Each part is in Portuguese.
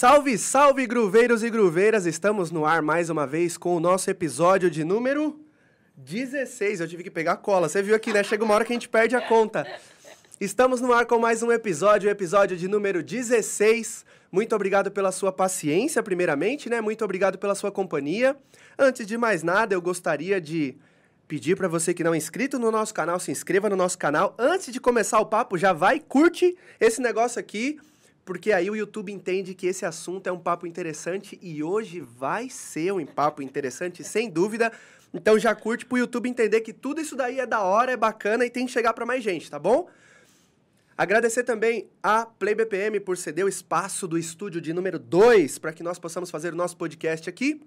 Salve, salve, gruveiros e gruveiras! Estamos no ar mais uma vez com o nosso episódio de número 16. Eu tive que pegar a cola. Você viu aqui, né? Chega uma hora que a gente perde a conta. Estamos no ar com mais um episódio, o episódio de número 16. Muito obrigado pela sua paciência, primeiramente, né? Muito obrigado pela sua companhia. Antes de mais nada, eu gostaria de pedir para você que não é inscrito no nosso canal, se inscreva no nosso canal. Antes de começar o papo, já vai curte esse negócio aqui porque aí o YouTube entende que esse assunto é um papo interessante e hoje vai ser um papo interessante, sem dúvida. Então já curte pro YouTube entender que tudo isso daí é da hora, é bacana e tem que chegar para mais gente, tá bom? Agradecer também a Play BPM por ceder o espaço do estúdio de número 2 para que nós possamos fazer o nosso podcast aqui.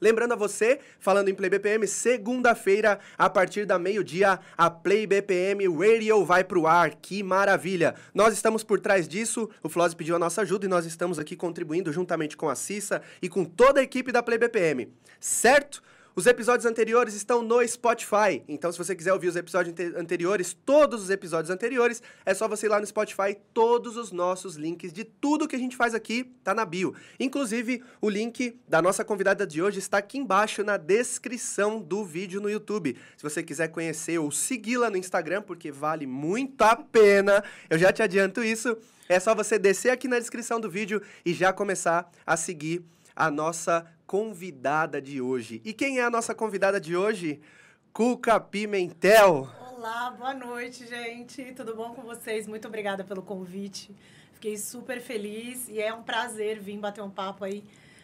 Lembrando a você, falando em Play BPM, segunda-feira, a partir da meio-dia, a Play BPM Radio vai pro ar. Que maravilha! Nós estamos por trás disso, o Floz pediu a nossa ajuda e nós estamos aqui contribuindo juntamente com a Cissa e com toda a equipe da Play BPM. Certo? Os episódios anteriores estão no Spotify. Então, se você quiser ouvir os episódios anteriores, todos os episódios anteriores, é só você ir lá no Spotify. Todos os nossos links de tudo que a gente faz aqui tá na bio. Inclusive, o link da nossa convidada de hoje está aqui embaixo na descrição do vídeo no YouTube. Se você quiser conhecer ou segui-la no Instagram, porque vale muito a pena, eu já te adianto isso. É só você descer aqui na descrição do vídeo e já começar a seguir a nossa convidada de hoje. E quem é a nossa convidada de hoje? Cuca Pimentel. Olá, boa noite, gente. Tudo bom com vocês? Muito obrigada pelo convite. Fiquei super feliz e é um prazer vir bater um papo aí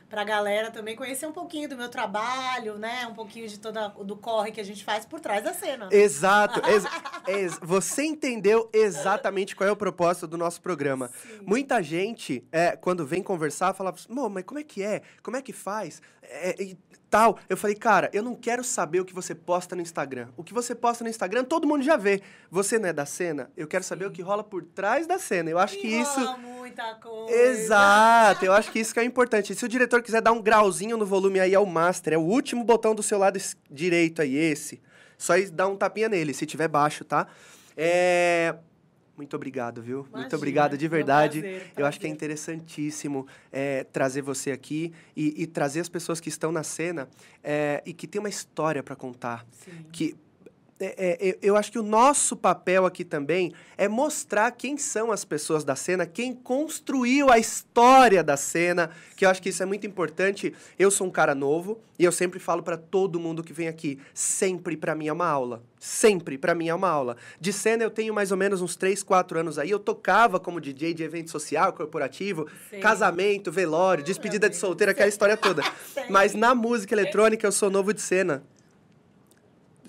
para a galera também conhecer um pouquinho do meu trabalho, né? Um pouquinho de toda do corre que a gente faz por trás da cena. Exato. Ex ex você entendeu exatamente qual é o propósito do nosso programa. Sim. Muita gente, é, quando vem conversar, fala, mas como é que é? Como é que faz? É, e tal. Eu falei, cara, eu não quero saber o que você posta no Instagram. O que você posta no Instagram, todo mundo já vê. Você não é da cena? Eu quero saber Sim. o que rola por trás da cena. Eu acho e que isso. muita coisa. Exato, eu acho que isso que é importante. Se o diretor quiser dar um grauzinho no volume aí, é o master, é o último botão do seu lado direito aí, esse. Só dar um tapinha nele, se tiver baixo, tá? É. Muito obrigado, viu? Imagina, Muito obrigado de verdade. prazer, prazer. Eu acho que é interessantíssimo é, trazer você aqui e, e, trazer as pessoas que estão na cena é, e que tem uma história para contar. Sim. Que é, é, eu acho que o nosso papel aqui também é mostrar quem são as pessoas da cena, quem construiu a história da cena, que eu acho que isso é muito importante. Eu sou um cara novo e eu sempre falo para todo mundo que vem aqui, sempre para mim é uma aula. Sempre para mim é uma aula. De cena eu tenho mais ou menos uns 3, 4 anos aí. Eu tocava como DJ de evento social, corporativo, Sim. casamento, velório, despedida de solteira, aquela história toda. Mas na música eletrônica eu sou novo de cena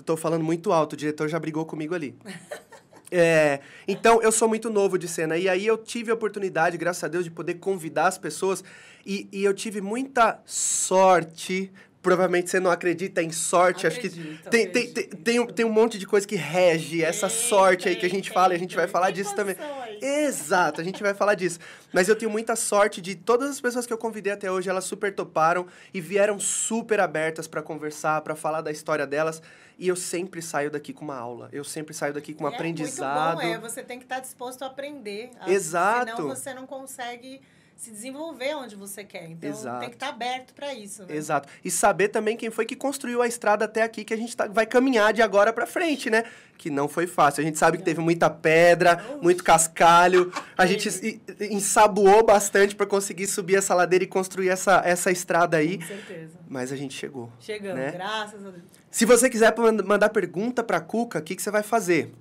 tô falando muito alto, o diretor já brigou comigo ali. É, então, eu sou muito novo de cena. E aí eu tive a oportunidade, graças a Deus, de poder convidar as pessoas. E, e eu tive muita sorte. Provavelmente você não acredita em sorte. Acredito, acho que tem, tem, tem, tem, um, tem um monte de coisa que rege essa sorte aí que a gente fala. E a gente vai falar disso também. Exato, a gente vai falar disso. Mas eu tenho muita sorte de todas as pessoas que eu convidei até hoje, elas super toparam e vieram super abertas para conversar, para falar da história delas. E eu sempre saio daqui com uma aula. Eu sempre saio daqui com um é aprendizado. Muito bom, é. Você tem que estar disposto a aprender. Exato. Senão você não consegue se desenvolver onde você quer. Então Exato. tem que estar tá aberto para isso. Né? Exato. E saber também quem foi que construiu a estrada até aqui que a gente tá, vai caminhar de agora para frente, né? Que não foi fácil. A gente sabe que teve muita pedra, muito cascalho. A gente ensaboou bastante para conseguir subir essa ladeira e construir essa, essa estrada aí. Com certeza. Mas a gente chegou. Chegamos, né? graças a Deus. Se você quiser mandar pergunta para a Cuca, o que, que você vai fazer?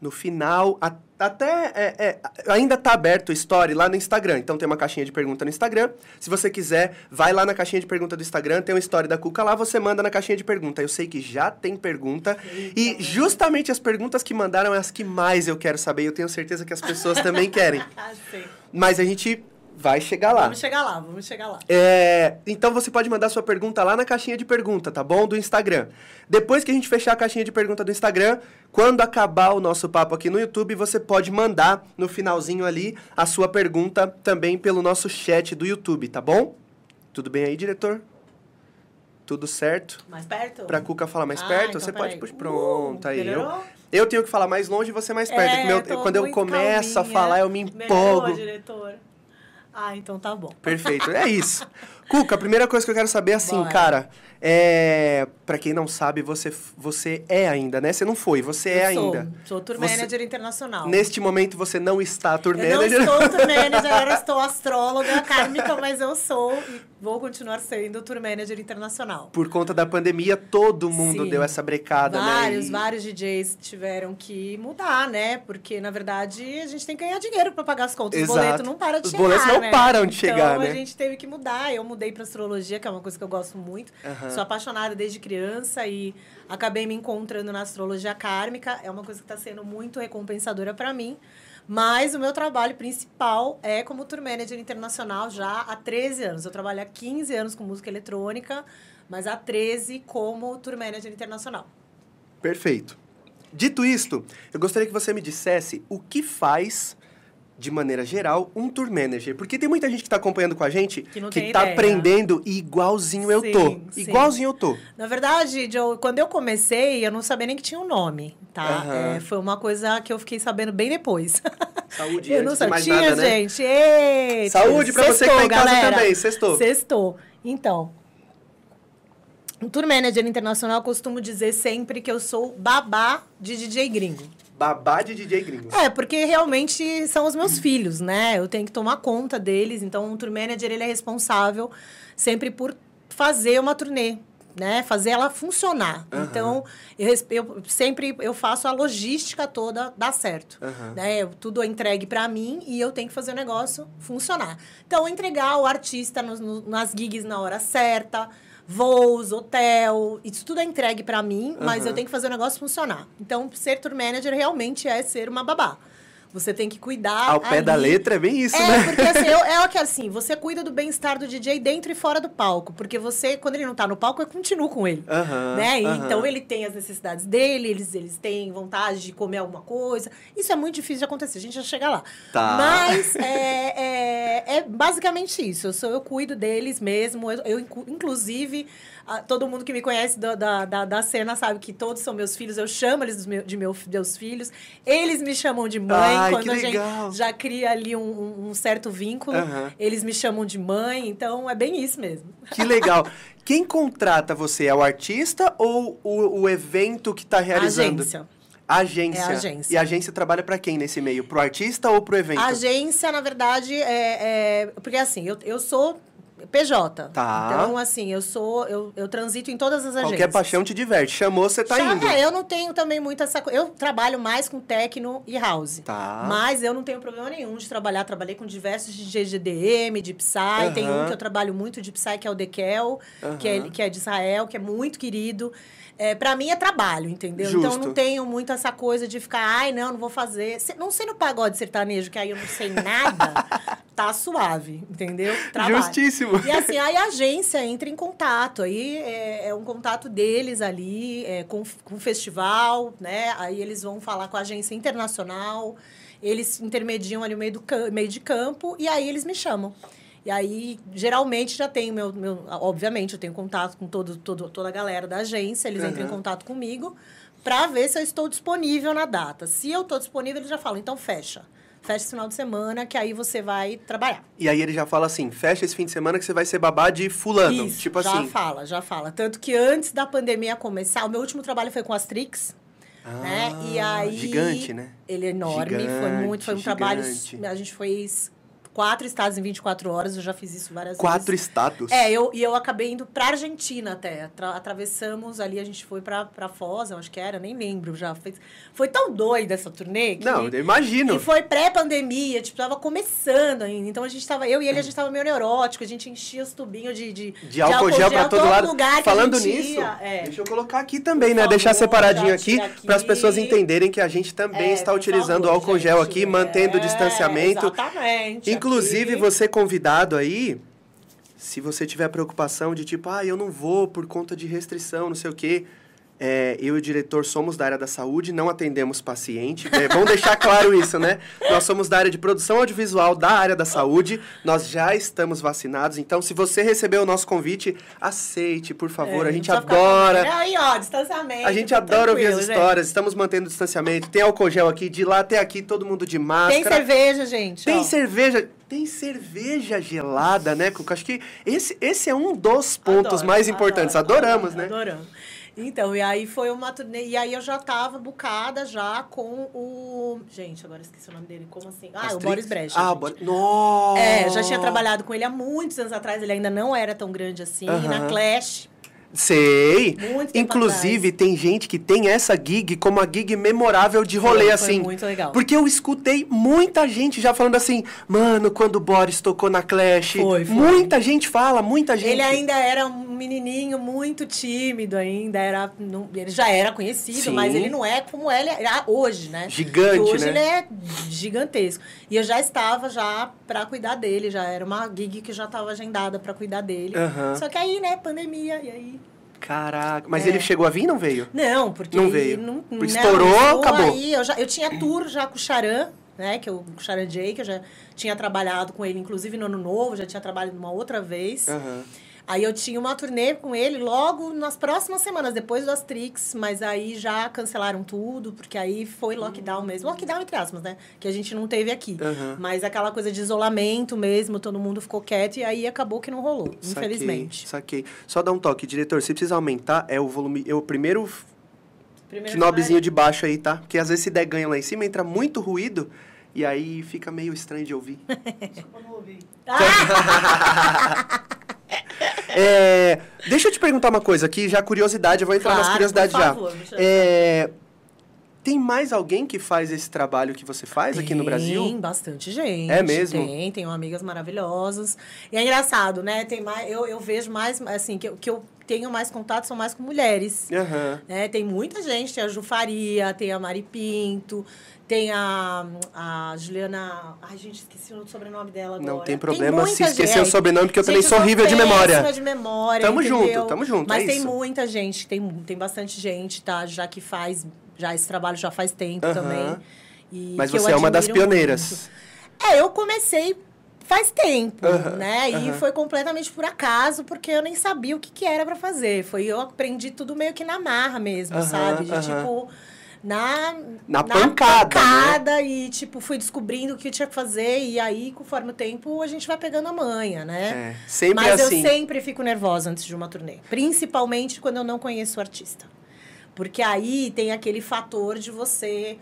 No final, até é, é, ainda tá aberto o story lá no Instagram. Então tem uma caixinha de pergunta no Instagram. Se você quiser, vai lá na caixinha de pergunta do Instagram, tem uma story da Cuca lá, você manda na caixinha de pergunta. Eu sei que já tem pergunta. E justamente as perguntas que mandaram é as que mais eu quero saber. Eu tenho certeza que as pessoas também querem. Ah, Mas a gente Vai chegar lá. Vamos chegar lá, vamos chegar lá. É, então você pode mandar sua pergunta lá na caixinha de pergunta, tá bom? Do Instagram. Depois que a gente fechar a caixinha de pergunta do Instagram, quando acabar o nosso papo aqui no YouTube, você pode mandar no finalzinho ali a sua pergunta também pelo nosso chat do YouTube, tá bom? Tudo bem aí, diretor? Tudo certo? Mais perto? Pra Cuca falar mais ah, perto, então você pode puxar. Pronto, uh, aí. Eu, eu tenho que falar mais longe e você mais perto. É, eu, quando eu começo calminha. a falar, eu me empolgo. diretor. Ah, então tá bom. Perfeito, é isso. Cuca, a primeira coisa que eu quero saber é assim, Bora. cara, é... Pra quem não sabe, você, você é ainda, né? Você não foi, você é Eu sou, ainda. Sou tour Você- manager internacional. Neste momento, você não está tour Eu não manager. estou tour manager, agora estou astróloga kármica, mas eu sou e vou continuar sendo tour manager internacional. Por conta da pandemia, todo mundo Sim. deu essa brecada, Vários, né? E- vários DJs tiveram que mudar, né? Porque, na verdade, a gente tem que ganhar dinheiro para pagar as contas. Exato. Os boletos não param de Os chegar, boletos não né? param de então, chegar, né? a gente teve que mudar. Eu mudei para astrologia, que é uma coisa que eu gosto muito. Aham. Sou apaixonada desde criança e acabei me encontrando na astrologia kármica. É uma coisa que está sendo muito recompensadora para mim. Mas o meu trabalho principal é como tour manager internacional já há 13 anos. Eu trabalho há 15 anos com música eletrônica, mas há 13 como tour manager internacional. Perfeito. Dito isto, eu gostaria que você me dissesse o que faz, de maneira geral, um tour manager. Porque tem muita gente que está acompanhando com a gente Que não que tá ideia. aprendendo e igualzinho eu tô. Sim, sim. Igualzinho eu tô. Na verdade, Joe, quando eu comecei, eu não sabia nem que tinha um nome, tá? Aham. É, foi uma coisa que eu fiquei sabendo bem depois. Saúde, eu não sabia, nada, né? gente. Eita, Saúde pra você que tá em casa galera. também, sextou. Sextou. Então, um tour manager internacional, eu costumo dizer sempre que eu sou babá de DJ gringo. Babá de DJ gringo. É, porque realmente são os meus filhos, né? Eu tenho que tomar conta deles. Então, um tour manager, ele é responsável sempre por fazer uma turnê, né? Fazer ela funcionar. Aham. Então, eu, eu sempre eu faço a logística toda dar certo. Aham. Né? Eu- Tudo é entregue para mim e eu tenho que fazer o negócio funcionar. Então, entregar o artista nos- no- nas gigs na hora certa, voos, hotel, isso tudo é entregue para mim, mas Aham. eu tenho que fazer o negócio funcionar. Então, ser tour manager realmente é ser uma babá. Você tem que cuidar. Ao pé da ali- letra é bem isso, é, né? porque assim, eu, é o que assim, você cuida do bem-estar do DJ dentro e fora do palco. Porque você, quando ele não tá no palco, eu continuo com ele. Aham, né? Aham. Então ele tem as necessidades dele, eles, eles têm vontade de comer alguma coisa. Isso é muito difícil de acontecer, a gente já chega lá. Tá. Mas é, é, é basicamente isso. Eu, sou, eu cuido deles mesmo. Eu, eu, inclu- inclusive, todo mundo que me conhece da, da, da, da cena sabe que todos são meus filhos. Eu chamo eles de meu, meus filhos. Eles me chamam de mãe. Ai, quando a gente legal. já cria ali um, um- certo vínculo, Aham. eles me chamam de mãe. Então, é bem isso mesmo. Que legal. Quem contrata você? É o artista ou o, o evento que está realizando? Agência. Agência. É a agência. E a agência trabalha para quem nesse meio? Pro artista ou pro evento? A agência, na verdade, é. é- porque assim, eu, eu sou PJ. Tá. Então, assim, eu sou. Eu, eu transito em todas as agências. Qualquer paixão te diverte. Chamou, você tá Já- indo. É, eu não tenho também muito essa coisa. Eu trabalho mais com techno e house. Tá. Mas eu não tenho problema nenhum de trabalhar. Trabalhei com diversos DJs de EDM, de Psy. Tem Aham. um que eu trabalho muito de Psy, que é o Dekel, que, é, que é de Israel, que é muito querido. É, para mim é trabalho, entendeu? Então Justo. não tenho muito essa coisa de ficar, ai, não, não vou fazer. Não sei no pagode sertanejo, que aí eu não sei nada, tá suave, entendeu? Trabalho. Justíssimo. E assim, aí a agência entra em contato. Aí é, é um contato deles ali é, com, com o festival, né? Aí eles vão falar com a agência internacional. Eles intermediam ali o meio, do meio de campo e aí eles me chamam. E aí, geralmente, já tenho meu, meu... Obviamente, eu tenho contato com todo, todo, toda a galera da agência. Eles entram em contato comigo para ver se eu estou disponível na data. Se eu estou disponível, eles já falam, então fecha. Fecha esse final de semana, que aí você vai trabalhar. E aí ele já fala assim: fecha esse fim de semana que você vai ser babá de fulano. Isso, tipo já assim. fala, já fala. Tanto que antes da pandemia começar, o meu último trabalho foi com as Trix, né? E Ah, aí... Gigante, né? Ele é enorme, foi muito, foi um Gigante, trabalho... gigante. A gente fez quatro estados em 24 horas, eu já fiz isso várias Quatro vezes. status. É, eu, e eu acabei indo pra Argentina até. Atra- atravessamos ali, a gente foi pra, pra Foz, eu acho que era, nem lembro já. Foi, foi tão doida essa turnê que... Não, eu imagino. E foi pré-pandemia, tipo, tava começando ainda. Então a gente tava, eu e ele, a gente tava meio neurótico, a gente enchia os tubinhos de, de, De álcool gel pra todo lado. lugar Falando nisso. É. deixa eu colocar aqui também, né? Por Deixar favor, separadinho já aqui aqui. para as pessoas entenderem que a gente também É, está utilizando favor, álcool gel gente. aqui, mantendo o É, distanciamento. Exatamente. Inclusive, aqui. você convidado aí, se você tiver preocupação de tipo, ah, eu não vou por conta de restrição, não sei o quê. É, eu e o diretor somos da área da saúde, não atendemos paciente. É, vamos deixar claro isso, né? Nós somos da área de produção audiovisual da área da saúde. Nós já estamos vacinados. Então, se você recebeu o nosso convite, aceite, por favor. É, a gente ficar adora. com- Aí, ó, distanciamento. A gente adora ouvir as tranquilo, gente. histórias. Estamos mantendo o distanciamento. Tem álcool gel aqui, de lá até aqui, todo mundo de Tem máscara. cerveja, gente. Tem ó. cerveja. Tem cerveja gelada, né, Cuca? Acho que esse, esse é um dos pontos Adoro, mais importantes. Adoramos, adoro, né? Adoramos. Então, e aí foi uma turnê. E aí eu já tava bucada já com o. Gente, agora esqueci o nome dele. Como assim? Ah, o Asterix? Boris Brecht. Ah, o. Boris... Nossa! É, já tinha trabalhado com ele há muitos anos atrás, ele ainda não era tão grande assim, na Clash. Sei. Muito Inclusive, tem gente que tem essa gig como a gig memorável de rolê, Foi- foi assim. muito legal. Porque eu escutei muita gente já falando assim, mano, quando o Boris tocou na Clash. Foi, foi. Muita gente fala, muita gente. Ele ainda era um menininho muito tímido ainda, era, não- ele já era conhecido, Sim. mas ele não é como ele é hoje, né? Gigante, hoje né? ele é gigantesco. E eu já estava já para cuidar dele, já era uma gig que já estava agendada para cuidar dele. Aham. Só que aí, né, pandemia, e aí Caraca. Mas É. ele chegou a vir não veio? Não, porque Não veio. Não, Porque né, estourou, lançou acabou. Aí eu, já, eu tinha tour já com o Charan, né? Que é o Charan J, que eu já tinha trabalhado com ele, inclusive no Ano Novo, já tinha trabalhado uma outra vez. Aham. Aí eu tinha uma turnê com ele logo nas próximas semanas, depois do Astrix, mas aí já cancelaram tudo, porque aí foi lockdown mesmo. Lockdown entre aspas, né? Que a gente não teve aqui. Aham. Mas aquela coisa de isolamento mesmo, todo mundo ficou quieto e aí acabou que não rolou, Saquei, infelizmente. Saquei. Só dá um toque, diretor. Se precisa aumentar, é o volume. É o primeiro Primeiro knobzinho de baixo aí, tá? Porque às vezes se der ganho lá em cima, entra muito ruído e aí fica meio estranho de ouvir. É, deixa eu te perguntar uma coisa aqui, já curiosidade, eu vou entrar nas Claro, curiosidades por já. favor, deixa eu- É, tem mais alguém que faz esse trabalho que você faz aqui no Brasil? Tem bastante gente. É mesmo? Tem, tenho amigas maravilhosas. E é engraçado, né? Tem mais, eu, eu vejo mais, assim, que, eu- que eu tenho mais contato são mais com mulheres. Aham. né? Tem muita gente, tem a Ju Faria, tem a Mari Pinto, tem a, a Juliana. Ai, gente, esqueci o sobrenome dela agora. Não tem problema se muita esquecer gente. o sobrenome, porque eu também Gente, sou horrível de memória. de memória. Tamo entendeu? junto, tamo junto, Mas é tem isso. muita gente, tem, tem bastante gente, tá? Já que faz, já esse trabalho já faz tempo Aham. também. E Mas você é uma das pioneiras. muito. É, eu comecei faz tempo, Aham, né? E aham. foi completamente por acaso, porque eu nem sabia o que, que era pra fazer. Foi eu aprendi tudo meio que na marra mesmo, Aham, sabe? De tipo na Na pancada, né? pancada e tipo fui descobrindo o que eu tinha que fazer e aí conforme o tempo a gente vai pegando a manha, né? É, sempre Mas assim. eu sempre fico nervosa antes de uma turnê, principalmente quando eu não conheço o artista. Porque aí tem aquele fator de você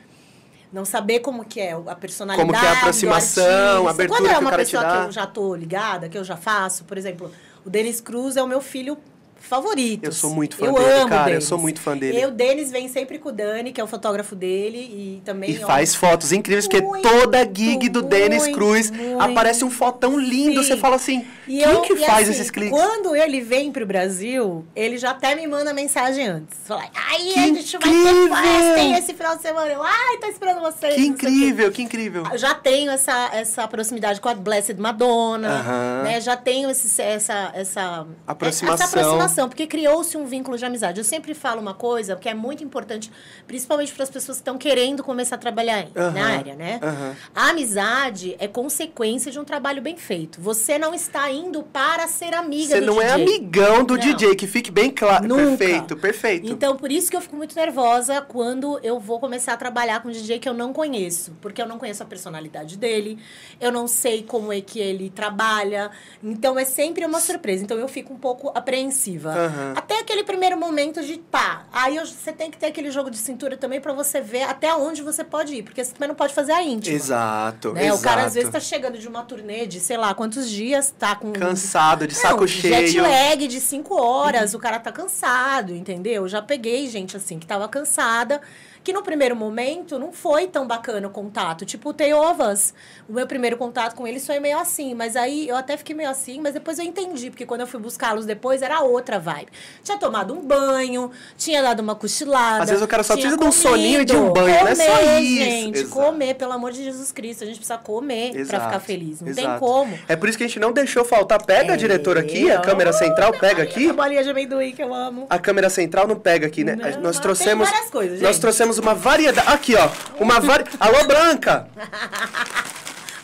não saber como que é a personalidade Como que é a aproximação, a abertura Quando é que o uma cara pessoa que eu já tô ligada, que eu já faço, por exemplo, o Denis Cruz é o meu filho favorito. Eu sou muito fã eu dele, amo cara, eu Denis. sou muito fã dele. E o Denis vem sempre com o Dani, que é o fotógrafo dele, e também... E ó, faz fotos incríveis, porque Muito, toda gig do muito, Cruz muito. aparece um fotão lindo. Sim. Você fala assim, E quem eu- que faz assim, esses cliques? Quando ele vem pro Brasil, ele já até me manda mensagem antes. Fala, aí Que a gente vai incrível! ter festem esse final de semana. Eu, ai, tô esperando vocês. Que incrível, que incrível. Eu já tenho essa, essa proximidade com a Blessed Madonna, Aham. né? Já tenho esse, essa, essa Aproximação. Essa aproximação, porque criou-se um vínculo de amizade. Eu sempre falo uma coisa que é muito importante, principalmente para as pessoas que estão querendo começar a trabalhar Aham, na área, né? aham. A amizade é consequência de um trabalho bem feito. Você não está indo para ser amiga Você do não é DJ. amigão do Não. DJ, que fique bem claro. Nunca. Perfeito, perfeito. Então, por isso que eu fico muito nervosa quando eu vou começar a trabalhar com um DJ que eu não conheço. Porque eu não conheço a personalidade dele, eu não sei como é que ele trabalha. Então, é sempre uma surpresa. Então, eu fico um pouco apreensiva. Aham. Até aquele primeiro momento de pá. Aí você tem que ter aquele jogo de cintura também para você ver até onde você pode ir. Porque você também não pode fazer a íntima. Exato, Né? exato. O cara às vezes tá chegando de uma turnê de sei lá quantos dias, tá com Cansado, de saco não, cheio. Jet lag de cinco horas, o cara tá cansado, entendeu? Eu já peguei gente assim que tava cansada, que no primeiro momento não foi tão bacana o contato. Tipo o Teovas. O meu primeiro contato com eles foi meio assim, mas aí eu até fiquei meio assim, mas depois eu entendi, porque quando eu fui buscá-los depois era outra vibe. Tinha tomado um banho, tinha dado uma cochilada. Às vezes o cara só precisa de um soninho e de um banho, não é só Comer, isso. gente, Exato. comer, pelo amor de Jesus Cristo. A gente precisa comer pra Exato, ficar feliz. Não tem exato. como. É por isso que a gente não deixou faltar. Pega, É, diretor, aqui, a câmera central, pega aqui. A bolinha de amendoim que eu amo. A câmera central não pega aqui, né? Não, nós tem trouxemos. várias coisas, Nós gente. Trouxemos uma variedade. Aqui, ó. Uma vari... Alô, Branca!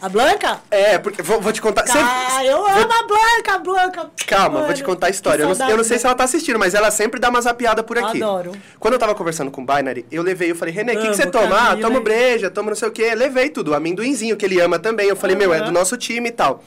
A Blanca? É, porque vou, vou te contar. Ah, eu amo a Blanca, a Blanca. Calma, Mano, vou te contar a história. Eu não, eu não sei se ela tá assistindo, mas ela sempre dá uma zapiada por aqui. Adoro. Quando eu tava conversando com o Binary, eu levei, eu falei, René, o que, você toma? Ah, tomo breja, tomo não sei o quê. Levei tudo, amendoinzinho, que ele ama também. Eu falei, meu, é do nosso time e tal.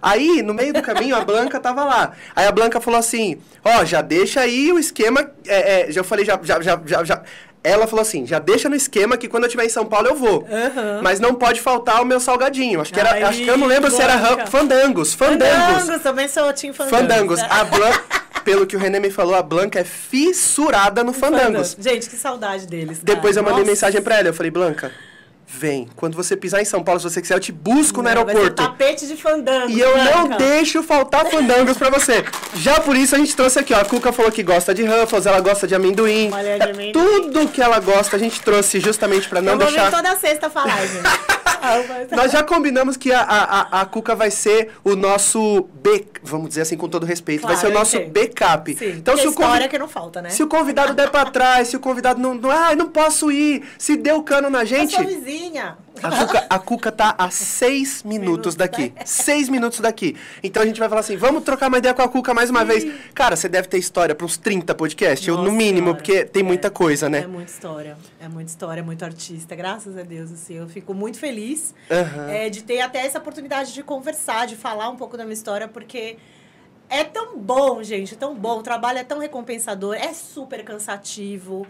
Aí, no meio do caminho, a Blanca tava lá. Aí a Blanca falou assim, ó, já deixa aí o esquema... É, é, já eu falei, já, já, já, já, já... Ela falou assim, já deixa no esquema que quando eu estiver em São Paulo eu vou. Aham. Mas não pode faltar o meu salgadinho. Acho que era, Ai, acho que eu não lembro se era ram- fandangos, fandangos. Fandangos, também sou Tim Fandangos. Fandangos. A Blanca, pelo que o René me falou, a Blanca é fissurada no Fandangos. Gente, que saudade deles. Depois cara. eu mandei Nossa. mensagem pra ela, eu falei, Blanca, vem. Quando você pisar em São Paulo, se você quiser, eu te busco no Não, vai ser aeroporto. tapete de fandango. E eu não Blanca. deixo faltar fandangos pra você. Já por isso a gente trouxe aqui, ó. A Cuca falou que gosta de Ruffles, ela gosta de amendoim. Olha, de amendoim. Tudo que ela gosta a gente trouxe justamente pra não eu vou deixar... vir toda sexta falar, gente. Ah, Nós já combinamos que a, a, a, a Cuca vai ser o nosso B, vamos dizer assim com todo respeito, vai Claro, ser o eu nosso entendo. backup. Sim, então se o, história convi- que não falta, né? se o convidado der pra trás, se o convidado não, não, ah, não posso ir, se deu cano na Eu gente, sou vizinha. a Cuca, a Cuca tá a seis minutos daqui. né? Seis minutos daqui. Então a gente vai falar assim: vamos trocar uma ideia com a Cuca mais uma vez. Cara, você deve ter história pra uns 30 podcasts, eu, no Nossa mínimo, Senhora. porque tem muita É, coisa, né? É muita história. É muita história, é muito artista. Graças a Deus, assim, eu fico muito feliz Aham. é, de ter até essa oportunidade de conversar, de falar um pouco da minha história, porque é tão bom, gente, é tão bom. O trabalho é tão recompensador, é super cansativo.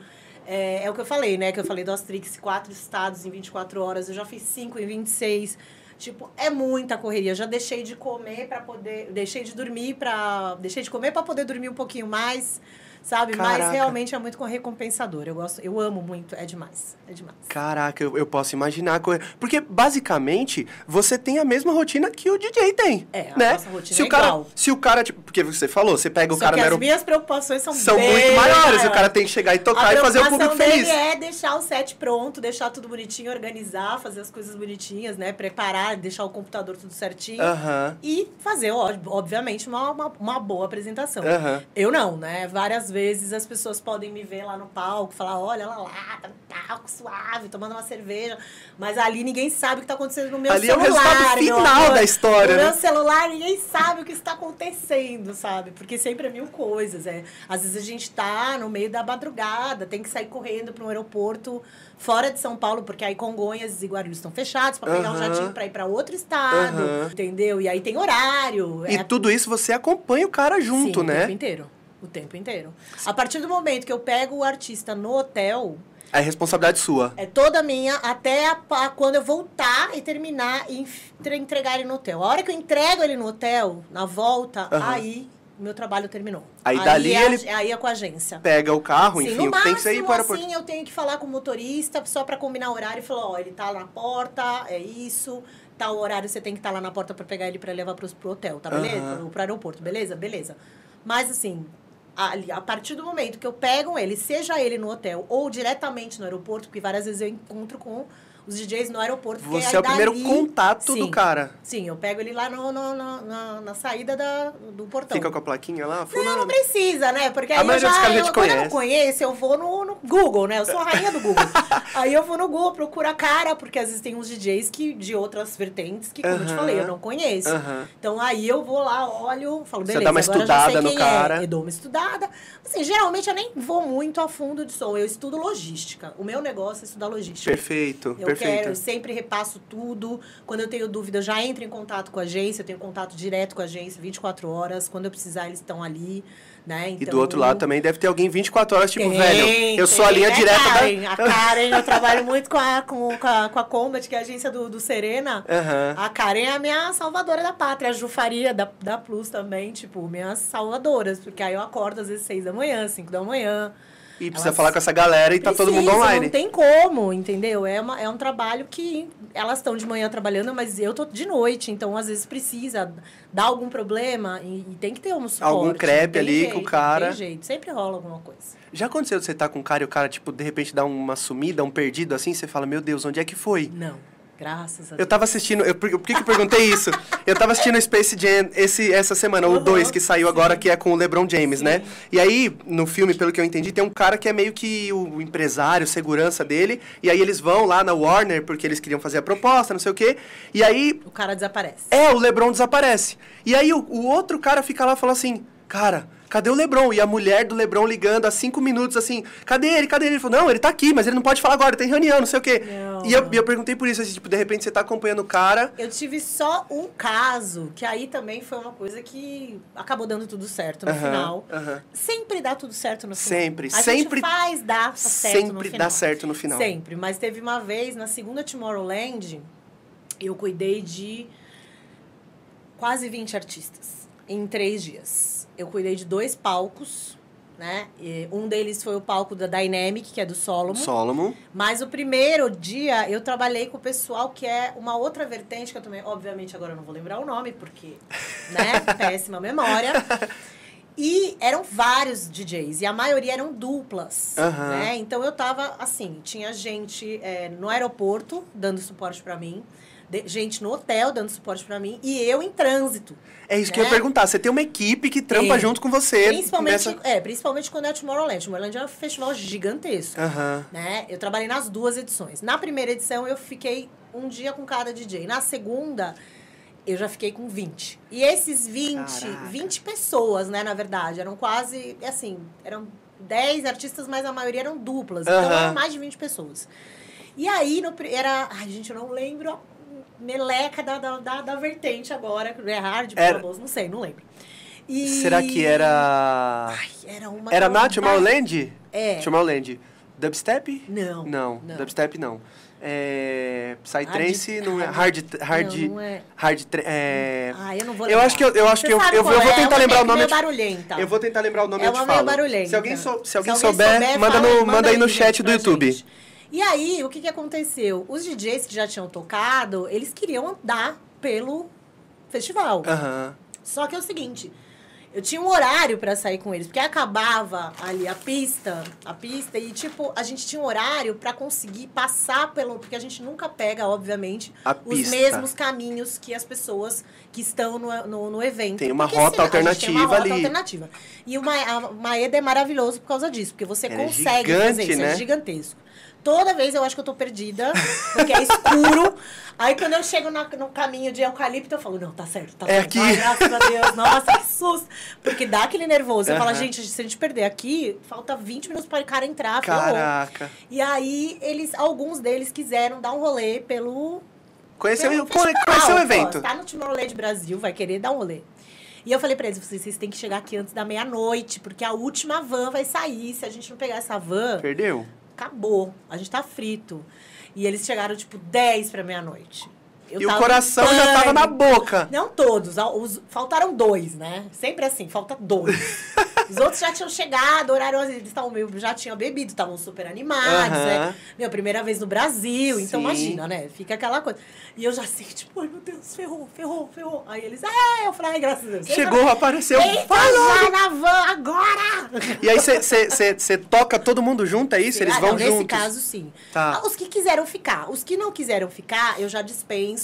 É, é o que eu falei, né? Que eu falei do Astrix, quatro estados em 24 horas. Eu já fiz cinco em 26. Tipo, é muita correria. Já deixei de comer para poder... Deixei de dormir para... Deixei de comer para poder dormir um pouquinho mais, sabe? Caraca. Mas realmente é muito recompensador. Eu gosto, eu amo muito. É demais. É demais. Caraca, eu, eu posso imaginar. Porque, basicamente, você tem a mesma rotina que o DJ tem. É, a né? nossa rotina se é o cara, igual. Se o cara, tipo, porque você falou, você pega o Só cara que as minhas preocupações são, São muito maiores. O cara tem que chegar e tocar e fazer o público feliz. é deixar o set pronto, deixar tudo bonitinho, organizar, fazer as coisas bonitinhas, né? Preparar, deixar o computador tudo certinho. Aham. E fazer, obviamente, uma, uma, uma boa apresentação. Aham. Eu não, né? Várias vezes as pessoas podem me ver lá no palco, falar, olha ela lá, tá no palco, suave, tomando uma cerveja. Mas ali ninguém sabe o que tá acontecendo no meu Ali é o celular. resultado final amor. da história, No né? meu celular, ninguém sabe o que está acontecendo, sabe? Porque sempre é mil coisas. É. Às vezes a gente tá no meio da madrugada, tem que sair correndo para um aeroporto fora de São Paulo, porque aí Congonhas e Guarulhos estão fechados para pegar um Aham. jatinho para ir para outro estado, Aham. entendeu? E aí tem horário. E é tudo isso você acompanha o cara junto, Sim, O né? tempo inteiro. O tempo inteiro. A partir do momento que eu pego o artista no hotel, É responsabilidade sua. é toda minha até a, a- quando eu voltar e terminar e entre- entregar ele no hotel. A hora que eu entrego ele no hotel, na volta, Aham. aí meu trabalho terminou. Aí dali é, ele- aí é com a agência. Pega o carro, Sim, enfim, no o que tem que sair máximo, para o assim, eu tenho que falar com o motorista só para combinar o horário e falar, ó, ele tá lá na porta, é isso, tal horário você tem que estar lá na porta para pegar ele para levar pro, pro hotel, tá beleza? Aham. Pro, pro aeroporto, beleza? Beleza. Mas assim, ali, a partir do momento que eu pego ele, seja ele no hotel ou diretamente no aeroporto, porque várias vezes eu encontro com os DJs no aeroporto. Você é o primeiro dali- contato do Sim. cara. Sim, eu pego ele lá no, no- no- na, na saída da, do portão. Fica com a plaquinha lá, Não, fulano. não precisa, né? Porque A aí eu já, dos caras já eu, te quando eu conhece. não conheço, eu vou no, no Google, né? Eu sou a rainha do Google. aí eu vou no Google, procuro a cara, porque às vezes tem uns DJs que, de outras vertentes que, como eu te falei, eu não conheço. Aham. Então aí eu vou lá, olho, falo, Você beleza, dá uma estudada no quem cara. é. Eu dou uma estudada. Assim, geralmente eu nem vou muito a fundo de som, eu estudo logística. O meu negócio é estudar logística. Perfeito, Eu perfeito. Quero, eu sempre repasso tudo. Quando eu tenho dúvida, eu já entro em contato com a agência, eu tenho contato direto com a agência 24 horas. Quando eu precisar, eles estão ali, né? E do outro lado também deve ter alguém 24 horas, tipo, Tem, velho, eu sou a tem, linha né, direta Karen? da. A Karen, eu trabalho muito com a, com, com a, com a Combat, que é a agência do, do Serena. Aham. A Karen é a minha salvadora da pátria. A Ju Faria, da, da Plus também, tipo, minhas salvadoras. Porque aí eu acordo às vezes seis da manhã, cinco da manhã. E precisa Elas falar com essa galera e tá todo mundo online. Não tem como, entendeu? É, uma, é um trabalho que elas estão de manhã trabalhando, mas eu tô de noite. Então, às vezes, precisa dar algum problema e, e tem que ter um suporte. Algum crepe ali jeito, com o cara. Tem jeito, sempre rola alguma coisa. Já aconteceu de você estar com um cara e o cara, tipo, de repente dá uma sumida, um perdido assim, você fala, meu Deus, onde é que foi? Não. Graças a Deus. Eu tava assistindo. Eu, por, que, que eu perguntei isso? Eu tava assistindo Space Jam esse, essa semana, o Uhum, 2, que saiu sim. agora, que é com o LeBron James, Sim. né? E aí, no filme, pelo que eu entendi, tem um cara que é meio que o empresário, segurança dele. E aí eles vão lá na Warner, porque eles queriam fazer a proposta, não sei o quê. E aí, O cara desaparece. é, o LeBron desaparece. E aí o, o outro cara fica lá e fala assim, cara. Cadê o LeBron? E a mulher do LeBron ligando há cinco minutos assim, cadê ele? Cadê ele? Ele falou, não, ele tá aqui, mas ele não pode falar agora, ele tem reunião, não sei o quê. Não. E eu, eu perguntei por isso, assim, tipo, de repente você tá acompanhando o cara, Eu tive só um caso, que aí também foi uma coisa que acabou dando tudo certo no final. Sempre dá tudo certo no final. Sempre, A sempre- gente faz dar certo no sempre final. dá certo no final. Sempre. Mas teve uma vez, na segunda Tomorrowland, eu cuidei de quase 20 artistas em três dias. Eu cuidei de dois palcos, né? E um deles foi o palco da Dynamic, que é do Solomon. Solomon. Mas o primeiro dia eu trabalhei com o pessoal que é uma outra vertente, que eu também, obviamente, agora eu não vou lembrar o nome, porque, né, péssima memória. E eram vários DJs, e a maioria eram duplas, Aham. né? Então eu tava, assim, tinha gente é, no aeroporto dando suporte pra mim, de- gente no hotel dando suporte pra mim, e eu em trânsito. É isso que eu ia Né? perguntar. Você tem uma equipe que trampa Tem. junto com você. Principalmente, nessa- é, principalmente quando é Tomorrowland. Tomorrowland é um festival gigantesco. Aham. né? Eu trabalhei nas duas edições. Na primeira edição, eu fiquei um dia com cada DJ. Na segunda, eu já fiquei com 20. E esses 20, Caraca. 20 pessoas, né, na verdade, eram quase, assim, eram 10 artistas, mas a maioria eram duplas. Então, Aham. eram mais de 20 pessoas. E aí, no, era... Ai, gente, eu não lembro meleca da, da, da, da vertente agora. É hard, Era- famoso, não sei, não lembro. E- Será que era... Ai, era uma... Era na Tomorrowland? É. Tomorrowland. Dubstep? Não. Não, não. dubstep não. É... Psytrance não é... hard- Hard... Hard... Não, não é. Hard... É... Ah, eu não vou Eu acho que eu- eu acho Você que eu- eu eu vou é, tentar uma lembrar o nome, te- barulhenta. Eu vou tentar lembrar o nome É eu te falo. barulhenta. Se alguém, sou- se alguém Se souber, manda, fala- no, manda aí no chat do YouTube. gente. E aí, o que, que aconteceu? Os DJs que já tinham tocado, eles queriam andar pelo festival. Aham. Só que é o seguinte, eu tinha um horário pra sair com eles, porque acabava ali a pista, a pista e tipo, a gente tinha um horário pra conseguir passar pelo, porque a gente nunca pega, obviamente, A os pista. mesmos caminhos que as pessoas que estão no, no, no evento. Tem uma Porque, rota assim, a gente tem uma alternativa rota ali. alternativa. E o Maeda é maravilhoso por causa disso, porque você é consegue gigante, fazer isso, né? é gigantesco. Toda vez eu acho que eu tô perdida, porque é escuro. Aí quando eu chego na- no caminho de eucalipto, eu falo, não, tá certo, tá É certo. aqui. Ai, graças a Deus, nossa, que susto. Porque dá aquele nervoso. Fala, Aham. gente, se a gente perder aqui, falta 20 minutos para o cara entrar. Caraca. E aí, eles, alguns deles quiseram dar um rolê pelo Conheceu, pelo festival, conheceu o evento. Tá no Tomorrowland Brasil, vai querer dar um rolê. E eu falei pra eles, vocês, vocês têm que chegar aqui antes da meia-noite, porque a última van vai sair. Se a gente não pegar essa van, Perdeu? Acabou. A gente tá frito. E eles chegaram, tipo, 10 pra meia-noite. Eu e o coração já tava na boca. Não todos, os- faltaram dois, né? Sempre assim, falta dois. Os outros já tinham chegado, horário, eles estavam meio, já tinham bebido, estavam super animados, né? Meu, primeira vez no Brasil, então Sim. imagina, né? Fica aquela coisa. E eu já sei, tipo, ai meu Deus, ferrou, ferrou, ferrou. Aí eles, é, eu falei, ai, graças a Deus. Chegou, apareceu. Falou! já na van agora! E aí você toca todo mundo junto, é isso? Eles Ah, vão não, juntos? Nesse caso, sim. Tá. Ah, Os que quiseram ficar. Os que não quiseram ficar, eu já dispenso.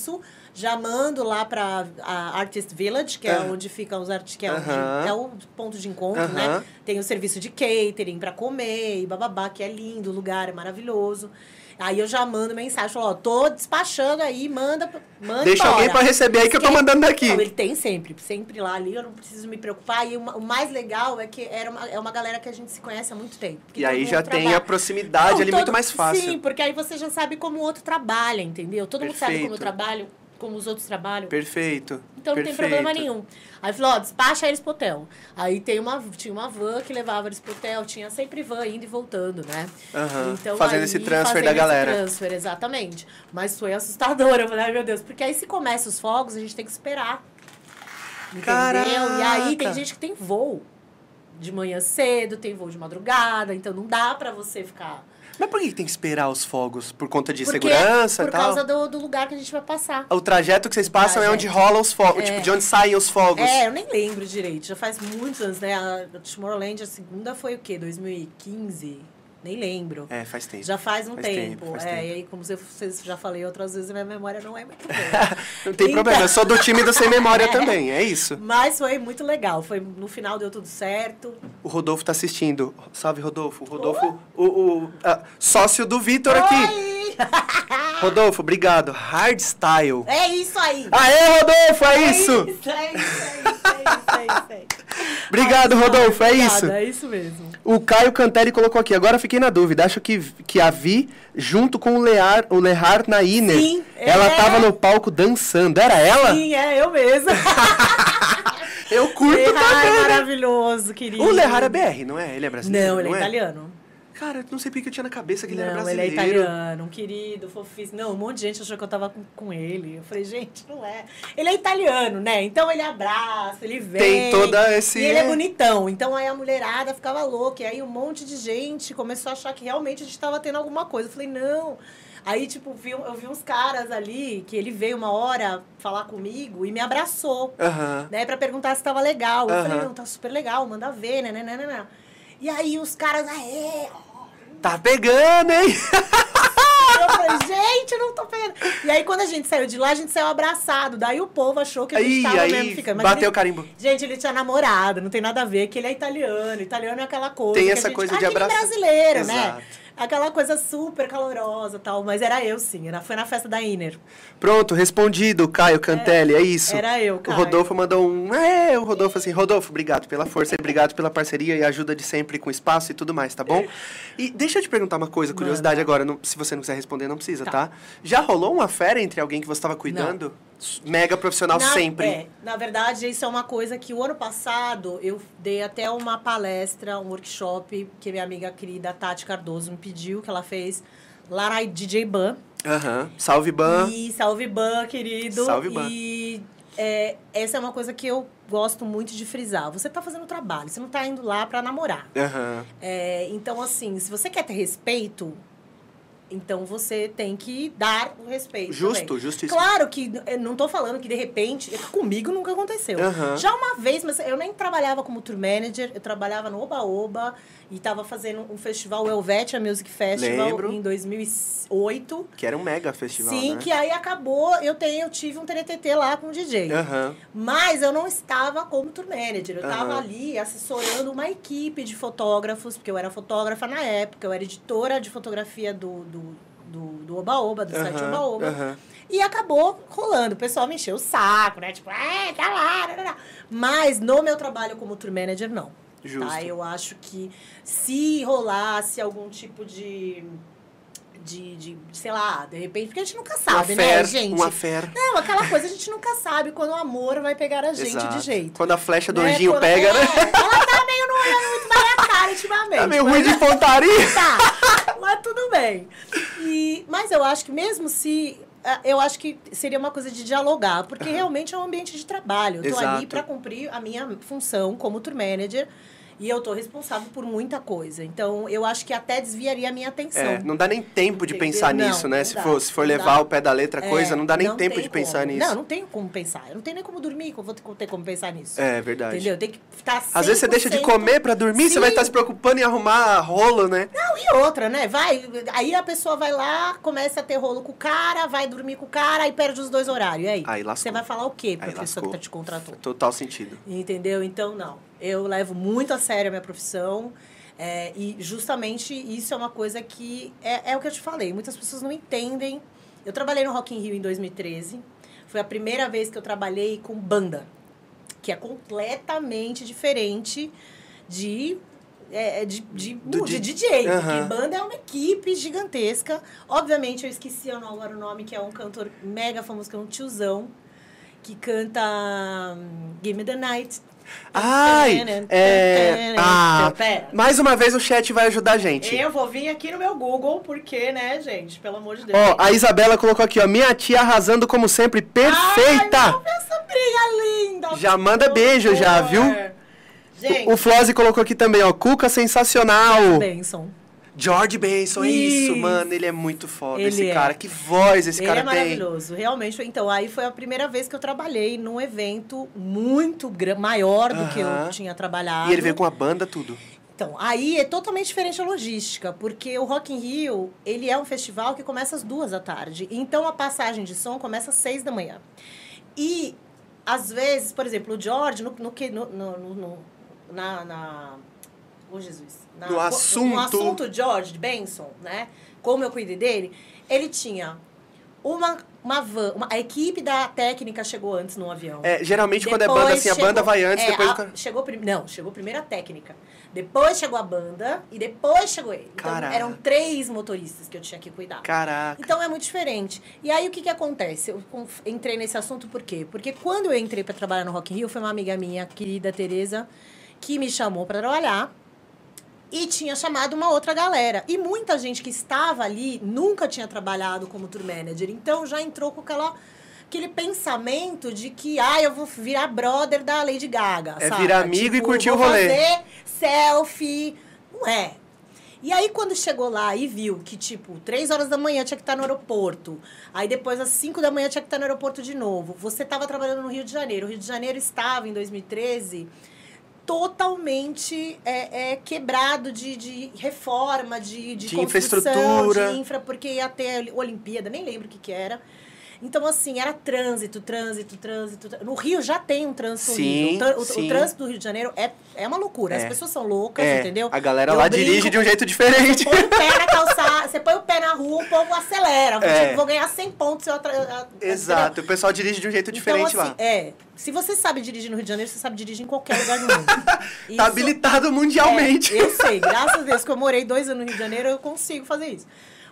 Já mando lá pra a Artist Village, que é Ah. onde ficam os artistas, que é, onde- Aham. é o ponto de encontro, né? Aham. Tem o serviço de catering pra comer e bababá, que é lindo, o lugar é maravilhoso. Aí eu já mando mensagem, falo, ó, tô despachando aí, manda, manda Deixa embora. alguém pra receber aí que eu tô mandando daqui. Não, ele tem sempre, sempre lá ali, eu não preciso me preocupar. E o ma- o mais legal é que era uma, é uma galera que a gente se conhece há muito tempo. E aí já tem trabalha. a proximidade Não, ali todo- muito mais fácil. Sim, porque aí você já sabe como o outro trabalha, entendeu? Todo mundo sabe como eu Perfeito. trabalho, como os outros trabalham. Perfeito. Então não tem perfeito. problema nenhum. Aí falou, ó, despacha eles pro hotel. Aí tem uma, tinha uma van que levava eles pro hotel, tinha sempre van indo e voltando, né? Aham, Então, fazendo aí, esse transfer fazendo da esse galera. transfer, exatamente. Mas foi assustador, eu falei, ai meu Deus, porque aí se começa os fogos, a gente tem que esperar. Entendeu? E aí tem Caraca! gente que tem voo de manhã cedo, tem voo de madrugada, então não dá pra você ficar. Mas por que tem que esperar os fogos? Por conta de Porque- segurança Por e tal? causa do, do lugar que a gente vai passar. O trajeto que vocês passam é onde trajeto. rolam os fogos, É. tipo, de onde saem os fogos. É, eu nem lembro direito. Já faz muitos anos, né? A Tomorrowland, a segunda foi o quê? 2015? Nem lembro. É, faz tempo. Já faz um Faz tempo. tempo, faz é, tempo. e aí, como você- vocês já falei outras vezes, minha memória não é muito boa. Não tem Então- problema, eu sou do time do Sem Memória também, é isso. Mas foi muito legal. Foi, no final deu tudo certo. O Rodolfo tá assistindo. Salve, Rodolfo. O Rodolfo, o, o sócio do Vitor aqui. Oi! Rodolfo, obrigado. Hardstyle. É isso aí! Aê, Rodolfo, é isso! É isso, é isso, é isso, é isso, é isso. Obrigado, Rodolfo, é isso. É isso mesmo. O Caio Cantelli colocou aqui. Agora fiquei na dúvida. Acho que, que a Vi, junto com o Lear, o Lehar na Iner, Sim, ela é. tava no palco dançando. Era ela? Sim, é eu mesma. Eu curto Lehar é também. né? maravilhoso, querido. O Lehar é BR, não é? Ele é brasileiro? Não, ele é italiano. Cara, eu não sei porque eu tinha na cabeça que ele era Não, ele é brasileiro. italiano, um querido, fofíssimo. Não, um monte de gente achou que eu tava com, com ele. Eu falei, gente, não é. Ele é italiano, né? Então ele abraça, ele vem. Tem toda esse- E ele é bonitão. Então aí a mulherada ficava louca. E aí um monte de gente começou a achar que realmente a gente tava tendo alguma coisa. Eu falei, não. Aí, tipo, vi, eu vi uns caras ali que ele veio uma hora falar comigo e me abraçou Aham. né, pra perguntar se tava legal. Eu Aham. falei, não, tá super legal, manda ver, né, né, né, né, né. E aí os caras, aê, Tá pegando, hein? eu falei, gente, eu não tô pegando. E aí, quando a gente saiu de lá, a gente saiu abraçado. Daí o povo achou que a gente Aí, tava aí, mesmo ficando. Mas bateu o carimbo. Gente, ele tinha namorado, não tem nada a ver, que ele é italiano. Italiano é aquela coisa. Tem essa gente- coisa de gente é abraçar. brasileiro, né? Aquela coisa super calorosa tal. Mas era eu, sim. Era, foi na festa da Iner. Pronto, respondido, Caio Cantelli, é, isso. era eu, O Caio. Rodolfo mandou um. É, o Rodolfo assim, Rodolfo, obrigado pela força, obrigado pela parceria e ajuda de sempre com espaço e tudo mais, tá bom? E deixa eu te perguntar uma coisa, curiosidade agora, não- se você não quiser responder, não precisa, tá? Tá. Já rolou uma fera entre alguém que você estava cuidando? Mega profissional Na- sempre. é, na verdade, isso é uma coisa que o ano passado eu dei até uma palestra, um workshop que minha amiga querida Tati Cardoso me pediu, que ela fez lá na DJ Ban. Aham. Salve, Ban. E salve Ban, querido. Salve, Ban. E é, essa é uma coisa que eu gosto muito de frisar. Você tá fazendo trabalho, você não tá indo lá para namorar. Aham. É, então, assim, se você quer ter respeito, então você tem que dar o respeito. Justo, também. justíssimo. Claro que não tô falando que de repente. Comigo nunca aconteceu. Aham. Já uma vez, mas eu nem trabalhava como tour manager, eu trabalhava no Oba Oba e tava fazendo um festival, o Helvetia Music Festival, Lembro. em 2008. Que era um mega festival, Sim, né? que aí acabou, eu, tenho, eu tive um TTT lá com o DJ. Aham. Mas eu não estava como tour manager. Eu estava ali assessorando uma equipe de fotógrafos, porque eu era fotógrafa na época, eu era editora de fotografia do, do, do, do Oba Oba, do site Oba Aham. Oba. Aham. E acabou rolando. O pessoal me encheu o saco, né? Tipo, é, tá lá, lá, lá, lá." Mas no meu trabalho como tour manager, não. Justo. Tá? Eu acho que se rolasse algum tipo de. De, de, sei lá, de repente, porque a gente nunca sabe, né, gente? uma fera. Não, aquela coisa a gente nunca sabe quando o amor vai pegar a gente Exato. de jeito. Quando a flecha do Né? anjinho Quando- pega, é, né? Ela tá meio não olhando muito pra minha cara ultimamente. Tá meio ruim de pontaria. Tá, mas tudo bem. E, mas eu acho que mesmo se... ah, Eu acho que seria uma coisa de dialogar, porque realmente é um ambiente de trabalho. Eu Exato. ali para cumprir a minha função como tour manager e eu tô responsável por muita coisa. Então, eu acho que até desviaria a minha atenção. É, não dá nem tempo de Entendeu? pensar Não, nisso, né? não Se for, se for não levar dá. o pé da letra a coisa, É, não dá nem tempo tem de pensar como. nisso. Não, não tenho como pensar. Eu não tenho nem como dormir, eu vou ter- como pensar nisso. É verdade. Entendeu? Tem que estar Às vezes você deixa de 100% comer pra dormir, você vai Sim. estar se preocupando em arrumar rolo, né? Não, e outra, né? Vai, aí a pessoa vai lá, começa a ter rolo com o cara, vai dormir com o cara e perde os dois horários. E aí? Aí lascou. Você vai falar o quê pra Aí pessoa que tá te contratou? Total sentido. Entendeu? Então, não. Eu levo muito a sério a minha profissão. é, e justamente isso é uma coisa que é, é o que eu te falei. Muitas pessoas não entendem. Eu trabalhei no Rock in Rio em 2013. Foi a primeira vez que eu trabalhei com banda, que é completamente diferente de é, de, de, Do de di- DJ. Aham. Porque banda é uma equipe gigantesca. Obviamente, eu esqueci agora o nome, que é um cantor mega famoso, que é um tiozão, que canta hum, Give Me the Night. Ai, é... Ah, mais uma vez o chat vai ajudar a gente. Eu vou vir aqui no meu Google, porque, né, gente? Pelo amor de Deus. Ó, a Isabela colocou aqui, ó, minha tia arrasando como sempre, perfeita! Ai, minha sobrinha linda. Já manda beijo já, viu? Gente, O Flose colocou aqui também, ó, Cuca sensacional. George Benson, é isso, Isso. mano, ele é muito foda, Ele esse é. cara, que voz esse Ele cara é tem. maravilhoso, realmente. Então, aí foi a primeira vez que eu trabalhei num evento muito maior do que Aham. eu tinha trabalhado. E ele veio com a banda, tudo. Então, aí é totalmente diferente a logística, porque o Rock in Rio, ele é um festival que começa às duas da tarde. Então, a passagem de som começa às seis da manhã. E, às vezes, por exemplo, o George, no, no, que- no, no, na... na Ô, Jesus. Na, No assunto. No assunto George Benson, né? Como eu cuidei dele, ele tinha uma, uma van... Uma, a equipe da técnica chegou antes no avião. É, geralmente quando é banda Depois assim, a chegou- banda vai antes, é, depois a- chegou Não, chegou primeiro a técnica. Depois chegou a banda e depois chegou ele. Então Caraca. eram três motoristas que eu tinha que cuidar. Caraca. Então é muito diferente. E aí o que, que acontece? Eu entrei nesse assunto por quê? Porque quando eu entrei para trabalhar no Rock in Rio, foi uma amiga minha, querida Tereza, que me chamou para trabalhar e tinha chamado uma outra galera. E muita gente que estava ali nunca tinha trabalhado como tour manager. Então já entrou com aquela aquele pensamento de que ah, eu vou virar brother da Lady Gaga, É saca? virar amigo e curtir o rolê. fazer selfie. Não é. E aí, quando chegou lá e viu que, tipo, três horas da manhã tinha que estar no aeroporto, aí depois às cinco da manhã tinha que estar no aeroporto de novo, você estava trabalhando no Rio de Janeiro. O Rio de Janeiro estava, em 2013, totalmente é, é, quebrado de, de reforma, de, de, De construção, infraestrutura. de infra, porque ia ter a Olimpíada, nem lembro o que, que era. Então, assim, era trânsito, trânsito, trânsito. No Rio já tem um trânsito Sim. O O, trânsito do Rio de Janeiro é, é uma loucura. As É. pessoas são loucas, É, entendeu? a galera Eu lá brinco dirige de um jeito diferente. Põe o pé na calçada, você põe o pé na rua, o povo acelera. Vou, É. tipo, vou ganhar 100 pontos se eu atra- Exato, o pessoal dirige de um jeito diferente então, assim, lá. É. Se você sabe dirigir no Rio de Janeiro, você sabe dirigir em qualquer lugar do mundo. Tá Isso- habilitado mundialmente. é, eu sei, graças a Deus que eu morei dois anos no Rio de Janeiro, eu consigo fazer isso.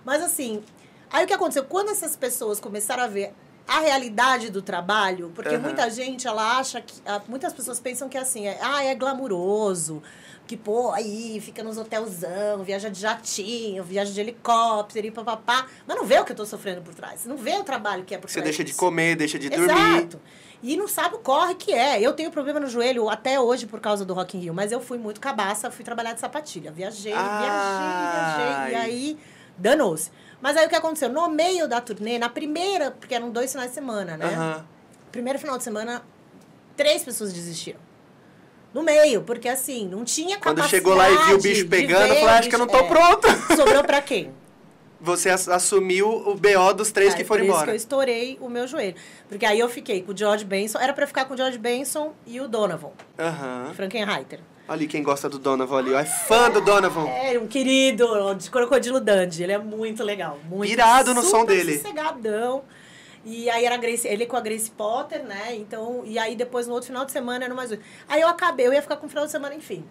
Mas assim, aí o que aconteceu? Quando essas pessoas começaram a ver a realidade do trabalho, porque Aham. muita gente, ela acha que. Muitas pessoas pensam que assim, é, ah, é glamuroso. Que, pô, aí fica nos hotelzão, viaja de jatinho, viaja de helicóptero e papapá. Mas não vê o que eu tô sofrendo por trás. Não vê o trabalho que é por Você trás deixa de comer, deixa de dormir. Exato. E não sabe o corre que é. Eu tenho problema no joelho até hoje por causa do Rock in Rio, mas eu fui muito cabaça, fui trabalhar de sapatilha. Viajei, viajei, viajei. E aí, danou-se. Mas aí o que aconteceu? No meio da turnê, na primeira, porque eram dois finais de semana, né? Aham. Primeiro final de semana, três pessoas desistiram. No meio, porque assim, não tinha Quando chegou lá e viu o bicho pegando, falei, acho que eu não tô é. pronto. Sobrou pra quem? Você ass- assumiu o BO dos três Aí, que foram por isso embora. que eu estourei o meu joelho. Porque aí eu fiquei com o George Benson. Era pra ficar com o George Benson e o Donovan, Aham. Frankenheiter. Ali quem gosta do Donovan ali. ó. É fã do Donovan. É, um querido de Crocodilo Dundee. Ele é muito legal. Muito Irado no som dele. sossegadão. E aí era Grace, ele com a Grace Potter, né? Então, e aí depois no outro final de semana era mais. Aí eu acabei, eu ia ficar com o final de semana, enfim.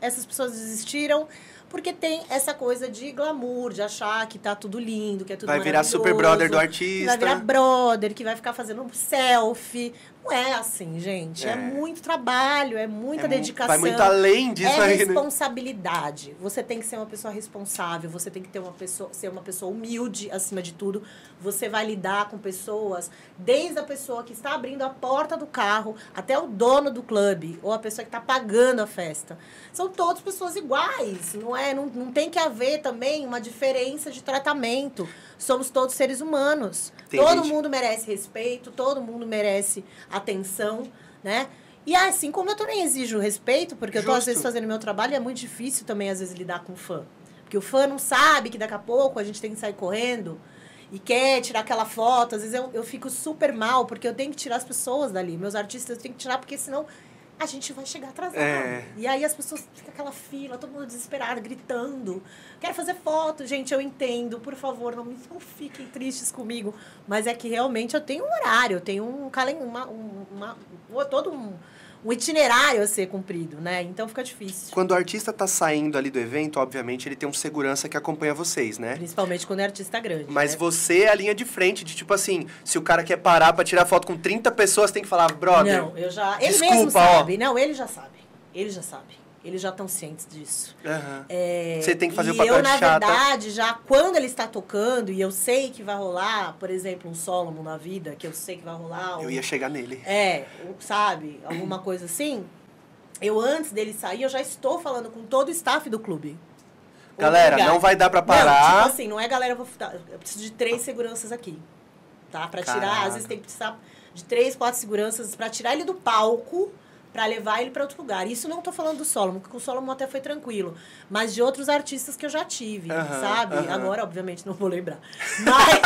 Essas pessoas desistiram porque tem essa coisa de glamour, de achar que tá tudo lindo, que é tudo Vai virar super brother do artista. vai virar brother, que vai ficar fazendo selfie. Não é assim, gente. É, É. muito trabalho, é muita É dedicação. Vai muito além disso é aí, né? responsabilidade. Você tem que ser uma pessoa responsável, você tem que ter uma pessoa, ser uma pessoa humilde acima de tudo. Você vai lidar com pessoas, desde a pessoa que está abrindo a porta do carro até o dono do clube ou a pessoa que está pagando a festa. São todas pessoas iguais, não é? Não, não tem que haver também uma diferença de tratamento. Somos todos seres humanos. Tem todo gente- mundo merece respeito, todo mundo merece atenção, né? E assim como eu também exijo respeito, porque eu tô às Justo. vezes fazendo meu trabalho e é muito difícil também às vezes lidar com o fã. Porque o fã não sabe que daqui a pouco a gente tem que sair correndo e quer tirar aquela foto. Às vezes eu, eu fico super mal, porque eu tenho que tirar as pessoas dali. Meus artistas eu tenho que tirar, porque senão a gente vai chegar atrasado. É. E aí as pessoas ficam aquela fila, todo mundo desesperado, gritando. Quero fazer foto, gente, eu entendo. Por favor, não, me- não fiquem tristes comigo. Mas é que realmente eu tenho um horário, eu tenho um calendário, uma, um- uma, um- todo um, um itinerário a ser cumprido, né? Então fica difícil. Quando o artista tá saindo ali do evento, obviamente, ele tem um segurança que acompanha vocês, né? Principalmente quando é artista grande. Mas né? você é a linha de frente, de tipo assim, se o cara quer parar pra tirar foto com 30 pessoas, tem que falar, brother. Não, eu já. Ele desculpa, mesmo ó. sabe. Não, ele já sabe. Ele já sabe. Eles já estão cientes disso. Aham. É, Você tem que fazer o papel eu, de na chata. verdade, já quando ele está tocando e eu sei que vai rolar, por exemplo, um Solomon na vida, que eu sei que vai rolar. Eu um- ia chegar nele. É, sabe? Alguma coisa assim. Eu, antes dele sair, eu já estou falando com todo o staff do clube. Galera, não vai dar pra Não, parar. tipo assim, não é galera, eu, vou, eu preciso de três seguranças aqui. Tá? Pra tirar, às vezes tem que precisar de três, quatro seguranças pra tirar ele do palco, para levar ele para outro lugar. Isso não tô falando do Solomon, porque o Solomon até foi tranquilo, mas de outros artistas que eu já tive, sabe? Agora, obviamente, não vou lembrar. Mas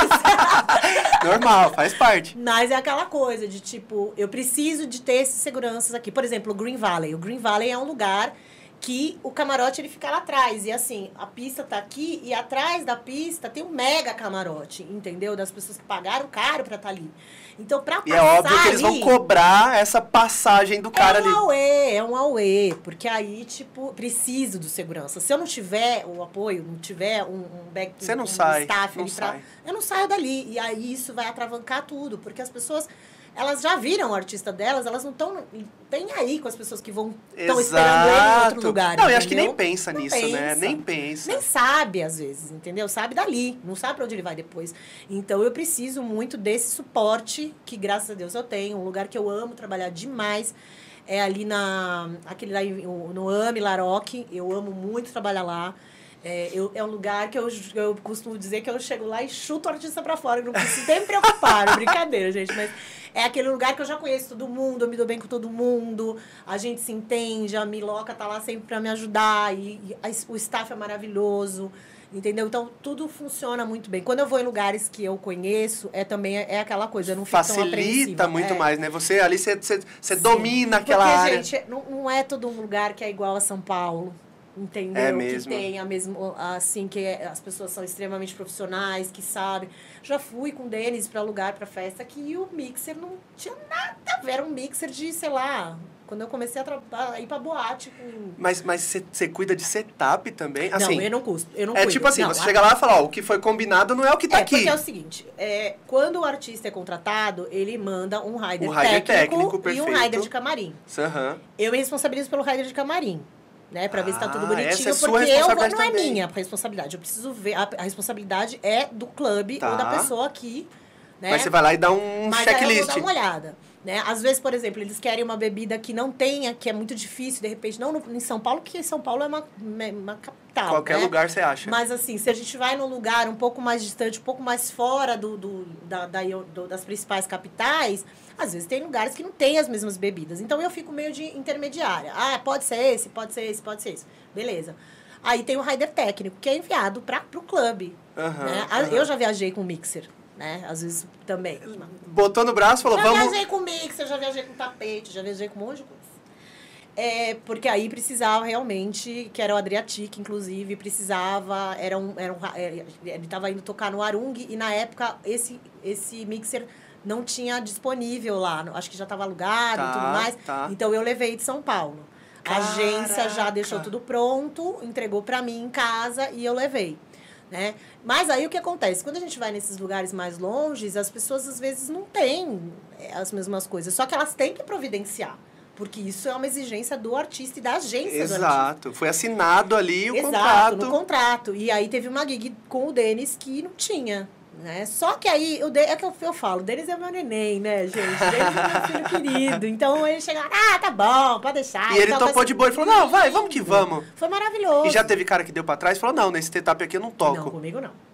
normal, faz parte. Mas é aquela coisa de tipo, eu preciso de ter esses seguranças aqui. Por exemplo, o Green Valley. O Green Valley é um lugar que o camarote ele fica lá atrás. E assim, a pista tá aqui e atrás da pista tem um mega camarote, entendeu? Das pessoas que pagaram caro para estar tá ali. Então, pra passar E é óbvio que eles vão cobrar essa passagem do cara é um ali. Auê, é um auê, porque aí, tipo, preciso do segurança. Se eu não tiver o apoio, não tiver um, um back Você não um sai, staff não ali sai. pra. Eu não saio dali. E aí isso vai atravancar tudo, porque as pessoas elas já viram o artista delas, elas não estão bem aí com as pessoas que vão estão esperando ele em outro lugar. Não, e acho que nem pensa não nisso, né? pensa. né? Nem pensa. Nem sabe, às vezes, entendeu? Sabe dali, não sabe para onde ele vai depois. Então eu preciso muito desse suporte que, graças a Deus, eu tenho. Um lugar que eu amo trabalhar demais. É ali na. Aquele lá no AME Laroque. Eu amo muito trabalhar lá. É, eu, é um lugar que eu, eu costumo dizer que eu chego lá e chuto o artista para fora. Não preciso nem me preocupar. é brincadeira, gente. Mas é aquele lugar que eu já conheço todo mundo, eu me dou bem com todo mundo, a gente se entende, a Miloca tá lá sempre para me ajudar, e, e a, o staff é maravilhoso. Entendeu? Então, tudo funciona muito bem. Quando eu vou em lugares que eu conheço, é também é, aquela coisa, eu não Facilita muito é. mais, né? Você ali, você, você, você domina aquela Porque, área. gente, não, não é todo um lugar que é igual a São Paulo entendeu? É mesmo. Que tem a mesma, assim, que as pessoas são extremamente profissionais, que sabem. Já fui com o Denis para lugar, para festa, que o mixer não tinha nada a ver. Era um mixer de, sei lá, quando eu comecei a, a ir pra boate com... Mas você cuida de setup também? Assim, não, eu não custo. Eu não é cuido. tipo assim, não, você a... chega lá e fala, ó, o que foi combinado não é o que tá é, aqui. Porque é o seguinte, é, quando o artista é contratado, ele manda um rider, um rider técnico, técnico e um rider de camarim. Uhum. Eu me responsabilizo pelo rider de camarim né? Para ver se tá tudo Ah, bonitinho. essa é porque eu vou, não é minha responsabilidade. Eu preciso ver. A, a responsabilidade é do clube Tá. ou da pessoa aqui. Né? Mas você vai lá e dá um Mas aí eu checklist. vou dar uma olhada. Né? Às vezes, por exemplo, eles querem uma bebida que não tenha, que é muito difícil, de repente, não no, em São Paulo, porque São Paulo é uma, uma capital. Qualquer né? lugar você acha. Mas assim, se a gente vai num lugar um pouco mais distante, um pouco mais fora do, do, da, da, do- das principais capitais, às vezes tem lugares que não tem as mesmas bebidas. Então eu fico meio de intermediária. Ah, pode ser esse, pode ser esse, pode ser esse. Beleza. Aí tem o rider técnico, que é enviado para o clube. Aham, né? Aham. Eu já viajei com mixer, né? Às vezes também. Botou no braço e falou, Já vamos... viajei com mixer, já viajei com tapete, já viajei com um monte de coisa. É, porque aí precisava realmente, que era o Adriatic, inclusive, precisava, era um, era um, é, ele estava indo tocar no Arung e na época esse, esse mixer não tinha disponível lá, acho que já estava alugado Tá, e tudo mais. tá. Então eu levei de São Paulo. A agência já Caraca. deixou tudo pronto, entregou para mim em casa e eu levei. Né? Mas aí o que acontece? Quando a gente vai nesses lugares mais longes, as pessoas às vezes não têm é, as mesmas coisas. Só que elas têm que providenciar. Porque isso é uma exigência do artista e da agência do artista. Exato. Foi assinado ali o Exato, contrato. no contrato. E aí teve uma gig com o Denis que não tinha. Né? Só que aí, o De- é que eu, eu falo, o Denis é meu neném, né, gente? Denis é meu filho querido. Então ele chega lá, ah, tá bom, pode deixar. E ele Então, topou vai de boa. Ele falou, não, vai, vamos que vamos. Foi maravilhoso. E já teve cara que deu pra trás e falou, não, nesse setup aqui eu não Não, toco. comigo não.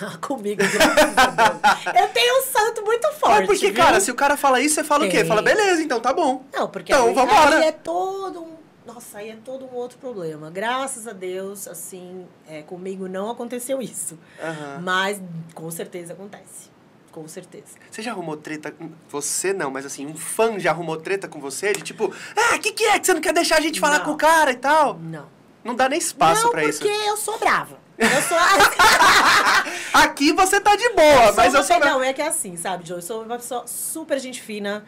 Ah, comigo, graças a Deus. Eu tenho um santo muito forte. Mas porque, viu? cara, se o cara fala isso, você fala o quê? Tem. Fala, beleza, então tá bom. Não, porque Então, aí, vambora. aí é todo um. Nossa, aí é todo um outro problema. Graças a Deus, assim, é, comigo não aconteceu isso. Aham. Mas com certeza acontece. Com certeza. Você já arrumou treta com... Você não, mas assim, um fã já arrumou treta com você? De tipo, ah, o que, que é que você não quer deixar a gente falar Não. com o cara e tal? Não. Não dá nem espaço não, pra porque isso. eu sou brava. Eu sou. Aqui você tá de boa, sou mas eu sou... Não, é que é assim, sabe, Joe? Eu sou uma pessoa super gente fina.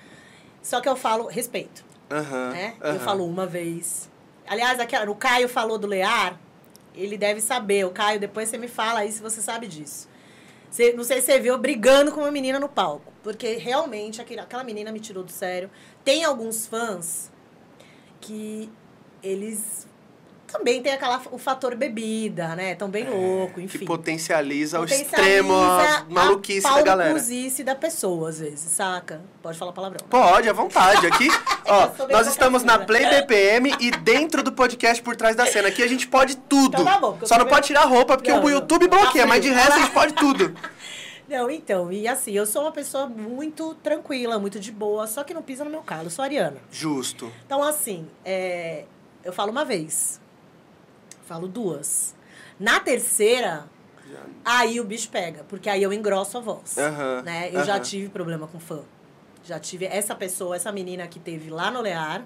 Só que eu falo respeito. Aham, né? aham. Eu falo uma vez. Aliás, aquela, o Caio falou do Lear, ele deve saber. O Caio, depois você me fala aí se você sabe disso. Você, não sei se você viu brigando com uma menina no palco. Porque realmente aquele, aquela menina me tirou do sério. Tem alguns fãs que eles também tem aquela, o fator bebida, né? Tão bem louco, enfim. É, Que potencializa, o Potencializa extremo, a maluquice da galera. paucuzice da pessoa, às vezes, saca? Pode falar palavrão. Pode, à vontade. Aqui, ó, nós estamos na Play. BPM e dentro do podcast por trás da cena. Aqui a gente pode tudo. Então tá bom, Só não bem- pode tirar a roupa porque Não, o não. YouTube Tá bloqueia, mas de resto a gente pode tudo. Não, então, e assim, eu sou uma pessoa muito tranquila, muito de boa, só que não pisa no meu calo, eu sou ariana. Justo. Então, assim, é, eu falo uma vez, falo duas. Na terceira, aí o bicho pega, porque aí eu engrosso a voz. Aham, né? Eu já aham. tive problema com fã. Já tive essa pessoa, essa menina que teve lá no Lear,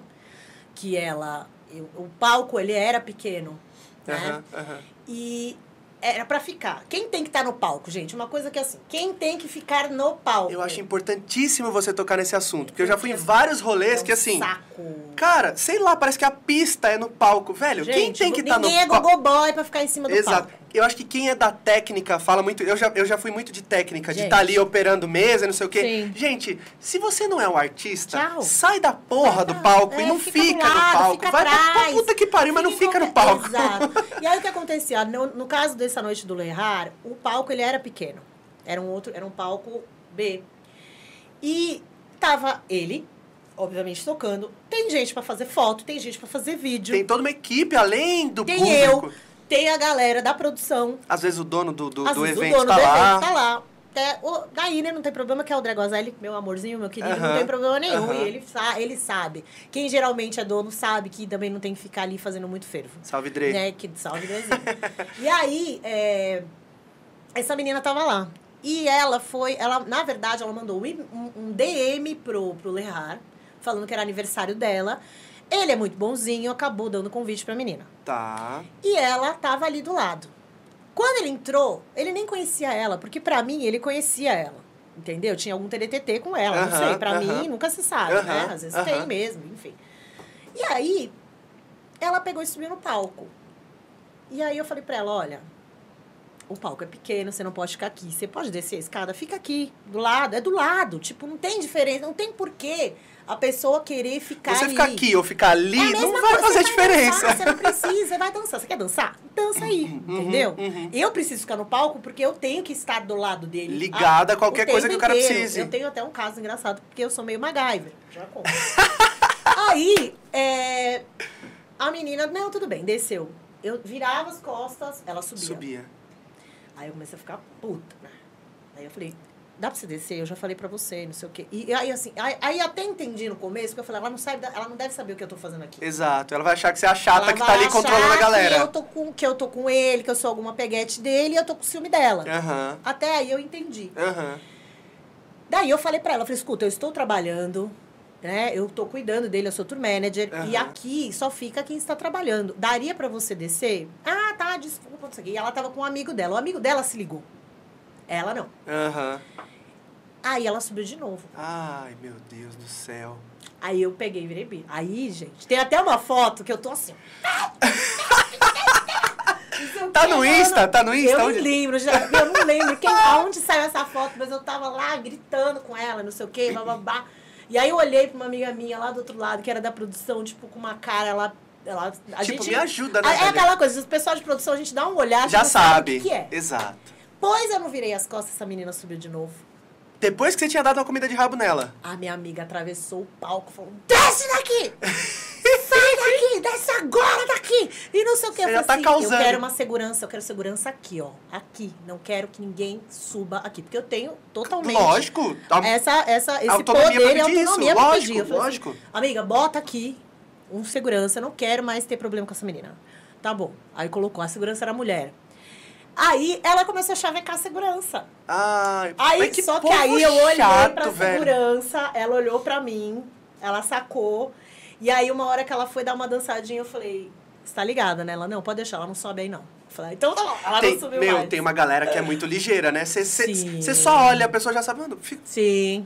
que ela. eu- o palco, ele era pequeno. Né? Aham. E era pra ficar. Quem tem que estar no palco, gente? Uma coisa que é assim, quem tem que ficar no palco? Eu acho importantíssimo você tocar nesse assunto, porque eu já fui em vários rolês É um que assim. Saco. Cara, sei lá, parece que a pista é no palco. Velho, quem Gente, tem que estar no ninguém é palco? gogoboy pra ficar em cima do Exato. palco. Eu acho que quem é da técnica fala muito. Eu já, eu já fui muito de técnica, de Gente. estar ali operando mesa, não sei o quê. Sim. Gente, se você não é um artista, Tchau. sai da porra do palco É, e não fica fica, no lado, palco. fica Vai pra, puta que pariu, mas não fica no palco. Exato. E aí o que acontecia? No, no caso dessa noite do Lerrar, o palco ele era pequeno. Era um outro, era um palco B. E tava ele, obviamente tocando. Tem gente pra fazer foto, tem gente pra fazer vídeo. Tem toda uma equipe além do Tem público. eu, tem a galera da produção. Às vezes o dono do, do, Às do vezes evento o dono tá do lá. evento tá lá. Até, o, daí, né, não tem problema, que é o Dragozelli, meu amorzinho, meu querido, não tem problema nenhum. E ele, ele sabe. Quem geralmente é dono sabe que também não tem que ficar ali fazendo muito fervo. Salve, Dre. Né? Que salve Drezinho. e aí, é, essa menina tava lá. E ela foi, ela, na verdade, ela mandou um, um DM pro, pro Lerrar, falando que era aniversário dela. Ele é muito bonzinho, acabou dando convite pra menina. Tá. E ela tava ali do lado. Quando ele entrou, ele nem conhecia ela, porque pra mim ele conhecia ela. Entendeu? Tinha algum TDTT com ela, não Aham, sei. Pra aham. mim nunca se sabe, né? Aham, Às vezes tem mesmo, enfim. E aí, ela pegou e subiu no palco. E aí eu falei pra ela, olha, o palco é pequeno, você não pode ficar aqui. Você pode descer a escada, fica aqui, do lado. É do lado. Tipo, não tem diferença, não tem porquê a pessoa querer ficar Você ali. ficar aqui ou ficar ali, É a não vai coisa, fazer diferença. dançar, você não precisa, você vai dançar. Você quer dançar? Dança aí, entendeu? uhum. Eu preciso ficar no palco porque eu tenho que estar do lado dele. Ligada a qualquer o coisa tempo que o cara inteiro. precise. Eu tenho até um caso engraçado, porque eu sou meio MacGyver. Já conto. aí, é, a menina, não, tudo bem, desceu. Eu virava as costas, ela subia. Subia. Aí eu comecei a ficar puta, né? Aí eu falei, dá pra você descer? Eu já falei pra você, não sei o quê. E aí, assim, aí, aí até entendi no começo, porque eu falei, ela não sabe, ela não deve saber o que eu tô fazendo aqui. Exato. Ela vai achar que você é a chata Ela que tá ali controlando a galera. Que eu, tô com, que eu tô com ele, que eu sou alguma peguete dele e eu tô com ciúme dela. Aham. Até aí eu entendi. Aham. Daí eu falei pra ela, eu falei, escuta, eu estou trabalhando, né? Eu tô cuidando dele, eu sou tour manager. E Aham. aqui só fica quem está trabalhando. Daria pra você descer? Ah, tá, desculpa, não sei o quê. E ela tava com um amigo dela. O amigo dela se ligou. Ela não. Aham. Aí ela subiu de novo. Ai, meu Deus do céu. Aí eu peguei e virei bi. Aí, gente, tem até uma foto que eu tô assim. Tá no. Insta? Tá no Insta? Eu Onde? não lembro, já, eu não lembro quem, aonde saiu essa foto, mas eu tava lá gritando com ela, não sei o quê, bababá. E aí eu olhei pra uma amiga minha lá do outro lado, que era da produção, tipo, com uma cara lá. ela a Tipo, gente, me ajuda, né, É aquela coisa, o pessoal de produção, a gente dá uma olhada, Já não sabe. o que, que é. Exato. Pois eu não virei as costas, essa menina subiu de novo. Depois que você tinha dado uma comida de rabo nela. A minha amiga atravessou o palco e falou: desce daqui! Sai daqui! Desce agora daqui! E não sei o que. Você eu já tá assim, causando. Eu quero uma segurança, eu quero segurança aqui, ó. Aqui. Não quero que ninguém suba aqui. Porque eu tenho totalmente. Lógico. A- Essa, essa, esse poder e autonomia isso, lógico, pedir. Falei lógico. Assim, Amiga, bota aqui um segurança. Eu não quero mais ter problema com essa menina. Tá bom. Aí colocou, a segurança era mulher. Aí ela começou a chavecar a segurança. Ai, Aí, que só que aí eu olhei chato, pra velho. segurança, ela olhou pra mim, ela sacou. E aí, uma hora que ela foi dar uma dançadinha, eu falei, você tá ligada, né? Ela, não, pode deixar, ela não sobe aí, não. Eu falei, então tá bom. Ela Tem, não subiu meu, mais. tem uma galera que é muito ligeira, né? Você só olha, a pessoa já sabe, mano, fica, Sim.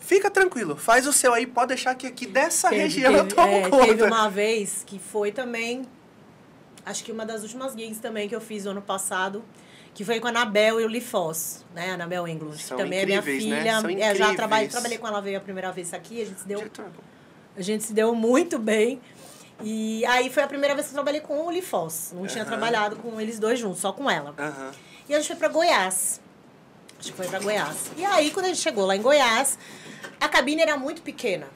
fica tranquilo, faz o seu aí, pode deixar que aqui dessa Teve, região teve, eu tomo é, conta. teve uma vez que foi também, acho que uma das últimas gigs também que eu fiz no ano passado, que foi com a Anabel e o Lifos, né? A Anabel Englund, que também é minha né? filha. São É, já trabalhei, trabalhei com ela, veio a primeira vez aqui, a gente se deu A gente se deu muito bem. E aí foi a primeira vez que eu trabalhei com o Lifos. Não tinha trabalhado com eles dois juntos, só com ela. E a gente foi pra Goiás. Acho que foi pra Goiás. E aí, quando a gente chegou lá em Goiás, a cabine era muito pequena,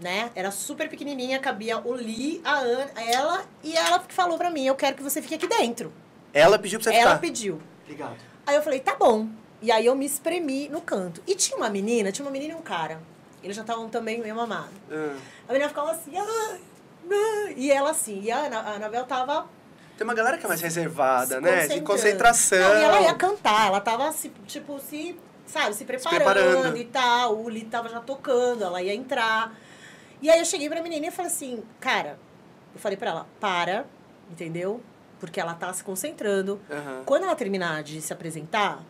né? Era super pequenininha, cabia o Li, a Ana, ela, e ela que falou pra mim, eu quero que você fique aqui dentro. Ela pediu pra você ela ficar. pediu. Obrigado. Aí eu falei, tá bom. E aí eu me espremi no canto. E tinha uma menina, tinha uma menina e um cara. Eles já estavam também meio mamados. Ah. A menina ficava assim, ah, ah", e ela assim, e a, Ana, a Anabel tava Tem uma galera que é mais reservada, se né? De concentração. Não, e ela ia cantar, ela tava se, tipo, se, sabe, se preparando, preparando. e tal. O Lito tava já tocando, ela ia entrar. E aí eu cheguei pra menina e falei assim, cara, eu falei pra ela, para, entendeu? Porque ela tá se concentrando. Aham. Quando ela terminar de se apresentar,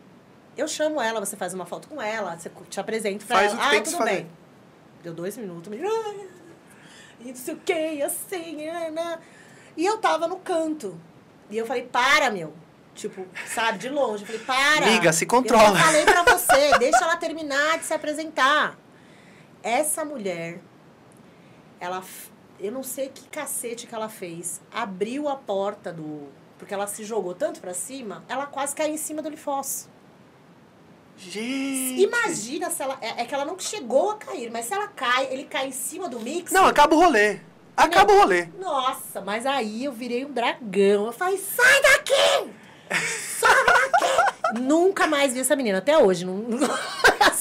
eu chamo ela, você faz uma foto com ela, você te apresenta pra Faz ela. o que ah, tem que tudo fazer. bem. Deu dois minutos, me... "Ai, E não sei o que, assim, né, né?" E eu tava no canto. E eu falei, para, meu. Tipo, sabe, de longe. Eu falei, para. Miga, se Eu controla. já falei pra você, deixa ela terminar de se apresentar. Essa mulher, ela, eu não sei que cacete que ela fez, abriu a porta do, porque ela se jogou tanto pra cima, ela quase caiu em cima do Lifosso. Gente. Imagina se ela, é, é que ela não chegou a cair, mas se ela cai, ele cai em cima do mix. Não, acaba o rolê. Acaba o rolê. Nossa, mas aí eu virei um dragão. Eu falei, sai daqui! Sai daqui! Nunca mais vi essa menina, até hoje. Não,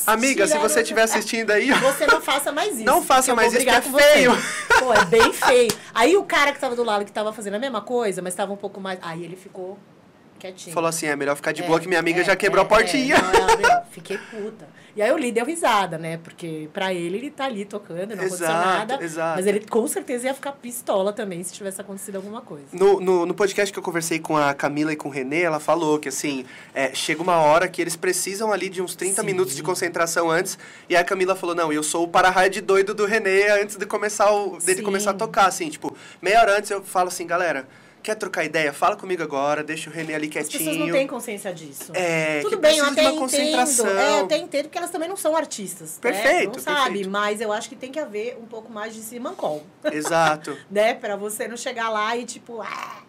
Amiga, se você estiver assistindo aí. Você não faça mais isso. Não faça mais isso, que é você. feio. Pô, é bem feio. Aí o cara que tava do lado, que tava fazendo a mesma coisa, mas tava um pouco mais... Aí ele ficou quietinho. Falou assim: é melhor ficar de É, boa que minha amiga é, já quebrou é, a portinha. Não, fiquei puta. E aí o Lee deu risada, né? Porque pra ele, ele tá ali tocando, não aconteceu Exato, nada. exato. Mas ele com certeza ia ficar pistola também se tivesse acontecido alguma coisa. No, no, no podcast que eu conversei com a Camila e com o Renê, ela falou que, assim, é, chega uma hora que eles precisam ali de uns 30 Sim. minutos de concentração antes. E aí a Camila falou, não, eu sou o para-raio de doido do Renê antes de começar o, dele Sim. começar a tocar, assim. Tipo, meia hora antes eu falo assim, galera, quer trocar ideia? Fala comigo agora, deixa o Renê ali As quietinho. pessoas não têm consciência disso. É, Tudo bem, eu até uma entendo. concentração. É, eu até entendo porque elas também não são artistas. Perfeito, Né? Não sabe, mas eu acho que tem que haver um pouco mais de simancol, Exato. né? Pra você não chegar lá e tipo, ah,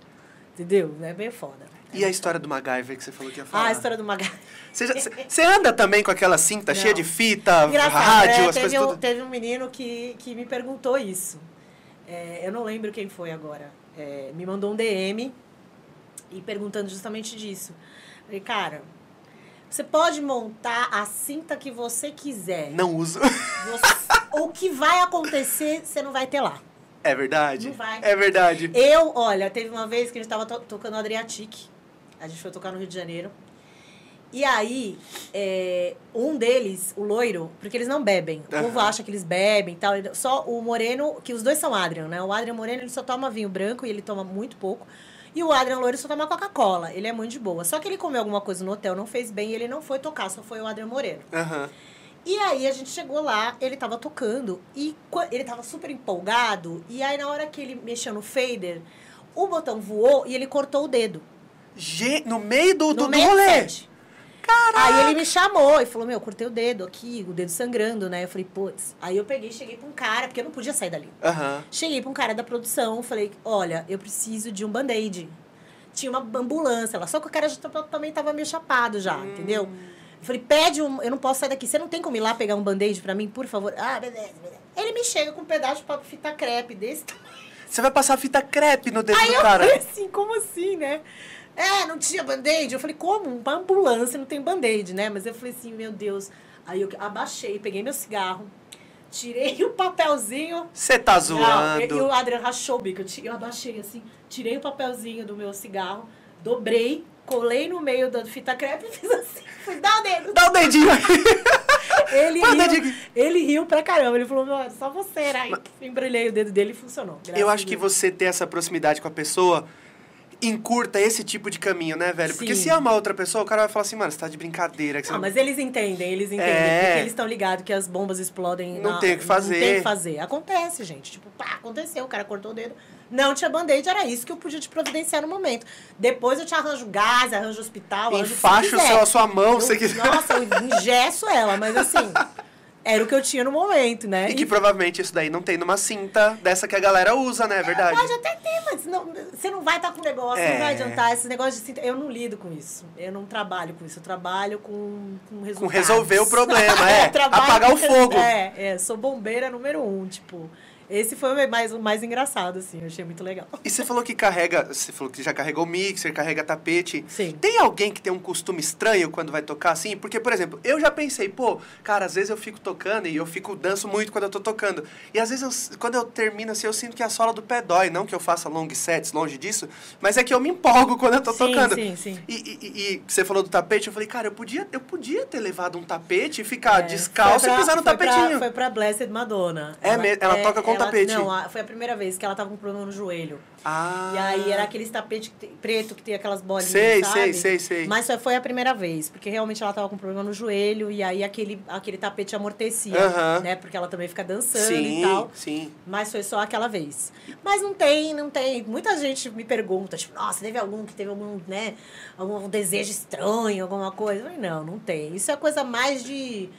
entendeu? É bem foda. E a história do MacGyver que você falou que ia falar? Ah, a história do Magal. Você, já- você- você anda também com aquela cinta Não. cheia de fita, Engraçado, rádio, é, as teve, coisas um, tudo? teve um menino que, que me perguntou isso. É, eu não lembro quem foi agora. É, me mandou um DM e perguntando justamente disso. Falei, cara, você pode montar a cinta que você quiser. Não uso. Você- o que vai acontecer, você não vai ter lá. É verdade. Não vai. É verdade. Eu, olha, teve uma vez que a gente tava to- tocando Adriatic. A gente foi tocar no Rio de Janeiro. E aí, é, um deles, o loiro, porque eles não bebem. O povo acha que eles bebem e tal. Só o Moreno, que os dois são Adrian, né? O Adrian Moreno, ele só toma vinho branco e ele toma muito pouco. E o Adrian Loiro só toma Coca-Cola. Ele é muito de boa. Só que ele comeu alguma coisa no hotel, não fez bem e ele não foi tocar, só foi o Adrian Moreno. Aham. E aí a gente chegou lá, ele tava tocando e ele tava super empolgado. E aí na hora que ele mexeu no fader, o botão voou e ele cortou o dedo. Ge- No meio do, do, no do meio do rolê. Set. Aí ele me chamou e falou: Meu, cortei o dedo aqui, o dedo sangrando, né? Eu falei: Putz. Aí eu peguei e cheguei pra um cara, porque eu não podia sair dali. Cheguei pra um cara da produção, falei: Olha, eu preciso de um band-aid. Tinha uma ambulância lá, só que o cara já também tava meio chapado já, entendeu? Eu falei: Pede um. Eu não posso sair daqui. Você não tem como ir lá pegar um band-aid pra mim, por favor? Ah, beleza, beleza. Ele me chega com um pedaço de fita crepe desse tamanho. Você vai passar fita crepe no dedo Aí do eu cara. falei assim, como assim, né? É, não tinha band-aid. Eu falei, como? Uma ambulância não tem band-aid, né? Mas eu falei assim, meu Deus. Aí eu abaixei, peguei meu cigarro, tirei o papelzinho. Você tá Não, e, zoando. e o Adriano rachou o bico. Eu, abaixei assim, tirei o papelzinho do meu cigarro, dobrei, colei no meio da fita crepe e fiz assim. Fui dar o dedo. Dá o dedinho aí. Ele riu, dedinho. ele riu pra caramba. Ele falou, meu, só você, né? Aí embrulhei o dedo dele e funcionou. Eu acho que você ter essa proximidade com a pessoa encurta esse tipo de caminho, né, velho? Porque Sim. se ama outra pessoa, o cara vai falar assim, mano, você tá de brincadeira. Que você Ah, mas eles entendem, eles entendem. É. Porque eles estão ligados que as bombas explodem. Não na- tem o que fazer. Não tem o que fazer. Acontece, gente. Tipo, pá, aconteceu, o cara cortou o dedo. Não tinha band-aid, era isso que eu podia te providenciar no momento. Depois eu te arranjo gás, arranjo hospital, arranjo o que Enfaixa o seu, a sua mão, Eu- você quiser. Nossa, eu engesso ela, mas assim, era o que eu tinha no momento, né? E que provavelmente isso daí não tem numa cinta dessa que a galera usa, né? É verdade. Pode até ter, mas não, você não vai estar com o negócio, É. não vai adiantar. Esse negócio de cinta, eu não lido com isso. Eu não trabalho com isso. Eu trabalho com, com resultados. Com resolver o problema, é. Apagar o fogo. É, é, sou bombeira número um, tipo. Esse foi o mais, o mais engraçado, assim, eu achei muito legal. E você falou que carrega, você falou que já carregou mixer, carrega tapete. Sim. Tem alguém que tem um costume estranho quando vai tocar assim? Porque, por exemplo, eu já pensei, pô, cara, às vezes eu fico tocando e eu fico danço muito quando eu tô tocando. E às vezes eu, quando eu termino assim, eu sinto que a sola do pé dói, não que eu faça long sets longe disso, mas é que eu me empolgo quando eu tô sim, tocando. Sim, sim. E, e, e, você falou do tapete, eu falei, cara, eu podia, eu podia ter levado um tapete e ficar É, descalço pra- e pisar no foi pra- tapetinho. foi pra Blessed Madonna. É mesmo? Ela toca com tapete? Não, a- foi a primeira vez que ela tava com problema no joelho. Ah. E aí era aqueles tapete que tem- preto que tem aquelas bolinhas, Sei, sabe? sei, sei, sei. Mas só foi a primeira vez, porque realmente ela tava com problema no joelho e aí aquele, aquele tapete amortecia, Aham. né? Porque ela também fica dançando Sim, e tal. sim. Mas foi só aquela vez. Mas não tem, não tem. Muita gente me pergunta, tipo, nossa, teve algum que teve algum, né, algum desejo estranho, alguma coisa? Eu falei, não, não tem. Isso é coisa mais de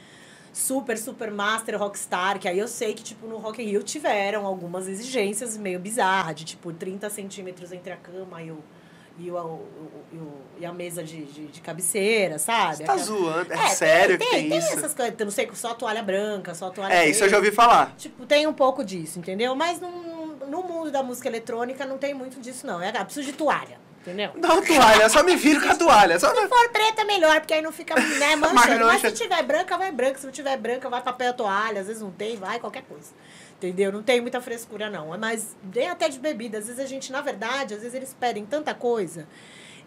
super, super master rockstar, que aí eu sei que, tipo, no Rock in Rio tiveram algumas exigências meio bizarras, de, tipo, 30 centímetros entre a cama e o... E, o, o- o- e a mesa de, de, de cabeceira, sabe? Você tá Aquela- zoando. É, É, sério tem, que tem, tem isso? essas coisas. Não sei, só toalha branca, só toalha É, isso eu já ouvi falar. Tipo, tem um pouco disso, entendeu? Mas no, no mundo da música eletrônica não tem muito disso, não. É, preciso de toalha, entendeu? Não, toalha, só me viro com a toalha. Só Se for preta, é melhor, porque aí não fica né, manchando. Mas se tiver branca, vai branca. Se não tiver branca, vai papel toalha. Às vezes não tem, vai qualquer coisa. Entendeu? Não tem muita frescura, não. É mais, nem até de bebida. Às vezes a gente, na verdade, às vezes eles pedem tanta coisa.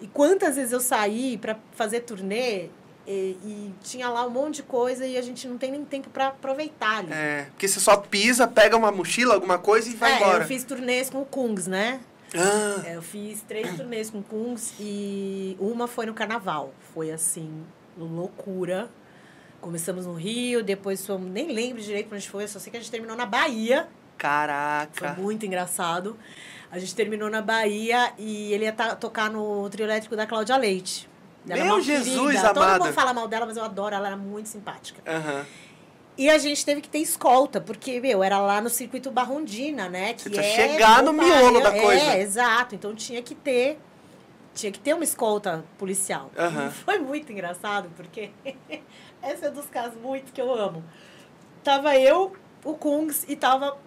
E quantas vezes eu saí pra fazer turnê e, e tinha lá um monte de coisa e a gente não tem nem tempo pra aproveitar ali. É, porque você só pisa, pega uma mochila, alguma coisa e vai é, embora. eu fiz turnês com o Kungs, né? Ah, É, eu fiz três turnês com Kungs e uma foi no carnaval. Foi assim, loucura. Começamos no Rio, depois fomos, nem lembro direito pra onde foi, só sei que a gente terminou na Bahia. Foi caraca. muito engraçado. A gente terminou na Bahia e ele ia tocar no trio elétrico da Cláudia Leite. Ela é Meu Jesus, querida. Todo amada. mundo fala mal dela, mas eu adoro, ela era muito simpática. Aham. E a gente teve que ter escolta, porque, meu, era lá no circuito Barrondina, né? Que Você é chegar no miolo da coisa. É, exato. Então tinha que ter. Tinha que ter uma escolta policial. E foi muito engraçado, porque esse é dos casos muito que eu amo. Tava eu, o Kungs, e tava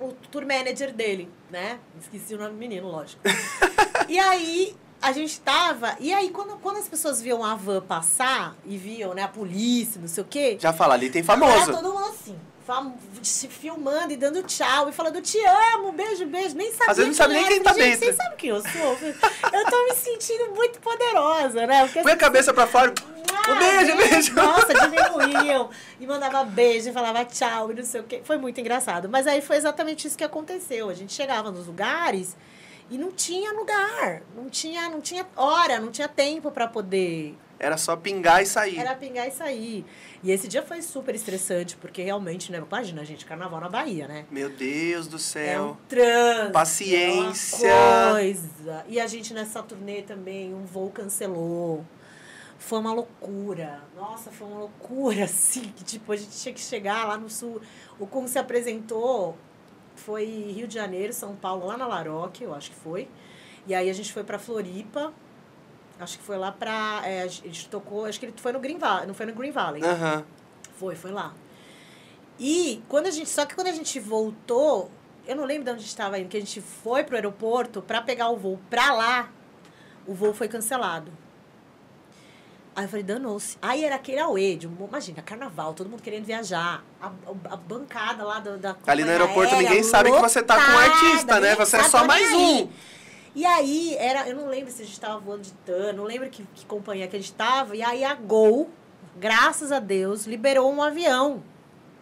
o tour manager dele, né? Esqueci o nome do menino, lógico. e aí, a gente tava. E aí, quando, quando as pessoas viam a van passar e viam, né, a polícia, não sei o quê. Já fala, ali tem Era famoso. todo mundo assim, se filmando e dando tchau e falando te amo, beijo, beijo. Nem sabia Às vezes não sabe nem era. quem tá Gente, dentro. Vocês sabem quem eu sou? Eu tô me sentindo muito poderosa, né? Porque Põe a cabeça pra fora. ah, Um beijo, beijo. Nossa, diminuíam. E mandava beijo, e falava tchau, e não sei o quê. Foi muito engraçado. Mas aí foi exatamente isso que aconteceu. A gente chegava nos lugares e não tinha lugar. Não tinha, não tinha hora, não tinha tempo para poder. Era só pingar e sair. Era pingar e sair. E esse dia foi super estressante, porque realmente, né? Imagina, gente, carnaval na Bahia, né? Meu Deus do É um céu. trânsito. Paciência. É coisa. E a gente nessa turnê também, um voo cancelou. Foi uma loucura. Nossa, foi uma loucura, assim. Que, tipo, a gente tinha que chegar lá no sul. O Cum se apresentou, foi Rio de Janeiro, São Paulo, lá na Laroque, eu acho que foi. E aí a gente foi pra Floripa. Acho que foi lá pra. é, a gente tocou, acho que ele foi no Green Valley, não foi no Green Valley. Aham. Foi, foi lá. E quando a gente, só que quando a gente voltou, eu não lembro de onde a gente estava indo, que a gente foi pro aeroporto para pegar o voo pra lá, o voo foi cancelado. Aí eu falei, danou-se. Aí era aquele auê, de, imagina, carnaval, todo mundo querendo viajar. A, a- bancada lá da, da Ali no aeroporto ninguém sabe que você tá com um lotada, artista, né? Você é só tá mais um. E aí, era, eu não lembro se a gente tava voando de TAN, não lembro que, que companhia que a gente tava. E aí a Gol, graças a Deus, liberou um avião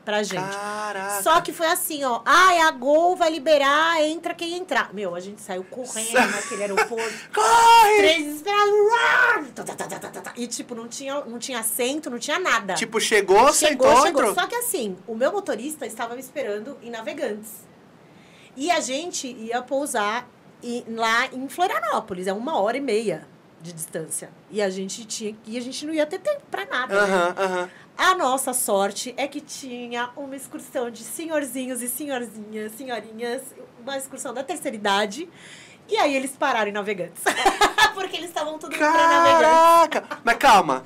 pra gente. Caraca. Só que foi assim, ó. Ai, a Gol vai liberar, entra quem entrar. Meu, a gente saiu correndo naquele aeroporto. Corre! Três desesperados. Tá, tá, tá. E, tipo, não tinha, não tinha assento, não tinha nada. Tipo, chegou, sentou, chegou, chegou. entrou. Só que assim, o meu motorista estava me esperando em Navegantes. E a gente ia pousar lá em Florianópolis, é uma hora e meia de distância. E a gente tinha e a gente não ia ter tempo pra nada. né? Aham, aham. A nossa sorte é que tinha uma excursão de senhorzinhos e senhorzinhas, senhorinhas, uma excursão da terceira idade. E aí eles pararam em Navegantes. Porque eles estavam tudo. Caraca! Mas calma.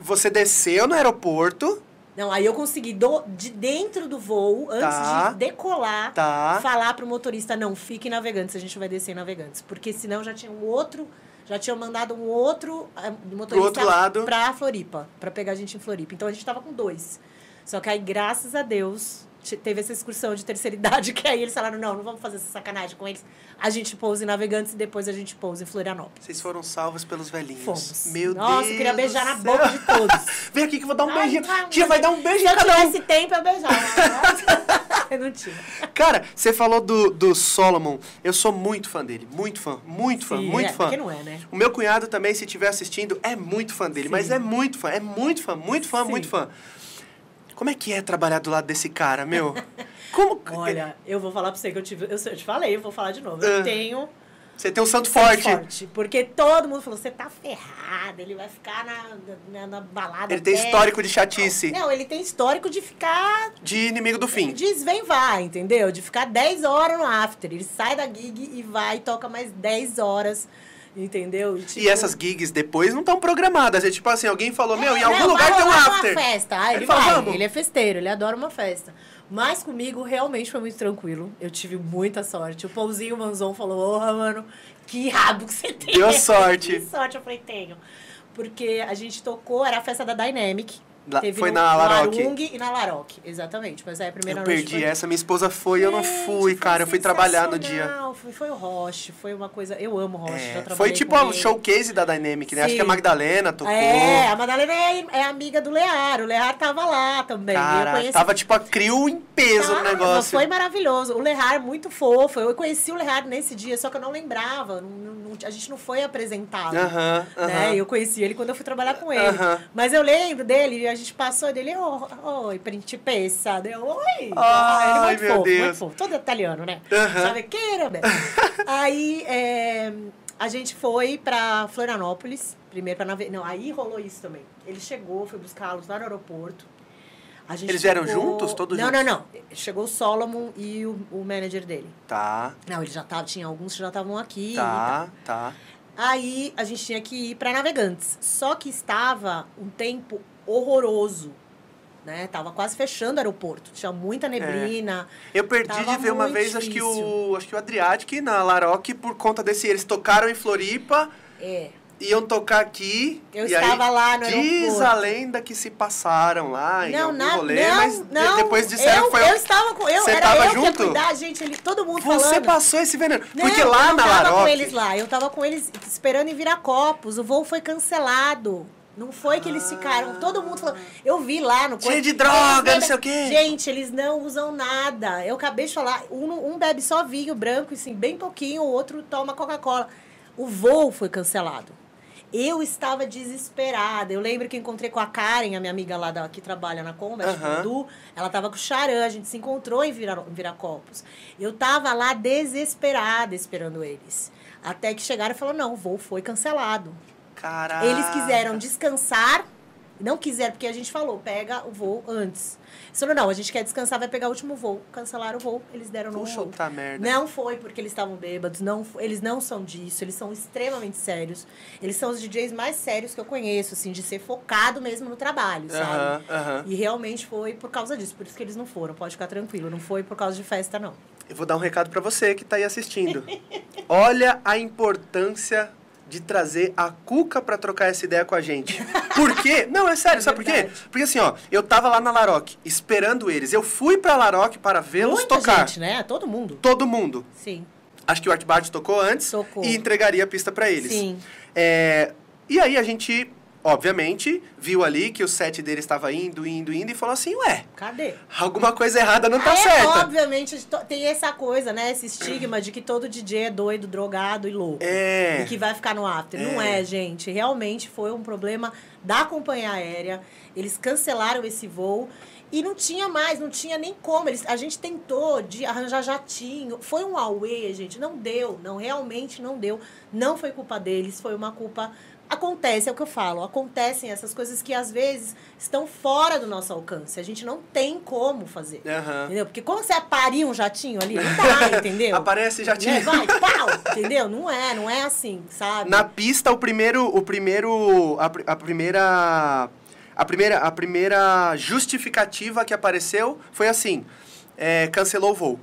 Você desceu no aeroporto, Não, aí eu consegui do, de dentro do voo, antes Tá. de decolar, Tá. falar pro motorista, não, fique em Navegantes, a gente vai descer em Navegantes. Porque senão já tinha um outro, já tinham mandado um outro eh, motorista pra Floripa, pra pegar a gente em Floripa. Então a gente tava com dois. Só que aí, graças a Deus, teve essa excursão de terceira idade, que aí eles falaram, não, não vamos fazer essa sacanagem com eles. A gente pousa em Navegantes e depois a gente pousa em Florianópolis. Vocês foram salvos pelos velhinhos. Fomos. Meu Nossa, Deus. eu queria beijar na boca de todos. Vem aqui que eu vou dar um Ai, beijinho. ai, Tia, vai dar um beijo Se em eu cada um. tivesse tempo, eu beijava. mas eu não tinha. Cara, você falou do, do Solomon. Eu sou muito fã dele. Muito fã. Muito fã. Sim, muito é, fã. porque não é, né? O meu cunhado também, se estiver assistindo, é muito fã dele. Sim. Mas é muito fã. É muito fã. Muito fã, Sim. muito fã. Como é que é trabalhar do lado desse cara, meu? Como... Olha, eu vou falar pra você que eu tive. Eu, eu te falei, eu vou falar de novo. Eu tenho. Você tem um santo sangue forte. Porque todo mundo falou: você tá ferrado, ele vai ficar na, na, na balada. Ele tem até- histórico de chatice. Não, ele tem histórico de ficar. De inimigo do fim. De vem vai, entendeu? De ficar 10 horas no after. Ele sai da gig e vai e toca mais 10 horas. Entendeu? E tipo, essas gigs depois não estão programadas. É tipo assim, alguém falou, meu, em É, algum não, lugar tem um after. Uma festa. Ah, ele, Ele fala. Ele é festeiro, ele adora uma festa. Mas comigo realmente foi muito tranquilo. Eu tive muita sorte. O Pãozinho Manzon falou: Porra, mano, que rabo que você tem. Deu sorte. que sorte, eu falei: Tenho. Porque a gente tocou, era a festa da Dynamic. Lá- Teve foi no, na no Laroque. Arung e na Laroque, exatamente. Mas aí a primeira Eu noite perdi foi... essa, minha esposa foi, eu não Gente, fui, cara. Eu fui trabalhar no dia. sensacional. Foi, foi o Roche, foi uma coisa. Eu amo o Roche, É, foi tipo o showcase da Dynamic, né? Acho Sim. que a Magdalena tocou. É, a Madalena é, é amiga do Lear. O Lear tava lá também. eu Cara, conheci tava tipo a Crio em peso no Tava, negócio. Foi maravilhoso. O Lehar é muito fofo. Eu conheci o Lehar nesse dia, só que eu não lembrava. Não- não- a gente não foi apresentado. Aham, Né? aham. Eu conheci ele quando eu fui trabalhar com ele. Aham. Mas eu lembro dele, e a gente passou dele, "Oh, oi, principessa. Deu, oi. Ai, ele muito meu fofo, Deus. muito fofo. Todo italiano, né? Aham. Sabe que era, Beto? Aí é, a gente foi pra Florianópolis, primeiro pra nave... Não, aí rolou isso também. Ele chegou, foi buscá-los lá no aeroporto. A gente Eles vieram ficou- juntos? Todos não, juntos? Não, não, Chegou o Solomon e o, o manager dele. Tá, Não, ele já tava, tinha alguns que já estavam aqui. tá, tá. Aí a gente tinha que ir para Navegantes. Só que estava um tempo horroroso. Né? Tava quase fechando o aeroporto. Tinha muita neblina. Eu perdi de ver uma vez, acho que o acho que o Adriatic na Laroque, por conta desse. Eles tocaram em Floripa, É. iam tocar aqui. Eu estava aí, lá no Diz aeroporto. a lenda que se passaram lá em Não, na, rolê, não, mas não. depois disseram eu, que foi Eu estava com. Eu, Você era tava eu que junto? ia cuidar, gente. Ele, todo mundo Você falando. passou esse veneno. Não, Porque lá eu na não tava com Laroque. eles lá. Eu tava com eles esperando em Viracopos. O voo foi cancelado. Não foi que eles ficaram. Todo mundo falou. Eu vi lá no Cheio de droga, não sei o quê. Gente, eles não usam nada. Eu acabei de falar. Um, um bebe só vinho branco, assim, bem pouquinho. O outro toma Coca-Cola. O voo foi cancelado. Eu estava desesperada. Eu lembro que encontrei com a Karen, a minha amiga lá da, que trabalha na Combat, Aham. do ela tava com o Charan, a gente se encontrou em, Vira, em Viracopos. Eu tava lá desesperada esperando eles. Até que chegaram e falaram: não, o voo foi cancelado. Caraca. Eles quiseram descansar, não quiseram, porque a gente falou: pega o voo antes. Eles não, a gente quer descansar, vai pegar o último voo. Cancelaram o voo, eles deram no voo. Puta merda. Não foi porque eles estavam bêbados, não, eles não são disso, eles são extremamente sérios. Eles são os DJs mais sérios que eu conheço, assim, de ser focado mesmo no trabalho, sabe? Aham, aham. E realmente foi por causa disso, por isso que eles não foram, pode ficar tranquilo, não foi por causa de festa, não. Eu vou dar um recado pra você que tá aí assistindo. Olha a importância de trazer a Cuca pra trocar essa ideia com a gente. Por quê? Não, é sério, É sabe por quê? Porque assim, ó, eu tava lá na Laroque, esperando eles. Eu fui pra Laroque para vê-los tocar. gente, né? Todo mundo. Todo mundo. Sim. Acho que o Art Bart tocou antes Tocou. e entregaria a pista pra eles. Sim. É, e aí a gente, obviamente, viu ali que o set dele estava indo, indo, indo e falou assim, ué, Cadê? alguma coisa errada não tá é, certa. obviamente, tem essa coisa, né? Esse estigma de que todo DJ é doido, drogado e louco. É. E que vai ficar no after. Não É. é, gente. Realmente foi um problema da companhia aérea. Eles cancelaram esse voo. E não tinha mais, não tinha nem como. Eles, a gente tentou de arranjar jatinho. Foi um away, gente. Não deu. Não, realmente não deu. Não foi culpa deles, foi uma culpa. Acontece, é o que eu falo. Acontecem essas coisas que às vezes estão fora do nosso alcance. A gente não tem como fazer. Aham. Entendeu? Porque como você parir um jatinho ali, não dá, entendeu? Aparece já tinha. É, vai, pau! Entendeu? Não é, não é assim, sabe? Na pista, o primeiro. O primeiro. A, a primeira. A primeira, a primeira justificativa que apareceu foi assim: é, cancelou o voo.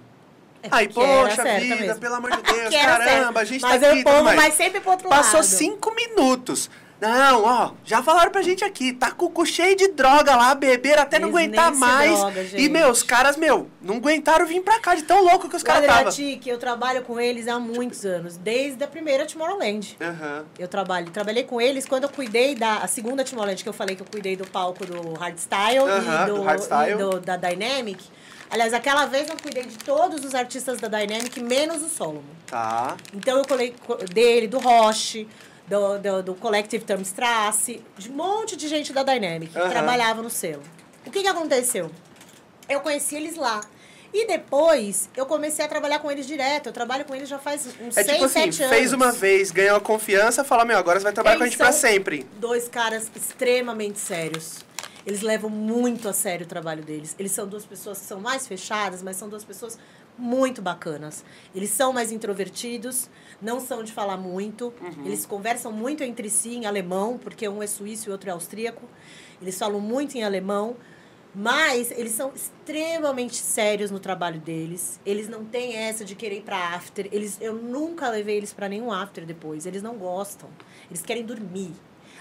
Aí, que era poxa vida, mesmo. pelo amor de Deus, Que caramba, certo. a gente Mas tá aí aqui. o povo mais. vai sempre pro outro Passou lado. cinco minutos. Não, ó, já falaram pra gente aqui, tá com o cu cheio de droga lá, beberam até não Eles aguentar nem se mais. droga, e, meu, os caras, meu, não aguentaram vir pra cá de tão louco que os caras estavam. Adriatic, eu trabalho com eles há muitos anos, desde a primeira Tomorrowland. Aham. Eu trabalho, trabalhei com eles quando eu cuidei da a segunda Tomorrowland que eu falei que eu cuidei do palco do Hardstyle Aham, e, do, do hardstyle. e do- da Dynamic. Aliás, aquela vez eu cuidei de todos os artistas da Dynamic, menos o Solomon. Tá. Então eu colei co- dele, do Roche, do, do, do Collective Termstrasse, de um monte de gente da Dynamic que Aham. trabalhava no selo. O que, que aconteceu? Eu conheci eles lá. E depois eu comecei a trabalhar com eles direto. Eu trabalho com eles já faz uns É 6, tipo assim, 7 anos. fez uma vez, ganhou a confiança, fala, meu, agora você vai trabalhar com a Eles gente pra sempre. Dois caras extremamente sérios. Eles levam muito a sério o trabalho deles. Eles são duas pessoas que são mais fechadas, mas são duas pessoas muito bacanas. Eles são mais introvertidos, não são de falar muito. Eles conversam muito entre si em alemão, porque um é suíço e o outro é austríaco. Eles falam muito em alemão. Mas eles são extremamente sérios no trabalho deles. Eles não têm essa de querer ir pra after. Eles, eu nunca levei eles pra nenhum after depois. Eles não gostam. Eles querem dormir.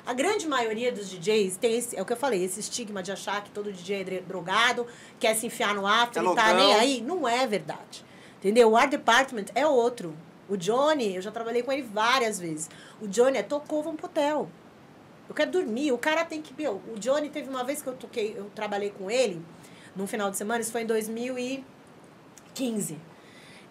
A grande maioria dos DJs tem esse, é o que eu falei, esse estigma de achar que todo DJ é drogado, quer se enfiar no after É e tá nem aí. Não é verdade. Entendeu? O Art Department é outro. O Johnny, eu já trabalhei com ele várias vezes. O Johnny é tocou, vamos pro hotel. Eu quero dormir. O cara tem que. Meu, o Johnny teve uma vez que eu toquei, eu trabalhei com ele, num final de semana, isso foi em 2015.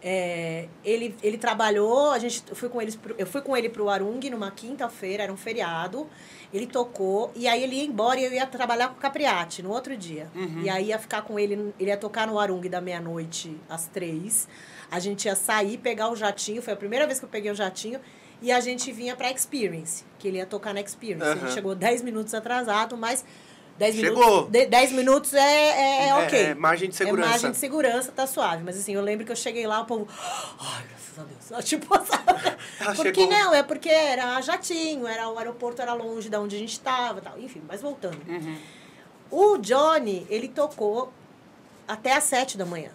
É, ele, ele trabalhou, a gente eu fui com eles pro- eu fui com ele pro Arung numa quinta-feira, era um feriado. Ele tocou e aí ele ia embora e eu ia trabalhar com o Capriati no outro dia. E aí ia ficar com ele, ele ia tocar no Arung da meia-noite às três. A gente ia sair, pegar o jatinho, foi a primeira vez que eu peguei o jatinho. E a gente vinha pra Experience, que ele ia tocar na Experience. A Aham. gente chegou 10 minutos atrasado, mas 10 Chegou. minutos. de- 10 minutos é, é, é ok. É, margem de segurança. É margem de segurança, tá suave. Mas assim, eu lembro que eu cheguei lá, o povo. Ai, graças a Deus. Tipo, sabe? Ela Porque chegou. não, é porque era jatinho, era, o aeroporto era longe de onde a gente estava tal. Enfim, mas voltando. Uhum. O Johnny, ele tocou até às sete da manhã.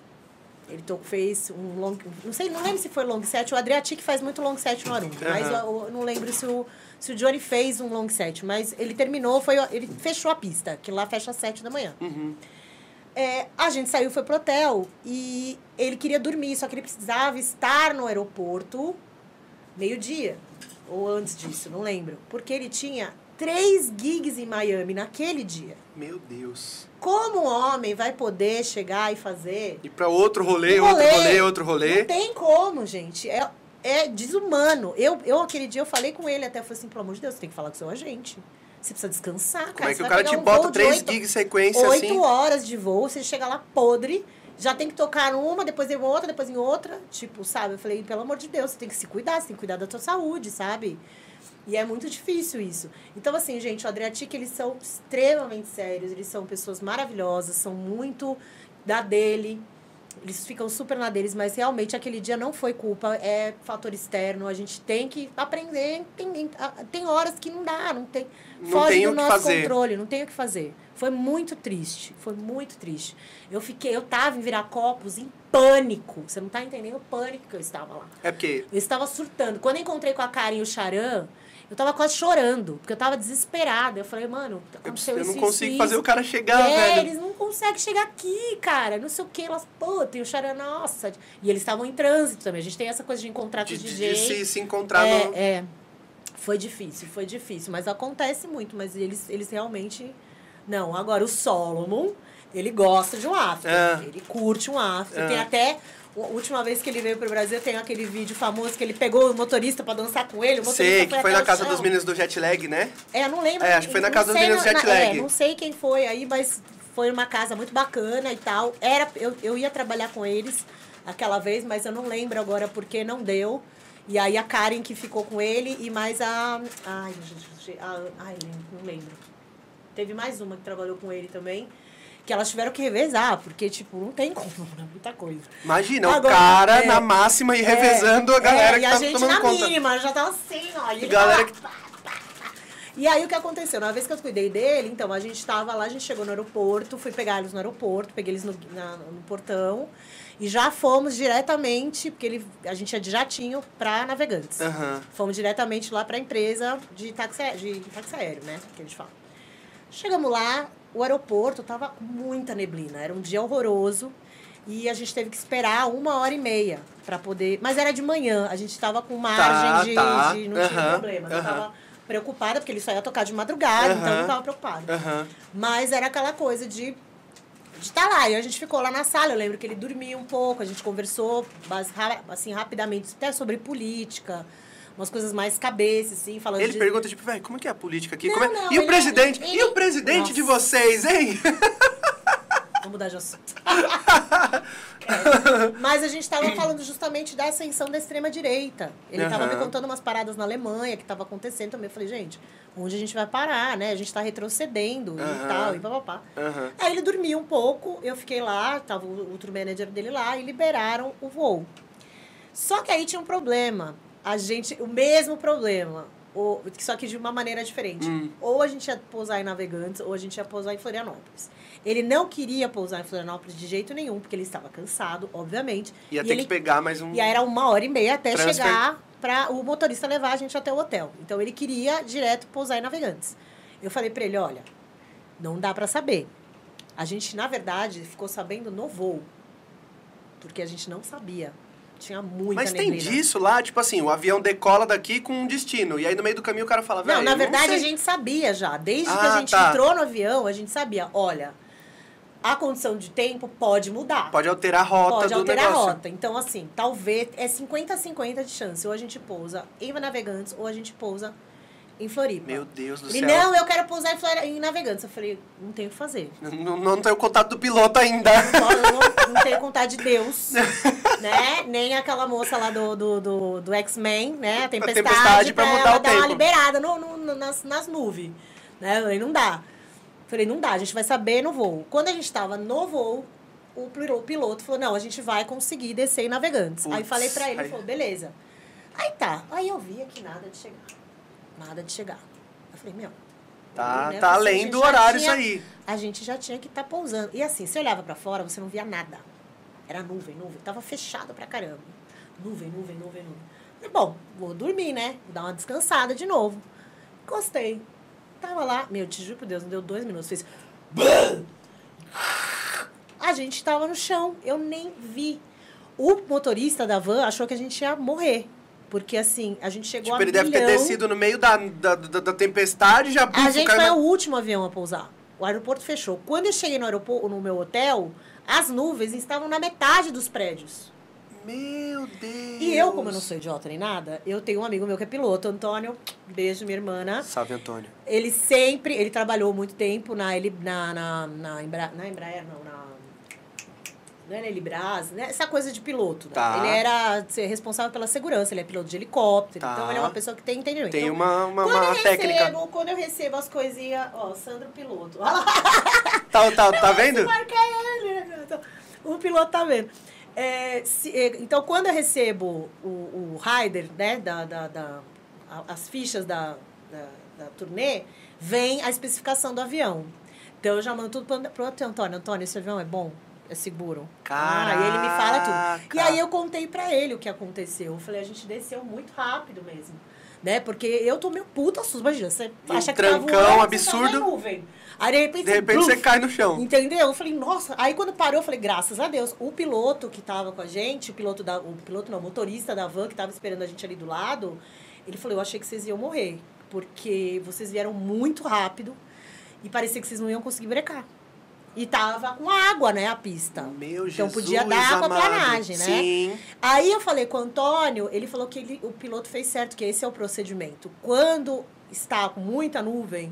Ele to, fez um long. Não sei, não lembro se foi long set. O Adriatic faz muito long set no Arung. Mas Aham. eu, eu não lembro se o, se o Johnny fez um long set. Mas ele terminou, foi, ele fechou a pista, que lá fecha às sete da manhã. Uhum. É, a gente saiu, foi pro hotel e ele queria dormir, só que ele precisava estar no aeroporto meio-dia. Ou antes disso, não lembro. Porque ele tinha três gigs em Miami naquele dia. Meu Deus. Como um homem vai poder chegar e fazer? E pra outro rolê, Um outro rolê. rolê, outro rolê. Não tem como, gente. É, é desumano. Eu, eu, aquele dia, eu falei com ele até, eu falei assim, pelo amor de Deus, você tem que falar com o seu agente. Você precisa descansar, Como é que o cara te um bota três oito- gigs sequência Oito assim? horas de voo, você chega lá podre, já tem que tocar numa, depois em outra, depois em outra. Tipo, sabe? Eu falei, pelo amor de Deus, você tem que se cuidar, você tem que cuidar da tua saúde, sabe? E é muito difícil isso. Então, assim, gente, o Adriatic, eles são extremamente sérios, eles são pessoas maravilhosas, são muito da dele. Eles ficam super na deles, mas realmente aquele dia não foi culpa, é fator externo. A gente tem que aprender. Tem, tem horas que não dá, não tem. Não foge do nosso fazer. controle, não tem o que fazer. Foi muito triste, foi muito triste. Eu fiquei, eu tava em Viracopos em pânico. Você não tá entendendo o pânico que eu estava lá. É porque Eu estava surtando. Quando eu encontrei com a Karen e o Charan, eu tava quase chorando, porque eu tava desesperada. Eu falei, mano, eu, aconteceu eu não isso, consigo isso, fazer isso. o cara chegar, é, velho. eles não conseguem chegar aqui, cara. Não sei o que. Elas, puta, e o Charan, nossa. E eles estavam em trânsito também. A gente tem essa coisa de encontrar com De, os de- DJs. de se, se encontrar é, no... é. Foi difícil, foi difícil. Mas acontece muito. Mas eles, eles realmente... Não, agora o Solomon, ele gosta de um after. É. Ele curte um after. É. Tem até... A última vez que ele veio pro Brasil, tem aquele vídeo famoso que ele pegou o motorista pra dançar com ele. O motorista Sei, que foi na casa chão. dos meninos do jet lag, né? É, eu não lembro. É, acho que foi na casa dos meninos na- jet na- lag. É, não sei quem foi aí, mas foi uma casa muito bacana e tal. Era, eu, eu ia trabalhar com eles aquela vez, mas eu não lembro agora porque não deu. E aí a Karen que ficou com ele e mais a. Ai, gente, ai, não lembro. Teve mais uma que trabalhou com ele também. Que elas tiveram que revezar, porque, tipo, não tem como, né? Muita coisa. Imagina, Agora, o cara é, na máxima e revezando a galera é, que e tá a gente tomando na conta. mínima, já tava assim, ó. E galera que-. E aí o que aconteceu? Na vez que eu cuidei dele, então a gente estava lá, a gente chegou no aeroporto, fui pegar eles no aeroporto, peguei eles no, na- no portão e já fomos diretamente, porque ele, a gente ia de jatinho para navegantes. Aham. Fomos diretamente lá para a empresa de táxi, de táxi aéreo, né? Que a gente fala. Chegamos lá, o aeroporto tava muita neblina, era um dia horroroso. E a gente teve que esperar uma hora e meia para poder. Mas era de manhã, a gente estava com margem de, tá. de- Não tinha Aham, problema. Não aham. tava preocupada, porque ele só ia tocar de madrugada, então Aham. não tava preocupada. Mas era aquela coisa de de estar lá. E a gente ficou lá na sala. Eu lembro que ele dormia um pouco, a gente conversou assim, rapidamente até sobre política, umas coisas mais cabeça, assim, falando Ele de. pergunta, tipo, velho, como que é a política aqui? Não, Como é- não, e o presidente? ele- E o presidente de vocês, hein? Vamos mudar de assunto. É. Mas a gente estava falando justamente da ascensão da extrema-direita. Ele estava me contando umas paradas na Alemanha que estava acontecendo também. Eu falei, gente, onde a gente vai parar, né? A gente está retrocedendo Aham. e tal, e papapá. Aham. Aí ele dormiu um pouco, eu fiquei lá, tava o outro manager dele lá e liberaram o voo. Só que aí tinha um problema. A gente, o mesmo problema, o, só que de uma maneira diferente. Hum. Ou a gente ia pousar em Navegantes, ou a gente ia pousar em Florianópolis. Ele não queria pousar em Florianópolis de jeito nenhum, porque ele estava cansado, obviamente. Ia e ter ele, que pegar mais um. E aí era uma hora e meia até Transfer. chegar para o motorista levar a gente até o hotel. Então ele queria direto pousar em Navegantes. Eu falei para ele, olha, não dá para saber. A gente, na verdade, ficou sabendo no voo. Porque a gente não sabia. Tinha muita Mas tem neblina. disso lá, tipo assim, o avião decola daqui com um destino. E aí no meio do caminho o cara fala, velho. Não, na verdade a sei. gente sabia já. Desde que Ah, a gente tá. entrou no avião, a gente sabia, olha, a condição de tempo pode mudar. Pode alterar a rota Pode do alterar a negócio. rota. Então, assim, talvez é 50-50 de chance. Ou a gente pousa em Navegantes, ou a gente pousa em Floripa. Meu Deus do Ele, céu. não, eu quero pousar em, Flori- em Navegantes. Eu falei, não tenho o que fazer. Não, não tenho contato do piloto ainda. Eu não, não tenho contato de Deus, né? Nem aquela moça lá do, do, do, do X-Men, né? A tempestade, tempestade pra mudar ela o dar uma tempo. liberada no, no- nas, nas nuvens. Né? Eu falei, não dá. Falei, não dá, a gente vai saber no voo. Quando a gente tava no voo, o pilo- o piloto falou, não, a gente vai conseguir descer em Navegantes. aí Putz, falei pra ele, aí- ele falou, beleza. Aí tá, aí eu vi aqui nada de chegar. Nada de chegar. Eu falei, meu... Tá, né, tá porque além do horário tinha- isso aí. a gente já tinha que estar pousando. E assim, você olhava pra fora, você não via nada. Era nuvem, nuvem. Tava fechado pra caramba. Nuvem, nuvem, nuvem, nuvem. Falei, bom, vou dormir, né? Vou dar uma descansada de novo. Gostei. Tava lá, meu, te juro por Deus, não deu dois minutos. Fez. A gente tava no chão, eu nem vi. O motorista da van achou que a gente ia morrer. Porque assim, a gente chegou Tipo, a ele deve ter milhão. descido no meio da, da, da, da tempestade já A gente foi na- o último avião a pousar. O aeroporto fechou. Quando eu cheguei no aeroporto, no meu hotel, as nuvens estavam na metade dos prédios. Meu Deus. E eu, como eu não sou idiota nem nada, eu tenho um amigo meu que é piloto, Antônio. Beijo, minha irmã. Salve, Antônio. Ele sempre, ele trabalhou muito tempo na, ele, na, na, na, Embra, na Embraer, não, na... Não é na Elibras, né? Essa coisa de piloto. né? Tá. Ele era responsável pela segurança, ele é piloto de helicóptero. Tá. Então, ele é uma pessoa que tem entendimento. Tem Então, uma, uma, quando uma eu técnica. recebo, quando eu recebo as coisinhas, ó, Sandro Piloto. Olha lá, Tá, tá, tá vendo? marca ele. né? Então, O piloto tá vendo. É, se- é, então, quando eu recebo o, o rider, né, da, da, da- as fichas da, da, da turnê, vem a especificação do avião. Então, eu já mando tudo pro, pro Antônio. Antônio, esse avião é bom? É seguro? Ah, e ele me fala tudo. E aí eu contei pra ele o que aconteceu. Eu falei, a gente desceu muito rápido mesmo. Né? Porque eu tô meio puta susto. Imagina, você E acha um que tá trancão voando, tá absurdo. na nuvem. Aí de repente, De repente bluf, você cai no chão. Entendeu? Eu falei, nossa. Aí quando parou, eu falei, graças a Deus. O piloto que tava com a gente, o piloto da. O piloto não, o motorista da van que tava esperando a gente ali do lado, ele falou, eu achei que vocês iam morrer. Porque vocês vieram muito rápido e parecia que vocês não iam conseguir brecar. E tava com água, né, a pista. Meu Então Jesus podia dar amado. aquaplanagem, né? Sim. Aí eu falei com o Antônio, ele falou que ele- o piloto fez certo, que esse é o procedimento. Quando está com muita nuvem,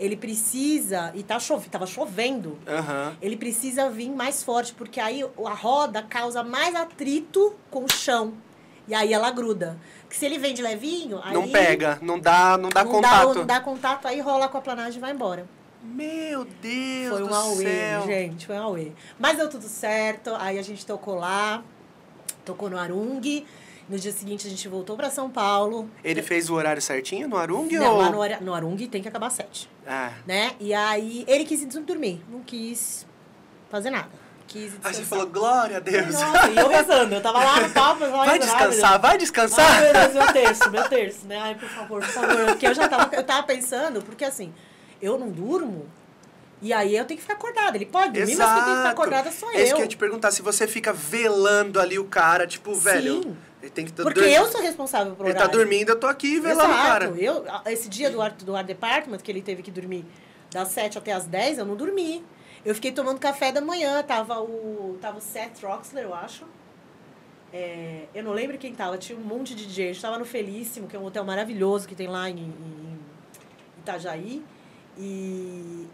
ele precisa, e tá chove, tava chovendo, ele precisa vir mais forte, porque aí a roda causa mais atrito com o chão. E aí ela gruda. Que se ele vem de levinho, aí Não pega, não dá, não dá não contato. Dá, não dá contato, aí rola com a planagem e vai embora. Meu Deus Foi um do auê, céu. gente, foi um auê. Mas deu tudo certo, aí a gente tocou lá, tocou no Arung. No dia seguinte a gente voltou para São Paulo. Ele fez o horário certinho no Arung? Não, ou... lá no, no Arung tem que acabar às sete. Ah. Né? E aí ele quis ir dormir. Não quis fazer nada. Quis ir Aí descansar. você falou, glória a Deus. Nossa, e eu rezando. Eu tava lá no palco, eu tava Vai descansar, vai Ai, descansar. meu Deus, meu terço, meu terço, né? Ai, por favor, por favor. Porque eu já tava, eu tava pensando, porque assim, eu não durmo, e aí eu tenho que ficar acordada. Ele pode dormir, mas quem tem que ficar acordada sou É isso eu. que eu ia te perguntar, se você fica velando ali o cara, tipo, velho, Sim. ele tem que Porque eu sou responsável por Ele horário. tá dormindo, eu tô aqui velando o cara. Exato. Eu, esse dia do art, do art department, que ele teve que dormir das 7 até as 10, eu não dormi. Eu fiquei tomando café da manhã. Tava o, tava o Seth Roxler, eu acho. É, eu não lembro quem tava. Tinha um monte de DJ. A gente tava no Felíssimo, que é um hotel maravilhoso que tem lá em, em Itajaí. E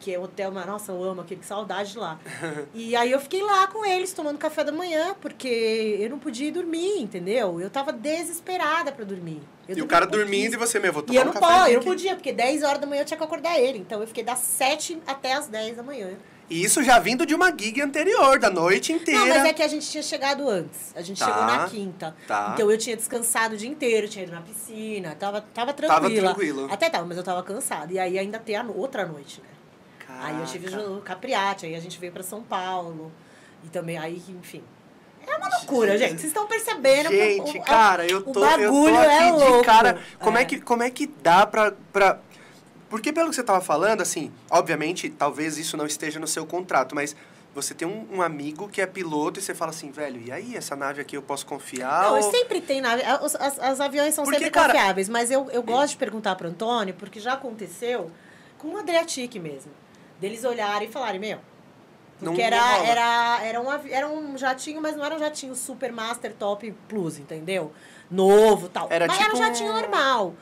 que é um hotel, mas nossa, eu amo aquele, que saudade de lá. e aí eu fiquei lá com eles tomando café da manhã, porque eu não podia ir dormir, entendeu? Eu tava desesperada pra dormir. Eu E o cara dormindo e você, meu, vou E tomar eu um não café. posso, eu não podia, porque 10 horas da manhã eu tinha que acordar ele. Então eu fiquei das 7 até as 10 da manhã. E isso já vindo de uma gig anterior, da noite inteira. Não, mas é que a gente tinha chegado antes. A gente Tá, chegou na quinta. tá. Então eu tinha descansado o dia inteiro, tinha ido na piscina, tava, tava Tava tranquila. tranquilo. Até tava, mas eu tava cansada. E aí ainda tem a outra noite, né? Aí eu tive Caraca. o Capriati, aí a gente veio pra São Paulo. E também, aí, enfim. É uma loucura, gente. Vocês estão percebendo que o- Gente, o- cara, eu o tô, eu tô bagulho aqui é de louco. cara. Como é. É. que, como é que dá pra, pra. Porque pelo que você tava falando, assim, obviamente, talvez isso não esteja no seu contrato, mas você tem um, um amigo que é piloto e você fala assim, velho, e aí, essa nave aqui eu posso confiar? Não, ou- sempre tem nave. As, as, as aviões são Porque, sempre cara- confiáveis, mas eu, eu gosto de perguntar pro Antônio, porque já aconteceu com o Adriatic mesmo. Deles olharem e falarem, meu. Porque não era, era, era, um, era um jatinho, mas não era um jatinho super master top plus, entendeu? Novo tal. Era mas tipo era um jatinho um- normal.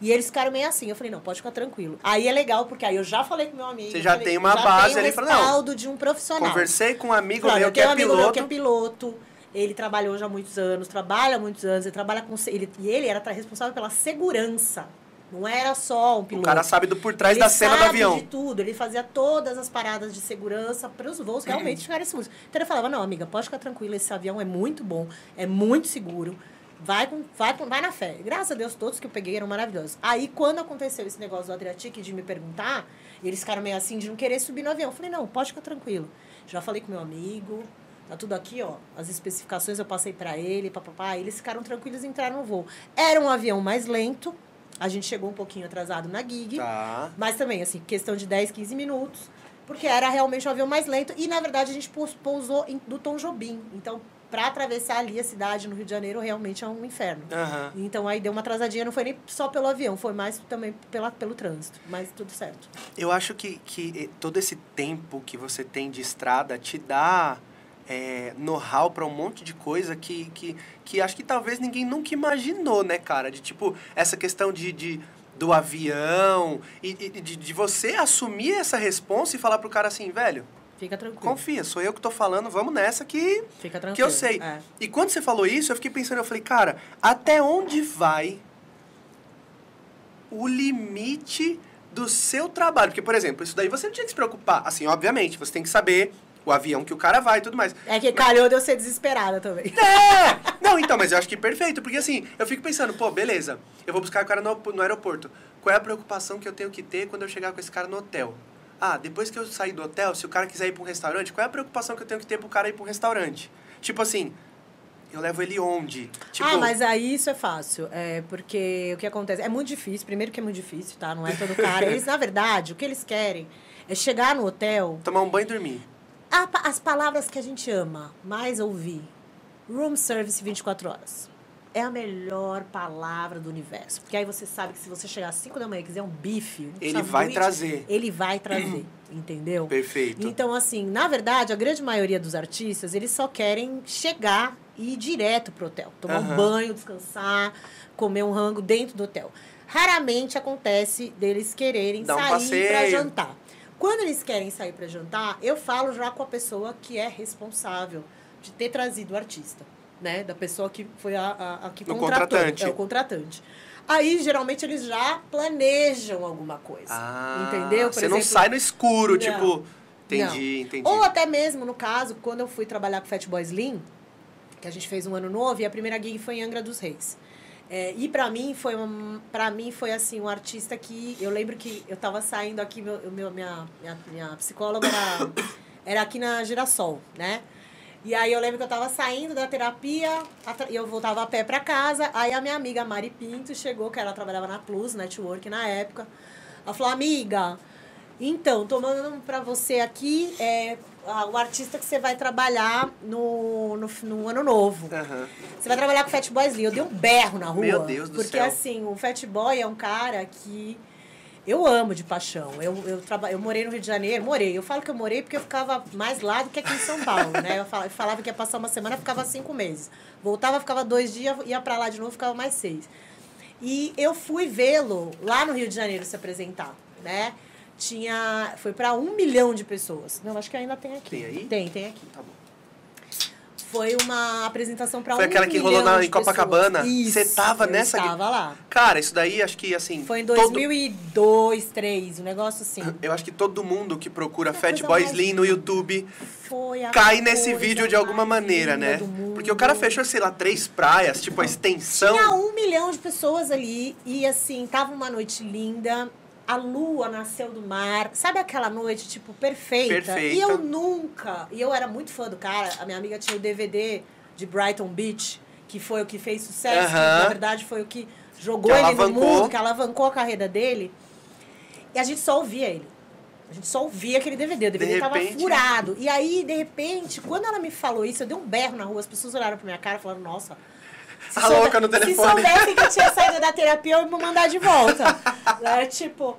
E eles ficaram meio assim. Eu falei, não, pode ficar tranquilo. Aí é legal, porque aí eu já falei com meu amigo. Você já falei, tem uma já base ali, um não, respaldo de um profissional. Conversei com um amigo Claro, meu eu que tenho um é amigo piloto. meu que é piloto. Ele trabalhou já há muitos anos, trabalha há muitos anos, ele trabalha com. Ele, e ele era responsável pela segurança. Não era só um O piloto. cara sabe do por trás ele da cena do avião. de tudo. Ele fazia todas as paradas de segurança para os voos realmente ficarem seguros. Então ele falava: não, amiga, pode ficar tranquila, esse avião é muito bom, é muito seguro. Vai, com, vai, com, vai na fé. Graças a Deus, todos que eu peguei eram maravilhosos. Aí, quando aconteceu esse negócio do Adriatic de me perguntar, eles ficaram meio assim de não querer subir no avião. Eu falei, não, pode ficar tranquilo. Já falei com meu amigo, tá tudo aqui, ó. As especificações eu passei para ele, papapá. Eles ficaram tranquilos e entraram no voo. Era um avião mais lento. A gente chegou um pouquinho atrasado na gig. Tá. Mas também, assim, questão de 10, 15 minutos. Porque era realmente um avião mais lento. E, na verdade, a gente pous- pousou em, do Tom Jobim. Então, para atravessar ali a cidade no Rio de Janeiro, realmente é um inferno. Aham. Então, aí deu uma atrasadinha. Não foi nem só pelo avião, foi mais também pela, pelo trânsito. Mas tudo certo. Eu acho que, que eh, todo esse tempo que você tem de estrada te dá é, know-how pra um monte de coisa que, que, que acho que talvez ninguém nunca imaginou, né, cara? De tipo, essa questão de, de do avião e, e de, de você assumir essa responsa e falar pro cara assim, velho, Fica tranquilo. confia, sou eu que tô falando, vamos nessa que, Fica tranquilo. que eu sei. É. E quando você falou isso, eu fiquei pensando, eu falei, cara, até onde vai o limite do seu trabalho? Porque, por exemplo, isso daí você não tinha que se preocupar. Assim, obviamente, você tem que saber o avião que o cara vai e tudo mais. É que calhou de eu ser desesperada também. É! Não, então, mas eu acho que perfeito, porque assim, eu fico pensando, pô, beleza, eu vou buscar o cara no, no aeroporto. Qual é a preocupação que eu tenho que ter quando eu chegar com esse cara no hotel? Ah, depois que eu sair do hotel, se o cara quiser ir pra um restaurante, qual é a preocupação que eu tenho que ter pro cara ir pra um restaurante? Tipo assim, eu levo ele onde? Tipo, Ah, mas aí isso é fácil. É porque o que acontece? É muito difícil. Primeiro que é muito difícil, tá? Não é todo cara. Eles, na verdade, o que eles querem é chegar no hotel. tomar um banho e dormir. a as palavras que a gente ama mais ouvir. Room service 24 horas. É a melhor palavra do universo. Porque aí você sabe que se você chegar às 5 da manhã e quiser um bife, um Ele vai trazer. Ele vai trazer, entendeu? Perfeito. Então, assim, na verdade, a grande maioria dos artistas, eles só querem chegar e ir direto pro hotel. Tomar um Aham. banho, descansar, comer um rango dentro do hotel. Raramente acontece deles quererem um sair passeio. para jantar. Quando eles querem sair para jantar, eu falo já com a pessoa que é responsável de ter trazido o artista, né? Da pessoa que foi a, a, a que contratou. contratante. É o contratante. Aí, geralmente, eles já planejam alguma coisa. Ah, entendeu? Por você não exemplo, sai no escuro, Não. tipo. Entendi, entendi. ou até mesmo, no caso, quando eu fui trabalhar com Fat Boy Slim, que a gente fez um ano novo, e a primeira gig foi em Angra dos Reis. É, e para mim foi um, para mim foi assim um artista que eu lembro que eu tava saindo aqui meu, meu minha, minha, minha psicóloga era, era aqui na Girassol, né? E aí eu lembro que eu tava saindo da terapia, e eu voltava a pé para casa, aí a minha amiga Mari Pinto chegou, que ela trabalhava na Plus Network na época. Ela falou: "Amiga, então, tô mandando para você aqui é, o artista que você vai trabalhar no, no, no ano novo. Uhum. Você vai trabalhar com o Fat Boys Lee. Eu dei um berro na rua. Meu Deus do porque, céu. Porque, assim, o Fat Boy é um cara que eu amo de paixão. Eu, eu, traba, eu morei no Rio de Janeiro, morei. Eu falo que eu morei porque eu ficava mais lá do que aqui em São Paulo, né? Eu falava, que ia passar uma semana, ficava cinco meses. Voltava, ficava dois dias, ia para lá de novo, ficava mais seis. E eu fui vê-lo lá no Rio de Janeiro se apresentar, né? tinha. Foi para um milhão de pessoas. Não, acho que ainda tem aqui. Tem aí? Tem, tem aqui. Tá bom. Foi uma apresentação para um Foi aquela que rolou na, em Copacabana? Isso. Você tava nessa? Tava lá. Cara, isso daí acho que assim. Foi em 2002, todo... 2003, um negócio assim. Eu acho que todo mundo que procura Fat Boys Lean no YouTube cai nesse vídeo de alguma maneira, né? Porque o cara fechou, sei lá, três praias, tipo a extensão. Tinha um milhão de pessoas ali e assim, tava uma noite linda a lua nasceu do mar. Sabe aquela noite, tipo, perfeita? Perfeita. E eu nunca. E eu era muito fã do cara. A minha amiga tinha o DVD de Brighton Beach, que foi o que fez sucesso. Uh -huh. que, na verdade, foi o que jogou que ele alavancou. no mundo, que alavancou a carreira dele. E a gente só ouvia ele. A gente só ouvia aquele DVD. O DVD de tava repente... furado. E aí, de repente, quando ela me falou isso, eu dei um berro na rua, as pessoas olharam pra minha cara e falaram, nossa se a louca no telefone. Se soubesse que eu tinha saído da terapia, eu ia me mandar de volta. é, tipo.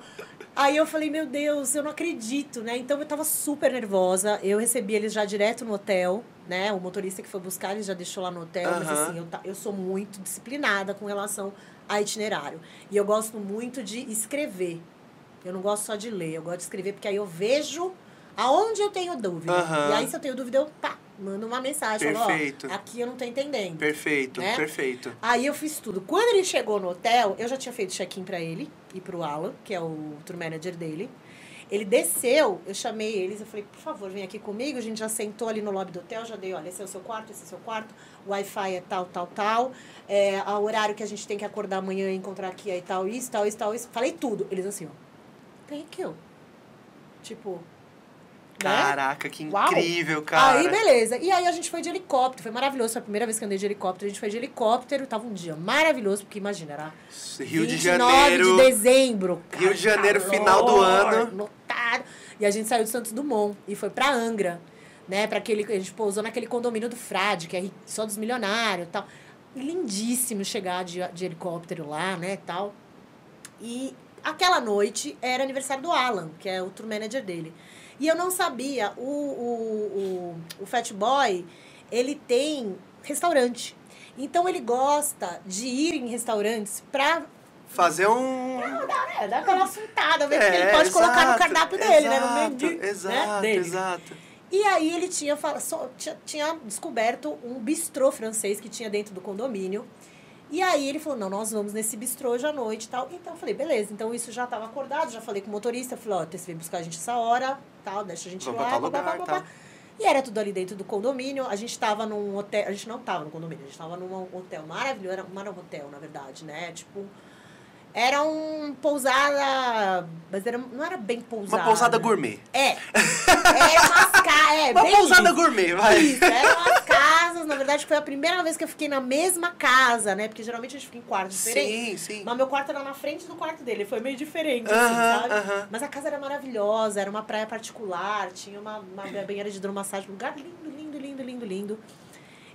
Aí eu falei, meu Deus, eu não acredito, né? Então eu tava super nervosa. Eu recebi eles já direto no hotel, né? O motorista que foi buscar, ele já deixou lá no hotel. Mas assim, eu, eu sou muito disciplinada com relação a itinerário. E eu gosto muito de escrever. Eu não gosto só de ler, eu gosto de escrever, porque aí eu vejo aonde eu tenho dúvida. E aí, se eu tenho dúvida, eu pá, manda uma mensagem. Perfeito. Falo, aqui eu não tô entendendo. Perfeito, né? perfeito. Aí eu fiz tudo. Quando ele chegou no hotel, eu já tinha feito check-in pra ele e pro Alan, que é o tour manager dele. Ele desceu, eu chamei eles, eu falei, por favor, vem aqui comigo. A gente já sentou ali no lobby do hotel, já dei, olha, esse é o seu quarto, esse é o seu quarto, o Wi-Fi é tal, tal, tal. É, o horário que a gente tem que acordar amanhã e encontrar aqui é tal, isso, tal, isso, tal, isso. Falei tudo. Eles assim, ó, thank you. Tipo? Caraca, que incrível, Uau. cara. Aí, beleza. E aí a gente foi de helicóptero. Foi maravilhoso. Foi a primeira vez que andei de helicóptero. A gente foi de helicóptero. Tava um dia maravilhoso, porque imagina, era Rio de Janeiro. de dezembro. Cara, Rio de Janeiro, calor, final do ano. Lotado. E a gente saiu de Santos Dumont e foi pra Angra. Né, para aquele, a gente pousou naquele condomínio do Frade, que é só dos milionários e tal. lindíssimo chegar de, de helicóptero lá, né, tal. E aquela noite era aniversário do Alan, que é o tour manager dele. E eu não sabia, o, o, o, o Fat Boy, ele tem restaurante. Então ele gosta de ir em restaurantes para fazer um. Não, dá, né? Dá aquela assuntada, ver é, que ele pode exato, colocar no cardápio dele, exato, né? No menu, exato, né? dele. exato. E aí ele tinha, só, tinha, tinha descoberto um bistrô francês que tinha dentro do condomínio. E aí ele falou, não, nós vamos nesse bistrô hoje à noite e tal. Então eu falei, beleza. Então isso já estava acordado, já falei com o motorista. Falei, ó, você veio buscar a gente essa hora, tal, deixa a gente lá. Lugar, blá, blá, blá, E era tudo ali dentro do condomínio. A gente estava num hotel, a gente não estava no condomínio, a gente estava num hotel maravilhoso, era um hotel, na verdade, né? Tipo, era um pousada. Mas era, não era bem pousada. Uma pousada gourmet. É. Era umas. É, uma pousada isso. gourmet, vai. Isso, era umas casas. Na verdade, foi a primeira vez que eu fiquei na mesma casa, né? Porque geralmente a gente fica em quartos diferentes. Sim, sim. Mas meu quarto era na frente do quarto dele. Foi meio diferente, uh -huh, assim, sabe? Uh -huh. Mas a casa era maravilhosa, era uma praia particular, tinha uma, uma banheira de hidromassagem. Um lugar lindo, lindo, lindo, lindo, lindo.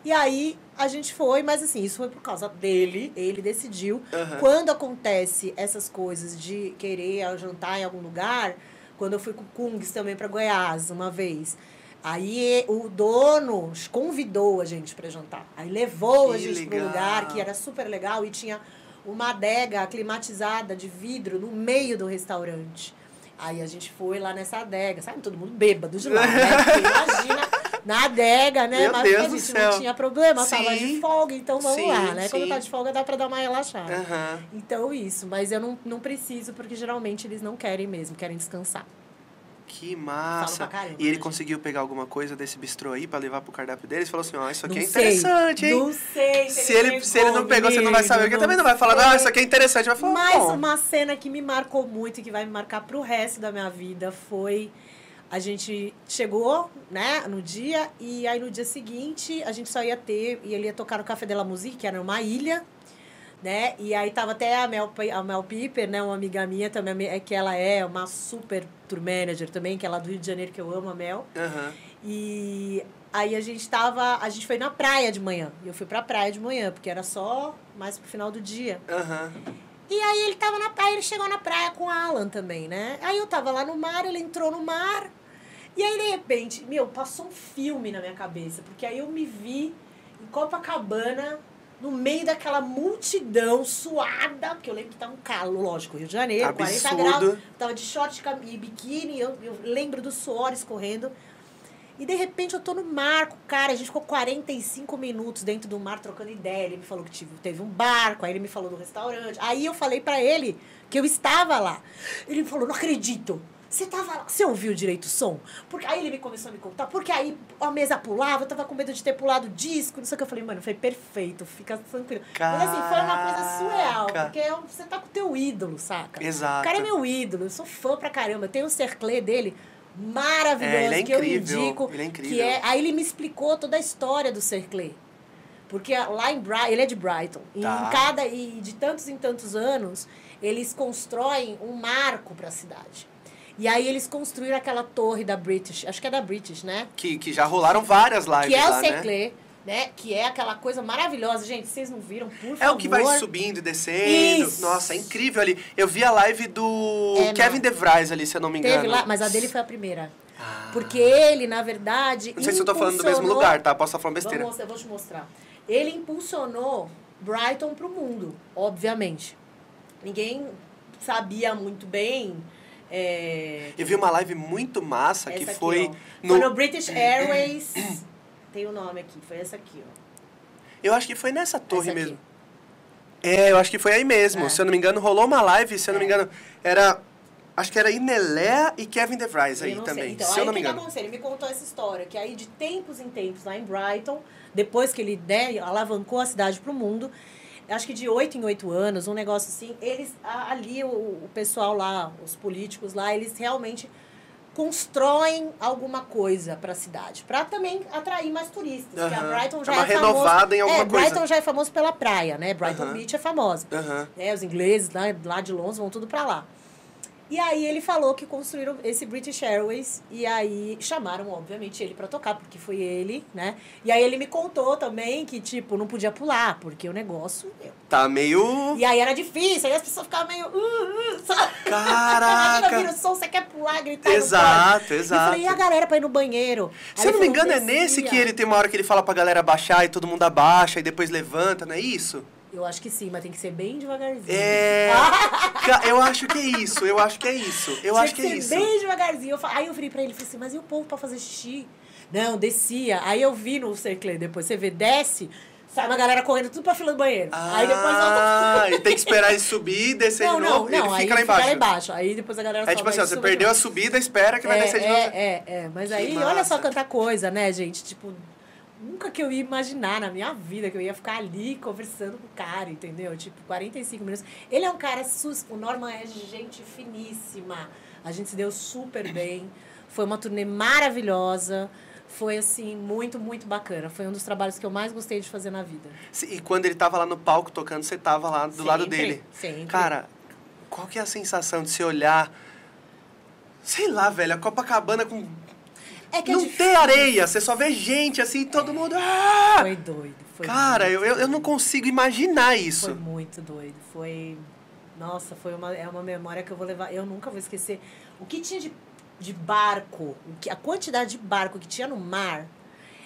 E aí a gente foi, mas assim, isso foi por causa dele, ele decidiu. Uhum. Quando acontece essas coisas de querer jantar em algum lugar, quando eu fui com o Kungs também para Goiás uma vez. Aí o dono convidou a gente para jantar. Aí levou que a gente para um lugar que era super legal e tinha uma adega climatizada de vidro no meio do restaurante. Aí a gente foi lá nessa adega, sabe? Todo mundo bêbado de lá, né? Porque imagina, na adega, né? Meu Mas Deus a gente céu. não tinha problema, sim. tava de folga, então vamos sim, lá, né? Sim. Quando tá de folga dá pra dar uma relaxada. Uhum. Então isso, mas eu não, não preciso, porque geralmente eles não querem mesmo, querem descansar. Que massa. Caramba, e ele né, conseguiu pegar alguma coisa desse bistrô aí pra levar pro cardápio deles? Falou assim, ó, isso aqui Não é sei, interessante, hein? Não sei se, Se ele, se ele não pegou, você não vai saber. Porque também não vai falar, sei. não, isso aqui é interessante. Vai falar, Mas bom. uma cena que me marcou muito e que vai me marcar pro resto da minha vida foi a gente chegou, né, no dia e aí no dia seguinte a gente só ia ter e ele ia tocar no Café de la Musique, que era numa ilha, né? E aí tava até a Mel, a Mel Piper, né, uma amiga minha também, é que ela é uma super tour manager também, que é lá do Rio de Janeiro que eu amo a Mel. Aham. E aí a gente tava, a gente foi na praia de manhã. E eu fui pra praia de manhã, porque era só mais pro final do dia. Aham. E aí ele tava na praia, ele chegou na praia com o Alan também, né? Aí eu tava lá no mar, ele entrou no mar. E aí, de repente, meu, passou um filme na minha cabeça. Porque aí eu me vi em Copacabana, no meio daquela multidão suada. Porque eu lembro que tava um calor, lógico, Rio de Janeiro, 40 Absurdo. graus. Tava de short e biquíni, eu, eu lembro do suor escorrendo. E de repente eu tô no mar com o cara, a gente ficou 45 minutos dentro do mar trocando ideia. Ele me falou que tive, teve um barco, aí ele me falou do restaurante. Aí eu falei pra ele que eu estava lá. Ele me falou: não acredito. Você tava lá, você ouviu direito o som? Porque aí ele me começou a me contar, porque aí a mesa pulava, eu tava com medo de ter pulado disco, não sei o que. Eu falei, mano, foi perfeito, fica tranquilo. Mas assim, foi uma coisa surreal, Caraca. porque é um- você tá com o teu ídolo, saca? Exato. O cara é meu ídolo, eu sou fã pra caramba. Tenho o Cerclé dele, maravilhoso, É, ele é que eu incrível, indico. ele é incrível. Que é, aí ele me explicou toda a história do Cerclé. Porque lá em Brighton, ele é de Brighton. E Tá. em cada e de tantos em tantos anos, eles constroem um marco para a cidade. E aí eles construíram aquela torre da British, acho que é da British, né? Que, que já rolaram várias lives que é lá, o né? Cerclé, né? Que é aquela coisa maravilhosa. Gente, vocês não viram, por favor. É o que vai subindo e descendo. Isso. Nossa, é incrível ali. Eu vi a live do É, Kevin não. DeVries ali, se eu não me engano. Teve lá, mas a dele foi a primeira. Ah. Porque ele, na verdade. Não sei se eu tô falando do mesmo lugar, tá? Posso estar falando besteira. Vamos, eu vou te mostrar. Ele impulsionou Brighton pro mundo, obviamente. Ninguém sabia muito bem. É, Eu vi uma live muito massa que essa aqui, foi ó. no. Foi no British Airways. Tem o nome aqui, foi essa aqui, ó. Eu acho que foi nessa torre mesmo. É, eu acho que foi aí mesmo. É. Se eu não me engano, rolou uma live, se eu não me É. engano, era. Acho que era Inelea e Kevin DeVries aí também, Então, se aí eu não o me que, que engano. aconteceu? Ele me contou essa história, que aí de tempos em tempos, lá em Brighton, depois que ele né, alavancou a cidade pro mundo, acho que de oito em oito anos, um negócio assim, eles, ali o, o pessoal lá, os políticos lá, eles realmente constroem alguma coisa para a cidade, para também atrair mais turistas. Porque a. Brighton já é famoso, renovada em alguma é, coisa. Brighton já é famoso pela praia, né? Brighton Aham. Beach é famosa. Aham. né? Os ingleses lá, lá de Londres vão tudo para lá. E aí ele falou que construíram esse British Airways e aí chamaram, obviamente, ele para tocar, porque foi ele, né? E aí ele me contou também que, tipo, não podia pular, porque o negócio... meu. Tá meio. E aí era difícil, aí as pessoas ficavam meio... Uh, uh, sabe? Caraca! Imagina vir o som, você quer pular, gritar Exato, exato. E falei, e a galera pra ir no banheiro? Se eu não me engano, é nesse que ele tem uma hora que ele fala pra galera baixar e todo mundo abaixa e depois levanta, não é isso? Eu acho que sim, mas tem que ser bem devagarzinho. É. Eu acho que é isso, eu acho que é isso. Eu Tinha acho que é ser isso. bem devagarzinho. Eu fa- Aí eu virei pra ele e falei assim, mas e o povo pra fazer xixi? Não, descia. Aí eu vi no Cerclay depois, você vê, desce, sai uma galera correndo tudo pra fila do banheiro. aí depois Ah, volta. e tem que esperar ele subir, descer Não, de não, novo, não, ele aí fica lá embaixo. Fica lá embaixo. Aí depois a galera É tipo assim, você perdeu a subida, espera que vai é, descer de novo. é, é, é. Mas Que aí, olha só quanta coisa, né, gente? Tipo, nunca que eu ia imaginar na minha vida que eu ia ficar ali conversando com o cara, entendeu? Tipo, 45 minutos. Ele é um cara sus... O Norman é gente finíssima. A gente se deu super bem. Foi uma turnê maravilhosa. Foi, assim, muito, muito bacana. Foi um dos trabalhos que eu mais gostei de fazer na vida. E quando ele tava lá no palco tocando, você tava lá do lado Sempre, dele. Sempre. Cara, qual que é a sensação de se olhar... Sei lá, velho, a Copacabana com... é que é não difícil. tem areia, você só vê gente assim, todo mundo... Ah! Foi doido. Foi Cara, eu, eu, eu não consigo imaginar isso. Foi muito doido. Foi. Nossa, foi uma, é uma memória que eu vou levar. Eu nunca vou esquecer. O que tinha de, de barco, o que, a quantidade de barco que tinha no mar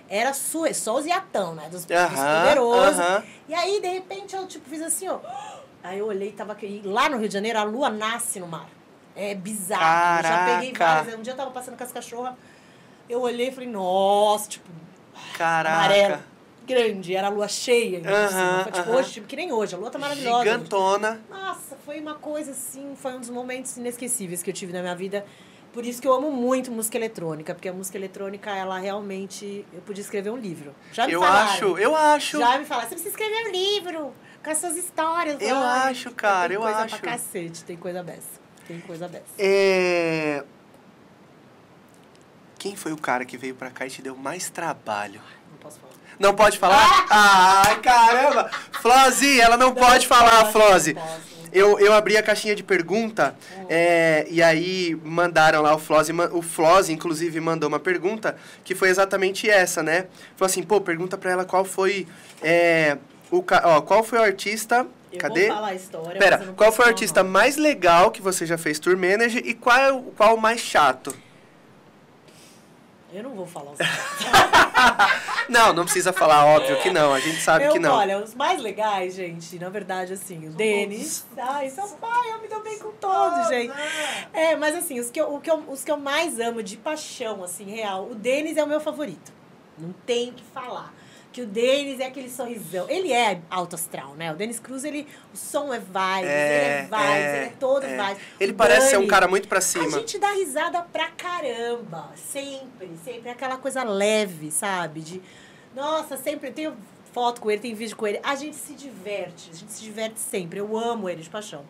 era sua, só os iatão, né? Dos, dos Aham, poderosos. aham. E aí, de repente, eu tipo, fiz assim, ó. Aí eu olhei, tava aqui. Lá no Rio de Janeiro, a lua nasce no mar. É bizarro. Eu já peguei Caraca. várias. Um dia eu tava passando com as cachorras. Eu olhei e falei, nossa, tipo, Caraca. amarelo. Grande, era a lua cheia. Aham, cima. Foi tipo aham. hoje, tipo, que nem hoje. A lua tá maravilhosa. Gigantona. Nossa, foi uma coisa assim, foi um dos momentos inesquecíveis que eu tive na minha vida. Por isso que eu amo muito música eletrônica, porque a música eletrônica, ela realmente. Eu podia escrever um livro. Já me Eu falaram. acho, eu acho. Já me falaram, você precisa escrever um livro com as suas histórias. Eu acho, cara, tem eu coisa acho. pra cacete, tem coisa dessa. Tem coisa dessa. É... Quem foi o cara que veio pra cá e te deu mais trabalho? Não posso falar. Não pode falar? Ai, caramba! Flozi, ela não, pode falar. Não posso. Eu, eu abri a caixinha de pergunta é, e aí mandaram lá o ma- O Flozi, inclusive, mandou uma pergunta que foi exatamente essa, né? Falou assim, pô, pergunta pra ela qual foi é, o, ó, qual foi o artista... Eu Cadê? vou falar a história. Pera, não qual foi o artista mais legal que você já fez tour manager e qual, é o- qual o mais chato? Eu não vou falar os Não, não precisa falar, óbvio que não, a gente sabe eu, que não. Olha, os mais legais, gente, na verdade, assim, o Denis. Ai, seu pai, eu me dou bem com todos, gente. É, mas assim, os que, eu, o que eu, os que eu mais amo de paixão, assim, real, o Denis é o meu favorito. Não tem o que falar. Que o Denis é aquele sorrisão. Ele é alto astral, né? O Denis Cruz, ele, o som é vibes, É, ele é vibes, é, ele é todo é. vibes. Ele O parece ser um Dani, cara muito pra A cima. gente dá risada pra caramba. Sempre, sempre. Aquela coisa leve, sabe? De. Nossa, sempre. Tenho foto com ele, tem vídeo com ele. A gente se diverte. A gente se diverte sempre. Eu amo ele de paixão.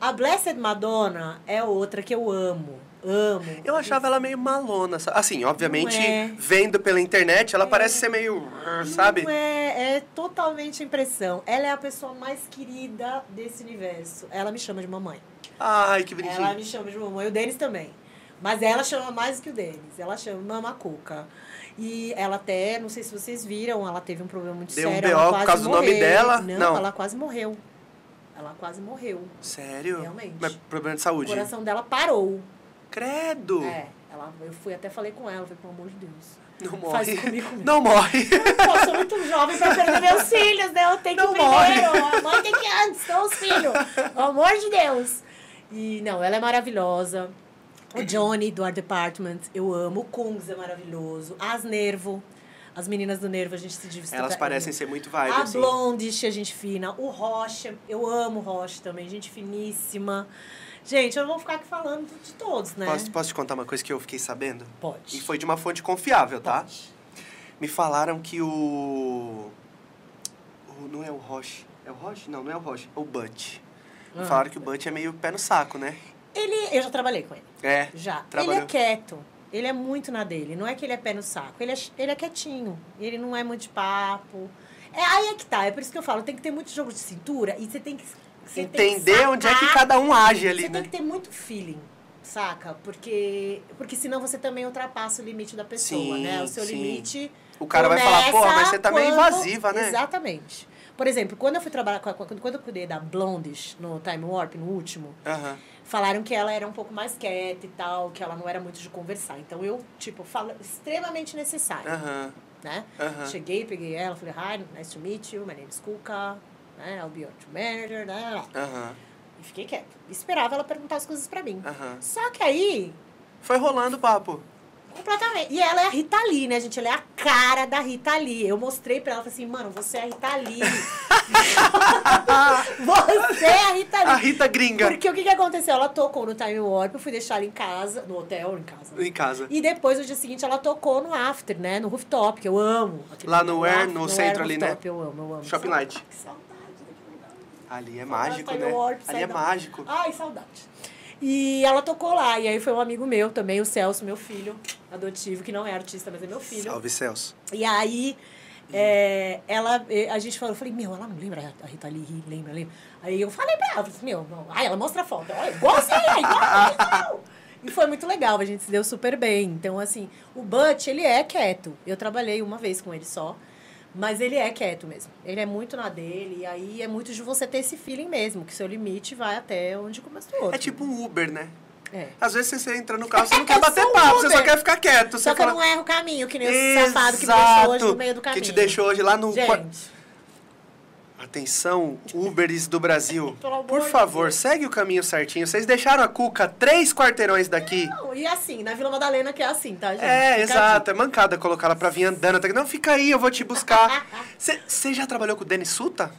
A Blessed Madonna é outra que eu amo. Amo. Eu achava ela meio malona. Assim, obviamente, é. vendo pela internet, ela parece ser meio. Sabe? Não é, é totalmente impressão. Ela é a pessoa mais querida desse universo. Ela me chama de mamãe. Ai, que bonitinho. Ela me chama de mamãe, o Denis também. Mas ela chama mais que o Denis. Ela chama Mama Cuca. E ela até, não sei se vocês viram, ela teve um problema muito Deu um sério. BO ela por quase causa do nome dela? Não, Não. ela quase morreu. Ela quase morreu. Sério? Realmente. Mas problema de O saúde. coração dela parou. Credo! É. Ela, eu fui até falei com ela, falei, pelo amor de Deus. Não Faz morre. Não morre. Pô, sou muito jovem pra perder meus filhos, né? Eu tenho que Não primeiro. A mãe tem que antes, são os filhos. Pelo amor de Deus. E não, ela é maravilhosa. O Johnny, do Art Department, eu amo. O Kungs é maravilhoso. As Nervo. As meninas do Nervo, a gente se divide. Elas parecem ser muito vibe, A assim. Blondish, a gente fina. O Rocha, eu amo o Rocha também, gente finíssima. Gente, eu não vou ficar aqui falando de todos, né? Posso, posso te contar uma coisa que eu fiquei sabendo? Pode. E foi de uma fonte confiável, tá? Pode. Me falaram que o. o não é o Roche. É o Roche? Não, não é o Roche. É o Butch. Ah. falaram que o Butch é meio pé no saco, né? Ele, eu já trabalhei com ele. É. Já. Trabalhou. Ele é quieto. Ele é muito na dele. Não é que ele é pé no saco. Ele é, ele é quietinho. Ele não é muito de papo. É aí é que tá. É por isso que eu falo, tem que ter muito jogo de cintura e você tem que. Você tem Entender onde é que cada um age ali, Você tem né? que ter muito feeling, saca? Porque, porque senão você também ultrapassa o limite da pessoa, Sim, né? O seu sim. limite. O cara vai falar, começa mas você tá meio quando- invasiva, né? Exatamente. Por exemplo, quando eu fui trabalhar com a, quando eu cuidei da Blondish no Time Warp, no último, falaram que ela era um pouco mais quieta e tal, que ela não era muito de conversar. Então eu, tipo, falo extremamente necessário, né? Cheguei, peguei ela, falei, hi, nice to meet you, my name is Kuka, né? I'll be your manager, né? Aham. E fiquei quieta. Esperava ela perguntar as coisas pra mim. Só que aí, Foi rolando o papo. completamente. E ela é a Rita Lee, né, gente? Ela é a cara da Rita Lee. Eu mostrei pra ela, falei assim, mano, você é a Rita Lee. você é a Rita Lee. A Rita gringa. Porque o que, que aconteceu? Ela tocou no Time Warp, eu fui deixar ela em casa, no hotel ou em casa. Em casa. E depois, no dia seguinte, ela tocou no After, né? No Rooftop, que eu amo. Lá no Air, After- no centro Air ali, né? Rooftop, Eu amo, eu amo. Shopping Light. Que saudade daquele lugar. Ali é mágico, do né? Warp, Ali é mágico. Ai, saudade. E ela tocou lá, e aí foi um amigo meu também, o Celso, meu filho adotivo, que não é artista, mas é meu filho. Salve, Celso. E aí, é, ela, a gente falou, eu falei, meu, ela não lembra a Rita Lee, lembra, lembra? Aí eu falei pra ela, eu falei assim, meu, não. Aí ela mostra a foto, olha, é igual E foi muito legal, a gente se deu super bem. Então, assim, o Butch, ele é quieto. Eu trabalhei uma vez com ele só, mas ele é quieto mesmo. Ele é muito na dele, e aí é muito de você ter esse feeling mesmo, que seu limite vai até onde começa o outro. É tipo um Uber, né? É. Às vezes você entra no carro, você não Eu quer bater um papo, você só Uber. quer ficar quieto. Só que eu fala, não erro o caminho, que nem esse safado que me deixou hoje no meio do caminho. Que te deixou hoje lá no... Gente, Atenção, Uberes do Brasil. Por de favor, segue o caminho certinho. Vocês deixaram a Cuca três quarteirões daqui. Não, e assim, na Vila Madalena que é assim, tá, gente? É, Fica exato. É mancada colocar ela pra vir andando. até que- Não, fica aí, eu vou te buscar. Você já trabalhou com o Denis Suta?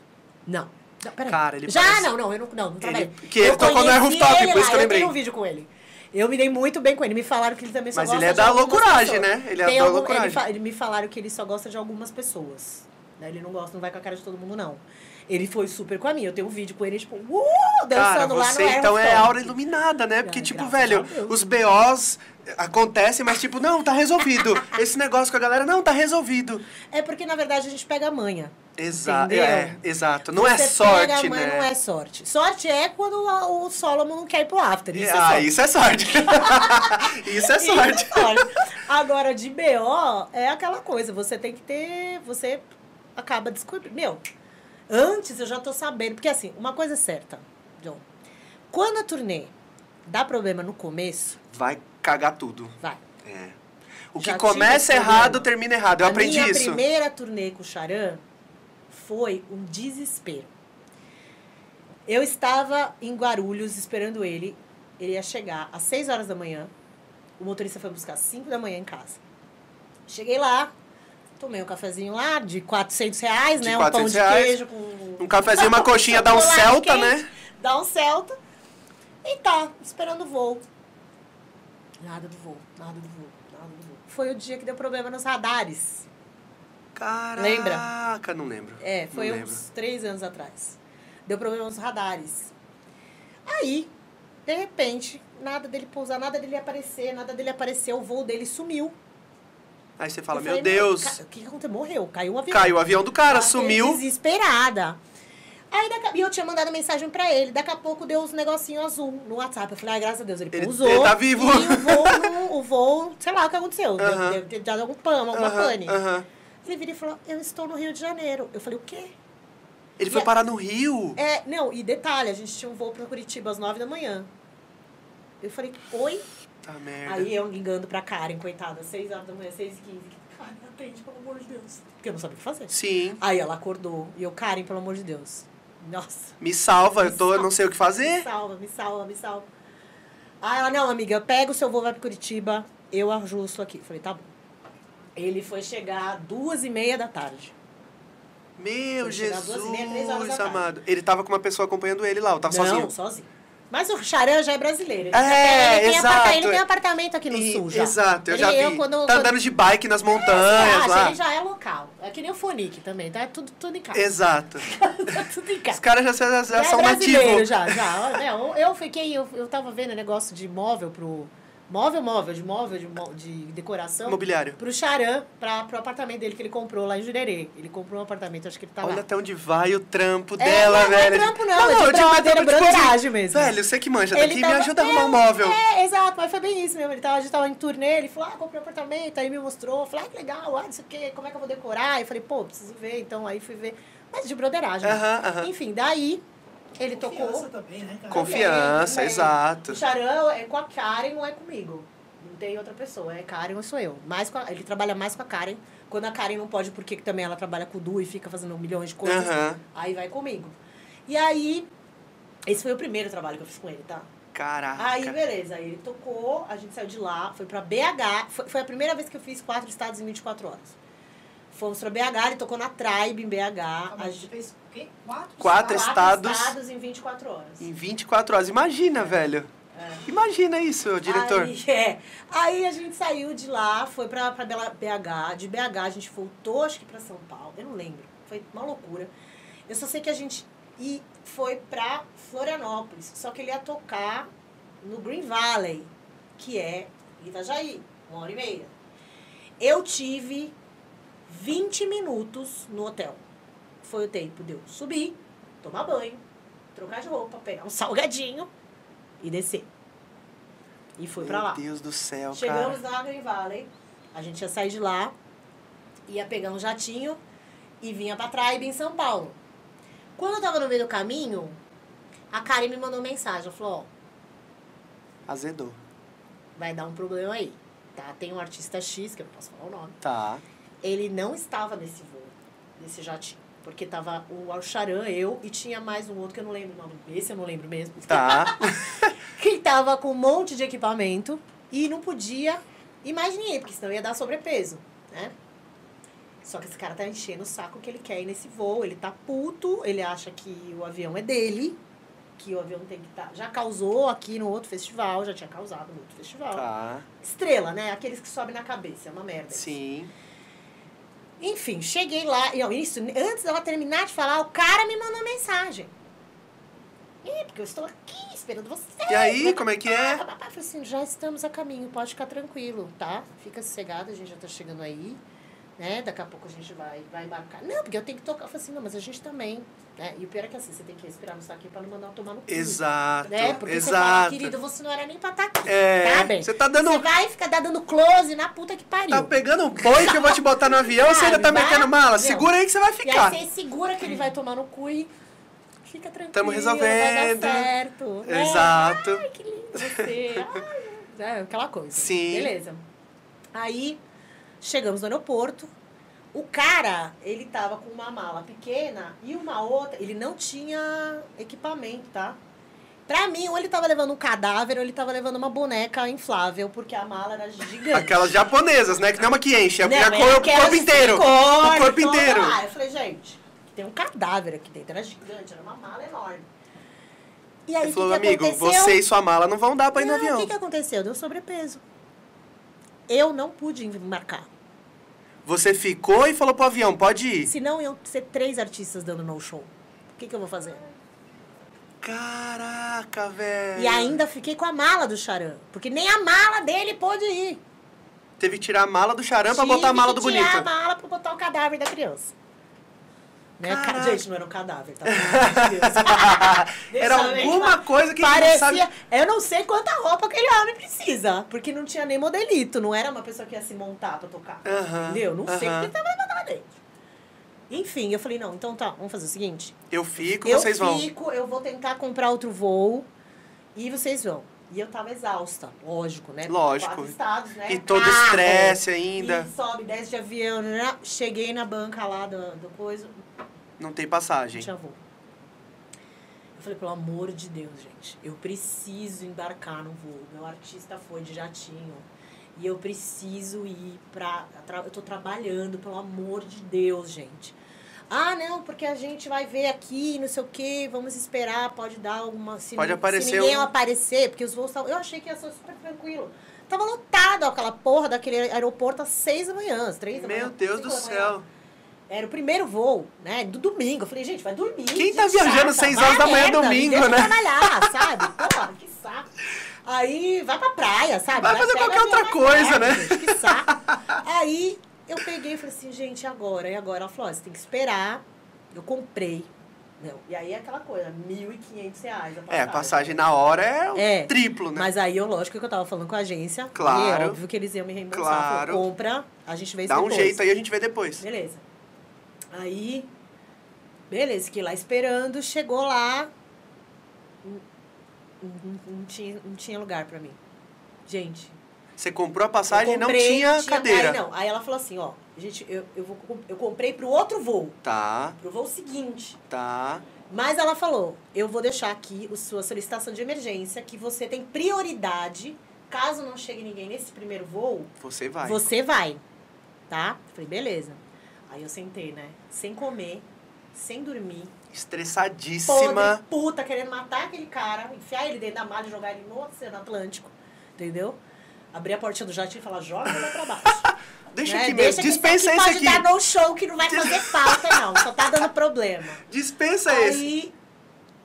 Não. Não, peraí. Cara, ele Já, parece- não, não, eu não, não, não trabalhei. que ele Eu tocou no Air Rooftop, ele por isso que eu lembrei. tenho um vídeo com ele. Eu me dei muito bem com ele. Me falaram que ele também só Mas gosta ele é de da algumas loucuragem, pessoas. né? Ele é Tem da algum- loucuragem. Ele, fa- ele me falaram que ele só gosta de algumas pessoas. Né? Ele não gosta, não vai com a cara de todo mundo, não. Ele foi super com a minha. Eu tenho um vídeo com ele, tipo, uh, dançando Cara, lá no você então é aura iluminada, né? Porque, Ah, tipo, velho, os BOs acontecem, mas, tipo, não, tá resolvido. Esse negócio com a galera, não, tá resolvido. É porque, na verdade, a gente pega a manha. Exato, é, exato. Não é Você sorte, pega a manha, né? não é sorte. Sorte é quando o Solomon não quer ir pro after. Isso é ah, isso é sorte. isso é sorte. Isso é sorte. Agora, de BO, é aquela coisa. Você tem que ter... Você acaba descobrindo. Meu, antes eu já tô sabendo. Porque, assim, uma coisa é certa, John. Quando a turnê dá problema no começo, Vai cagar tudo. vai. É. O Já que começa errado, termina errado. Eu a aprendi minha isso. primeira turnê com o Charan foi um desespero. Eu estava em Guarulhos esperando ele. Ele ia chegar às 6 horas da manhã. O motorista foi buscar às 5 da manhã em casa. Cheguei lá, tomei um cafezinho lá de 400 reais, De né? Um pão 400 de reais. queijo com... Um cafezinho, uma coxinha, dá um celta, quente, né? Dá um celta. E tá, esperando o voo. Nada do voo, nada do voo, nada do voo. Foi o dia que deu problema nos radares. Caraca, Lembra? não lembro. É, foi Não uns lembro. três anos atrás. Deu problema nos radares. Aí, de repente, nada dele pousar, nada dele aparecer, nada dele aparecer, o voo dele sumiu. Aí você fala, Eu meu falei, Deus, O que aconteceu? Morreu, caiu o avião. caiu o avião do cara, fiquei sumiu. Desesperada. Aí daqui, e eu tinha mandado mensagem pra ele. Daqui a pouco deu uns negocinhos azul no WhatsApp. Eu falei, ah, graças a Deus, ele Ele- pousou. ele tá vivo. E o voo, não- o voo, sei lá o que aconteceu. Deu-. Deve ter dado algum pano, alguma Aham, pane. aham. Ele vira e falou, eu estou no Rio de Janeiro. Eu falei, o quê? Ele foi E a- parar no Rio. É, não, e detalhe, a gente tinha um voo pra Curitiba às nove da manhã. Eu falei, oi? Merda. Aí eu ligando pra Karen, coitada, seis horas da manhã, seis e quinze. Karen, atende, pelo amor de Deus. Porque eu não sabia o que fazer. Sim. Aí ela acordou. E eu, Karen, pelo amor de Deus. Nossa. Me salva, Me eu tô, eu não salva. sei o que Me fazer. salva, me salva, me salva. Aí ela, não, amiga, pega o seu voo, vai pra Curitiba, eu ajusto aqui. Falei, tá bom. Ele foi chegar duas e meia da tarde. Meu meia, Jesus tarde. amado. Ele tava com uma pessoa acompanhando ele lá, eu tava não, sozinho. sozinho. Mas o Charan já é brasileiro. Ele, É, ele tem exato. aparta- ele tem apartamento aqui no E- sul já. Exato, eu Ele- já vi. eu, quando- tá quando- andando de bike nas montanhas acha, lá. Ele já é local. É que nem o Fonique também, tá? É tudo, tudo em casa. Exato. tá tudo em Os casa. caras já, já, já são é brasileiro nativos. já, já. Eu, eu fiquei, eu, eu tava vendo negócio de móvel pro... Móvel, móvel, de móvel, de, de decoração. Imobiliário. Pro Charan, pra, pro apartamento dele que ele comprou lá em Jurerê. Ele comprou um apartamento, acho que ele tá Olha lá. até onde vai o trampo É, dela, não, não é velho. trampo não, é de eu digo, brother, é broderagem mesmo. Velho, você que manja Ele daqui, me tava- ajuda a arrumar um móvel. É, exato, mas foi bem isso mesmo. Ele tava, a gente tava em turnê, ele falou, ah, comprei um apartamento, aí me mostrou. Eu falei, ah, que legal, ah, não sei o quê, como é que eu vou decorar? Eu falei, pô, preciso ver, então aí fui ver. Mas de broderagem. Aham, aham. Enfim, daí ele tocou. Confiança também, né, cara? Confiança, É, exato. O Charan é com a Karen, não é comigo. Não tem outra pessoa, é Karen ou sou eu. Mais com a- ele trabalha mais com a Karen. Quando a Karen não pode, porque também ela trabalha com o Du e fica fazendo milhões de coisas, Aham. aí vai comigo. E aí, esse foi o primeiro trabalho que eu fiz com ele, tá? Caraca. Aí, beleza. Aí ele tocou, a gente saiu de lá, foi pra BH. Foi, foi a primeira vez que eu fiz quatro estados em 24 horas. Fomos pra BH, ele tocou na Tribe em BH. Ah, A gente- fez quê? Quatro? Quatro estados? estados. em 24 horas. Em 24 horas. Imagina, velho. É. Imagina isso, diretor. Aí, é. Aí a gente saiu de lá, foi pra, pra Bela- BH. De BH a gente voltou, acho que pra São Paulo. Eu não lembro. Foi uma loucura. Eu só sei que a gente e foi pra Florianópolis. Só que ele ia tocar no Green Valley, que é Itajaí, uma hora e meia. Eu tive 20 minutos no hotel. Foi o tempo de eu subir, tomar banho, trocar de roupa, pegar um salgadinho e descer. E fui pra lá. Meu Deus do céu, Chegamos cara. na Green Valley, a gente ia sair de lá, ia pegar um jatinho e vinha pra Tribe em São Paulo. Quando eu tava no meio do caminho, a Karen me mandou mensagem, ela falou, ó, Azedou. vai dar um problema aí, tá? Tem um artista X, que eu não posso falar o nome, Tá. ele não estava nesse voo, nesse jatinho. Porque tava o Alcharan, eu, e tinha mais um outro que eu não lembro o nome. Esse eu não lembro mesmo. Tá. que tava com um monte de equipamento e não podia ir mais ninguém, porque senão ia dar sobrepeso, né? Só que esse cara tá enchendo o saco que ele quer ir nesse voo, ele tá puto, ele acha que o avião é dele, que o avião tem que estar. Já causou aqui no outro festival, já tinha causado no outro festival. Tá. Estrela, né? Aqueles que sobem na cabeça, é uma merda. isso. Enfim, cheguei lá. E, ó, isso, antes dela terminar de falar, o cara me mandou mensagem. Ih, porque eu estou aqui esperando você. E aí, como é que é? Eu falei assim, já estamos a caminho, pode ficar tranquilo, tá? Fica sossegado, a gente já tá chegando aí, né? Daqui a pouco a gente vai, vai embarcar. Não, porque eu tenho que tocar. Eu falei assim, não, mas a gente também, né? E o pior é que assim, você tem que respirar no saquinho pra não mandar tomar no cu. Exato. Né? Porque você fala, exato. querido, você não era nem pra estar aqui, É, tá bem? você tá dando- Você vai ficar dando close na puta que pariu. Tá pegando um boi que eu vou te botar no avião, você ainda tá Sabe, metendo vai? mala? Não. Segura aí que você vai E ficar. aí você segura que ele vai tomar no cu e fica tranquilo. Tamo Vai resolvendo. dar certo. né? Exato. Ai, que lindo você. Ai, é, aquela coisa. Sim. Beleza. Aí, chegamos no aeroporto. O cara, ele tava com uma mala pequena e uma outra. Ele não tinha equipamento, tá? Pra mim, ou ele tava levando um cadáver ou ele tava levando uma boneca inflável, porque a mala era gigante. Aquelas japonesas, né? Que não é uma que enche, é Não, já é come o corpo inteiro. silicone, O corpo inteiro. lá. Eu falei, gente, tem um cadáver aqui dentro. Era gigante, era uma mala enorme. E aí, Ele falou, que, que amigo, aconteceu? você e sua mala não vão dar pra ir no Não, avião. O que, que aconteceu? Deu sobrepeso. Eu não pude embarcar. Você ficou e falou pro avião, pode ir. Senão iam ser três artistas dando no show. O que, que eu vou fazer? Caraca, velho. E ainda fiquei com a mala do Charan. Porque nem a mala dele pôde ir. Teve que tirar a mala do charam pra Tive botar a mala que do tirar bonito. a mala pra botar o cadáver da criança. Né? Ca- Caraca. Gente, não era um cadáver, tá? Era eu alguma coisa que a gente não Parecia. sabe. Eu não sei quanta roupa aquele homem precisa. Porque não tinha nem modelito. Não era uma pessoa que ia se montar pra tocar. Aham, Entendeu? Não sei o que ele tava levando lá dentro. Enfim, eu falei, não, então tá, vamos fazer o seguinte. Eu fico, eu vocês vão. fico, eu vou tentar comprar outro voo e vocês vão. E eu tava exausta, lógico, né? Lógico. Estados, né? E todo estresse ainda. E sobe, desce de avião. né. Cheguei na banca lá do, do coisa, Não tem não passagem. tinha voo. Eu falei, pelo amor de Deus, gente, eu preciso embarcar no voo. Meu artista foi de jatinho. E eu preciso ir pra. Eu tô trabalhando, pelo amor de Deus, gente. Ah, não, porque a gente vai ver aqui, não sei o quê, vamos esperar, pode dar alguma. Se, Pode aparecer Se ninguém um- aparecer, porque os voos estavam. Eu achei que ia ser super tranquilo. Tava lotado aquela porra daquele aeroporto às seis da manhã, às três da manhã. Meu Deus do da manhã. Era o primeiro voo, né? Do domingo. Eu falei, gente, vai dormir. Quem que tá viajando chata, seis horas da manhã merda, domingo, me né? trabalhar, sabe? Porra, que saco. Aí vai pra praia, sabe? Vai fazer qualquer outra coisa, perto, né? gente, que saco. Aí eu peguei e falei assim, gente, agora? E agora? Ela falou, você tem que esperar. Eu comprei. Não. E aí é aquela coisa, 1.500 reais a passagem. É, a passagem na hora é o É, triplo, né? Mas aí eu, lógico que eu tava falando com a agência. Claro. E é óbvio que eles iam me reembolsar. Claro. Falou, compra, a gente vê isso Dá um depois. jeito aí, a gente vê depois. Beleza. Aí, beleza, fiquei lá esperando, chegou lá, não, não- tinha, não tinha lugar pra mim. Gente, Você comprou a passagem e não comprei, tinha cadeira. Aí não, aí ela falou assim, ó, gente, eu, eu, vou, eu comprei pro outro voo, Tá, pro voo seguinte. tá. Mas ela falou, eu vou deixar aqui a sua solicitação de emergência, que você tem prioridade, caso não chegue ninguém nesse primeiro voo, Você vai. você vai, tá? Falei, beleza. Aí eu sentei, né? Sem comer, sem dormir. Estressadíssima. Podre, puta, querendo matar aquele cara, enfiar ele dentro da mala e jogar ele no Oceano Atlântico. Entendeu? Abrir a portinha do jatinho e falar, joga ele lá pra baixo. Deixa né? aqui mesmo. Dispensa aqui esse pode aqui. dar no show que não vai fazer falta, não. Só tá dando problema. Dispensa esse. Aí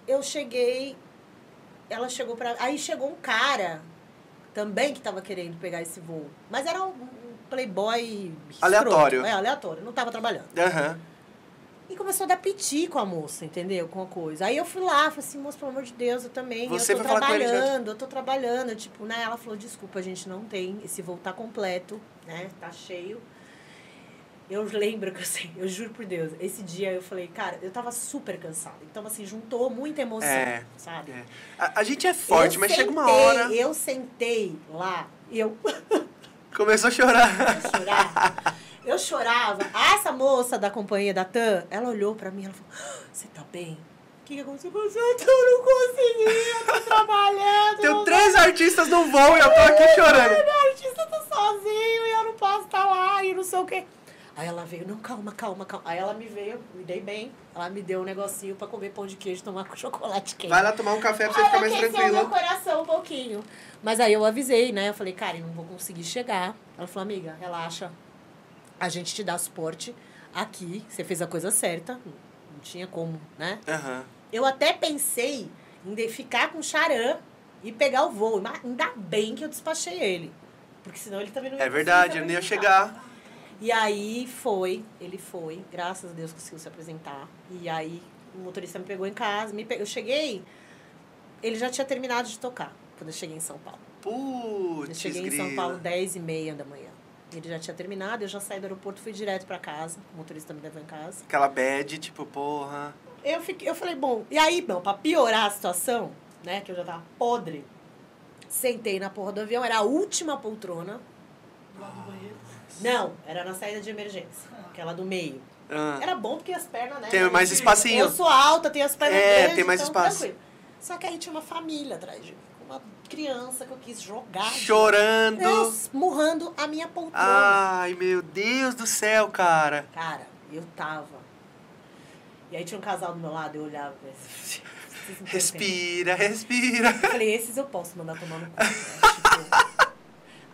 eu cheguei, ela chegou pra. Aí chegou um cara também que tava querendo pegar esse voo. Mas era um, playboy escroto. Aleatório. É, aleatório, não tava trabalhando. Aham. E começou a dar piti com a moça, entendeu? Com a coisa. Aí eu fui lá, falei assim, moça, pelo amor de Deus, eu também. Você eu tô trabalhando, eu tô trabalhando. Tipo, né? Ela falou, desculpa, a gente não tem. Esse voo tá completo, né? Tá cheio. Eu lembro que assim, eu juro por Deus, esse dia eu falei, cara, eu tava super cansada. Então, assim, juntou muita emoção, É, sabe? É. A, a gente é forte, Eu mas chega uma sentei, hora. Eu sentei lá, eu Começou a chorar. chorar. Eu chorava. Essa moça da companhia da TAM, ela olhou pra mim e ela falou: "Ah, Você tá bem? O que, que aconteceu? Eu falei, "Eu não consegui, eu tô trabalhando. Tem três artistas no voo e eu tô aqui chorando. Meu artista tá sozinho e eu não posso estar lá e não sei o quê. Aí ela veio, não, calma, calma, calma. Aí ela me veio, me dei bem. Ela me deu um negocinho pra comer pão de queijo e tomar com chocolate quente. Vai lá tomar um café pra você Aí ficar mais aqueceu meu tranquila. coração um pouquinho. Mas aí eu avisei, né? Eu falei, cara, eu não vou conseguir chegar. Ela falou, amiga, relaxa. A gente te dá suporte aqui. Você fez a coisa certa. Não tinha como, né? Aham. Eu até pensei em ficar com o Charan e pegar o voo. Mas ainda bem que eu despachei ele. Porque senão ele também não ia É verdade, eu não ia chegar. E aí foi, ele foi, graças a Deus conseguiu se apresentar. E aí o motorista me pegou em casa, me pe- eu cheguei, ele já tinha terminado de tocar quando eu cheguei em São Paulo. Eu Putz, cheguei em São. Paulo 10 e meia da manhã. Ele já tinha terminado, eu já saí do aeroporto, fui direto pra casa. O motorista me levou em casa. Aquela bad, tipo, porra. Eu, fiquei, eu falei, bom, e aí, não, pra piorar a situação, né, que eu já tava podre, sentei na porra do avião, era a última poltrona. Do lado do banheiro. Não, era na saída de emergência, aquela do meio. Ah. Era bom porque as pernas, né? Tem mais espacinho. Eu sou alta, tenho as pernas É, grandes, tem mais então espaço. tranquilo. Só que aí tinha uma família atrás de mim. Uma criança que eu quis jogar. Chorando. Eu murrando a minha poltrona. Ai, meu Deus do céu, cara. Cara, eu tava. E aí tinha um casal do meu lado, eu olhava. e falei, "Vocês não têm Respira, respira. Eu falei, esses eu posso mandar tomar no cu. Né? Tipo,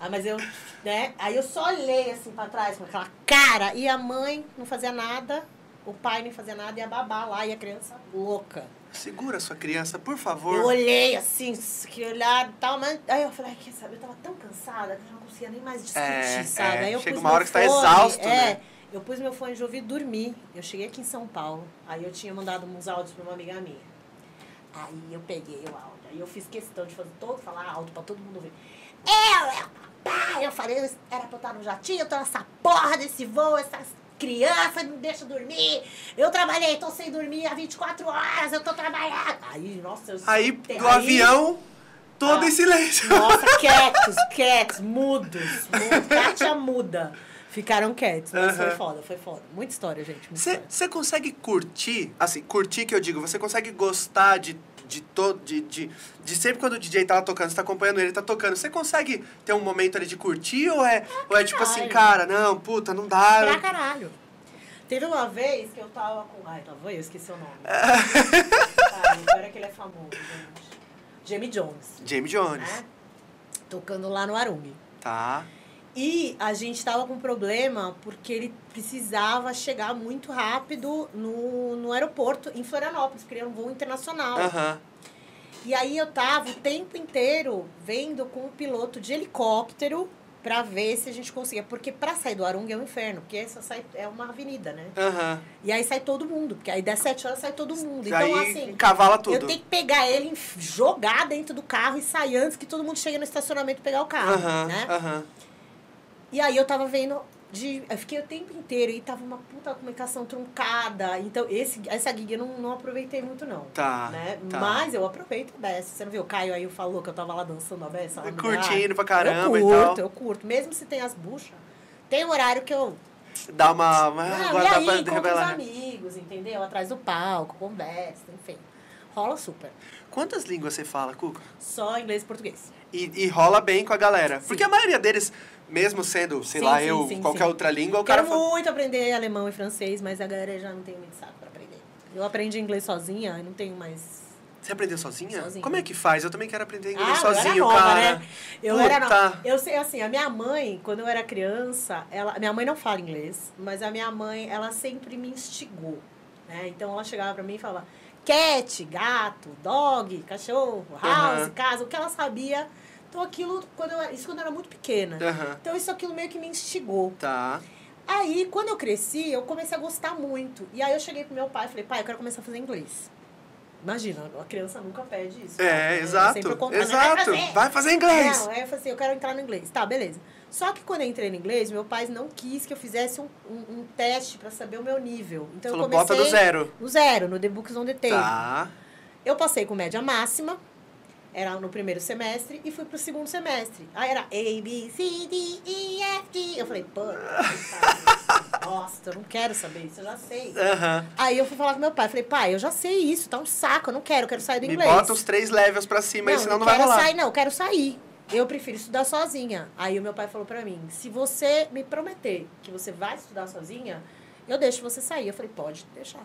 ah, mas eu, né? Aí eu só olhei assim pra trás com aquela cara. E a mãe não fazia nada, o pai não fazia nada, e a babá lá, e a criança louca. Segura sua criança, por favor. Eu olhei assim, que olhar e tal, mas. Aí eu falei, quer saber? Eu tava tão cansada que eu não conseguia nem mais discutir, É, sabe? é, Aí eu chega uma hora que você tá exausto, é, né? Eu pus meu fone de ouvido e dormi. Eu cheguei aqui em São Paulo. Aí eu tinha mandado uns áudios pra uma amiga minha. Aí eu peguei o áudio. Aí eu fiz questão de fazer todo, falar alto pra todo mundo ver. Eu, é papai. Eu falei, era pra eu estar no jatinho, eu tô nessa porra desse voo, essas crianças não deixam dormir. Eu trabalhei, tô sem dormir há 24 horas, eu tô trabalhando. Aí, nossa, eu Aí, do avião, todo Ah. em silêncio. Nossa, quietos, quietos, mudos. Mu- Kátia muda. Ficaram quietos, mas foi Aham. foda, foi foda. Muita história, gente. você consegue curtir, assim, curtir que eu digo, você consegue gostar de, de todo, de, de, de sempre quando o DJ tá lá tocando, você tá acompanhando ele, tá tocando, você consegue ter um momento ali de curtir ou é, ou é tipo assim, cara, não, puta, não dá. Pra caralho. Teve uma vez que eu tava com. Ai, tava eu, esqueci o nome. Ai, agora que ele é famoso, gente. Jamie Jones, Jamie Jones, né? Tocando lá no Arung. tá? E a gente tava com problema porque ele precisava chegar muito rápido no, no aeroporto em Florianópolis, porque ele era um voo internacional. Aham. E aí eu tava o tempo inteiro vendo com o piloto de helicóptero pra ver se a gente conseguia. Porque pra sair do Arung é um inferno, porque essa sai, é uma avenida, né? Aham. E aí sai todo mundo, porque aí das sete horas sai todo mundo. Então, Aí assim, cavala tudo. eu tenho que pegar ele, jogar dentro do carro e sair antes que todo mundo chegue no estacionamento e pegar o carro, Aham, né? aham. E aí eu tava vendo. De, eu fiquei o tempo inteiro e tava uma puta comunicação truncada. Então, esse, essa gig eu não, não aproveitei muito, não. Tá, né? tá. Mas eu aproveito a beça. Você não viu? O Caio aí falou que eu tava lá dançando a no Curtindo pra caramba eu e tal. curto, Eu curto, Mesmo se tem as buchas. Tem um horário que eu. Dá uma. Ah, agora e aí, pra encontro os revelar. amigos, entendeu? Atrás do palco, conversa, enfim. Rola super. Quantas línguas você fala, Cuca? Só inglês e português. E, e rola bem com a galera. Sim. Porque a maioria deles, mesmo sendo, sei Sim, lá, sim, eu, sim, qualquer outra língua, o Quero cara fala. muito aprender alemão e francês, mas agora eu já não tenho muito saco pra aprender. Eu aprendi inglês sozinha, eu não tenho mais. Você aprendeu sozinha? Sozinha. Como é que faz? Eu também quero aprender inglês Ah, eu era sozinho, nova, cara. né? Eu era Puta. nova. Eu sei assim, a minha mãe, quando eu era criança, ela, minha mãe não fala inglês, mas a minha mãe, ela sempre me instigou, né? Então ela chegava pra mim e falava: "Cat, gato, dog, cachorro, house, Aham. casa", o que ela sabia. Então aquilo quando eu, isso quando eu era muito pequena. Aham. Então isso aquilo meio que me instigou. Tá. Aí, quando eu cresci, eu comecei a gostar muito. E aí eu cheguei pro meu pai e falei, pai, eu quero começar a fazer inglês. Imagina, a criança nunca pede isso. É, né? exato. Exato. Vai fazer. Vai fazer inglês. Não, aí eu falei assim, eu quero entrar no inglês. Tá, beleza. Só que quando eu entrei no inglês, meu pai não quis que eu fizesse um, um, um teste pra saber o meu nível. Então Falou, eu comecei bota do zero. no zero, no The Books on the Table. Tá. Eu passei com média máxima, era no primeiro semestre, e fui pro segundo semestre. Aí era A, B, C, D, E, F, G. Eu falei, pô, nossa, eu não quero saber isso, eu já sei. Aham. Aí eu fui falar com meu pai, falei, pai, eu já sei isso, tá um saco, eu não quero, eu quero sair do Me inglês. bota os três levels pra cima, aí senão não vai quero rolar. sair, não, eu quero sair. eu prefiro estudar sozinha. Aí o meu pai falou pra mim: se você me prometer que você vai estudar sozinha, eu deixo você sair. Eu falei: pode deixar.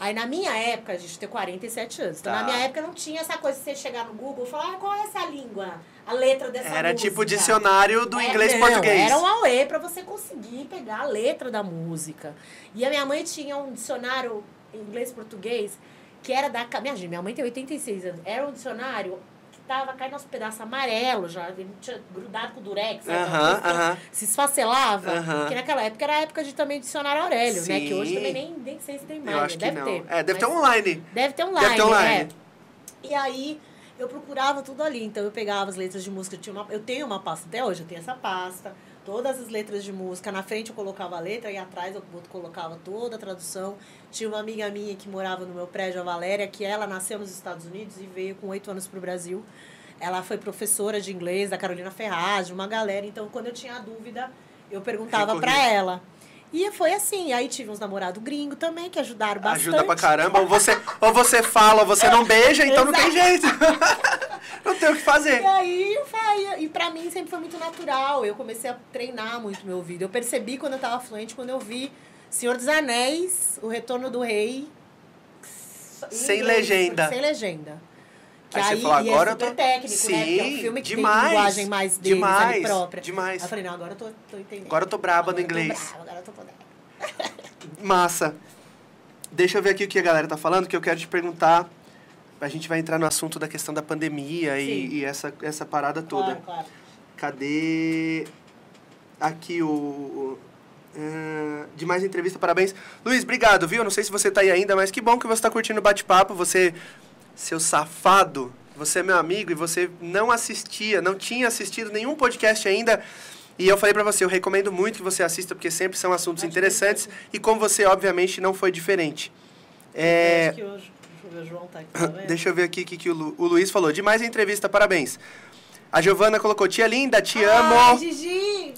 Aí na minha época, a gente tem 47 anos. Então Tá. na minha época não tinha essa coisa de você chegar no Google e falar: ah, qual é essa língua? A letra dessa Era música. tipo dicionário do É, inglês não, português. Era um AUE pra você conseguir pegar a letra da música. E a minha mãe tinha um dicionário inglês português que era da. Minha, minha mãe tem 86 anos. Era um dicionário tava caindo aos pedaços amarelo já. Tinha grudado com o durex. sabe? Aham, Então, aham. Se esfacelava. Aham. Porque naquela época era a época de também dicionário Aurélio, né? Sim. Que hoje também nem, nem sei se tem mais. Eu acho né? deve não. ter. É, deve ter online. Deve ter online. Deve ter online. é. E aí eu procurava tudo ali. Então eu pegava as letras de música. Eu, tinha uma, eu tenho uma pasta até hoje, eu tenho essa pasta. Todas as letras de música. Na frente eu colocava a letra e atrás eu colocava toda a tradução. Tinha uma amiga minha que morava no meu prédio, a Valéria, que ela nasceu nos Estados Unidos e veio com oito anos para o Brasil. Ela foi professora de inglês da Carolina Ferraz, de uma galera. Então, quando eu tinha dúvida, eu perguntava para ela. E foi assim. Aí tive uns namorados gringos também, que ajudaram bastante. Ajuda pra caramba. Ou você, ou você fala ou você não beija, então não tem jeito. não tem o que fazer. E aí, vai, e pra mim sempre foi muito natural. Eu comecei a treinar muito meu ouvido. Eu percebi quando eu tava fluente, quando eu vi Senhor dos Anéis, O Retorno do Rei. em Sem inglês, legenda. Sem legenda. Que Aí aí, você falou, agora é eu tô- super técnico, né? Porque é um Sim, filme que demais, tem linguagem mais deles demais, própria. demais. Aí eu falei, não, agora eu tô, tô entendendo. Agora eu tô braba no Agora tô inglês. brava, agora eu tô podendo. Massa. Deixa eu ver aqui o que a galera tá falando, que eu quero te perguntar. A gente vai entrar no assunto da questão da pandemia e, Sim. e essa, essa parada toda. Claro, claro. Cadê? Aqui o. o é, de mais entrevista, parabéns. Luiz, obrigado, viu? Não sei se você tá aí ainda, mas que bom que você tá curtindo o bate-papo. Você, seu safado, você é meu amigo e você não assistia, não tinha assistido nenhum podcast ainda. E eu falei pra você, eu recomendo muito que você assista, porque sempre são assuntos Acho que interessantes. é E com você, obviamente, não foi diferente. É, Acho que hoje, deixa eu ver, o João tá aqui, tá? Deixa eu ver aqui o que, que o, Lu- o Luiz falou. Demais a entrevista, parabéns. A Giovana colocou, tia linda, te amo. Ai, Gigi!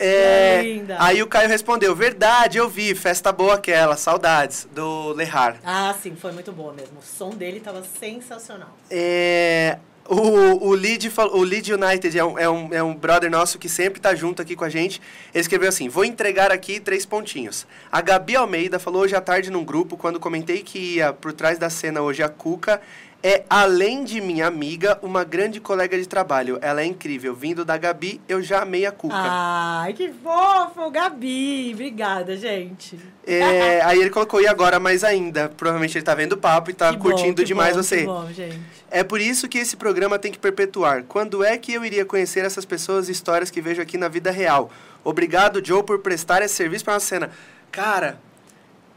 É, linda. aí o Caio respondeu, verdade, eu vi, festa boa aquela, saudades, do Lehar. Ah, sim, foi muito boa mesmo. O som dele tava sensacional. É, o, o, Lead, o Lead United é um, é, um, é um brother nosso que sempre tá junto aqui com a gente. Ele escreveu assim: Vou entregar aqui três pontinhos. A Gabi Almeida falou hoje à tarde num grupo, quando comentei que ia por trás da cena hoje a Cuca. É, além de minha amiga, uma grande colega de trabalho. Ela é incrível. Vindo da Gabi, eu já amei a Cuca. Ai, que fofo, Gabi. Obrigada, gente. É, aí ele colocou, e agora mais ainda? Provavelmente ele tá vendo o papo e tá Que bom, curtindo que demais bom, você. Que bom, gente. É por isso que esse programa tem que perpetuar. Quando é que eu iria conhecer essas pessoas e histórias que vejo aqui na vida real? Obrigado, Joe, por prestar esse serviço para uma cena. Cara,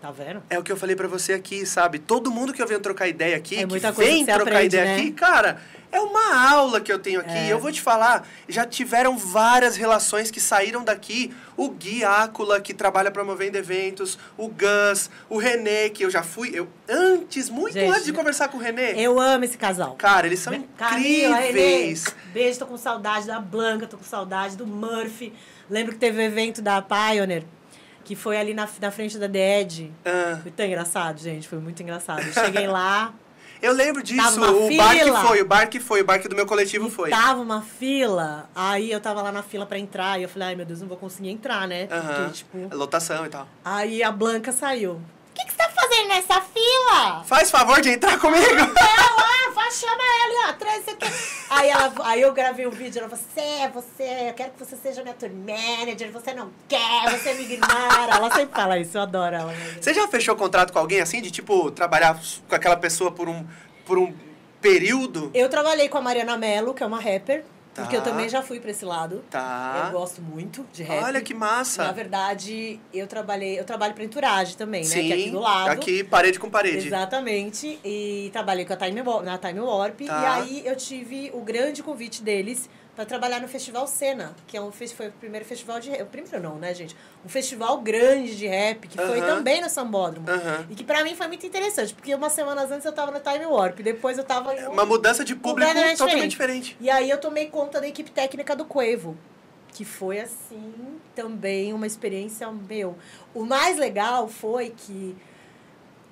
Tá vendo? é o que eu falei pra você aqui, sabe? Todo mundo que eu venho trocar ideia aqui, É que vem que trocar aprende, ideia né? aqui, cara, é uma aula que eu tenho aqui. É. Eu vou te falar, já tiveram várias relações que saíram daqui. O Gui Ácula, que trabalha promovendo eventos, o Gus, o Renê, que eu já fui. Eu, antes, muito Gente, antes de conversar com o Renê. Eu amo esse casal. Cara, eles são Camila, Renê, incríveis. beijo, tô com saudade da Blanca, tô com saudade do Murphy. Lembro que teve o evento da Pioneer, que foi ali na, na frente da Edge. Ah, Foi tão engraçado, gente, foi muito engraçado. Eu cheguei lá, eu lembro disso. O bar que fila. foi, o bar que foi, o bar que do meu coletivo e foi. tava uma fila, aí eu tava lá na fila pra entrar, e eu falei, ai meu Deus, não vou conseguir entrar, né? Porque, tipo... Lotação e tal. Aí a Blanca saiu. O que, que você tá fazendo nessa fila? Faz favor de entrar comigo. Ela, vai, chama ela, traz aqui. Aí, ela, aí eu gravei um vídeo, ela falou, você, você, eu quero que você seja minha tour manager, você não quer, você me ignora. Ela sempre fala isso, eu adoro ela. Você já fechou contrato com alguém assim, de tipo, trabalhar com aquela pessoa por um, por um período? Eu trabalhei com a Mariana Mello, que é uma rapper, Tá. porque eu também já fui pra esse lado. Tá. Eu gosto muito de rap. Olha que massa. Na verdade, eu trabalhei, eu trabalho pra Entourage também, né? Sim, Que é aqui do lado. aqui, parede com parede. Exatamente. E trabalhei com a Time, na Time Warp. Tá. E aí eu tive o grande convite deles para trabalhar no Festival Cena, que é um foi o primeiro festival de rap. O primeiro não, né, gente? Um festival grande de rap, que foi Aham. também no Sambódromo. Aham. E que pra mim foi muito interessante, porque umas semanas antes eu tava no Time Warp, depois eu tava em um- Uma mudança de público totalmente diferente. e aí eu tomei conta da equipe técnica do Quavo. Que foi, assim, também uma experiência, meu... O mais legal foi que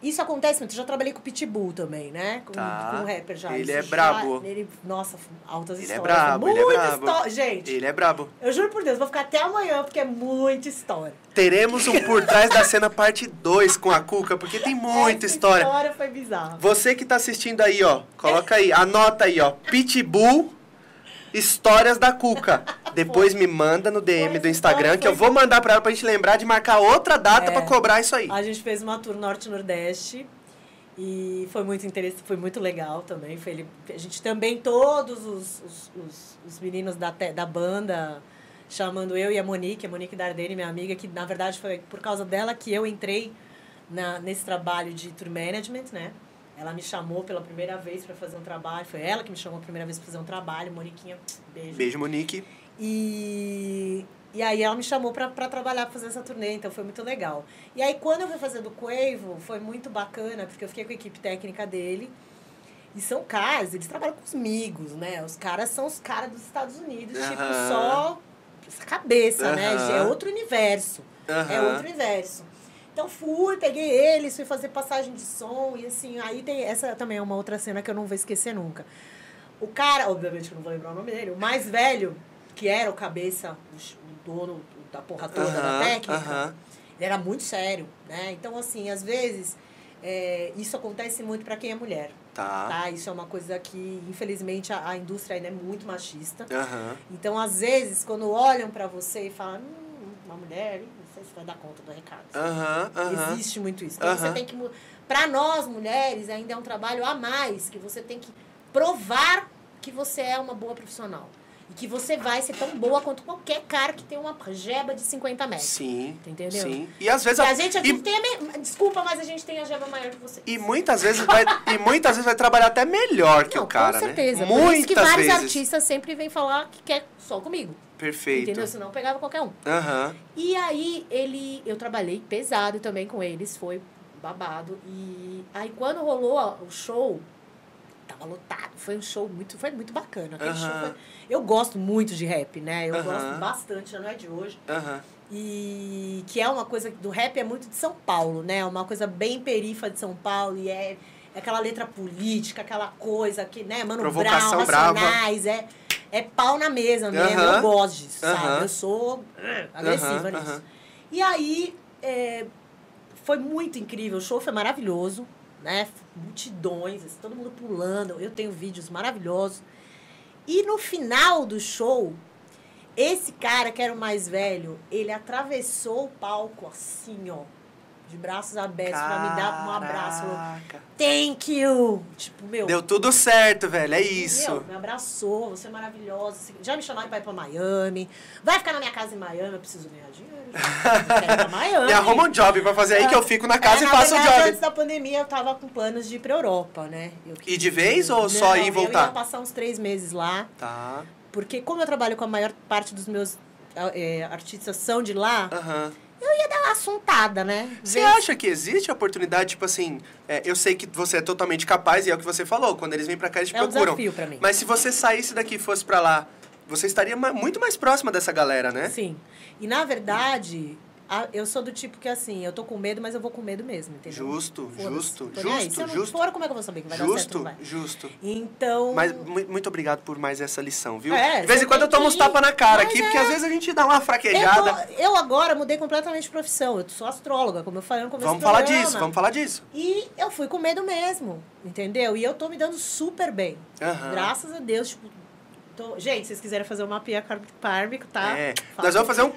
isso acontece muito. Eu já trabalhei com o Pitbull também, né? Com, Tá. com o rapper já. Ele Isso é já- brabo. Ele, nossa, altas Ele é histórias. brabo, ele é brabo. histó- Gente, Ele é brabo. eu juro por Deus, vou ficar até amanhã, porque é muita história. Teremos um Por Trás da Cena parte 2 com a Cuca, porque tem muita Essa história. história foi bizarra. Você que tá assistindo aí, ó, coloca aí, anota aí, ó, Pitbull, histórias da Cuca. Depois me manda no DM Foi, do Instagram, foi, que eu vou mandar pra ela pra gente lembrar de marcar outra data É. pra cobrar isso aí. A gente fez uma tour norte-nordeste e foi muito interessante, foi muito legal também. Foi, ele- a gente também, todos os, os, os, os meninos da, te- da banda, chamando eu e a Monique, a Monique Dardenne, minha amiga, que na verdade foi por causa dela que eu entrei na, nesse trabalho de tour management, né? Ela me chamou pela primeira vez para fazer um trabalho, foi ela que me chamou a primeira vez para fazer um trabalho, Moniquinha, beijo. Beijo, Monique. E, e aí ela me chamou pra, pra trabalhar, pra fazer essa turnê, então foi muito legal. E aí quando eu fui fazer do Quavo, foi muito bacana, porque eu fiquei com a equipe técnica dele. E são caras, eles trabalham com os migos, né? Os caras são os caras dos Estados Unidos, tipo, Aham. só essa cabeça, né? Aham. É outro universo. É Aham. outro universo. Então fui, peguei eles, fui fazer passagem de som e assim, aí tem essa também é uma outra cena que eu não vou esquecer nunca. O cara, obviamente que eu não vou lembrar o nome dele, o mais velho, que era o cabeça, o dono da porra toda da Aham, técnica, aham. ele era muito sério, né? Então assim, às vezes é, isso acontece muito para quem é mulher, Tá. tá? Isso é uma coisa que infelizmente a, a indústria ainda é muito machista. Aham. Então, às vezes, quando olham pra você e falam, hum, uma mulher, sei se vai dar conta do recado. Existe muito isso. Então, você tem que. Pra nós, mulheres, ainda é um trabalho a mais, que você tem que provar que você é uma boa profissional. E que você vai ser tão boa quanto qualquer cara que tem uma jeba de 50 metros. Sim. Entendeu? Sim. E às vezes E a gente aqui e, tem a me... Desculpa, mas a gente tem a jeba maior que você. e muitas vezes vai e muitas vezes vai trabalhar até melhor que Não, o cara, com certeza. né? Por Muitas isso que vários vezes. artistas sempre vêm falar que quer só comigo. Perfeito. Entendeu? Senão pegava qualquer um. Aham. E aí ele, eu trabalhei pesado também com eles, foi babado. E aí quando rolou a- o show, tava lotado. Foi um show muito, foi muito bacana. Aquele show Aham. foi- eu gosto muito de rap, né? Eu Aham. gosto bastante, já não é de hoje. Aham. E que é uma coisa do rap é muito de São Paulo, né? Uma coisa bem perifa de São Paulo e é, é aquela letra política, aquela coisa que, né, Mano Provocação Brown, brava. Racionais, é é pau na mesa mesmo. Eu gosto disso, sabe? Eu sou uh, agressiva nisso. E aí é, foi muito incrível, o show foi maravilhoso, né? Multidões, assim, todo mundo pulando. Eu tenho vídeos maravilhosos. E no final do show, esse cara que era o mais velho, ele atravessou o palco assim, ó, de braços abertos pra me dar um abraço. Falou. Thank you! Tipo, meu. Deu tudo certo, velho. É isso. Meu, me abraçou, você é maravilhosa. assim, Já me chamaram pra ir pra Miami. Vai ficar na minha casa em Miami, eu preciso ganhar dinheiro. Eu Miami. Me arruma um job pra fazer aí que eu fico na casa É, e na faço o job. Antes da pandemia, eu tava com planos de ir pra Europa, né? Eu E de vez ou só ir e Eu voltar? ia passar uns três meses lá. Tá. Porque como eu trabalho com a maior parte dos meus eh, artistas são de lá, Aham. é uma assuntada, né? Você acha que existe a oportunidade, tipo assim, é, eu sei que você é totalmente capaz e é o que você falou, quando eles vêm pra cá eles te É um procuram. desafio pra mim. Mas se você saísse daqui e fosse pra lá, você estaria muito mais próxima dessa galera, né? Sim. E na verdade, eu sou do tipo que assim, eu tô com medo, mas eu vou com medo mesmo, entendeu? Justo, justo, nem aí. justo, Se eu não justo. for, como é que eu vou saber que vai dar certo Justo, justo. Então. Mas mu- muito obrigado por mais essa lição, viu? É, de vez em quando eu tomo uns tapas na cara aqui, é. porque às vezes a gente dá uma eu, fraquejada. tô- eu agora mudei completamente de profissão. Eu sou astróloga, como eu falei no começo Vamos falar disso, vamos falar disso. E eu fui com medo mesmo, entendeu? E eu tô me dando super bem. Aham. Graças a Deus, tipo. Tô- Gente, se vocês quiserem fazer um mapeia kármico, tá? É. Nós vamos fazer um.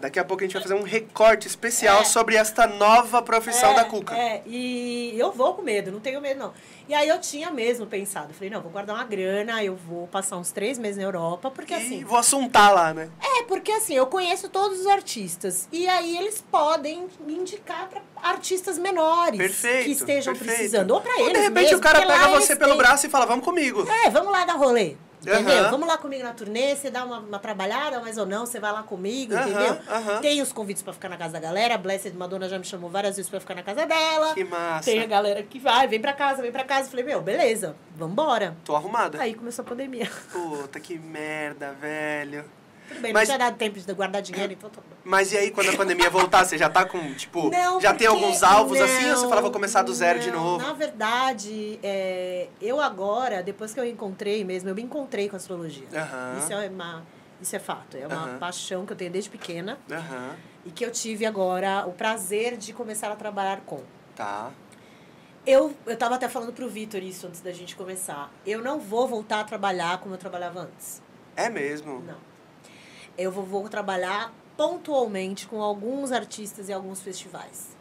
Daqui a pouco a gente vai fazer um recorte especial É. sobre esta nova profissão é, da Cuca. É, e eu vou com medo, não tenho medo, não. E aí eu tinha mesmo pensado, falei, não, vou guardar uma grana, eu vou passar uns três meses na Europa, porque e assim. vou assuntar lá, né? É, porque assim, eu conheço todos os artistas. E aí eles podem me indicar para artistas menores Perfeito. que estejam perfeito. precisando. Ou para Ou eles. de repente mesmo, o cara pega você pelo têm- braço e fala, vamos comigo. É, vamos lá dar rolê. Entendeu? Aham. Vamos lá comigo na turnê, você dá uma, uma trabalhada, mas ou não, você vai lá comigo, Aham, entendeu? aham. Tem os convites pra ficar na casa da galera. A Blessed Madonna já me chamou várias vezes pra ficar na casa dela. Que massa. Tem a galera que vai, vem pra casa, vem pra casa. Falei, meu, beleza, vambora. Tô arrumada. Aí começou a pandemia. Puta, que merda, velho. Tudo bem, Mas- não tinha dado tempo de guardar dinheiro, então tudo bem. Mas e aí, quando a pandemia voltar, você já tá com, tipo, Não, já tem alguns alvos assim? Ou você não, fala, vou começar do zero de não. novo? Na verdade, é, eu agora, depois que eu encontrei mesmo, eu me encontrei com a astrologia. Aham. Isso é uma... Isso é fato, é uma Aham. paixão que eu tenho desde pequena Aham, e que eu tive agora o prazer de começar a trabalhar com. tá. Eu, eu tava até falando pro Vitor isso antes da gente começar. Eu não vou voltar a trabalhar como eu trabalhava antes. É mesmo? Não. Eu vou, vou trabalhar pontualmente com alguns artistas e alguns festivais.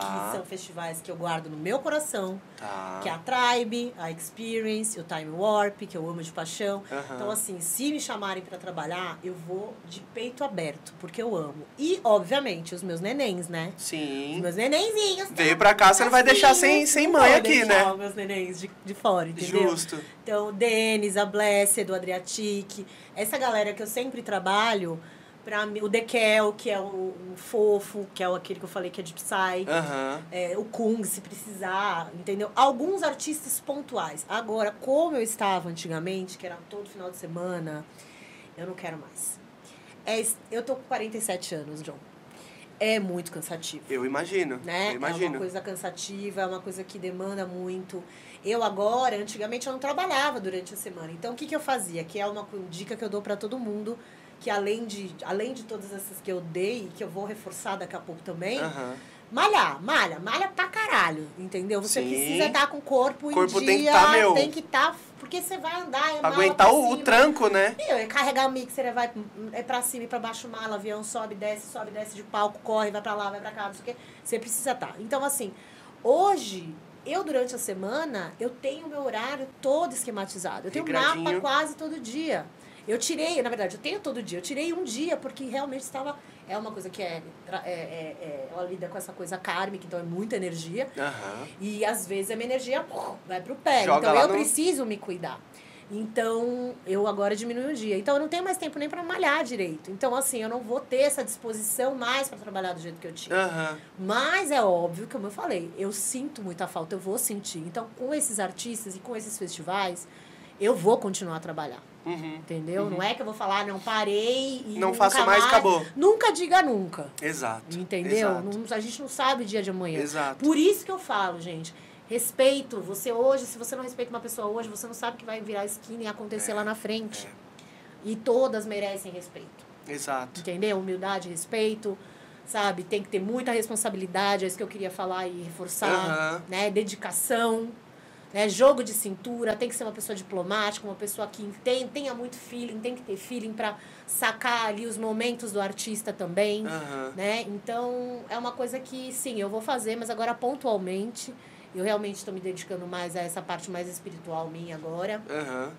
Que Tá, são festivais que eu guardo no meu coração, tá. que é a Tribe, a Experience, o Time Warp, que eu amo de paixão. Aham. Então, assim, se me chamarem para trabalhar, eu vou de peito aberto, porque eu amo. E, obviamente, os meus nenéns, né? Os Sim. meus nenenzinhos. tá? Veio pra cá, você não vai deixar sem, sem mãe aqui, né? os meus nenéns de, de fora, entendeu? Justo. Então, o Denis, a Blessed, o Adriatic, essa galera que eu sempre trabalho, pra mim, o Dekel, que é o, o fofo, que é o, aquele que eu falei que é de Psy, Aham. é, o Kung, se precisar, entendeu? Alguns artistas pontuais. Agora, como eu estava antigamente, que era todo final de semana, eu não quero mais. É, eu tô com 47 anos, John. É muito cansativo Eu imagino. né? Eu É imagino. uma coisa cansativa, é uma coisa que demanda muito. Eu agora, antigamente eu não trabalhava durante a semana. Então o que, que eu fazia? Que é uma dica que eu dou para todo mundo, que além de, além de todas essas que eu dei, que eu vou reforçar daqui a pouco também, Aham. malhar, malha, malha pra caralho, entendeu? Você Sim. precisa estar com o corpo, Corpo em tem dia, que tá, meu- tem que estar, porque você vai andar, é aguentar o, o tranco, né? Meu, é carregar o mixer, é, vai é pra cima e pra baixo mala, avião sobe, desce, sobe, desce de palco, corre, vai pra lá, vai pra cá, não sei o quê. Você precisa estar. Então, assim, hoje, eu durante a semana, eu tenho meu horário todo esquematizado. Eu tenho mapa quase todo dia. Eu tirei, na verdade, eu tenho todo dia. Eu tirei um dia porque realmente estava. É uma coisa que é, é, é, é- Ela lida com essa coisa kármica, então é muita energia. Aham. E às vezes a minha energia pô, vai pro pé. Joga então eu no- preciso me cuidar. Então, eu agora diminui o dia. Então, eu não tenho mais tempo nem para malhar direito. Então, assim, eu não vou ter essa disposição mais para trabalhar do jeito que eu tinha. Aham. Mas é óbvio, como eu falei, eu sinto muita falta, eu vou sentir. Então, com esses artistas e com esses festivais, eu vou continuar a trabalhar. Uhum. Entendeu? Não é que eu vou falar, não parei e. Não nunca faço mais, acabou. Nunca diga nunca. Exato. Entendeu? Exato. Não- a gente não sabe o dia de amanhã. Exato. Por isso que eu falo, gente. Respeito. Você hoje, se você não respeita uma pessoa hoje, você não sabe que vai virar esquina e acontecer lá na frente. E todas merecem respeito. Exato. Entendeu? Humildade, respeito. Sabe? Tem que ter muita responsabilidade, é isso que eu queria falar e reforçar. Aham. Né? Dedicação. Né? Jogo de cintura, tem que ser uma pessoa diplomática, uma pessoa que tem, tenha muito feeling, tem que ter feeling para sacar ali os momentos do artista também Aham. né? Então, é uma coisa que, sim, eu vou fazer, mas agora pontualmente. Eu realmente estou me dedicando mais a essa parte mais espiritual minha agora. Aham.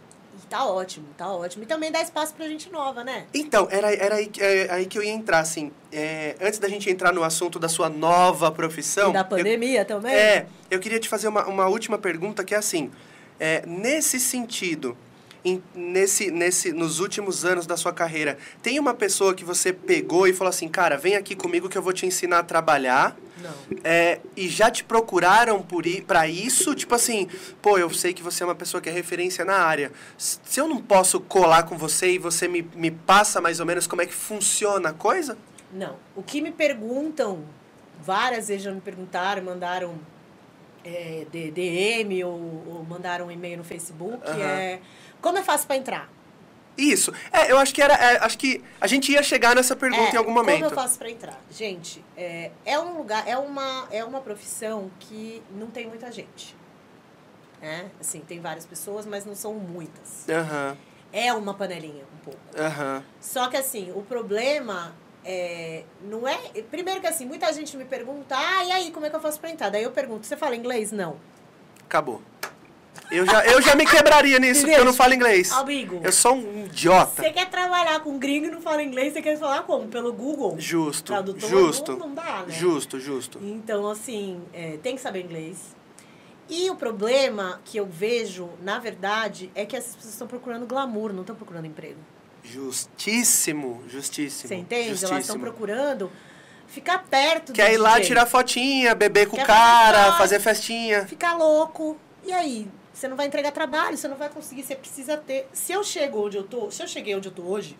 E tá ótimo, tá ótimo. E também dá espaço pra gente nova, né? Então, era, era aí, que- é, aí que eu ia entrar, assim. É, antes da gente entrar no assunto da sua nova profissão. e da eu- pandemia também. É, eu queria te fazer uma, uma última pergunta que é assim, é, nesse sentido, em- nesse, nesse, nos últimos anos da sua carreira, tem uma pessoa que você pegou e falou assim, cara, vem aqui comigo que eu vou te ensinar a trabalhar, Não. é, e já te procuraram por pra isso? Tipo assim, pô, eu sei que você é uma pessoa que é referência na área. Se eu não posso colar com você e você me, me passa mais ou menos como é que funciona a coisa? Não. O que me perguntam, várias vezes já me perguntaram, mandaram é, D- DM ou, ou mandaram um e-mail no Facebook, Aham. é como eu faço pra entrar? Isso. É, eu acho que era. é, acho que a gente ia chegar nessa pergunta É, em algum momento. Como eu faço pra entrar? Gente, é, é um lugar, é uma, é uma profissão que não tem muita gente. Né? Assim, tem várias pessoas, mas não são muitas. Aham, É uma panelinha, um pouco. aham. Só que assim, o problema é, não é. Primeiro que assim, muita gente me pergunta, ah, e aí, como é que eu faço pra entrar? Daí eu pergunto, você fala inglês? Não. Acabou. Eu já, eu já me quebraria nisso, porque eu não falo inglês. Amigo, Eu sou um idiota. você quer trabalhar com gringo e não fala inglês, você quer falar como? Pelo Google? Justo, Tradutor justo. Não, não dá, né? Justo, justo. Então, assim, é, tem que saber inglês. E o problema que eu vejo, na verdade, é que essas pessoas estão procurando glamour, não estão procurando emprego. Justíssimo, justíssimo. Você entende? Elas estão justíssimo. procurando ficar perto Quer ir lá tirar fotinha, beber com o cara, fazer festinha. Ficar louco. E aí? Você não vai entregar trabalho, você não vai conseguir, você precisa ter. Se eu chego onde eu tô, se eu cheguei onde eu tô hoje,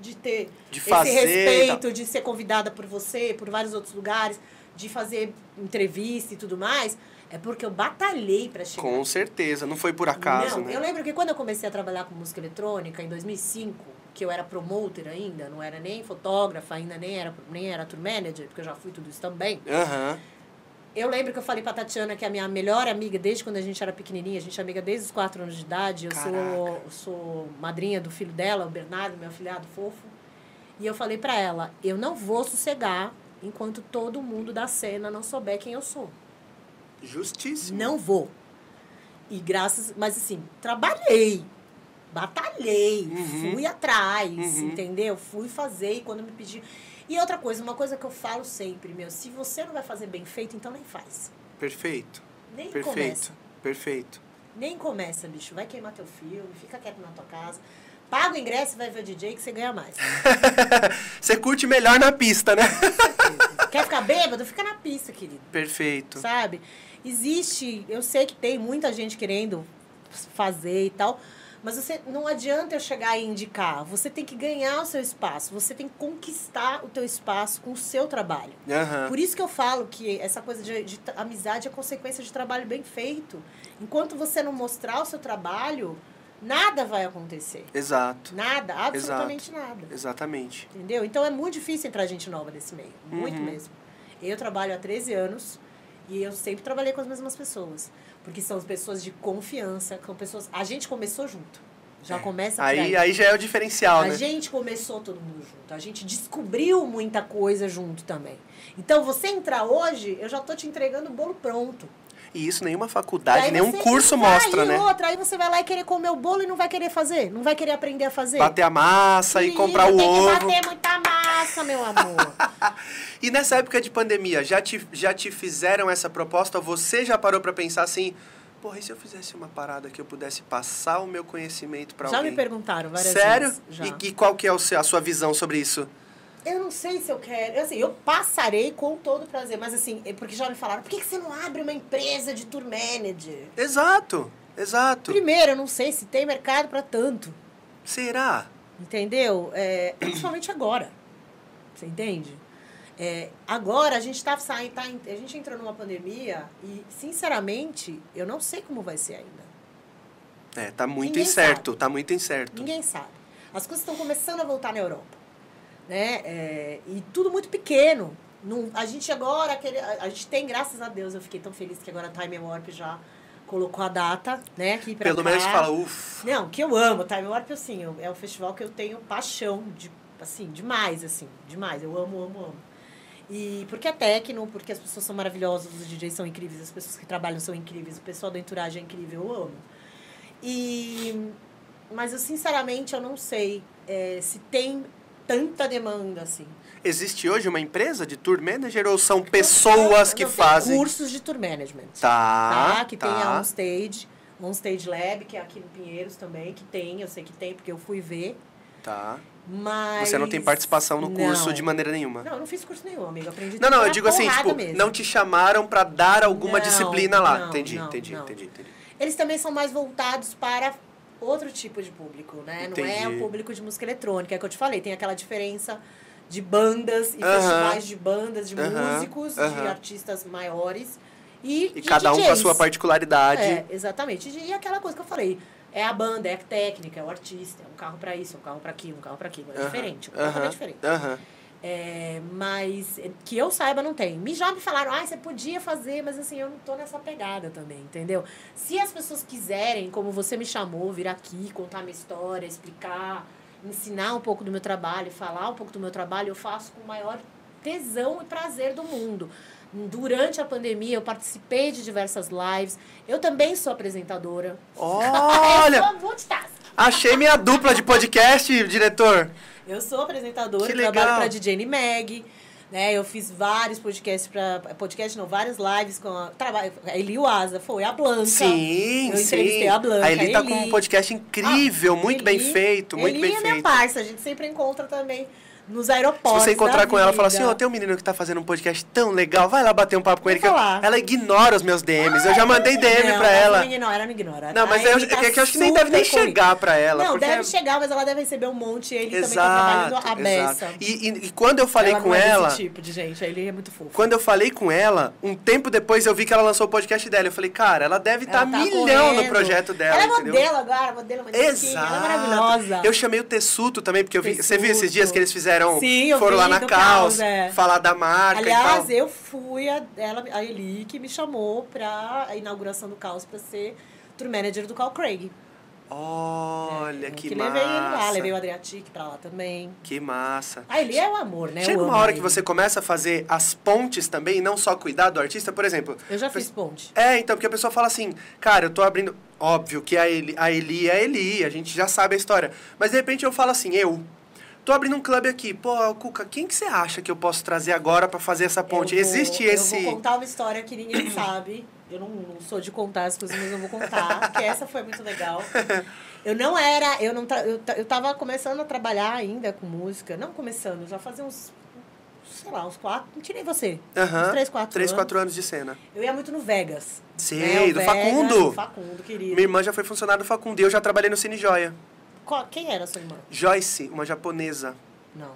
de ter De esse fazer e respeito, de ser convidada por você, por vários outros lugares, de fazer entrevista e tudo mais, é porque eu batalhei para chegar. Com certeza, não foi por acaso, não, né? eu lembro que quando eu comecei a trabalhar com música eletrônica, em 2005, que eu era promoter ainda, não era nem fotógrafa, ainda nem era, nem era tour manager, porque eu já fui tudo isso também. Aham. Eu lembro que eu falei pra Tatiana, que é a minha melhor amiga desde quando a gente era pequenininha, a gente é amiga desde os quatro anos de idade. Eu sou, Caraca. sou madrinha do filho dela, o Bernardo, meu afilhado fofo. E eu falei pra ela: eu não vou sossegar enquanto todo mundo da cena não souber quem eu sou. Justíssimo. Não vou. E graças. Mas assim, trabalhei. Batalhei. Uhum. Fui atrás, Uhum. entendeu? Fui fazer e quando me pediu. E outra coisa, uma coisa que eu falo sempre, meu, se você não vai fazer bem feito, então nem faz. Perfeito. Nem Perfeito. começa. Perfeito. Nem começa, bicho. Vai queimar teu filme, fica quieto na tua casa. Paga o ingresso e vai ver o DJ que você ganha mais. Você curte melhor na pista, né? Quer ficar bêbado? Fica na pista, querido. Perfeito. sabe? Existe, eu sei que tem muita gente querendo fazer e tal, mas você não adianta eu chegar e indicar. Você tem que ganhar o seu espaço, você tem que conquistar o teu espaço com o seu trabalho. Aham. Por isso que eu falo que essa coisa de, de amizade é consequência de trabalho bem feito. Enquanto você não mostrar o seu trabalho, nada vai acontecer. Exato. Nada, absolutamente nada. Exatamente. Entendeu? Então é muito difícil entrar gente nova nesse meio. Muito Uhum. mesmo. Eu trabalho há 13 anos e eu sempre trabalhei com as mesmas pessoas. Porque são as pessoas de confiança, são pessoas. A gente começou junto. Já começa por Aí, aí. aí já é o diferencial, A né? gente começou todo mundo junto. A gente descobriu muita coisa junto também. Então, você entrar hoje, eu já tô te entregando o bolo pronto. E isso nenhuma faculdade, nenhum curso mostra, né? outra, aí você vai lá e querer comer o bolo e não vai querer fazer. Não vai querer aprender a fazer. Bater a massa e comprar o tem ovo. que bater muita massa, meu amor. E nessa época de pandemia, já te, já te fizeram essa proposta? Você já parou pra pensar assim, porra, e se eu fizesse uma parada que eu pudesse passar o meu conhecimento Já alguém? me perguntaram várias Sério? vezes. Já. E, e qual que é a sua visão sobre isso? Eu não sei se eu quero. Assim, eu passarei com todo prazer, mas assim, é porque já me falaram, por que que você não abre uma empresa de tour manager? Exato, exato. Primeiro, eu não sei se tem mercado para tanto. Será? Entendeu? É, principalmente agora. Você entende? É, agora a gente tá saindo, tá, a gente entrou numa pandemia e, sinceramente, eu não sei como vai ser ainda. É, tá muito Ninguém incerto, tá muito incerto. Ninguém sabe. As coisas estão começando a voltar na Europa. Né? É, e tudo muito pequeno. Não, a gente agora, aquele, a, a gente tem, graças a Deus, eu fiquei tão feliz que agora a Time Warp já colocou a data, né, aqui pra Pelo cá. menos fala, ufa. Não, que eu amo. Time Warp, assim, é um festival que eu tenho paixão, de, assim, demais, assim, demais. Eu amo, amo, amo. E porque é técnico, porque as pessoas são maravilhosas, os DJs são incríveis, as pessoas que trabalham são incríveis, o pessoal da entourage é incrível, eu amo. E, mas eu, sinceramente, eu não sei é, se tem tanta demanda, assim. Existe hoje uma empresa de tour manager ou são pessoas que Não, tem fazem? cursos de tour management. Tá, tá? Que tem tá. a OnStage, OnStage Lab, que é aqui no Pinheiros também, que tem, eu sei que tem, porque eu fui ver. Tá. Mas. Você não tem participação no curso Não. de maneira nenhuma. Não, eu não fiz curso nenhum, amigo. Aprendi Não, não, eu digo assim, tipo, mesmo. não te chamaram pra dar alguma Não, disciplina lá. não, entendi, não, entendi, não. entendi, entendi. Eles também são mais voltados para outro tipo de público, né? Não é Entendi. o público de música eletrônica, é que eu te falei. Tem aquela diferença de bandas e Aham. festivais de bandas, de Aham, músicos, de aham. artistas maiores. E, E de cada um com a DJs. sua particularidade. É, exatamente. E aquela coisa que eu falei. É a banda, é a técnica, é o artista, é um carro pra isso, é um carro pra aquilo, um carro pra aquilo. É diferente, um carro é diferente. É, mas que eu saiba, não tem. Me já me falaram, ah, você podia fazer, mas assim, eu não tô nessa pegada também, entendeu? Se as pessoas quiserem, como você me chamou, vir aqui, contar minha história, explicar, ensinar um pouco do meu trabalho, falar um pouco do meu trabalho, eu faço com o maior tesão e prazer do mundo. Durante a pandemia, eu participei de diversas lives. Eu também sou apresentadora. eu Olha, sou multitask. achei minha dupla de podcast, diretor. Eu sou apresentadora, Que trabalho para DJ Mag, né? Eu fiz vários podcasts para podcast não, várias lives com a trabalho, a Eli foi a Blanca. Sim, eu sim. entrevistei a Blanca, A Eli tá Eli. com um podcast incrível, Ah, muito bem Eli- feito, muito Eli bem é minha feito. parça, a gente sempre encontra também nos Se aeroportos. você encontrar com ela e falar vida. assim, ó, tem um menino que tá fazendo um podcast tão legal, vai lá bater um papo com Vou ele. Que eu- ela ignora os meus DMs. Eu já mandei DM não, pra ela ela. Não ignora, ela não ignora. Não, mas eu, tá é que eu acho que nem deve nem chegar pra ela. Não, deve chegar, mas ela deve receber um monte. Ele também tá Exato, trabalhando a beça. exato. E, e- e quando eu falei ela com é ela, desse tipo de gente, ele é muito fofo. quando eu falei com ela, um tempo depois eu vi que ela lançou o podcast dela. Eu falei, cara, ela deve estar Ela tá milhão no correndo. projeto dela, Ela é entendeu? modelo agora, modelo manequim, ela é maravilhosa. Eu chamei o Tessuto também, porque eu vi, você viu esses dias que eles fizeram, Sim, eu foram lá na Caos, Caos, é. falar da marca e Aliás, eu fui, a, ela, a Eli, que me chamou pra a inauguração do Caos pra ser tour manager do Cal Craig. Olha, É, que, levei ele lá, massa. levei o Adriatic pra lá também. Que massa. A Eli é o amor, né? Chega uma hora a que você começa a fazer as pontes também, e não só cuidar do artista, por exemplo. Eu já fiz ponte. É, então, porque a pessoa fala assim, cara, eu tô abrindo. Óbvio que a Eli, a Eli é a Eli, a gente já sabe a história. Mas de repente eu falo assim, eu. Tô abrindo um clube aqui. Pô, Cuca, quem que você acha que eu posso trazer agora pra fazer essa ponte? Eu vou- Existe Eu esse. vou contar uma história que ninguém sabe. Eu não, não sou de contar as coisas, mas eu vou contar, porque essa foi muito legal. Eu não era, eu não eu, eu tava começando a trabalhar ainda com música. Não começando, já fazia uns, sei lá, uns quatro, não tirei você. Aham. Uns três, quatro Três, anos. quatro anos de cena. Eu ia muito no Vegas. Sei, né? Do Vegas, Facundo. do Facundo, querido. Minha irmã já foi funcionária do Facundo e eu já trabalhei no Cine Joia. Qual- quem era a sua irmã? Joyce, uma japonesa. Não.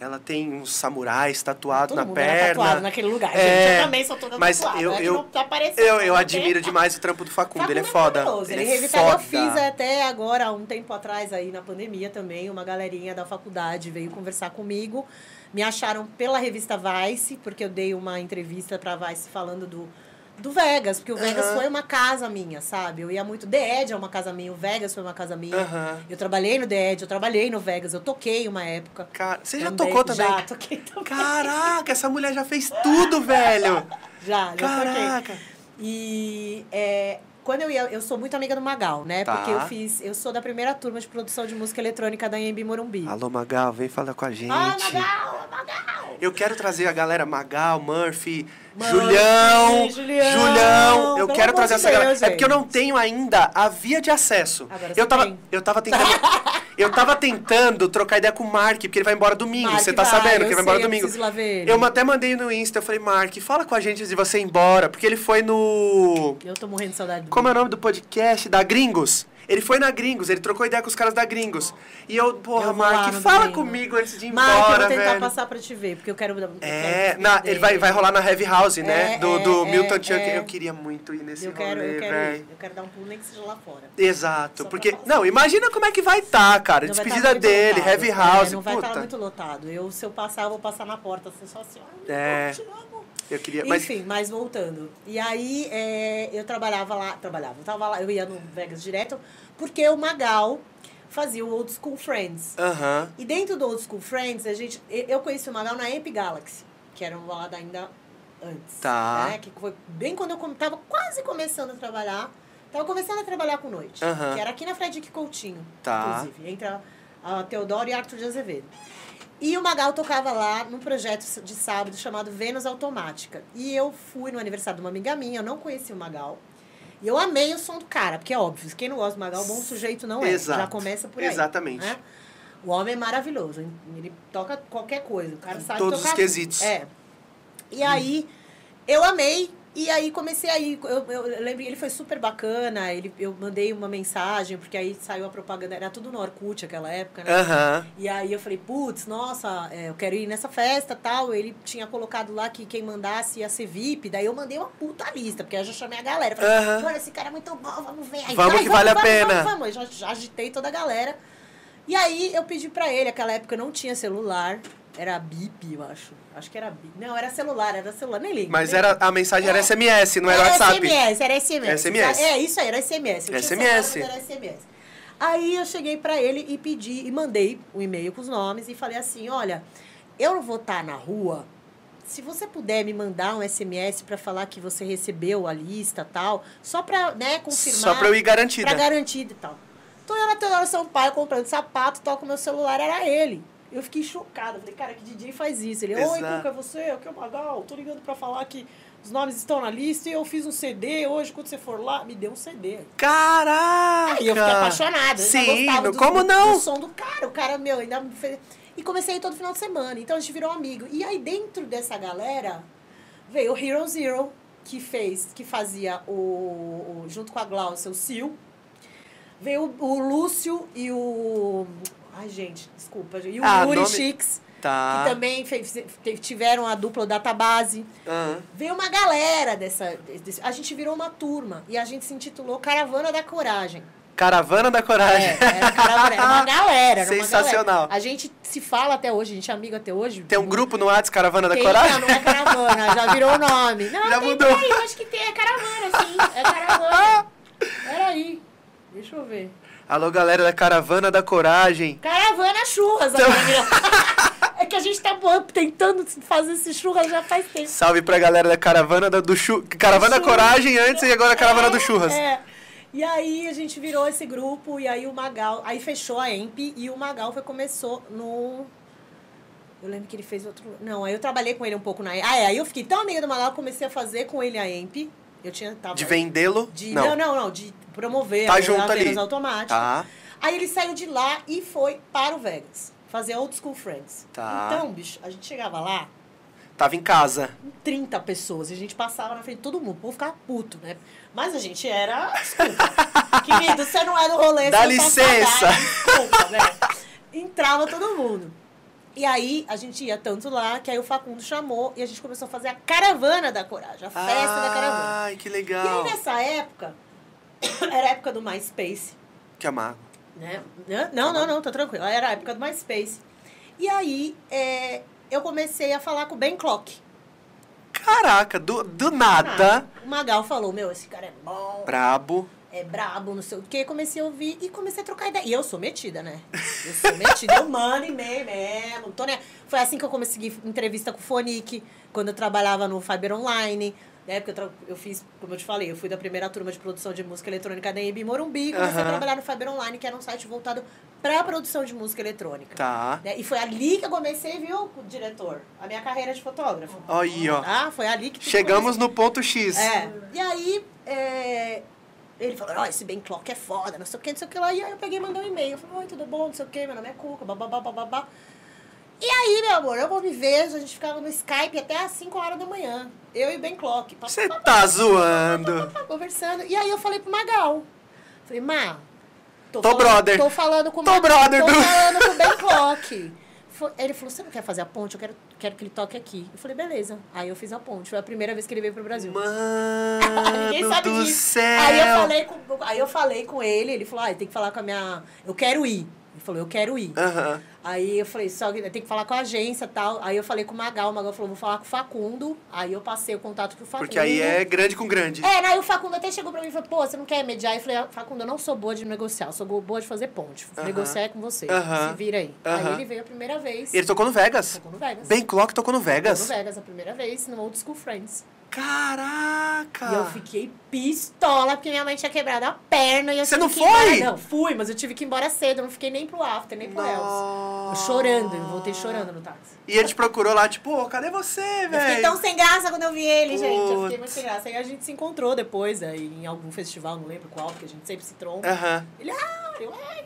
Ela tem uns samurais tatuados na perna. tatuado naquele lugar. É, gente, eu também sou toda mas tatuada. eu- é que eu- tá Eu, eu admiro demais o trampo do Facundo, ele é Facundo foda. Ele, Ele, é revitalizou. Eu foda. fiz até agora, um tempo atrás, aí na pandemia também, uma galerinha da faculdade veio conversar comigo. Me acharam pela revista Vice, porque eu dei uma entrevista pra Vice falando do, do Vegas, porque o Vegas foi uma casa minha, sabe? Eu ia muito. The Edge é uma casa minha, o Vegas foi uma casa minha. Eu trabalhei no The Edge, eu trabalhei no Vegas, eu toquei uma época. Cara, você já Também- tocou também? Já, toquei também. Caraca, essa mulher já fez tudo, velho. Já, já Caraca. toquei. E é, quando eu ia, eu sou muito amiga do Magal, né? Tá. Porque eu fiz, eu sou da primeira turma de produção de música eletrônica da Embi Morumbi. Alô, Magal, vem falar com a gente. Ah, Magal, Magal! Eu quero trazer a galera Magal, Murphy, Murphy, Julião, Julião. Julião. Eu quero trazer essa galera. Deus, É porque eu não tenho ainda a via de acesso. Agora eu tava, tem. eu tava tentando, eu tava tentando trocar ideia com o Mark, porque ele vai embora domingo. Mark Você tá vai, sabendo que ele vai embora eu domingo? Eu até mandei no Insta, eu falei, Mark, fala com a gente antes de você ir embora, porque ele foi no Eu tô morrendo de saudade como é o nome do podcast? Da Gringos. Ele foi na Gringos, ele trocou ideia com os caras da Gringos. E eu, porra, Eu Mark, fala comigo antes de ir Mark, eu embora, vou tentar velho. passar pra te ver, porque eu quero... eu É, quero na, ele vai, vai rolar na Heavy House, né? É, do é, do é, Milton Chunk. é. Eu queria muito ir nesse Eu quero, rolê, eu quero, velho. eu quero dar um pulo nem que seja lá fora. Exato, Só porque... Não, imagina como é que vai estar, cara. Não vai Despedida tá dele, lotado. Heavy É, House, não vai estar puta. muito lotado. Eu, se eu passar, eu vou passar na porta, assim, só assim, ó. É. eu amo. Eu queria... Mas, Enfim, mas voltando. E aí é, eu trabalhava lá, trabalhava, eu tava lá, eu ia no Vegas direto, porque o Magal fazia o Old School Friends. E dentro do Old School Friends, a gente, eu conheci o Magal na Amp Galaxy, que era uma balada ainda antes. Tá. Né? Que foi bem quando eu tava quase começando a trabalhar. Tava começando a trabalhar com noite. Que era aqui na Frederic Coutinho, Tá. inclusive. Entre a, a Teodoro e Arthur de Azevedo. E o Magal tocava lá num projeto de sábado chamado Vênus Automática. E eu fui no aniversário de uma amiga minha, eu não conhecia o Magal. E eu amei o som do cara, porque é óbvio, quem não gosta do Magal, bom sujeito não é. Exato. Já começa por aí. Exatamente. né? O homem é maravilhoso, ele toca qualquer coisa, o cara sabe todos tocar os quesitos. É. E aí, eu amei, e aí comecei a ir. Eu, eu, eu lembro, ele foi super bacana, ele, eu mandei uma mensagem, porque aí saiu a propaganda, era tudo no Orkut aquela época, né? Aham. E aí eu falei, putz, nossa, é, eu quero ir nessa festa tal. Ele tinha colocado lá que quem mandasse ia ser VIP. Daí eu mandei uma puta lista, porque eu já chamei a galera. Falei, mano, esse cara é muito bom, vamos ver. Aí, Vamos vai, que vale a vamos, pena. Vamos, vamos. Eu já, já agitei toda a galera. E aí eu pedi pra ele, aquela época não tinha celular. Era bip, eu acho. Acho que era bip. Não, era celular, era celular, nem ligo. Mas nem era, a mensagem era É. SMS, não era WhatsApp. SMS, era SMS. SMS. É, isso aí, era SMS. Eu SMS. celular, era SMS. Aí eu cheguei pra ele e pedi, e mandei um e-mail com os nomes e falei assim, olha, eu não vou estar na rua, se você puder me mandar um SMS pra falar que você recebeu a lista tal, só pra, né, confirmar. Só pra eu ir garantida. Pra garantida e tal. Tô eu na Teodoro Sampaio comprando sapato, toco meu celular, era ele. Eu fiquei chocada. Falei, cara, que DJ faz isso? Ele, oi, Exato. Cuca, é você? Aqui é o Magal. Tô ligando pra falar que os nomes estão na lista e eu fiz um CD hoje, quando você for lá, me deu um CD. Caraca! Aí eu fiquei apaixonada. Sim, do- como não? Do som do cara. O cara, meu, ainda me fez... E comecei todo final de semana. Então a gente virou amigo. E aí dentro dessa galera veio o Hero Zero, que fez, que fazia o, o junto com a Glaucia, o Sil. Veio o, o Lúcio e o. Ai, gente, desculpa. E o Ah, Yuri nome- Chix, Tá. que também fez, tiveram a dupla database. Aham. Veio uma galera dessa. desse- a gente virou uma turma e a gente se intitulou Caravana da Coragem. Caravana da Coragem. É, era, caravana, era uma galera. Era uma Sensacional. galera. A gente se fala até hoje, a gente é amigo até hoje. Tem um grupo no WhatsApp Caravana da Tem, Coragem? Não, não é caravana, já virou o nome. Não, Já tem mudou. Aí, eu acho que tem, é caravana, sim. É caravana. Peraí. Deixa eu ver. Alô, galera da Caravana da Coragem. Caravana churras, Então- amiga. É que a gente tá tentando fazer esse churras já faz tempo. Salve pra galera da Caravana da- do Chu... Caravana da. Coragem antes e agora Caravana do Churras. É. E aí a gente virou esse grupo e aí o Magal, aí fechou a EMP e o Magal foi, começou no eu lembro que ele fez outro. Não, aí eu trabalhei com ele um pouco na. Ah, é. Aí eu fiquei tão amiga do Magal, comecei a fazer com ele a EMP. Eu tinha. Tava, De vendê-lo? de- não. não, não, de promover Tá a junto ali. Automática. Tá. Aí ele saiu de lá e foi para o Vegas. Fazer Old School Friends. Tá. Então, bicho, a gente chegava lá, Tava em casa. 30 pessoas. E a gente passava na frente de todo mundo. O povo ficava puto, né? Mas a gente era. Desculpa. Querido, você não é do rolê. Dá não licença. pagado, Desculpa, né? Entrava todo mundo. E aí a gente ia tanto lá que aí o Facundo chamou e a gente começou a fazer a caravana da coragem, a festa da caravana. Ai, que E legal. aí nessa época, era a época do MySpace. Que amargo. Né? Não, não, não, tô tranquilo. Era a época do MySpace. E aí é, eu comecei a falar com o Ben Clock. Caraca, do, do nada. O Magal falou, meu, esse cara é bom, Brabo. É brabo, não sei o quê. Comecei a ouvir e comecei a trocar ideia. E eu sou metida, né? Eu sou metida, eu mando e-mail mesmo. Tô, né? Foi assim que eu comecei entrevista com o Fonic, quando eu trabalhava no Fiber Online. Né? Porque eu, eu fiz, como eu te falei, eu fui da primeira turma de produção de música eletrônica da EMB Morumbi. Comecei a trabalhar no Fiber Online, que era um site voltado para produção de música eletrônica. Tá. Né? E foi ali que eu comecei, viu, o diretor? A minha carreira de fotógrafo. Aí, ó. Ah, foi ali que Chegamos no ponto X. é. E aí, é, ele falou, ó, esse Ben Clock é foda, não sei o que, não sei o que lá. E aí eu peguei e mandei um e-mail. Eu falei, oi, tudo bom, não sei o que, meu nome é Cuca, bababá, bababá. E aí, meu amor, eu vou me ver, a gente ficava no Skype até às 5 horas da manhã. Eu e o Ben Clock. Você tá zoando. Conversando. E aí eu falei pro Magal. Falei, Má, tô, Tô falando, brother. Tô falando com o Tô brother Tô do- falando com o Ben Clock. Ele falou, você não quer fazer a ponte? Eu quero, quero que ele toque aqui. Eu falei, beleza. Aí eu fiz a ponte. Foi a primeira vez que ele veio pro Brasil. Ninguém Mano sabe do disso. céu. Aí eu, falei com, aí eu falei com ele, ele falou, ah, tem que falar com a minha. Eu quero ir. Ele falou, eu quero ir. Aham. Aí eu falei, só que tem que falar com a agência e tal. Aí eu falei com o Magal, o Magal falou, vou falar com o Facundo. Aí eu passei o contato pro Facundo. Porque aí é grande com grande. É, aí o Facundo até chegou pra mim e falou, pô, você não quer mediar? Eu falei, ah, Facundo, eu não sou boa de negociar, eu sou boa de fazer ponte. Aham. Negociar é com você. Aham. Se vira aí. Aham. Aí ele veio a primeira vez. Ele tocou no Vegas. Tocou no Vegas. Ben Clock tocou no Tocou Vegas. no Vegas a primeira vez, no Old School Friends. Caraca! E eu fiquei pistola, porque minha mãe tinha quebrado a perna. E eu Você não que ir embora. foi? Não, fui, mas eu tive que ir embora cedo. Eu não fiquei nem pro after, nem pro. Eu chorando, eu voltei chorando no táxi. E ele te procurou lá, tipo, ô, cadê você, Eu fiquei velho? tão sem graça quando eu vi ele, gente. Eu Putz. fiquei muito sem graça. Aí a gente se encontrou depois, aí, em algum festival, não lembro qual, porque a gente sempre se tromba. Aham. Ele, ah, eu, ai.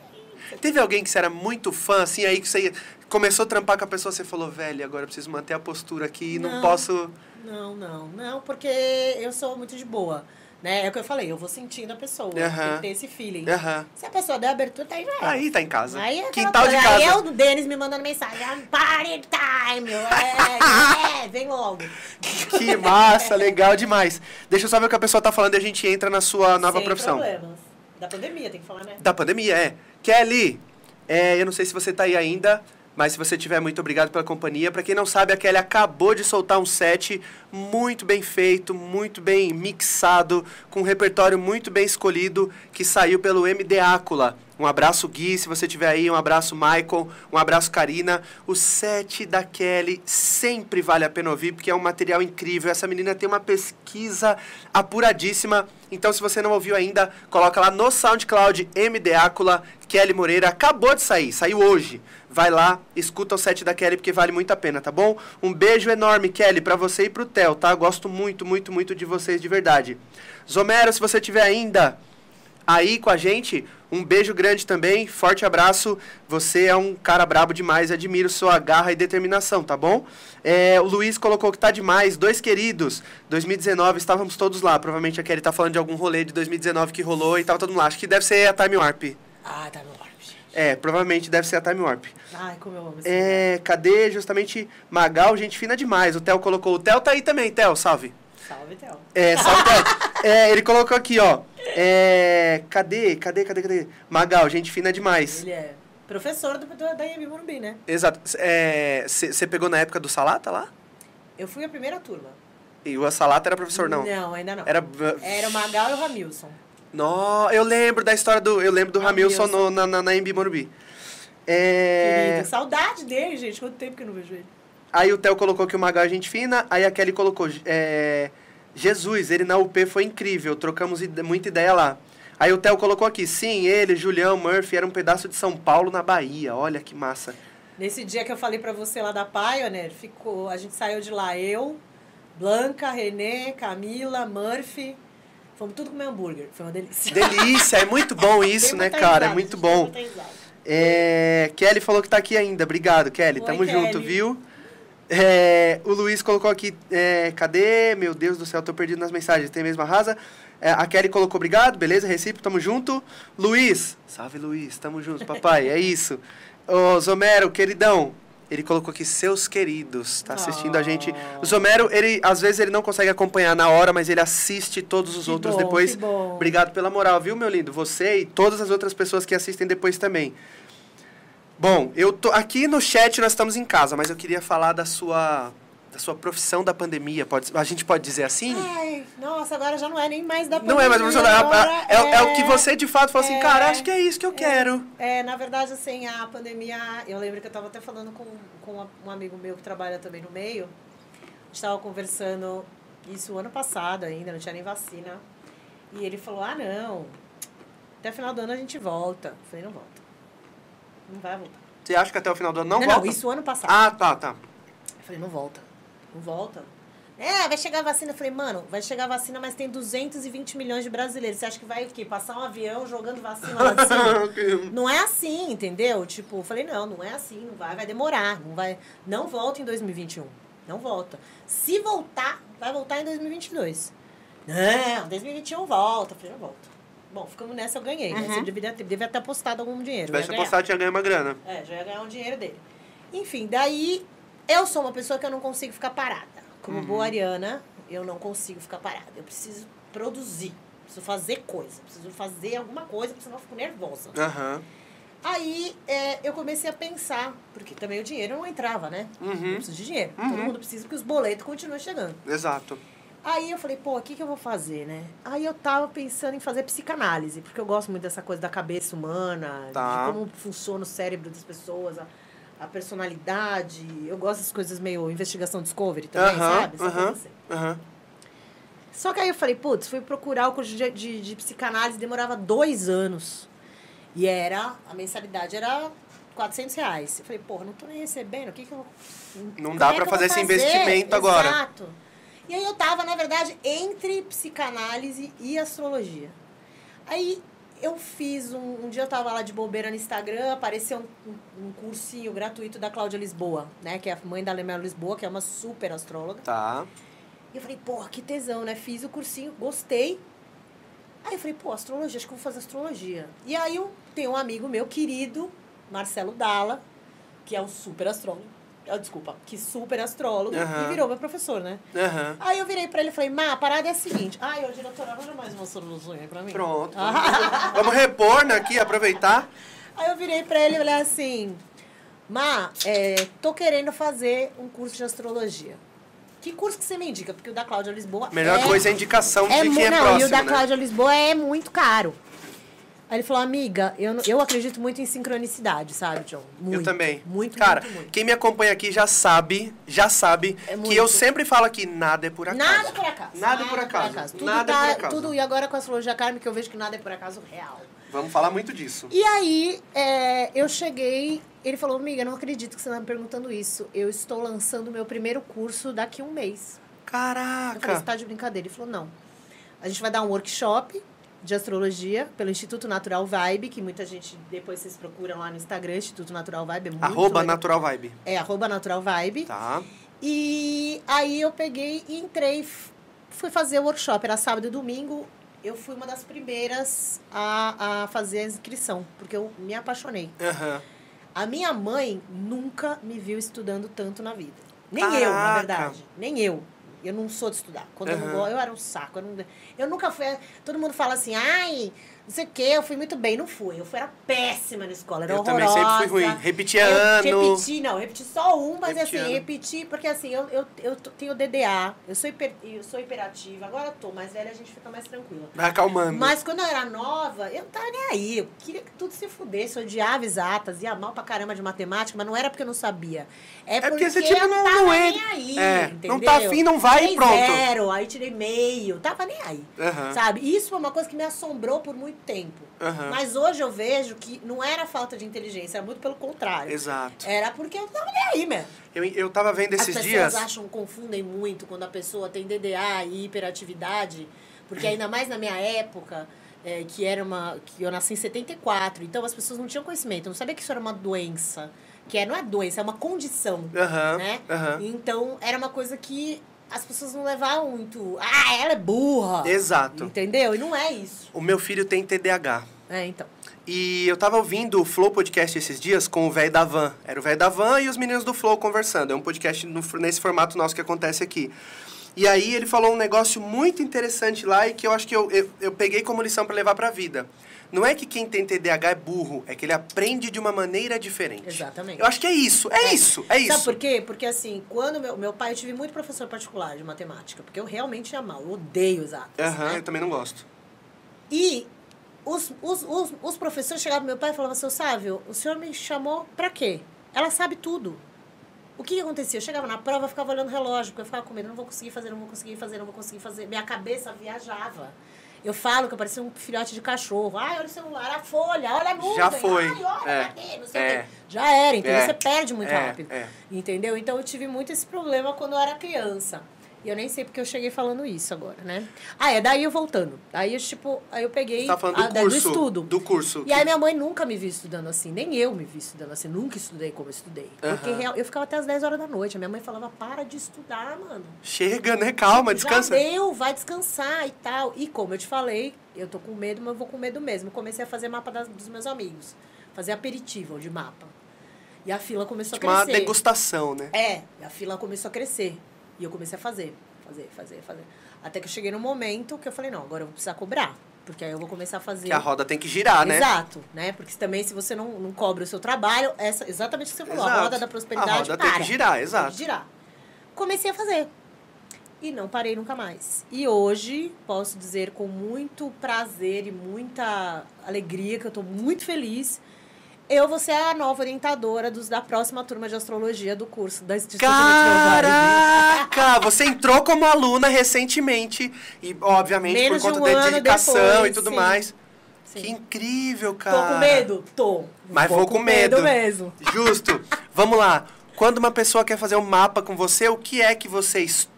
Teve alguém que você era muito fã, assim, aí que você começou a trampar com a pessoa, você falou, velho, agora eu preciso manter a postura aqui, não, Não. posso... Não, não, não, porque eu sou muito de boa. Né? É o que eu falei, eu vou sentindo a pessoa. Aham. Tem que ter esse feeling. Aham. Se a pessoa der abertura, tá aí já. Aí tá em casa. Aí é Quintal de coisa, casa. Aí é o Denis me mandando mensagem. Party time! eu, É, é, vem logo. Que massa, legal demais. Deixa eu só ver o que a pessoa tá falando e a gente entra na sua nova Sem profissão. problemas. Da pandemia, tem que falar, né? Da pandemia, é. Kelly, é, eu não sei se você tá aí ainda, mas se você tiver, muito obrigado pela companhia. Pra quem não sabe, a Kelly acabou de soltar um set muito bem feito, muito bem mixado, com um repertório muito bem escolhido, que saiu pelo MD Ácula. Um abraço, Gui, se você tiver aí. Um abraço, Michael. Um abraço, Karina. O set da Kelly sempre vale a pena ouvir, porque é um material incrível. Essa menina tem uma pesquisa apuradíssima. Então, se você não ouviu ainda, coloca lá no SoundCloud MD Ácula, Kelly Moreira. Acabou de sair, saiu hoje. Vai lá, escuta o set da Kelly, porque vale muito a pena, tá bom? Um beijo enorme, Kelly, pra você e pro Theo, tá? Gosto muito, muito, muito de vocês de verdade. Zomero, se você tiver ainda, aí com a gente. Um beijo grande também, forte abraço. Você é um cara brabo demais, admiro sua garra e determinação, tá bom? É, o Luiz colocou que tá demais, dois queridos. 2019 estávamos todos lá. Provavelmente a Kelly tá falando de algum rolê de 2019 que rolou e tava todo mundo lá. Acho que deve ser a Time Warp. Ah, ar, gente. É, provavelmente deve ser a Time Warp. Ai, como eu amo esse É, cadê justamente Magal? Gente fina demais. O Theo colocou. O Theo tá aí também, Theo, salve. Salve, Theo. É, salve, Theo. É, ele colocou aqui, ó. É, cadê, cadê, cadê, cadê? Magal, gente fina demais. Ele é professor do, do, da IMB Morumbi, né? Exato. Você pegou na época do Salata lá? Eu fui a primeira turma. E o Salata era professor, não? Não, ainda não. Era. Era o Magal e o Ramilson. Nó, eu lembro da história do. Eu lembro do Ramilson Ramilson. no- na, na, na MB Morumbi. É, Querido. Saudade dele, gente. Quanto tempo que eu não vejo ele. Aí o Theo colocou que o Magal é gente fina, aí a Kelly colocou. é, Jesus, ele na UP foi incrível, trocamos muita ideia lá. Aí o Theo colocou aqui, sim, ele, Julião, Murphy, era um pedaço de São Paulo na Bahia. Olha que massa. Nesse dia que eu falei pra você lá da Pioneer, ficou, a gente saiu de lá, eu, Blanca, Renê, Camila, Murphy. Fomos tudo comer hambúrguer. Foi uma delícia. Delícia, é muito bom isso, né, cara? É risada, muito gente, dei bom. É, Kelly falou que tá aqui ainda. Obrigado, Kelly. Oi, Tamo junto, Kelly. viu? É, o Luiz colocou aqui. é, cadê? Meu Deus do céu, tô perdido nas mensagens. Tem mesmo a rasa? É, a Kelly colocou obrigado, beleza? Recíproco, tamo junto. Luiz, salve Luiz, tamo junto, papai. é isso. Ô, Zomero, queridão. Ele colocou aqui seus queridos, tá assistindo a gente. O Zomero, ele às vezes ele não consegue acompanhar na hora, mas ele assiste todos os Que outros bom, depois. Obrigado pela moral, viu, meu lindo? Você e todas as outras pessoas que assistem depois também. Bom, eu tô aqui no chat nós estamos em casa, mas eu queria falar da sua da sua profissão da pandemia, pode, a gente pode dizer assim? Ai, nossa, agora já não é nem mais da Não é mais a pandemia, profissão da, agora é, é o que você de fato falou assim, é- cara, acho que é isso que eu quero. É, na verdade, assim, a pandemia. Eu lembro que eu estava até falando com, com um amigo meu que trabalha também no meio. A gente estava conversando isso ano passado ainda, não tinha nem vacina. E ele falou: ah, não, até final do ano a gente volta. Eu falei: não volta. Não vai voltar. Você acha que até o final do ano não, não, volta? isso ano passado. Ah, tá, tá. Eu falei: não volta. Não volta. É, vai chegar a vacina. Eu falei, mano, vai chegar a vacina, mas tem 220 milhões de brasileiros. Você acha que vai o quê? Passar um avião jogando vacina lá de cima? Não é assim, entendeu? Tipo, eu falei, não, não é assim, não vai, vai demorar, não vai, não volta em 2021. Não volta. Se voltar, vai voltar em 2022. Não, 2021 volta. Eu falei, não volta. Bom, ficamos nessa, eu ganhei. Né? Uhum. Você devia ter, devia ter apostado algum dinheiro. Se tivesse apostado, tinha ganho uma grana. É, já ia ganhar um dinheiro dele. Enfim, daí eu sou uma pessoa que eu não consigo ficar parada. Como Uhum. boa ariana, eu não consigo ficar parada. Eu preciso produzir, preciso fazer coisa, preciso fazer alguma coisa, porque senão eu fico nervosa. Aham. Aí é, eu comecei a pensar, porque também o dinheiro não entrava, né? Eu Uhum. preciso de dinheiro. Uhum. Todo mundo precisa porque os boletos continuam chegando. Exato. Aí eu falei, pô, o que, que eu vou fazer, né? Aí eu tava pensando em fazer psicanálise, porque eu gosto muito dessa coisa da cabeça humana, Tá. de como funciona o cérebro das pessoas, a, a personalidade. Eu gosto das coisas meio investigação discovery também, Aham, sabe? Essa aham. coisa assim. Aham. Só que aí eu falei, putz, fui procurar o curso de, de, de psicanálise, demorava dois anos. E era, a mensalidade era 400 reais. Eu falei, porra, não tô nem recebendo, o que que eu... Não dá é eu fazer vou esse investimento agora. Exato. E aí eu tava, na verdade, entre psicanálise e astrologia. Aí eu fiz um, um dia eu tava lá de bobeira no Instagram, apareceu um, um, um cursinho gratuito da Cláudia Lisboa, né? Que é a mãe da Lemela Lisboa, que é uma super astróloga. Tá. E eu falei, porra, que tesão, né? Fiz o cursinho, gostei. Aí eu falei, pô, astrologia, acho que eu vou fazer astrologia. E aí eu tenho um amigo meu querido, Marcelo Dalla, que é um super astrólogo. Ah, desculpa, que super astrólogo, Aham. e virou meu professor, né? Aham. Aí eu virei pra ele e falei, Má, a parada é a seguinte. Ai, ô diretor, arranja mais uma aí pra mim. Pronto. Ah. Vamos repor né, aqui, aproveitar. Aí eu virei pra ele e falei assim, Má, é, tô querendo fazer um curso de astrologia. Que curso que você me indica? Porque o da Cláudia Lisboa Melhor é coisa é a indicação de é quem mu- é não, próximo, e o da né? Cláudia Lisboa é muito caro. Aí ele falou, amiga, eu, eu acredito muito em sincronicidade, sabe, John? Muito, eu também. Muito, Cara, muito, muito. quem me acompanha aqui já sabe, já sabe É que eu sempre falo aqui, nada é por acaso. Nada por acaso. Nada por acaso. Tudo Nada tá- por acaso. Tudo, e agora com a astrologia kármica eu vejo que nada é por acaso real. Vamos falar muito disso. E aí, é, eu cheguei, ele falou, amiga, não acredito que você tá me perguntando isso. Eu estou lançando o meu primeiro curso daqui a um mês. Eu falei, Caraca. você tá de brincadeira? Ele falou, não. A gente vai dar um workshop de astrologia pelo Instituto Natural Vibe, que muita gente depois vocês procuram lá no Instagram, Instituto Natural Vibe. É muito Arroba legal. Natural Vibe. É, arroba Natural Vibe. Tá. E aí eu peguei e entrei, fui fazer o workshop, era sábado e domingo. Eu fui uma das primeiras a, a fazer a inscrição, porque eu me apaixonei. Aham. A minha mãe nunca me viu estudando tanto na vida. Nem eu, na Caraca. verdade. Nem eu. Eu não sou de estudar. Quando eu não gosto, eu era um saco. Eu, não, eu nunca fui. Todo mundo fala assim, ai, não sei o quê, eu fui muito bem. Não fui. Eu fui, era péssima na escola, era Eu horrorosa. também sempre fui ruim. Repetia Eu ano. repeti, não, repeti só um, mas Repeti assim, ano. repeti, porque assim, eu, eu, eu tenho DDA, eu sou, hiper, eu sou hiperativa, agora eu tô mais velha, a gente fica mais tranquila. Vai acalmando. Mas quando eu era nova, eu não tava nem aí. Eu queria que tudo se fudesse. Eu odiava exatas, ia mal pra caramba de matemática, mas não era porque eu não sabia. É, porque porque, você, tipo, não- não tava não é- nem aí. é, entendeu? não tá afim, não vai e pronto. Zero, aí tirei meio, tava nem aí. Aham. Sabe? Isso foi uma coisa que me assombrou por muito tempo. Aham. Mas hoje eu vejo que não era falta de inteligência, era muito pelo contrário. Exato. Era porque eu tava nem aí, mesmo. Eu, eu tava vendo As esses pessoas dias. acham, confundem muito quando a pessoa tem DDA e hiperatividade, porque ainda mais na minha época, é, que era uma. que eu nasci em 74, então as pessoas não tinham conhecimento, não sabia que isso era uma doença. Que é, não é doença, é uma condição. Aham. né? Aham. Então era uma coisa que as pessoas não levavam muito. Ah, ela é burra! Exato. Entendeu? E não é isso. O meu filho tem TDAH. É, então. E eu tava ouvindo o Flow Podcast esses dias com o velho da Van. Era o velho da Van e os meninos do Flow conversando. É um podcast no- nesse formato nosso que acontece aqui. E aí ele falou um negócio muito interessante lá e que eu acho que eu, eu, eu peguei como lição para levar pra vida. Não é que quem tem TDAH é burro, é que ele aprende de uma maneira diferente. Exatamente. Eu acho que é isso, é, isso, é isso. Sabe por quê? Porque assim, quando meu, meu pai, eu tive muito professor particular de matemática, porque eu realmente ia mal, eu odeio exatas. Aham, né? eu também não gosto. E os, os, os, os professores chegavam pro meu pai e falavam, seu Sávio, o senhor me chamou pra quê? Ela sabe tudo. O que, que acontecia? Eu chegava na prova, eu ficava olhando o relógio, porque eu ficava com medo, não vou conseguir fazer, não vou conseguir fazer, não vou conseguir fazer. Minha cabeça viajava. Eu falo que eu parecia um filhote de cachorro. Ai, olha o celular, a folha, olha a nuvem. Já foi. Ai, olha, É. cadê? Não sei o É. quê. Já era, entendeu? É. Você perde muito É, rápido. é. Entendeu? Então eu tive muito esse problema quando eu era criança. E eu nem sei porque eu cheguei falando isso agora, né? Ah, é daí eu voltando. Aí eu, tipo, aí eu peguei. Tá falando do a- da- curso. estudo. Do curso. E aí minha mãe nunca me viu estudando assim, nem eu me vi estudando assim, nunca estudei como eu estudei. Porque Aham. real- eu ficava até as 10 horas da noite. A minha mãe falava, para de estudar, mano. Chega, né? Calma, descansa. Já deu, vai descansar e tal. E como eu te falei, eu tô com medo, mas eu vou com medo mesmo. Comecei a fazer mapa das- dos meus amigos. Fazer aperitivo de mapa. E a fila começou Tipo a uma crescer. degustação, né? É, a fila começou a crescer. E eu comecei a fazer, fazer, fazer, fazer. Até que eu cheguei no momento que eu falei, não, agora eu vou precisar cobrar. Porque aí eu vou começar a fazer. Que a roda tem que girar, né? Exato, né? Porque também se você não, não cobra o seu trabalho, essa, exatamente o que você falou, a Exato. roda da prosperidade A roda tem para. que girar, Tem exato. que girar. Comecei a fazer. E não parei nunca mais. E hoje, posso dizer com muito prazer e muita alegria, que eu estou muito feliz, eu vou ser a nova orientadora dos, da próxima turma de astrologia do curso da Instituto Caraca! Você entrou como aluna recentemente. E, obviamente, Menos por de conta um da dedicação depois, e tudo sim. mais. Sim. Que incrível, cara. Tô com medo? Tô. Mas vou com medo. mesmo. Justo. Vamos lá. Quando uma pessoa quer fazer um mapa com você, o que é que você estu...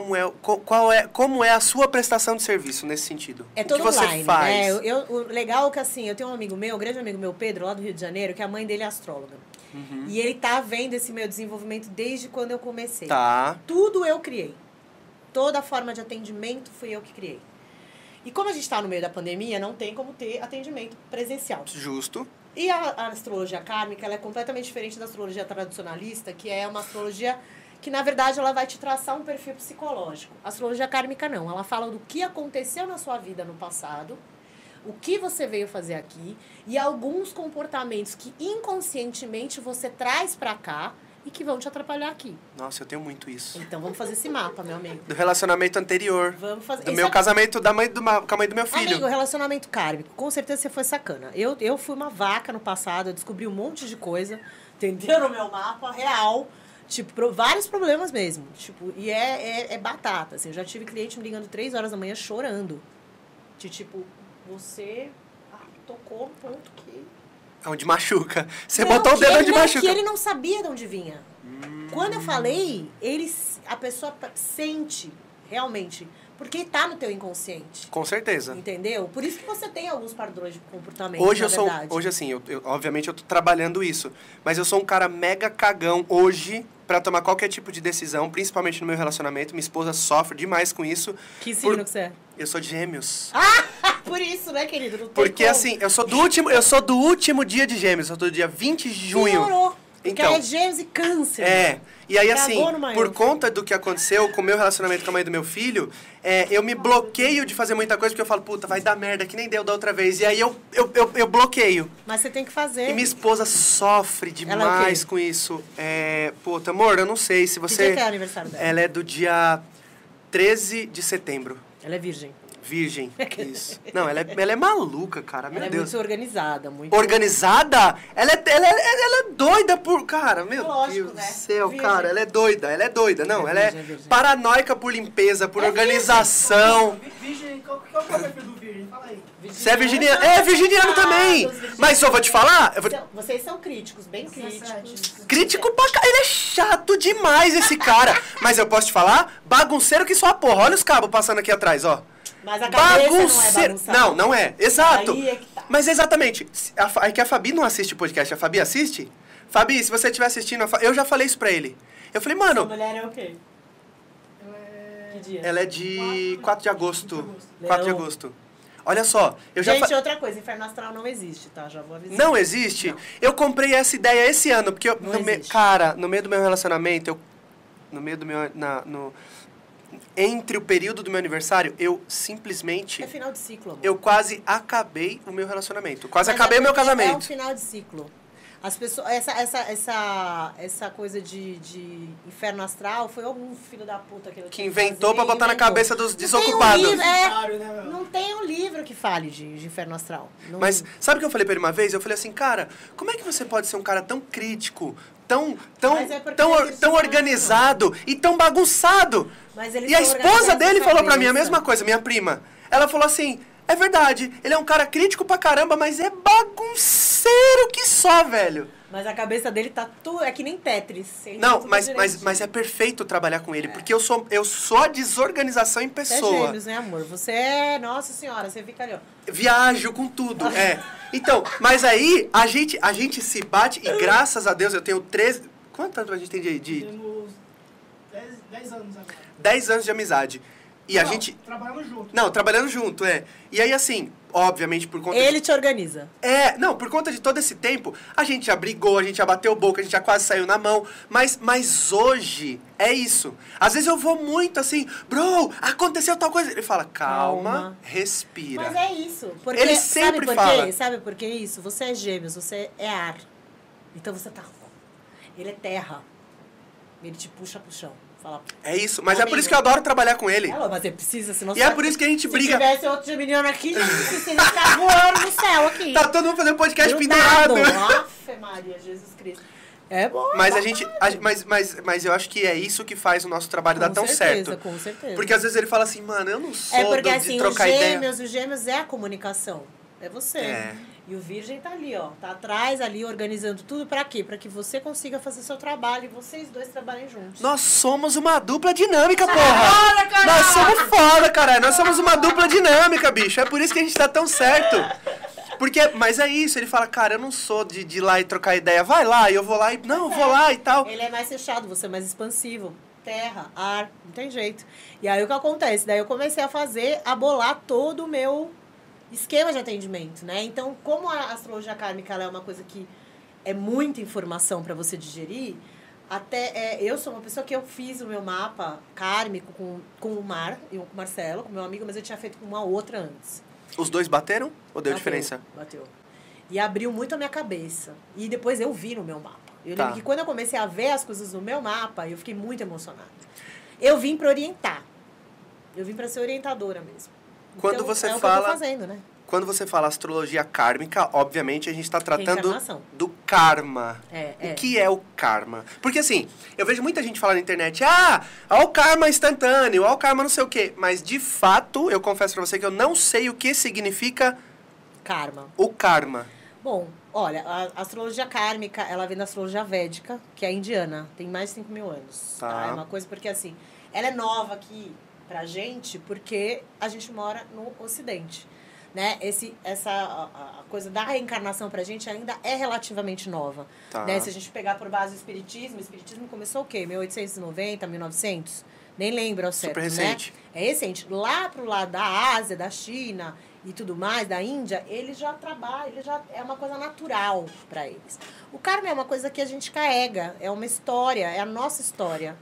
Como é, qual é, como é a sua prestação de serviço nesse sentido? É o todo que você online, faz? né? Eu, eu- o legal é que, assim, eu tenho um amigo meu, um grande amigo meu, Pedro, lá do Rio de Janeiro, que a mãe dele é astróloga. Uhum. E ele tá vendo esse meu desenvolvimento desde quando eu comecei. Tá. Tudo eu criei. Toda a forma de atendimento fui eu que criei. E como a gente está no meio da pandemia, não tem como ter atendimento presencial. Justo. E a, a astrologia kármica ela é completamente diferente da astrologia tradicionalista, que é uma astrologia que, na verdade, ela vai te traçar um perfil psicológico. A astrologia kármica não. Ela fala do que aconteceu na sua vida no passado, o que você veio fazer aqui e alguns comportamentos que inconscientemente você traz pra cá e que vão te atrapalhar aqui. Nossa, eu tenho muito isso. Então vamos fazer esse mapa, meu amigo. Do relacionamento anterior. Vamos fazer. Do Esse meu é- casamento da mãe do, ma- com a mãe do meu filho. Amigo, relacionamento kármico. Com certeza você foi sacana. Eu, eu fui uma vaca no passado, eu descobri um monte de coisa, entendeu? No meu mapa, real. Tipo, vários problemas mesmo. Tipo, e é, é, é batata, assim. Eu já tive cliente me ligando três horas da manhã chorando. De tipo, você ah, tocou um ponto que... Onde machuca. Você Não, botou o dedo onde não- machuca. Que ele não sabia de onde vinha. Quando eu falei, ele, a pessoa sente realmente Porque tá no teu inconsciente. Com certeza. Entendeu? Por isso que você tem alguns padrões de comportamento. Hoje eu sou, verdade. hoje assim, eu, eu- obviamente eu tô trabalhando isso, mas eu sou um cara mega cagão hoje pra tomar qualquer tipo de decisão, principalmente no meu relacionamento. Minha esposa sofre demais com isso. Que signo Por- que você é? Eu sou de Gêmeos. Por isso, né, querido? Porque como. assim, eu sou do último, eu sou do último dia de Gêmeos, eu tô do dia 20 de junho. Piorou. Porque Então. é gêmeos e câncer. É. E aí, assim, por conta do que aconteceu com o meu relacionamento com a mãe do meu filho, é, eu me bloqueio de fazer muita coisa, porque eu falo, puta, vai dar merda, que nem deu da outra vez. E aí eu, eu, eu, eu bloqueio. Mas você tem que fazer. E minha esposa sofre é demais com isso. É, puta, amor, eu não sei se Que você. dia que é o aniversário dela? Ela é do dia 13 de setembro. Ela é virgem. Virgem. Isso. Não, ela é, ela é maluca, cara. Meu ela é Deus. muito organizada, muito... Organizada? Ela é, ela, é, ela é doida por. Cara, meu Lógico, Deus né? do céu, Virgem. cara. Ela é doida, ela é doida. Não, É ela virgem, é é virgem. paranoica por limpeza, por É organização. Vi- Virgem, qual, é o perfil do Virgem? Fala aí. Você é virginiano? É, virginiano também. Mas eu vou te falar. eu vou- Vocês são críticos, bem 17. críticos. Crítico pra cá. Ele é chato demais, esse cara. Mas eu posso te falar? Bagunceiro que só a porra. Olha os cabos passando aqui atrás, ó. Mas a cabeça não é bagunçada. Não, não é. Exato. Aí é que tá. Mas exatamente. É que a Fabi não assiste o podcast. A Fabi assiste? Fabi, se você estiver assistindo, eu já falei isso pra ele. Eu falei, Sua mano, mulher é o quê? Ela é... Que dia? ela é de 4 de agosto. 4 de agosto. Olha só, eu já Gente, fa- outra coisa, inferno astral não existe, tá? Já vou avisar. Não existe? Eu comprei essa ideia esse ano, porque eu, Não no me- cara, no meio do meu relacionamento, eu no meio do meu na, no entre o período do meu aniversário, eu simplesmente É final de ciclo, amor. eu quase acabei o meu relacionamento. Quase Mas acabei é o meu porque É um casamento. final de ciclo. As pessoas, essa, essa, essa, essa coisa de, de inferno astral foi algum filho da puta que, eu Que inventou pra botar na inventou. cabeça dos Não tem um desocupados. livro, é, né, não tem um livro que fale de, de inferno astral. Não- Mas sabe o que eu falei pra ele uma vez? Eu falei assim, cara, como é que você pode ser um cara tão crítico, tão tão é tão, tão organizado e tão bagunçado? E a esposa dele falou pra mim a mesma coisa, minha prima. Ela falou assim: "É verdade, ele é um cara crítico pra caramba, mas é bagunceiro que só, velho". Mas a cabeça dele tá tudo. É que nem Tetris. ele tá Não, tudo mas, mas, mas é perfeito trabalhar com ele, porque eu sou, eu sou a desorganização em Você é pessoa. gêmeos, né, amor? Você é. Nossa senhora, você fica ali, ó. Viajo com tudo, é. Então, mas aí a gente, a gente se bate e graças a Deus eu tenho 13. Quanto tempo a gente tem de, de Temos 10, 10 anos agora. 10 anos de amizade? E a Não, gente. Trabalhando junto. Não, trabalhando junto, é. E aí, assim, obviamente, por conta. Ele te organiza. É, não, por conta de todo esse tempo, a gente já brigou, a gente já bateu boca, a gente já quase saiu na mão. Mas, mas hoje é isso. Às vezes eu vou muito assim, bro, aconteceu tal coisa. Ele fala, calma, Calma. respira. Mas é isso. Porque, Ele sabe sempre por fala. quê? Sabe por que isso? Você é gêmeos, você é ar. Então você tá. Ele é terra. Ele te puxa pro chão. Fala. É isso. Mas é por isso que eu adoro trabalhar com ele. Ela, mas você precisa, senão E é por isso que a gente Se briga. tivesse outro geminiano aqui, gente, você ia ficar voando no céu aqui. Tá todo mundo fazendo podcast Grudado. pendurado. Afe Maria, Jesus Cristo. É bom. Mas a gente. a- mas, mas, mas eu acho que é isso que faz o nosso trabalho dar Com tão certeza, certo. Com certeza. Porque às vezes ele fala assim, mano, eu não sou É porque do- de assim, os trocar ideia. gêmeos, os gêmeos é a comunicação. É você. É. E o virgem tá ali, ó. Tá atrás ali, organizando tudo pra quê? Pra que você consiga fazer seu trabalho e vocês dois trabalhem juntos. Nós somos uma dupla dinâmica, porra! Nós somos foda, caralho! Nós somos uma dupla dinâmica, bicho. É por isso que a gente tá tão certo. Porque, mas é isso, ele fala, cara, eu não sou de, de ir lá e trocar ideia. Vai lá, e eu vou lá e. Não, eu vou lá e tal. Ele é mais fechado, você é mais expansivo. Terra, ar, não tem jeito. E aí o que acontece? Daí eu comecei a fazer, a bolar todo o meu esquema de atendimento, né? Então, como a astrologia kármica é uma coisa que é muita informação para você digerir, até é, eu sou uma pessoa que eu fiz o meu mapa kármico com, com o Mar, eu com o Marcelo, com meu amigo, mas eu tinha feito com uma outra antes. Os dois bateram ou deu Bateu, diferença? Bateu. E abriu muito a minha cabeça. E depois eu vi no meu mapa. Eu Tá. lembro que quando eu comecei a ver as coisas no meu mapa, eu fiquei muito emocionada. Eu vim para orientar. Eu vim para ser orientadora mesmo. Quando Então, você é o que eu fala- fazendo, né? Quando você fala astrologia kármica, obviamente a gente tá tratando do karma. É, é. O que é o karma? Porque assim, eu vejo muita gente falar na internet, ah, ó o karma instantâneo, ó o karma não sei o quê. Mas de fato, eu confesso pra você que eu não sei o que significa Karma. o karma. Bom, olha, a astrologia kármica, ela vem da astrologia védica, que é indiana. Tem mais de 5 mil anos. Tá. tá? É uma coisa porque, assim, ela é nova aqui pra gente porque a gente mora no Ocidente. Né? Esse, essa a, a coisa da reencarnação pra gente ainda é relativamente nova. Tá. Né? Se a gente pegar por base o Espiritismo, o Espiritismo começou o quê? 1890, 1900? Nem lembro ao certo, Super recente. né? É recente. Lá pro lado da Ásia, da China e tudo mais, da Índia, eles já trabalham, ele já é uma coisa natural para eles. O karma é uma coisa que a gente carrega, é uma história, é a nossa história,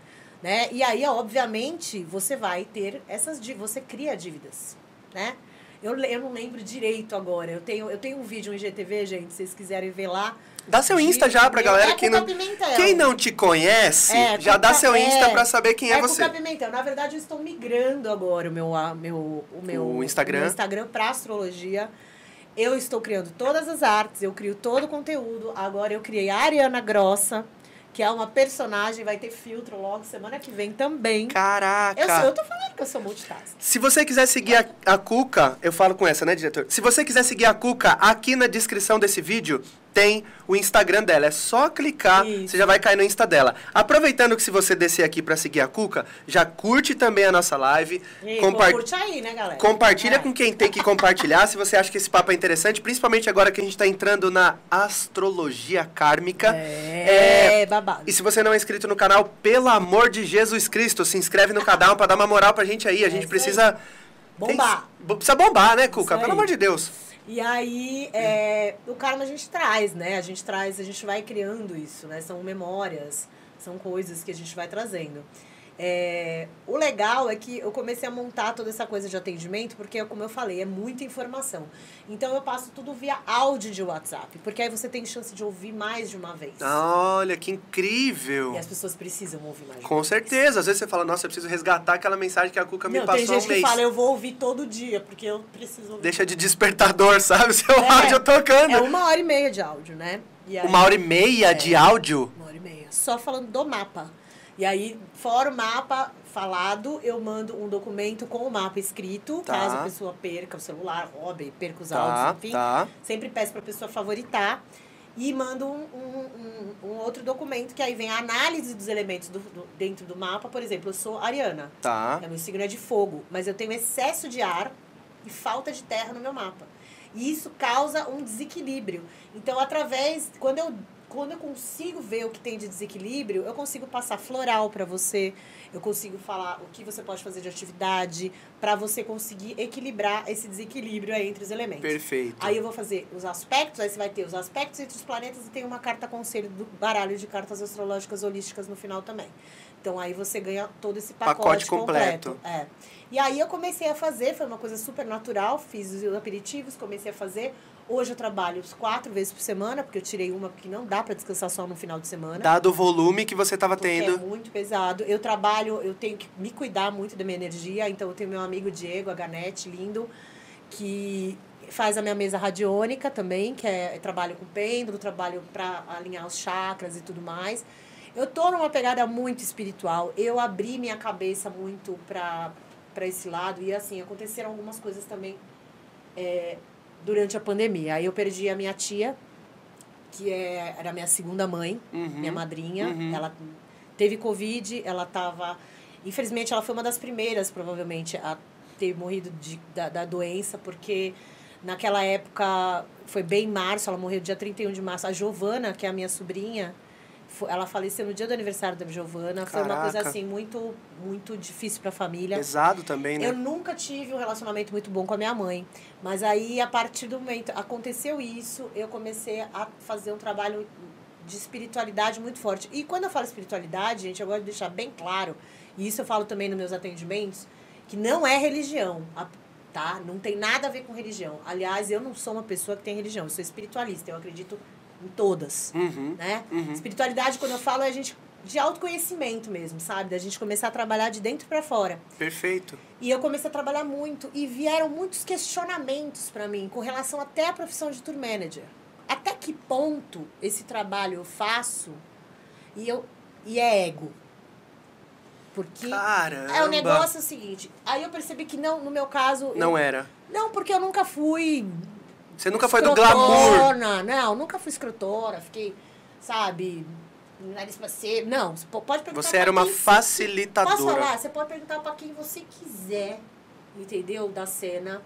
né? E aí, obviamente, você vai ter essas dívidas, você cria dívidas, né? Eu, eu não lembro direito agora. Eu tenho, eu tenho um vídeo no IGTV, gente, se vocês quiserem ver lá. Dá seu Insta já pra galera é que não. Pimentel. Quem não te conhece, É, já dá seu Insta é, pra saber quem é, é você. Cuca Pimentel. Na verdade, eu estou migrando agora o meu, a- meu, o meu, O Instagram. meu Instagram para astrologia. Eu estou criando todas as artes, eu crio todo o conteúdo. Agora eu criei a Ariana Grossa, que é uma personagem, vai ter filtro logo semana que vem também. Caraca. Eu, sou, eu tô falando que eu sou multitask. Se você quiser seguir a, a Cuca, eu falo com essa, né, diretor? Se você quiser seguir a Cuca, aqui na descrição desse vídeo tem o Instagram dela. É só clicar, Isso. você já vai cair no Insta dela. Aproveitando que se você descer aqui pra seguir a Cuca, já curte também a nossa live. E, curte aí, né, galera? Compartilha É. com quem tem que compartilhar, se você acha que esse papo é interessante, principalmente agora que a gente está entrando na astrologia kármica. É, babado. E se você não é inscrito no canal, pelo amor de Jesus Cristo, se inscreve no canal pra dar uma moral pra gente aí. A gente isso precisa. Bombar. Tem- Precisa bombar, né, Cuca? Pelo aí. amor de Deus. E aí, é, o karma a gente traz, né? A gente traz, a gente vai criando isso, né? São memórias, são coisas que a gente vai trazendo. É, o legal é que eu comecei a montar toda essa coisa de atendimento, porque, como eu falei, é muita informação. Então, eu passo tudo via áudio de WhatsApp, porque aí você tem chance de ouvir mais de uma vez. Olha, que incrível. E as pessoas precisam ouvir mais Com certeza. Às vezes você fala, nossa, eu preciso resgatar aquela mensagem que a Cuca me Não, passou tem há um gente mês. que fala, eu vou ouvir todo dia, porque eu preciso ouvir. Deixa de despertador, sabe? Seu É. áudio tocando. É uma hora e meia de áudio, né? Aí- Uma hora e meia É. de áudio. Uma hora e meia. Só falando do mapa. E aí, fora o mapa falado, eu mando um documento com o mapa escrito, Tá. caso a pessoa perca o celular, roube, perca os Tá, áudios, enfim. tá. Sempre peço para a pessoa favoritar. E mando um, um, um- um outro documento, que aí vem a análise dos elementos do, do- dentro do mapa. Por exemplo, eu sou ariana. Tá. Meu signo é de fogo, mas eu tenho excesso de ar e falta de terra no meu mapa. E isso causa um desequilíbrio. Então, através. Quando eu, quando eu consigo ver o que tem de desequilíbrio, eu consigo passar floral para você, eu consigo falar o que você pode fazer de atividade, para você conseguir equilibrar esse desequilíbrio aí entre os elementos. Perfeito. Aí eu vou fazer os aspectos, aí você vai ter os aspectos entre os planetas e tem uma carta conselho do baralho de cartas astrológicas holísticas no final também. Então aí você ganha todo esse pacote, Pacote completo. completo. É. E aí eu comecei a fazer, foi uma coisa super natural, fiz os aperitivos, comecei a fazer. Hoje eu trabalho quatro vezes por semana, porque eu tirei uma porque não dá para descansar só no final de semana. Dado o volume que você estava Porque tendo. é muito pesado. Eu trabalho, eu tenho que me cuidar muito da minha energia. Então, eu tenho meu amigo Diego, a Ganete, lindo, que faz a minha mesa radiônica também, que é trabalho com pêndulo, trabalho para alinhar os chakras e tudo mais. Eu tô numa pegada muito espiritual. Eu abri minha cabeça muito para para esse lado e assim aconteceram algumas coisas também é, durante a pandemia. Aí eu perdi a minha tia, que é, era minha segunda mãe, Uhum. minha madrinha. Uhum. Ela teve Covid, ela tava. Infelizmente, ela foi uma das primeiras, provavelmente, a ter morrido de, da, da doença, porque naquela época, foi bem em março, ela morreu dia 31 de março. A Giovana, que é a minha sobrinha, ela faleceu no dia do aniversário da Giovana. Foi uma coisa assim, muito, muito difícil para a família. Pesado também, né? Eu nunca tive um relacionamento muito bom com a minha mãe. Mas aí, a partir do momento aconteceu isso, eu comecei a fazer um trabalho de espiritualidade muito forte. E quando eu falo espiritualidade, gente, eu gosto de deixar bem claro, e isso eu falo também nos meus atendimentos, que não é religião, tá? Não tem nada a ver com religião. Aliás, eu não sou uma pessoa que tem religião, eu sou espiritualista, eu acredito em todas Uhum. né? Uhum. Espiritualidade, quando eu falo, é a gente de autoconhecimento mesmo, sabe? Da gente começar a trabalhar de dentro para fora. Perfeito. E eu comecei a trabalhar muito e vieram muitos questionamentos para mim com relação até à profissão de tour manager. Até que ponto esse trabalho eu faço e eu e é ego? Porque Caramba. é o negócio é o seguinte, aí eu percebi que não, no meu caso, eu- Não era. não, porque eu nunca fui Você nunca foi do glamour. Não, nunca fui escrotora. Fiquei, sabe, nariz pra ser. Não, pode perguntar Você era uma facilitadora. Posso falar? Você pode perguntar pra quem você quiser, entendeu? Da cena.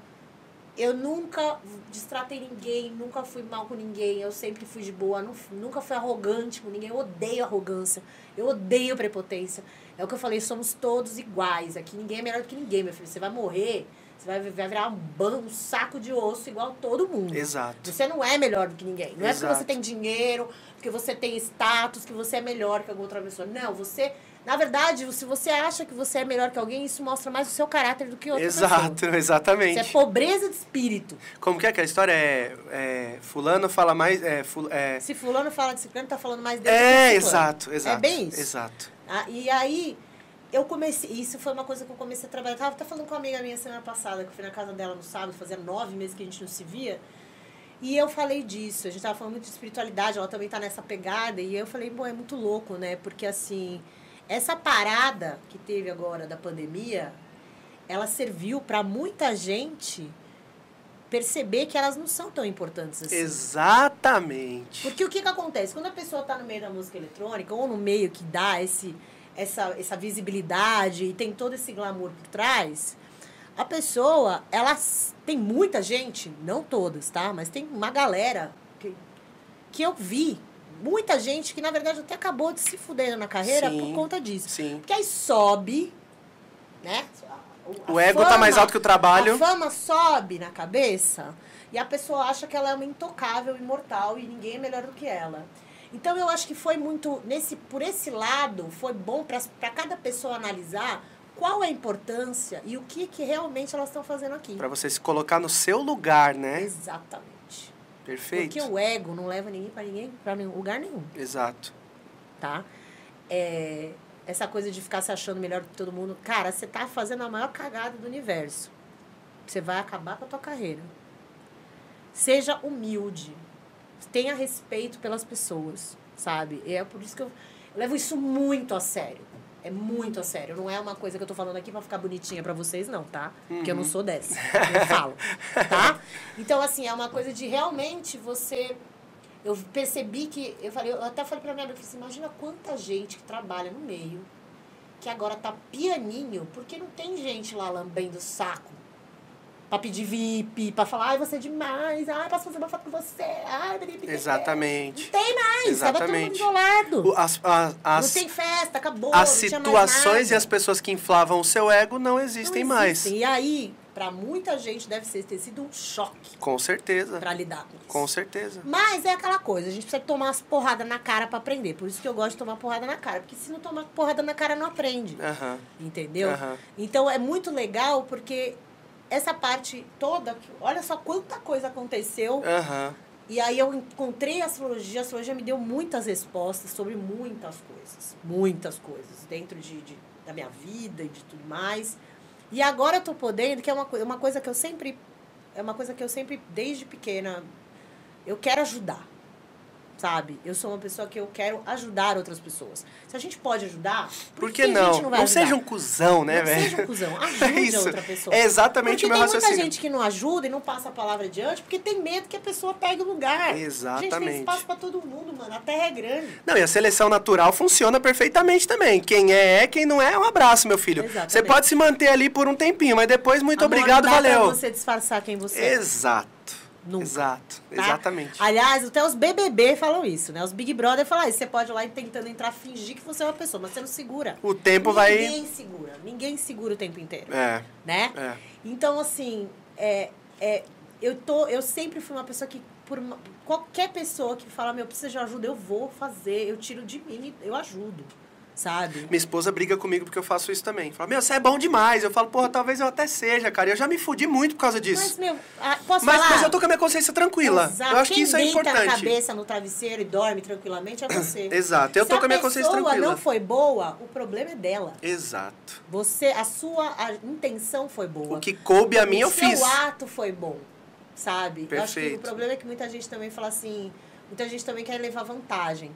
Eu nunca destratei ninguém, nunca fui mal com ninguém, eu sempre fui de boa, nu- nunca fui arrogante com ninguém, eu odeio arrogância, eu odeio prepotência. É o que eu falei, somos todos iguais, aqui ninguém é melhor do que ninguém, meu filho. Você vai morrer, você vai, vai virar um, ban, um saco de osso igual todo mundo. Exato. Você não é melhor do que ninguém. Não é porque Exato. você tem dinheiro, porque você tem status, que você é melhor que alguma outra pessoa. Não, você. Na verdade, se você acha que você é melhor que alguém, isso mostra mais o seu caráter do que outra Exato, pessoa. exatamente. Isso é pobreza de espírito. Como que é que a história é, é fulano fala mais é, ful- é, Se fulano fala de ciclano, tá falando mais dele. é, exato, exato. É bem isso. Exato. Ah, e aí, eu comecei. Isso foi uma coisa que eu comecei a trabalhar. Eu tava até falando com uma amiga minha semana passada, que eu fui na casa dela no sábado, fazia nove meses que a gente não se via. E eu falei disso. A gente tava falando muito de espiritualidade, ela também tá nessa pegada. E eu falei, bom, é muito louco, né? Porque assim, essa parada que teve agora da pandemia, ela serviu para muita gente perceber que elas não são tão importantes assim. Exatamente. Porque o que, que acontece? Quando a pessoa está no meio da música eletrônica, ou no meio que dá esse, essa, essa visibilidade e tem todo esse glamour por trás, a pessoa, ela tem muita gente, não todas, tá? Mas tem uma galera que, que eu vi, muita gente que na verdade até acabou de se fudendo na carreira Sim. por conta disso. Sim. Porque aí sobe, né? A O ego tá mais fama- alto que o trabalho. A fama sobe na cabeça e a pessoa acha que ela é uma intocável, imortal e ninguém é melhor do que ela. Então eu acho que foi muito nesse por esse lado foi bom para cada pessoa analisar qual é a importância e o que que realmente elas estão fazendo aqui. Pra você se colocar no seu lugar, né? Exatamente. Perfeito. Porque o ego não leva ninguém para ninguém para lugar nenhum, Exato. tá? É, essa coisa de ficar se achando melhor que todo mundo, cara, você tá fazendo a maior cagada do universo. Você vai acabar com a tua carreira. Seja humilde. Tenha respeito pelas pessoas, sabe? E é por isso que eu, eu levo isso muito a sério. É muito a sério. Não é uma coisa que eu tô falando aqui pra ficar bonitinha pra vocês, não, tá? Porque eu não sou dessa. Eu falo, tá? Então, assim, é uma coisa de realmente você... Eu percebi que... Eu, falei, eu até falei pra minha amiga, eu falei assim, imagina quanta gente que trabalha no meio, que agora tá pianinho, porque não tem gente lá lambendo o saco pra pedir VIP, pra falar, ai, você é demais, ai, posso fazer uma foto com você, ai. Exatamente. Não tem mais, tava todo mundo Exatamente. isolado. O- As, a- não as, tem festa, acabou, as não situações e as pessoas que inflavam o seu ego não Não existem mais. existem. E aí, pra muita gente, deve ser, ter sido um choque Com certeza. pra lidar com isso. Com certeza. Mas é aquela coisa, a gente precisa tomar umas porradas na cara pra aprender. Por isso que eu gosto de tomar porrada na cara. Porque se não tomar porrada na cara, não aprende. Aham. Entendeu? Aham. Então é muito legal porque essa parte toda, olha só quanta coisa aconteceu. Aham. E aí eu encontrei a astrologia, a astrologia me deu muitas respostas sobre muitas coisas. Muitas coisas dentro de, de- da minha vida e de tudo mais. E agora eu tô podendo, que é uma, uma coisa que eu sempre. É uma coisa que eu sempre, desde pequena, eu quero ajudar. Sabe? Eu sou uma pessoa que eu quero ajudar outras pessoas. Se a gente pode ajudar, por, que a não? não Não seja um cuzão, né, Não velho? seja um cuzão. Ajude a outra pessoa. É exatamente porque o meu tem muita raciocínio. gente que não ajuda e não passa a palavra adiante porque tem medo que a pessoa pegue o lugar. Gente, tem Exatamente. espaço pra todo mundo, mano. A terra é grande. Não, e a seleção natural funciona perfeitamente também. Quem é, é. Quem não é, é um abraço, meu filho. Exatamente. Você pode se manter ali por um tempinho, mas depois, muito Amor, obrigado, não dá valeu. Pra você disfarçar quem você é. Exato. Nunca. Exato. tá? Exatamente. Aliás, até os BBB falam isso, né? Os Big Brother falam isso. Você pode ir lá tentando entrar, fingir que você é uma pessoa, mas você não segura. O tempo vai. Ninguém segura. Ninguém segura o tempo inteiro. É, Né? é. Então, assim, é, é, eu, tô, eu sempre fui uma pessoa que, por uma- qualquer pessoa que fala, meu, precisa de ajuda, eu vou fazer, eu tiro de mim, eu ajudo, sabe? Minha esposa briga comigo porque eu faço isso também. Fala, meu, você é bom demais. Eu falo, porra, talvez eu até seja, cara. Eu já me fudi muito por causa disso. Mas, meu, ah, posso Mas, falar? mas eu tô com a minha consciência tranquila. Exato. Eu acho que Quem isso é deita a importante. cabeça no travesseiro e dorme tranquilamente é você. Exato. Eu Se tô com a minha consciência Se a pessoa tranquila. não foi boa, o problema é dela. Exato. Você, a sua a intenção foi boa. O que coube a mim, eu o seu fiz. ato foi bom, sabe? Eu acho que o Perfeito. problema é que muita gente também fala assim, muita gente também quer levar vantagem.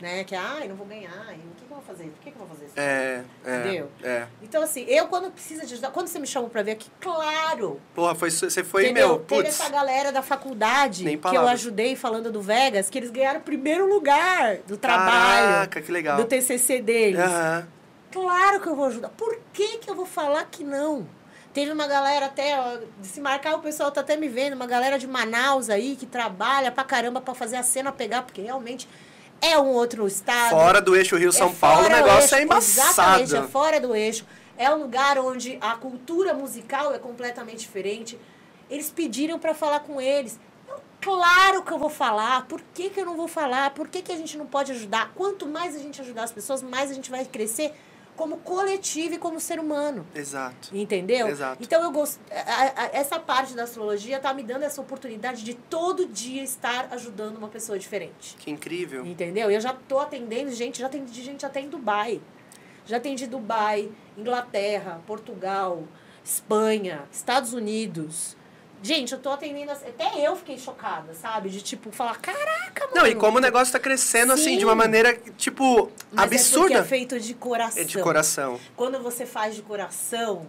Né? Que, ai, não vou ganhar, e o que, que eu vou fazer? Por que, que eu vou fazer isso? É, é. Entendeu? É. Então, assim, eu quando precisa de ajuda, quando você me chamou pra vir aqui, claro, Porra, foi, você foi, entendeu? meu, Teve putz. essa galera da faculdade que eu ajudei falando do Vegas, que eles ganharam o primeiro lugar do trabalho, Caraca, que legal. do TCC deles. Aham. Claro que eu vou ajudar. Por que, que eu vou falar que não? Teve uma galera até, ó, se marcar o pessoal tá até me vendo, uma galera de Manaus aí que trabalha pra caramba pra fazer a cena pegar, porque realmente é um outro estado. Fora do eixo Rio-São É Paulo, o negócio eixo, é Exatamente, é embaçado. fora do eixo. É um lugar onde a cultura musical é completamente diferente. Eles pediram pra falar com eles. Eu, claro que eu vou falar. Por que, que eu não vou falar? Por que, que a gente não pode ajudar? Quanto mais a gente ajudar as pessoas, mais a gente vai crescer como coletivo e como ser humano. Exato. Entendeu? Exato. Então eu gosto. Essa parte da astrologia tá me dando essa oportunidade de todo dia estar ajudando uma pessoa diferente. Que incrível. Entendeu? Eu já tô atendendo gente, já atendi gente até em Dubai. Já atendi Dubai, Inglaterra, Portugal, Espanha, Estados Unidos. Gente, eu tô atendendo. assim- Até eu fiquei chocada, sabe? De tipo, falar: caraca, mano. Não, e como o negócio tá crescendo assim, Sim. de uma maneira, tipo, Mas É, porque absurda. é feito de coração. É de coração. Quando você faz de coração,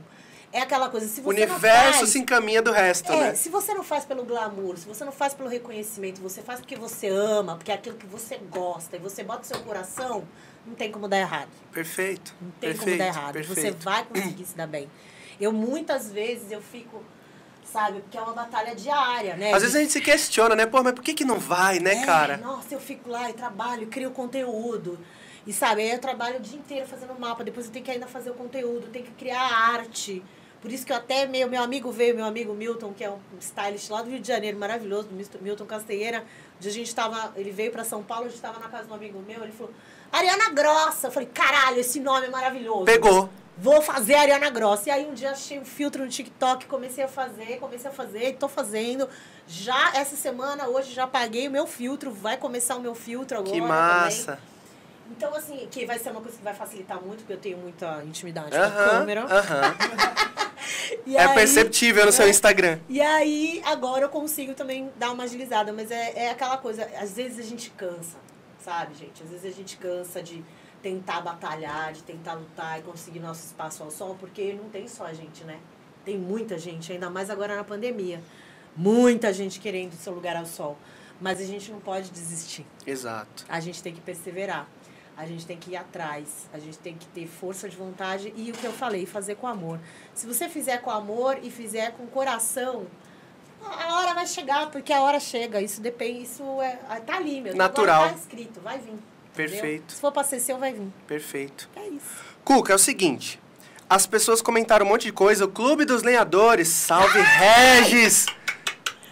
é aquela coisa. Se O você não universo faz, se encaminha do resto, É, né? se você não faz pelo glamour, se você não faz pelo reconhecimento, você faz porque você ama, porque é aquilo que você gosta, e você bota o seu coração, não tem como dar errado. Perfeito. Não tem perfeito, como dar errado. Você Perfeito. vai conseguir se dar bem. Eu muitas vezes eu fico, sabe, porque é uma batalha diária, né? Às vezes a gente se questiona, né? Pô, mas por que que não vai, né, É, cara? Nossa, eu fico lá e trabalho, crio conteúdo. E sabe, aí eu trabalho o dia inteiro fazendo mapa, depois eu tenho que ainda fazer o conteúdo, tenho que criar arte. Por isso que eu até meu, meu amigo veio, meu amigo Milton, que é um stylist lá do Rio de Janeiro, maravilhoso, do. Milton Castanheira. Um a gente tava, ele veio pra São Paulo, a gente tava na casa de um amigo meu, ele falou, Ariana Grossa. Eu falei, caralho, esse nome é maravilhoso. Pegou. Vou fazer a Ariana Grossa. E aí um dia achei um filtro no TikTok, comecei a fazer, comecei a fazer, e tô fazendo. Já essa semana, hoje, já paguei o meu filtro, vai começar o meu filtro agora Que também. massa. Então, assim, que vai ser uma coisa que vai facilitar muito, porque eu tenho muita intimidade com a câmera. Aham. E É aí- perceptível no seu é. Instagram. E aí, agora eu consigo também dar uma agilizada, mas é, é aquela coisa, às vezes a gente cansa, sabe, gente? Às vezes a gente cansa de tentar batalhar, de tentar lutar e conseguir nosso espaço ao sol, porque não tem só a gente, né? Tem muita gente, ainda mais agora na pandemia. Muita gente querendo seu lugar ao sol. Mas a gente não pode desistir. Exato. A gente tem que perseverar. A gente tem que ir atrás. A gente tem que ter força de vontade e o que eu falei, fazer com amor. Se você fizer com amor e fizer com coração, a hora vai chegar, porque a hora chega. Isso depende, isso é, tá ali, meu. Natural. Agora tá escrito, vai vir. entendeu? Perfeito. Se for pra ser seu, vai vir. Perfeito. É isso. Cuca, é o seguinte. As pessoas comentaram um monte de coisa. O Clube dos Lenhadores. Salve, Regis!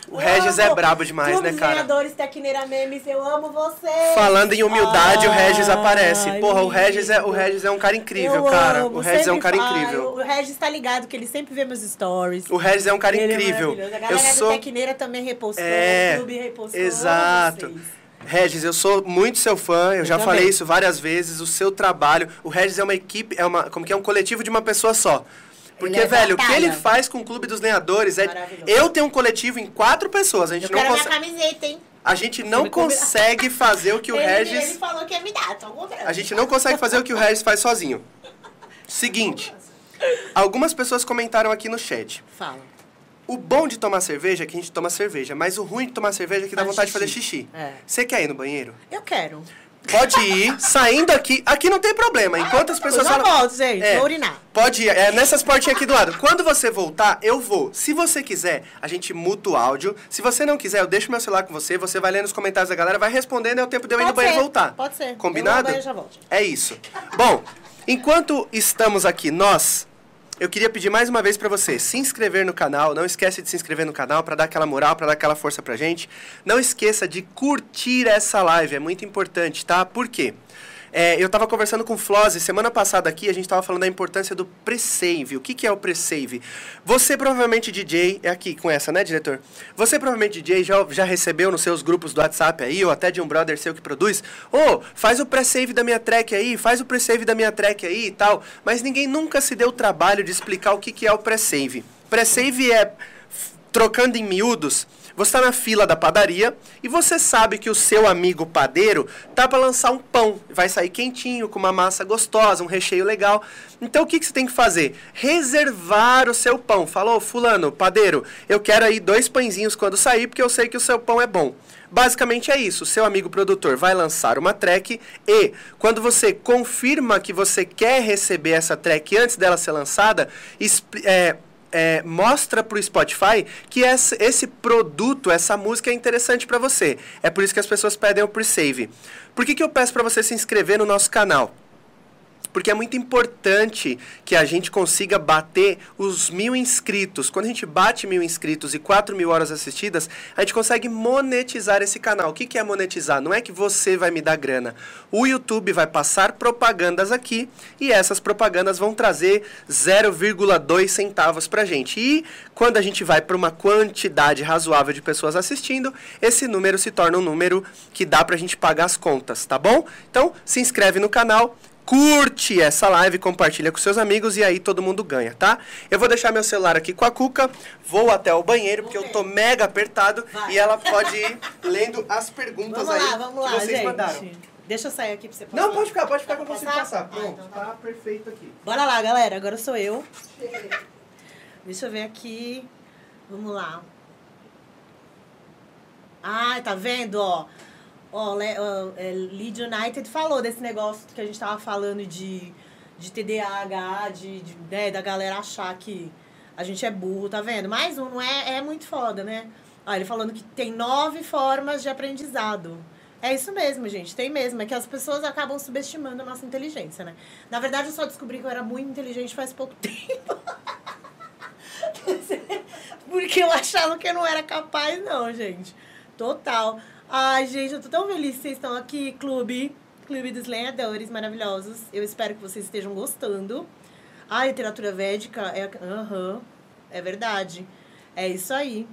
O Regis é Amo. brabo demais, Clube né, cara? Lenhadores, Tecneira Memes, eu amo vocês. Falando em humildade, o Regis Ai, aparece. Porra, o Regis é, o. Regis é um cara incrível, Eu cara. amo, o Regis é um sempre cara falo. incrível. O Regis tá ligado que ele sempre vê meus stories. O Regis é um cara Ele é incrível. maravilhoso. A eu galera sou do Tecneira também repostou, É, o clube repostou. exato. Regis, eu sou muito seu fã, eu, Eu já também. falei isso várias vezes, o seu trabalho. O Regis é uma equipe, é uma, como que é um coletivo de uma pessoa só. Porque, é velho, o que batalha. ele faz com o Clube dos Lenhadores é. Eu tenho um coletivo em quatro pessoas. A gente Eu não consegue. camiseta, hein? A gente não consegue fazer o que o ele, Regis. ele falou que ia me dar, tô comprando. A gente não consegue fazer o que o Regis faz sozinho. Seguinte. Algumas pessoas comentaram aqui no chat. Fala. O bom de tomar cerveja é que a gente toma cerveja, mas o ruim de tomar cerveja é que dá Faz vontade de fazer xixi. xixi. É. Você quer ir no banheiro? Eu quero. Pode ir, saindo aqui. Aqui não tem problema. Enquanto as Eu pessoas já falam. volto, gente. É. Vou urinar. Pode ir, é nessas portinhas aqui do lado. Quando você voltar, eu vou. Se você quiser, a gente muta o áudio. Se você não quiser, eu deixo meu celular com você. Você vai lendo os comentários da galera, vai respondendo, é o tempo de eu ir no banheiro e voltar. pode ser. Eu Combinado? vou no banheiro já volto. É isso. Bom, enquanto estamos aqui nós, eu queria pedir mais uma vez pra você se inscrever no canal. Não esquece de se inscrever no canal pra dar aquela moral, pra dar aquela força pra gente. Não esqueça de curtir essa live, é muito importante, tá? Por quê? É, eu estava conversando com o Flose semana passada aqui, a gente estava falando da importância do pre-save. O que, que é o pre-save? Você provavelmente, DJ, é aqui com essa, né, diretor? Você provavelmente, DJ, já, já recebeu nos seus grupos do WhatsApp aí, ou até de um brother seu que produz, ô, faz o pre-save da minha track aí, faz o pre-save da minha track aí e tal. Mas ninguém nunca se deu o trabalho de explicar o que, que é o pre-save. Pre-save é, trocando em miúdos, Você está na fila da padaria e você sabe que o seu amigo padeiro tá para lançar um pão. Vai sair quentinho, com uma massa gostosa, um recheio legal. Então o que, que você tem que fazer? Reservar o seu pão. Falou, fulano, padeiro, eu quero aí dois pãezinhos quando sair, porque eu sei que o seu pão é bom. Basicamente é isso. Seu amigo produtor vai lançar uma track e, quando você confirma que você quer receber essa track antes dela ser lançada, é, é, mostra o Spotify que esse, esse, produto, essa música é interessante para você. É por isso que as pessoas pedem o pre-save. Por que, que eu peço para você se inscrever no nosso canal? Porque é muito importante que a gente consiga bater os mil inscritos. Quando a gente bate mil inscritos e quatro mil horas assistidas, a gente consegue monetizar esse canal. O que, que é monetizar? Não é que você vai me dar grana. O YouTube vai passar propagandas aqui e essas propagandas vão trazer 0,2 centavos para a gente. E quando a gente vai para uma quantidade razoável de pessoas assistindo, esse número se torna um número que dá para a gente pagar as contas, tá bom? Então, se inscreve no canal, curte essa live, compartilha com seus amigos e aí todo mundo ganha, tá? Eu vou deixar meu celular aqui com a Cuca, vou até o banheiro porque eu tô mega apertado Vai. e ela pode ir lendo as perguntas Vamos aí lá, vamos que lá, vocês gente. mandaram. Deixa eu sair aqui pra você passar. Não, pode ficar, pode ficar que eu consigo Passar? Ah, Pronto, então tá tá perfeito aqui. Bora lá, galera. Agora sou eu. Deixa eu ver aqui. Vamos lá. Ai, tá vendo, ó? Ó, Le- ó, é, Lead United falou desse negócio que a gente tava falando de, de TDAH, de, de, né, da galera achar que a gente é burro, tá vendo? Mais um não é, é muito foda, né? Ó, ele falando que tem nove formas de aprendizado. É isso mesmo, gente. Tem mesmo. É que as pessoas acabam subestimando a nossa inteligência, né? Na verdade, eu só descobri que eu era muito inteligente faz pouco tempo. Porque eu achava que eu não era capaz, não, gente. Total. Ai, gente, eu tô tão feliz que vocês estão aqui, clube. Clube dos lenhadores maravilhosos. Eu espero que vocês estejam gostando. A literatura védica é. Aham. é verdade. É isso aí.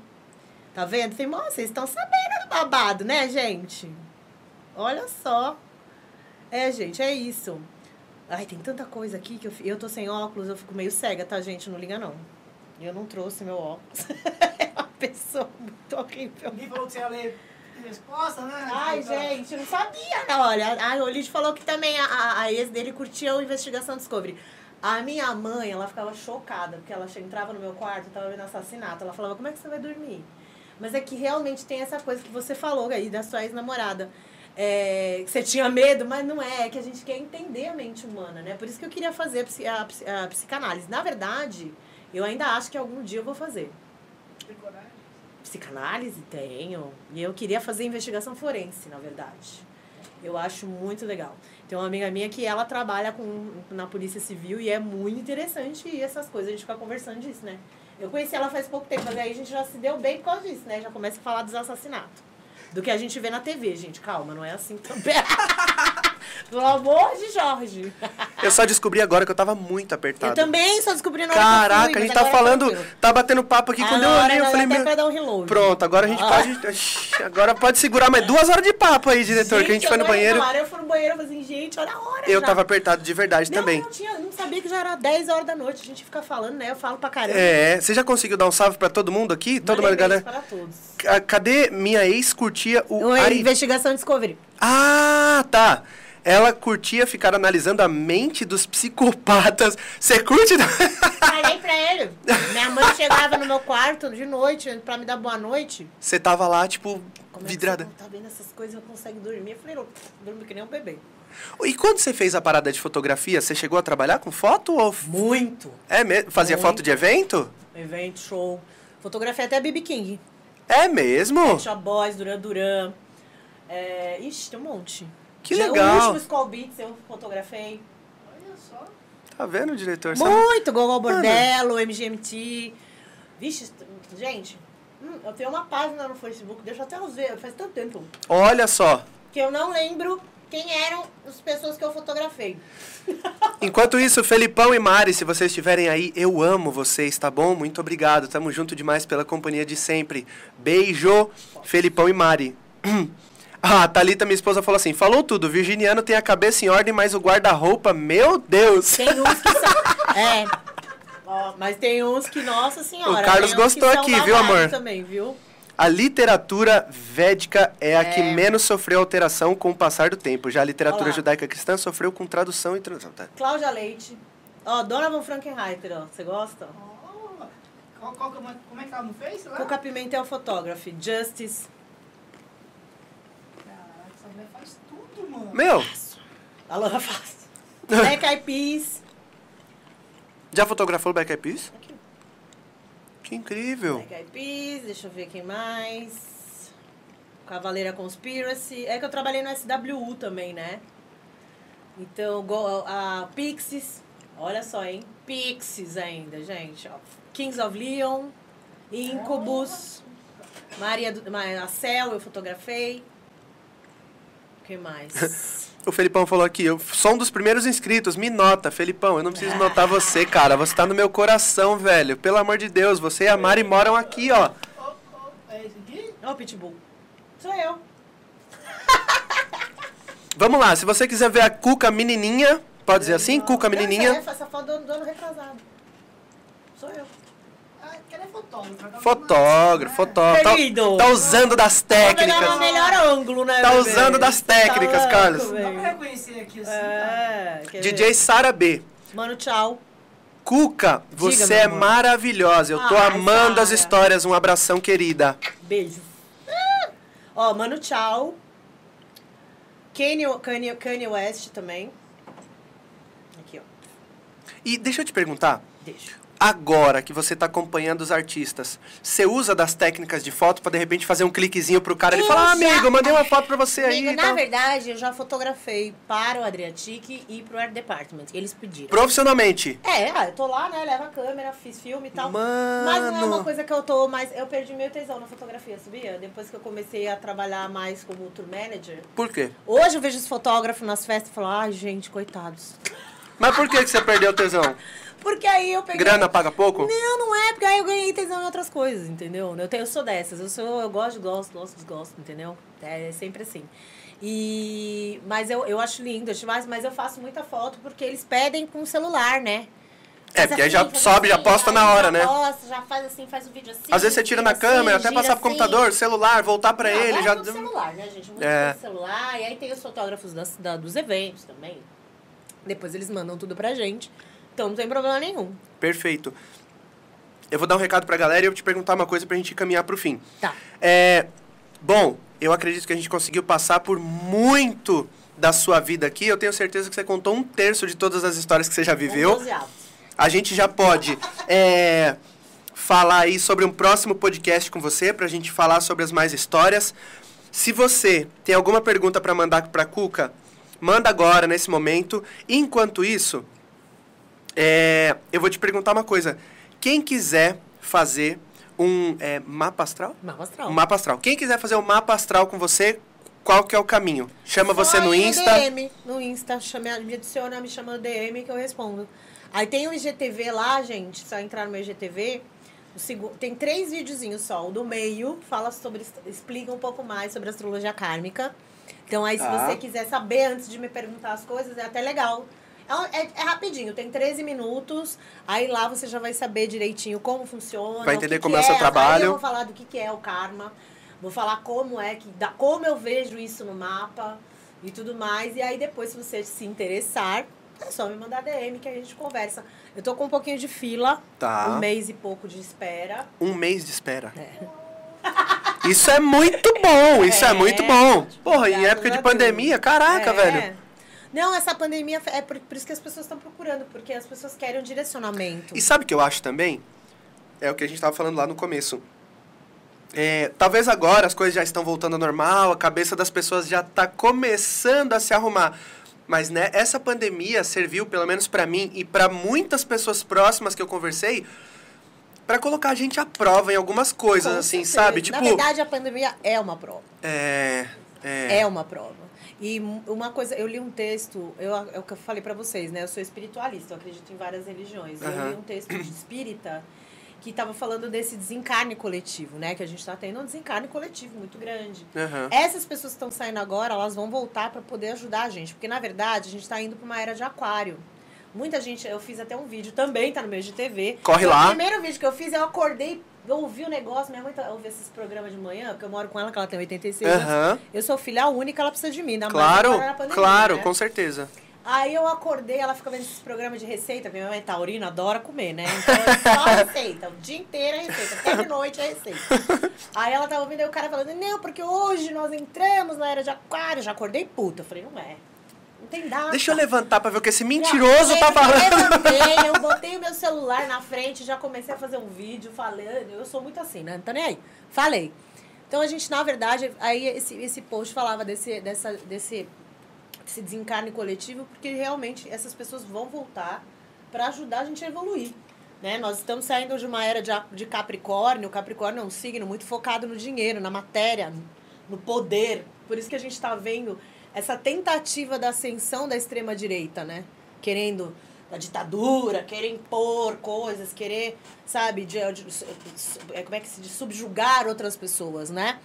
Tá vendo? Vocês estão sabendo do babado, né, gente? Olha só. É, gente, é isso. Ai, tem tanta coisa aqui que eu, eu tô sem óculos, eu fico meio cega, tá, gente? Não liga, não. Eu não trouxe meu óculos. é uma pessoa muito horrível. Ninguém falou que você ia ler resposta, né? Ai, Então, gente, eu não sabia, não. Olha, a Olid falou que também a, a, ex dele curtia o Investigação Discovery. A minha mãe, ela ficava chocada, porque ela entrava no meu quarto e tava vendo assassinato. Ela falava, como é que você vai dormir? Mas é que realmente tem essa coisa que você falou aí da sua ex-namorada. É, que você tinha medo, mas não é, é que a gente quer entender a mente humana, né? Por isso que eu queria fazer a, a a psicanálise. Na verdade, eu ainda acho que algum dia eu vou fazer. tem coragem? Psicanálise? Tenho. E eu queria fazer investigação forense, na verdade. Eu acho muito legal. Tem uma amiga minha que ela trabalha com, na Polícia Civil e é muito interessante e essas coisas, a gente fica conversando disso, né? Eu conheci ela faz pouco tempo, mas aí a gente já se deu bem por causa disso, né? Já começa a falar dos assassinatos. Do que a gente vê na TV, gente. Calma, não é assim também. Pelo amor de Jorge. Eu só descobri agora que eu tava muito apertado. Eu também só descobri na hora que eu fui, Caraca, a mas gente tá agora falando, tranquilo. tá batendo papo aqui. Quando eu olhei, eu falei, meu... dar um reload. Pronto, agora a gente Ah. pode. Agora pode segurar mais duas horas de papo aí, diretor, que a gente foi no banheiro. Hora eu fui no banheiro falei assim, gente, olha a hora. Eu já. tava apertado de verdade não, também. Não, tinha, eu não sabia que já era 10 horas da noite. A gente fica falando, né? Eu falo pra caramba. É, você já conseguiu dar um salve pra todo mundo aqui? Toda uma galera. para todos. Ca- Cadê minha ex curtia o Oi, Ari... investigação Discovery. Ah, tá. Ela curtia ficar analisando a mente dos psicopatas. Você curte? Falei pra ele. Minha mãe chegava no meu quarto de noite pra me dar boa noite. Você tava lá, tipo, Como vidrada. é tá vendo essas coisas não consegue dormir? Eu falei, não, durmo que nem um bebê. E quando você fez a parada de fotografia, você chegou a trabalhar com foto ou... Muito. É mesmo? Fazia Muito. foto de evento? Evento, show. Fotografia até BB King. É mesmo? Shop Boys, Duran Duran. É... Ixi, tem um monte. Que Já- O legal. último Skull Beats eu fotografei. Olha só. Tá vendo, diretor? Sabe- Muito, Gogol Bordello, MGMT. Vixe, gente, hum, eu tenho uma página no Facebook, deixa eu até os ver, faz tanto tempo, Olha só. que eu não lembro quem eram as pessoas que eu fotografei. Enquanto isso, Felipão e Mari, se vocês estiverem aí, eu amo vocês, tá bom? Muito obrigado. Tamo junto demais pela companhia de sempre. Beijo, Felipão e Mari. Ah, a Thalita, minha esposa, falou assim: falou tudo. Virginiano tem a cabeça em ordem, mas o guarda-roupa, meu Deus! Tem uns que são. é. Ó, mas tem uns que, nossa senhora. O Carlos gostou aqui, viu, amor? também, viu? A literatura védica é a que É. menos sofreu alteração com o passar do tempo. Já a literatura Olá. judaica cristã sofreu com tradução e tradução. Tá? Cláudia Leite. Ó, Donovan Frankenreiter, ó. Você gosta? Oh, qual, qual, como, é, como é que ela não fez? Lá? Cuca Pimentel Photography. Justice. Caraca, essa mulher mano. Meu, A Laura faz. Black Eyed Peas. já fotografou o Black Eyed Peas? Aqui. Que incrível. Black Eyed Peas. Deixa eu ver quem mais. Cavaleira Conspiracy. É que eu trabalhei no SWU também, né? Então, go- a Pixies. Olha só, hein? Pixies ainda, gente. Ó. Kings of Leon. Incubus. Maria do, a Cell, eu fotografei. O que mais? O Felipão falou aqui, eu sou um dos primeiros inscritos, me nota, Felipão, eu não preciso notar você, cara, você tá no meu coração, velho, pelo amor de Deus, você e a Mari moram aqui, ó. Oh, oh, é esse aqui? Ó, o Pitbull. Sou eu. Vamos lá, se você quiser ver a Cuca menininha, pode dizer assim, Cuca menininha, Essa, essa foto do, do ano retrasado. Sou eu. Ela tá fotógrafo, né? fotógrafo, tá, Querido. tá usando das o técnicas, melhor ângulo, né, Tá bebê? usando das tá técnicas, louco, Carlos. Dá pra reconhecer aqui assim. É, quer DJ? Sara B. Mano, tchau. Cuca, você meu é amor. maravilhosa, eu tô Ai, amando as histórias, um abração querida. Beijos. Ah! Ó, Mano, tchau. Kanye, Kanye, Kanye West também. Aqui, ó. E deixa eu te perguntar, Deixa. Agora que você tá acompanhando os artistas, você usa das técnicas de foto pra de repente fazer um cliquezinho pro cara Eu falar, ah, amigo, eu mandei uma foto pra você aí. Amigo, e na tal." verdade, eu já fotografei para o Adriatic e pro Art Department. Eles pediram. Profissionalmente. É, ah, eu tô lá, né? Levo a câmera, fiz filme e tal. Mano. Mas não é uma coisa que eu tô mais. Eu perdi meu tesão na fotografia, sabia? Depois que eu comecei a trabalhar mais como tour manager. Por quê? Hoje eu vejo os fotógrafos nas festas e falo, ai, gente, coitados. Mas por que, que você perdeu o tesão? Porque aí eu peguei. Grana paga pouco? Não, não é, porque aí eu ganhei tesão em outras coisas, entendeu? Eu, tenho, eu sou dessas, eu sou, eu gosto, gosto, gosto, desgosto, entendeu? É sempre assim. E, mas eu, eu acho lindo, eu acho mais, mas eu faço muita foto porque eles pedem com o celular, né? É, porque aí já sobe, já posta aí na hora, já né? Posta, já faz assim, faz o vídeo assim. Às vezes você tira na gira câmera, assim, até passar pro assim. computador, celular, voltar pra Não, ele, já. é tudo celular, né, gente? Muito É. é. celular. E aí tem os fotógrafos das, da- dos eventos também. Depois eles mandam tudo pra gente. Então não tem problema nenhum. Perfeito. Eu vou dar um recado pra galera e eu te perguntar uma coisa pra gente caminhar pro fim. Tá. É, bom, eu acredito que a gente conseguiu passar por muito da sua vida aqui. Eu tenho certeza que você contou um terço de todas as histórias que você já viveu. Um. A gente já pode é, falar aí sobre um próximo podcast com você, pra gente falar sobre as mais histórias. Se você tem alguma pergunta pra mandar pra Cuca, manda agora, nesse momento. Enquanto isso, é, eu vou te perguntar uma coisa. Quem quiser fazer um é, mapa astral? Mapa astral. Um mapa astral. Quem quiser fazer um mapa astral com você, qual que é o caminho? Chama você Só no aí Insta. DM, no Insta, chame, me adiciona, me chama no DM que eu respondo. Aí tem o IGTV lá, gente, só entrar no meu IGTV. O segu- tem três videozinhos só. O do meio fala sobre, explica um pouco mais sobre astrologia kármica. Então aí, se Tá. você quiser saber antes de me perguntar as coisas, é até legal. É, é- é rapidinho, tem 13 minutos. Aí lá você já vai saber direitinho como funciona. Vai o entender que como que é o seu Aí trabalho. eu vou falar do que, que é o karma. Vou falar como é que dá, como eu vejo isso no mapa e tudo mais. E aí depois, se você se interessar, é só me mandar DM que a gente conversa. Eu tô com um pouquinho de fila, Tá. um mês e pouco de espera. Um mês de espera. Isso é muito bom, isso é, É. muito bom. Porra, em época de pandemia, caraca, É. velho. Não, essa pandemia é por, por isso que as pessoas estão procurando, porque as pessoas querem um direcionamento. E sabe o que eu acho também? É o que a gente tava falando lá no começo. É, talvez agora as coisas já estão voltando ao normal, a cabeça das pessoas já tá começando a se arrumar. Mas né, essa pandemia serviu, pelo menos pra mim e pra muitas pessoas próximas que eu conversei, pra colocar a gente à prova em algumas coisas, Com assim, certeza. sabe? Tipo, Na verdade, a pandemia é uma prova. é, é, É uma prova. E uma coisa, eu li um texto, eu, é o que eu falei pra vocês, né? Eu sou espiritualista, eu acredito em várias religiões. Eu Aham. li um texto de espírita que estava falando desse desencarne coletivo, né? Que a gente está tendo um desencarne coletivo muito grande. aham. Essas pessoas que estão saindo agora, elas vão voltar para poder ajudar a gente. Porque, na verdade, a gente está indo para uma era de aquário. Muita gente, eu fiz até um vídeo também, tá no meu de TV. Corre lá. O primeiro vídeo que eu fiz, eu acordei eu ouvi o negócio, minha mãe tá, ouve esses programas de manhã, porque eu moro com ela, que ela tem 86 Aham. anos. Eu sou filha única, ela precisa de mim. mais Claro, na pandemia, claro, né? com certeza. Aí eu acordei, ela fica vendo esses programas de receita. Minha mãe é taurina, adora comer, né? Então é só receita. O dia inteiro é receita. Até de noite é receita. Aí ela tava ouvindo aí o cara falando, não, porque hoje nós entramos na era de aquário. Já acordei puta. Eu falei, não é. Tem data. Deixa eu levantar pra ver o que esse mentiroso tá eu falando. levantei, eu botei o meu celular na frente, já comecei a fazer um vídeo falando. Eu sou muito assim, né? Não tô nem aí. Falei. Então a gente, na verdade, aí esse, esse post falava desse, dessa, desse, desse desencarne coletivo, porque realmente essas pessoas vão voltar para ajudar a gente a evoluir. Né? Nós estamos saindo de uma era de, de Capricórnio. O Capricórnio é um signo muito focado no dinheiro, na matéria, no poder. Por isso que a gente está vendo essa tentativa da ascensão da extrema-direita, né? Querendo a ditadura, querer impor coisas, querer, sabe, de, de- é, como é que se subjugar outras pessoas, né?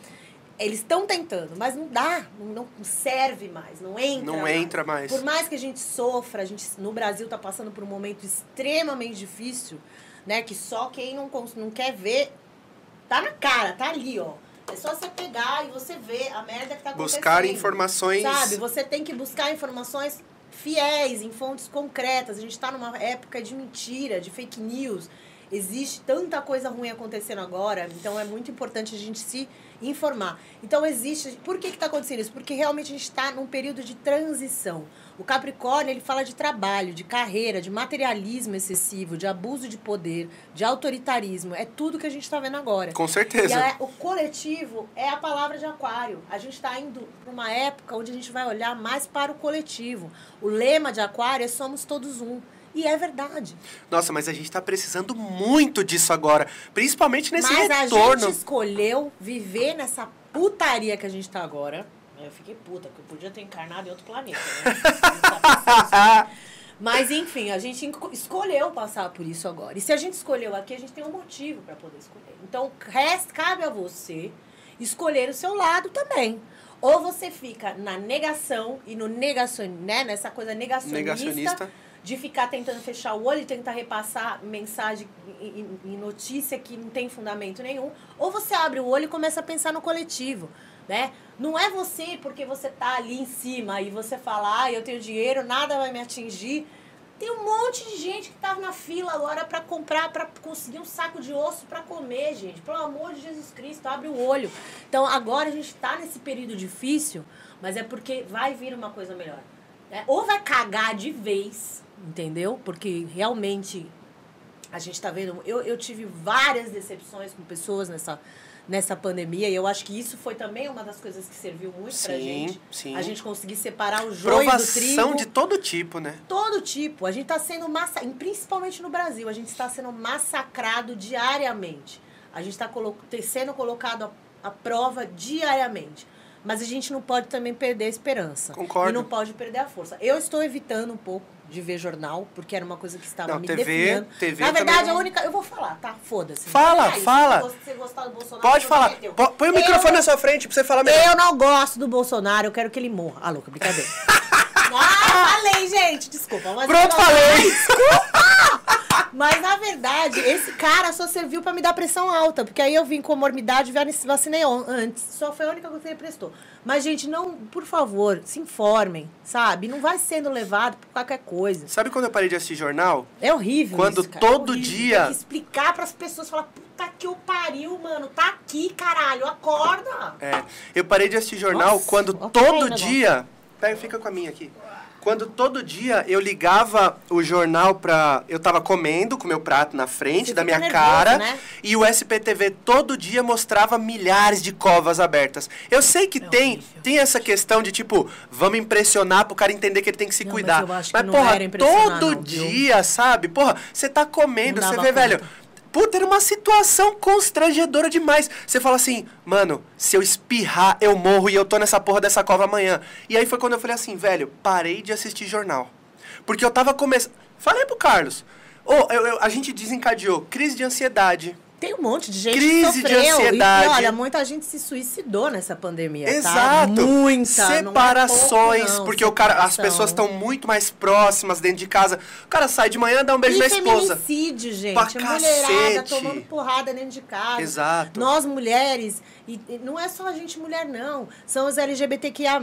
Eles estão tentando, mas não dá, não, não serve mais, não entra. Não mais. entra mais. Por mais que a gente sofra, a gente no Brasil está passando por um momento extremamente difícil, né? Que só quem não, não quer ver tá na cara, tá ali, ó. É só você pegar e você ver a merda que tá acontecendo. Buscar informações. Sabe, você tem que buscar informações fiéis, em fontes concretas. A gente está numa época de mentira, de fake news. Existe tanta coisa ruim acontecendo agora, então é muito importante a gente se informar. Então existe. Por que está acontecendo isso? Porque realmente a gente está num período de transição. O Capricórnio ele fala de trabalho, de carreira, de materialismo excessivo, de abuso de poder, de autoritarismo. É tudo que a gente está vendo agora. Com E certeza. a- o coletivo é a palavra de aquário. A gente está indo para uma época onde a gente vai olhar mais para o coletivo. O lema de aquário é somos todos um. E é verdade. Nossa, mas a gente tá precisando muito disso agora. Principalmente nesse Mas retorno. a gente escolheu viver nessa putaria que a gente está agora. Eu fiquei puta, porque eu podia ter encarnado em outro planeta, né? Tá assim. Mas enfim, a gente escolheu passar por isso agora. E se a gente escolheu aqui, a gente tem um motivo para poder escolher. Então, resta, cabe a você escolher o seu lado também. Ou você fica na negação e no negacion, né, nessa coisa negacionista, Negacionista. de ficar tentando fechar o olho e tentar repassar mensagem e notícia que não tem fundamento nenhum. Ou você abre o olho e começa a pensar no coletivo, né? Não é você porque você tá ali em cima e você fala, ah, eu tenho dinheiro, nada vai me atingir. Tem um monte de gente que tava na fila agora para comprar, para conseguir um saco de osso para comer, gente. Pelo amor de Jesus Cristo, abre o olho. Então agora a gente tá nesse período difícil, mas é porque vai vir uma coisa melhor. né? Ou vai cagar de vez, entendeu? Porque realmente a gente tá vendo. Eu, eu tive várias decepções com pessoas nessa, nessa pandemia, e eu acho que isso foi também uma das coisas que serviu muito pra Sim, gente. sim. A gente conseguir separar o joio do trigo Provação de todo tipo, né? todo tipo. A gente está sendo massa, principalmente no Brasil, a gente está sendo massacrado diariamente. A gente está colo sendo colocado à prova diariamente. Mas a gente não pode também perder a esperança. Concordo. E não pode perder a força. Eu estou evitando um pouco de ver jornal, porque era uma coisa que estava Não, me TV definindo. TV Na verdade, também a única. Eu vou falar, tá? Foda-se. Fala, É fala. Se você- gostar do Bolsonaro, Pode falar. Põe o microfone na sua frente pra você falar melhor. eu não gosto do Bolsonaro, eu quero que ele morra. Ah, louca, brincadeira. ah, falei, gente, desculpa. Mas Pronto, falei. Desculpa! Mas, na verdade, esse cara só serviu pra me dar pressão alta. Porque aí eu vim com morbidade e vacinei antes. Só foi a única coisa que ele prestou. Mas, gente, não, por favor, se informem, sabe? Não vai sendo levado por qualquer coisa. Sabe quando eu parei de assistir jornal? É horrível Quando isso. É todo horrível. dia- Tem que explicar pras pessoas, falar, puta que o pariu, mano. Tá aqui, caralho, acorda. É, eu parei de assistir jornal Nossa, quando todo dia. Pega, fica com a minha aqui. Quando todo dia eu ligava o jornal pra. Eu tava comendo com meu prato na frente Você da minha nervoso, cara. né? E o SPTV todo dia mostrava milhares de covas abertas. Eu sei que É tem, horrível. tem essa questão de tipo, vamos impressionar pro cara entender que ele tem que se Não, cuidar. mas não porra, todo não, dia, sabe? Porra, você tá comendo, você vê, velho. Puta, era uma situação constrangedora demais. Você fala assim, mano, se eu espirrar, eu morro e eu tô nessa porra dessa cova amanhã. E aí foi quando eu falei assim, velho, parei de assistir jornal. Porque eu tava começando. Falei pro Carlos. Ô, a gente desencadeou crise de ansiedade. Tem um monte de gente Crise que de sofreu. E- ansiedade. E, olha, muita gente se suicidou nessa pandemia, Exato. tá? Muita. Separações, não é pouco, porque o cara, as Separação. pessoas estão muito mais próximas dentro de casa. O cara sai de manhã, dá um beijo e na esposa. feminicídio, gente. Pra Mulherada cacete. tomando porrada dentro de casa. Exato. Nós, mulheres, e, e não é só a gente mulher, não. São os LGBTQIA+,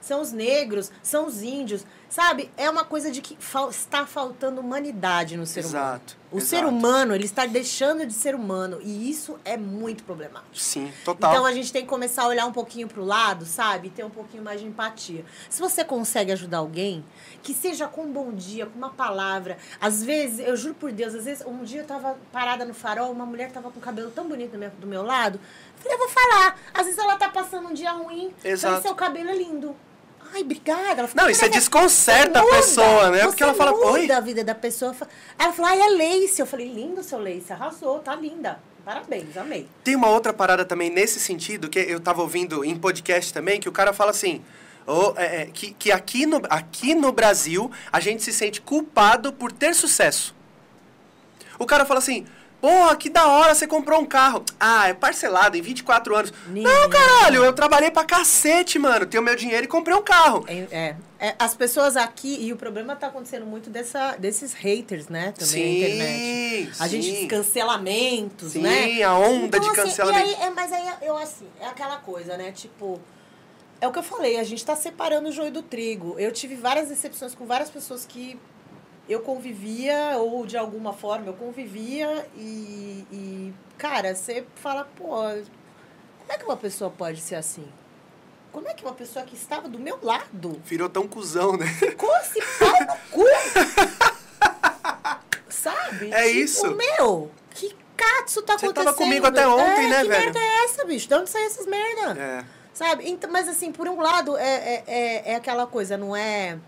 são os negros, são os índios. Sabe? É uma coisa de que fal- está faltando humanidade no ser humano. Exato. O exato. ser humano, ele está deixando de ser humano. E isso é muito problemático. Sim, total. Então a gente tem que começar a olhar um pouquinho pro lado, sabe? Ter um pouquinho mais de empatia. Se você consegue ajudar alguém, que seja com um bom dia, com uma palavra. Às vezes, eu juro por Deus, às vezes, um dia eu tava parada no farol, uma mulher tava com o cabelo tão bonito do meu, do meu lado. Eu vou falar. Às vezes ela tá passando um dia ruim. Exato. Falei, seu cabelo é lindo. Ai, obrigada. Ela Não, "Mas é- desconcerta a pessoa, né? Porque ela fala, oi. a vida da pessoa. Ela falou, ai, é Lace. Eu falei, lindo seu Lace. Arrasou, tá linda. Parabéns, amei. Tem uma outra parada também nesse sentido, que eu tava ouvindo em podcast também, que o cara fala assim. "Ô, é, é, que que aqui, no, aqui no Brasil a gente se sente culpado por ter sucesso. O cara fala assim, porra, que da hora você comprou um carro. Ah, é parcelado em 24 anos. Não, Ninguém. caralho, eu trabalhei pra cacete, mano. Tenho meu dinheiro e comprei um carro. É, é, é, as pessoas aqui, e o problema tá acontecendo muito dessa, desses haters, né? Também na internet. A sim. gente, cancelamentos, Sim, né? a onda Então, de assim, cancelamento. Aí, é, mas aí eu assim, é aquela coisa, né? Tipo, é o que eu falei, a gente tá separando o joio do trigo. Eu tive várias decepções com várias pessoas que eu convivia, ou de alguma forma eu convivia, e, e cara, você fala, pô, como é que uma pessoa pode ser assim? Como é que uma pessoa que estava do meu lado Virou tão cuzão, né? ficou esse pau no cu? Sabe? É Tipo, isso. meu, que catso tá Você acontecendo? tava comigo até ontem, é, né, que velho? merda é essa, bicho? De onde saiu essas merda? É. Sabe? Então, mas assim, por um lado, é, é, é, é aquela coisa, não é.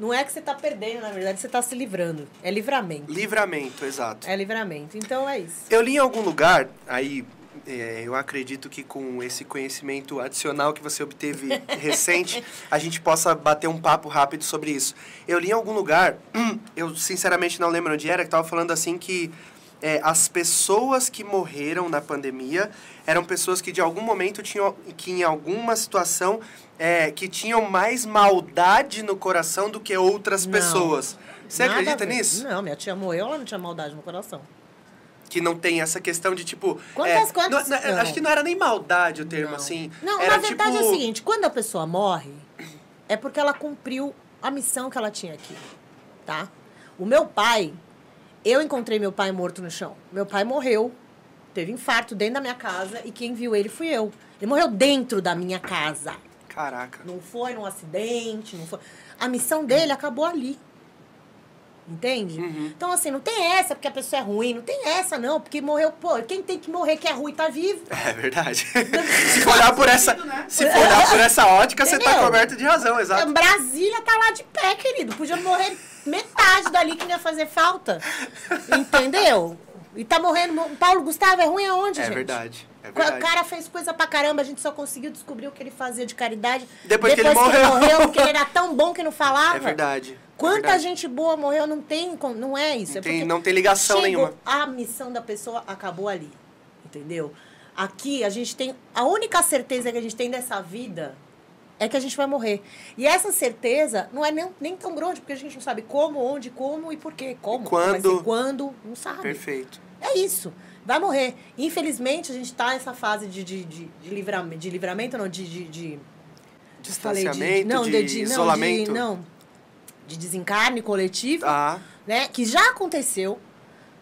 Não é que você tá perdendo, na verdade, você tá se livrando. É livramento. Livramento, exato. É livramento. Então é isso. Eu li em algum lugar, aí é, eu acredito que com esse conhecimento adicional que você obteve recente, a gente possa bater um papo rápido sobre isso. Eu li em algum lugar, eu sinceramente não lembro onde era, que estava falando assim que é, as pessoas que morreram na pandemia eram pessoas que de algum momento tinham, que em alguma situação, é, que tinham mais maldade no coração do que outras Não. pessoas. Você acredita nisso? Não, minha tia morreu, ela não tinha maldade no coração. que não tem essa questão de tipo. Quantas- é, quantas- não- não. Acho que não era nem maldade o termo, assim. Não, era na verdade tipo, é o seguinte, quando a pessoa morre, é porque ela cumpriu a missão que ela tinha aqui, tá? O meu pai, eu encontrei meu pai morto no chão. Meu pai morreu, teve infarto dentro da minha casa e quem viu ele fui eu. Ele morreu dentro da minha casa. Caraca. Não foi num acidente, não foi. A missão dele acabou ali. Entende? Uhum. Então, assim, não tem essa porque a pessoa é ruim, não tem essa, não, porque morreu, pô, quem tem que morrer que é ruim tá vivo. É verdade. se for olhar por essa, né? se for olhar por essa ótica, você tá coberto de razão, exato. Brasília tá lá de pé, querido. Podia morrer metade dali que não ia fazer falta. Entendeu? E tá morrendo. Paulo Gustavo é ruim aonde, É gente? verdade. É O cara fez coisa pra caramba, a gente só conseguiu descobrir o que ele fazia de caridade Depois que ele morreu. porque ele era tão bom que não falava. É verdade. é Quanta verdade. gente boa morreu, não tem, não é isso. Não é tem, não tem ligação chegou, nenhuma. A missão da pessoa acabou ali, entendeu? Aqui a gente tem a única certeza que a gente tem dessa vida é que a gente vai morrer. E essa certeza não é nem, nem tão grande, porque a gente não sabe como, onde, como e por quê. Como, Quando. vai ser quando, não sabe. Perfeito. É isso. Vai morrer. Infelizmente, a gente está nessa fase de, de, de, de, livramento, de livramento, não, de. de, de falei Distanciamento, não, de, de, de- não, isolamento. de, não, de desencarne coletivo Ah, né? Que já aconteceu,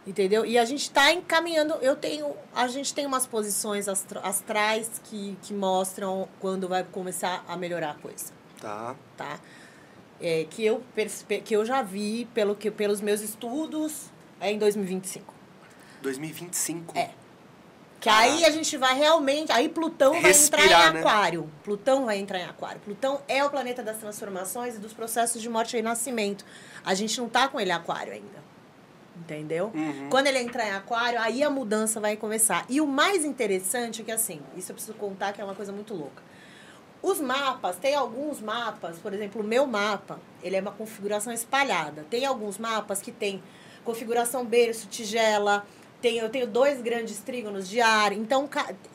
entendeu? E a gente está encaminhando. Eu tenho, a gente tem umas posições astrais que, que mostram quando vai começar a melhorar a coisa, tá. tá? É, que eu que eu já vi pelo que pelos meus estudos é em 2025. 2025. É. Que aí a gente vai realmente. Aí Plutão vai Respirar, entrar em né? Aquário. Plutão vai entrar em Aquário. Plutão é o planeta das transformações e dos processos de morte e nascimento. A gente não tá com ele em Aquário ainda. Entendeu? Uhum. Quando ele entrar em Aquário, aí a mudança vai começar. E o mais interessante é que, assim, isso eu preciso contar que é uma coisa muito louca. Os mapas, tem alguns mapas, por exemplo, o meu mapa, ele é uma configuração espalhada. Tem alguns mapas que tem configuração berço, tigela, Tem, eu tenho dois grandes trígonos de ar. Então,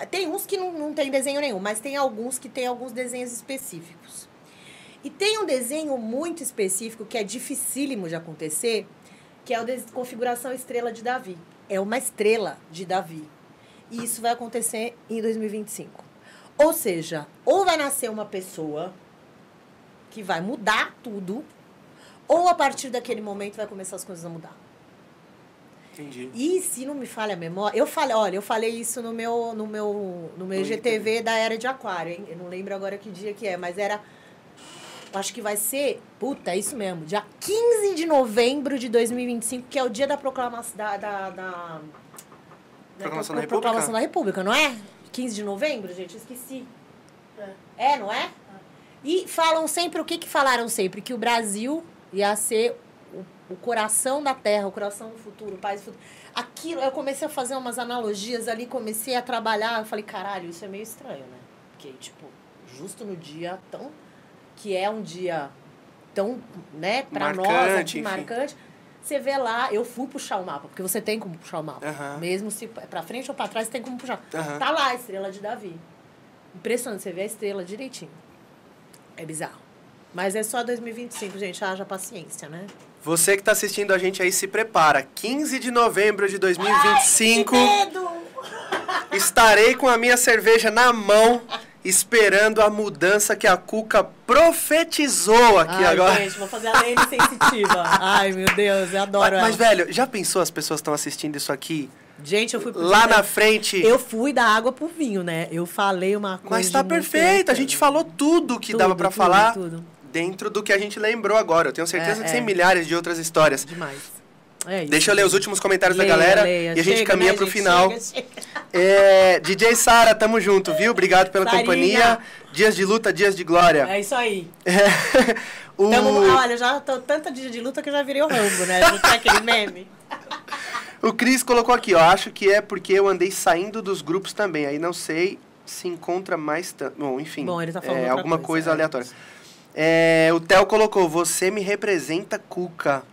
tem uns que não, não tem desenho nenhum, mas tem alguns que tem alguns desenhos específicos. E tem um desenho muito específico que é dificílimo de acontecer, que é de configuração estrela de Davi. É uma estrela de Davi. E isso vai acontecer em 2025. Ou seja, ou vai nascer uma pessoa que vai mudar tudo, ou a partir daquele momento vai começar as coisas a mudar. Entendi. E se não me falha a memória, eu falei, olha, eu falei isso no meu no meu no meu IGTV da era de aquário, hein? Eu não lembro agora que dia que é, mas era acho que vai ser, puta, é isso mesmo, dia 15 de novembro de 2025, que é o dia da proclamação da, da, da Proclamação da da proclamação República? da República, não é? 15 de novembro, gente, eu esqueci. É, não é? E falam sempre, o que que falaram sempre? Que o Brasil ia ser o, coração da terra, o coração do futuro, o país do futuro. Aquilo, eu comecei a fazer umas analogias ali, comecei a trabalhar, eu falei, caralho, isso é meio estranho, né? Porque, tipo, justo no dia tão... Que é um dia tão, né, pra nós Marcante, aqui, enfim. marcante. Você vê lá, eu fui puxar o mapa, porque você tem como puxar o mapa. Aham. Mesmo se é pra frente ou pra trás, tem como puxar. Aham. Tá lá a estrela de Davi. Impressionante, você vê a estrela direitinho. É bizarro. Mas é só 2025, gente. Haja paciência, né? Você que tá assistindo a gente aí, se prepara. 15 de novembro de 2025, Medo! estarei com a minha cerveja na mão, esperando a mudança que a Cuca profetizou aqui Ai, agora. gente, vou fazer a lei sensitiva. Ai, meu Deus, eu adoro Mas, mas, ela. velho, já pensou as pessoas estão assistindo isso aqui? Gente, eu fui pro Lá na frente. Eu fui da água pro vinho, né? Eu falei uma coisa. Mas tá perfeito, a gente falou tudo que Tudo, dava pra tudo, falar tudo. Dentro do que a gente lembrou agora. Eu tenho certeza É, que é. tem milhares de outras histórias. Demais. É isso. Deixa eu ler os últimos comentários Leia, da galera leia. e a gente Chega, caminha né, pro gente? final. Chega, chega. É, DJ Sara, tamo junto, viu? Obrigado pela Sarinha. companhia. Dias de luta, dias de glória. É isso aí. É. o... Tamo, olha, já tô tanta dia de luta que eu já virei o Rambo, né? Não tem aquele meme? o Cris colocou aqui, ó. Acho que é porque eu andei saindo dos grupos também. Aí não sei se encontra mais tanto. Bom, enfim. Bom, ele tá falando é, alguma coisa, coisa, é. aleatória. É, o Theo colocou, você me representa, Cuca.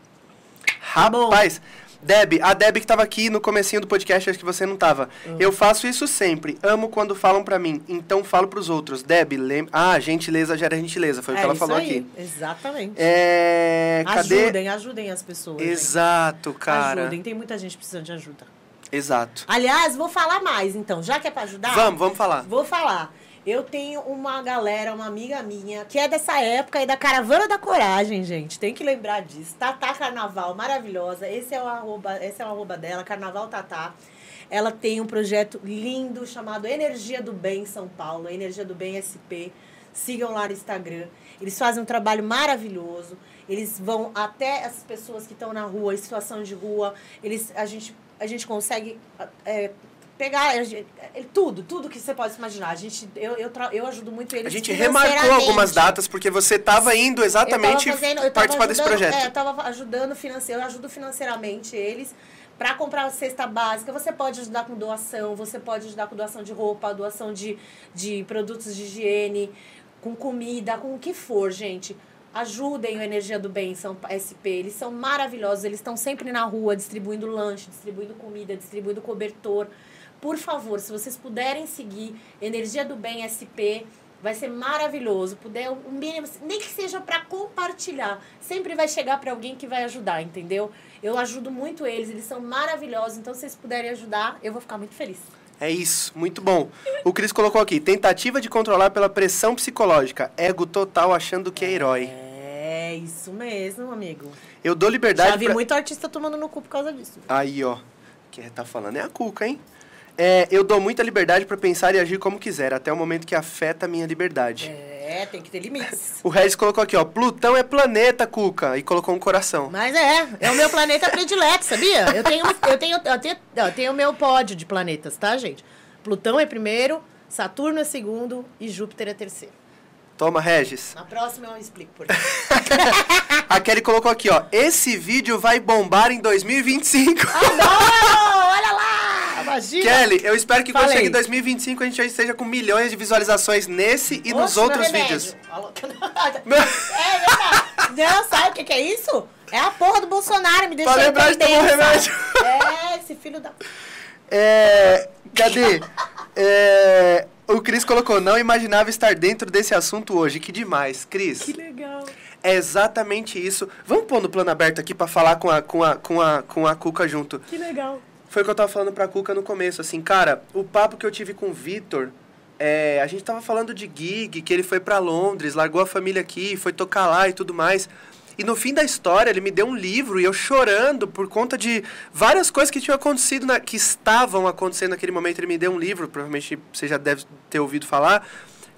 Rapaz, Deb, a Deb que tava aqui no comecinho do podcast, acho que você não tava. Uhum. Eu faço isso sempre. Amo quando falam pra mim, então falo pros outros. Deb, lembra... Ah, gentileza gera gentileza, foi o que é ela falou aí. aqui. Exatamente. É... Cadê? Ajudem, ajudem as pessoas. gente. Exato, cara. Ajudem, tem muita gente precisando de ajuda. Exato. Aliás, vou falar mais, então. Já que é pra ajudar, Vamos, vamos falar. vou falar. Eu tenho uma galera, uma amiga minha, que é dessa época aí da Caravana da Coragem, gente. Tem que lembrar disso. Tatá Carnaval, maravilhosa. Esse é o arroba, esse é o arroba dela, Carnaval Tatá. Ela tem um projeto lindo chamado Energia do Bem São Paulo, Energia do Bem SP. Sigam lá no Instagram. Eles fazem um trabalho maravilhoso. Eles vão até as pessoas que estão na rua, em situação de rua. Eles, a, gente, a gente consegue é, pegar tudo, tudo que você pode imaginar. A gente, eu, eu, eu ajudo muito eles. A gente remarcou algumas datas porque você tava indo exatamente Eu fazendo- eu participar desse projeto. É, eu tava ajudando financeiro, eu ajudo financeiramente eles para comprar a cesta básica. Você pode ajudar com doação, você pode ajudar com doação de roupa, doação de, de produtos de higiene, com comida, com o que for, gente. Ajudem o Energia do Bem, são SP. Eles são maravilhosos, eles estão sempre na rua distribuindo lanche, distribuindo comida, distribuindo cobertor. Por favor, se vocês puderem seguir Energia do Bem SP, vai ser maravilhoso. Puder o mínimo, nem que seja para compartilhar, sempre vai chegar para alguém que vai ajudar, entendeu? Eu ajudo muito eles, eles são maravilhosos. Então, se vocês puderem ajudar, eu vou ficar muito feliz. É isso, muito bom. O Cris colocou aqui, tentativa de controlar pela pressão psicológica, ego total achando que é herói. É isso mesmo, amigo. Eu dou liberdade Já vi pra... muito artista tomando no cu por causa disso. Aí, ó, quem tá falando é a Cuca, hein? É, eu dou muita liberdade pra pensar e agir como quiser, até o momento que afeta a minha liberdade. É, tem que ter limites. O Regis colocou aqui, ó, Plutão é planeta, Cuca, e colocou um coração. Mas é, é o meu planeta predileto, sabia? Eu tenho, eu tenho, eu tenho, eu tenho o meu pódio de planetas, tá, gente? Plutão é primeiro, Saturno é segundo e Júpiter é terceiro. Toma, Regis. Na próxima eu explico por quê. A Kelly colocou aqui, ó, esse vídeo vai bombar em 2025. Adoro! Imagina! Kelly, eu espero que quando chegue em 2025 a gente já esteja com milhões de visualizações nesse e nos Oxe, outros vídeos. É verdade. Não, sabe o que, que é isso? É a porra do Bolsonaro, me deixou Pra lembrar de tomar o remédio. É, esse filho da. É, cadê? É, o Cris colocou, não imaginava estar dentro desse assunto hoje. Que demais, Cris. Que legal. É exatamente isso. Vamos pôr no plano aberto aqui pra falar com a, com a, com a, com a Cuca junto. Que legal. Foi o que eu tava falando pra Cuca no começo, assim, cara, o papo que eu tive com o Vitor, é, a gente tava falando de gig, que ele foi pra Londres, largou a família aqui, foi tocar lá e tudo mais. E no fim da história, ele me deu um livro e eu chorando por conta de várias coisas que tinham acontecido, na, que estavam acontecendo naquele momento. Ele me deu um livro, provavelmente você já deve ter ouvido falar,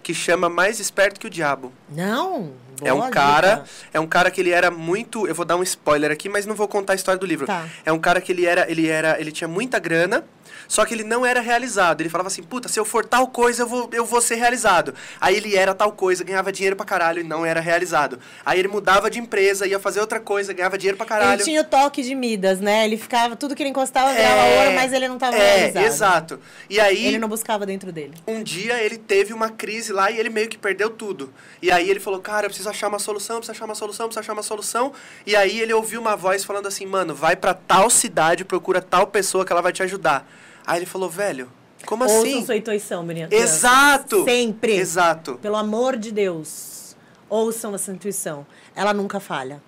que chama Mais Esperto que o Diabo. Não. É um cara, dica. é um cara que ele era muito, eu vou dar um spoiler aqui, mas não vou contar a história do livro. Tá. É um cara que ele era, ele era, ele tinha muita grana, só que ele não era realizado. Ele falava assim: "Puta, se eu for tal coisa, eu vou, eu vou ser realizado". Aí ele era tal coisa, ganhava dinheiro pra caralho e não era realizado. Aí ele mudava de empresa, ia fazer outra coisa, ganhava dinheiro pra caralho. Ele tinha o toque de Midas, né? Ele ficava, tudo que ele encostava virava É, ouro, mas ele não estava É, realizado. exato. E aí Ele não buscava dentro dele. um dia ele teve uma crise lá e ele meio que perdeu tudo. E aí ele falou, cara, eu preciso achar uma solução, preciso achar uma solução, preciso achar uma solução. E aí ele ouviu uma voz falando assim, mano, vai pra tal cidade, procura tal pessoa que ela vai te ajudar. Aí ele falou, velho, como Ouçam assim? sua intuição, menina. Exato! Sempre. Exato. Pelo amor de Deus. Ouçam essa intuição. Ela nunca falha,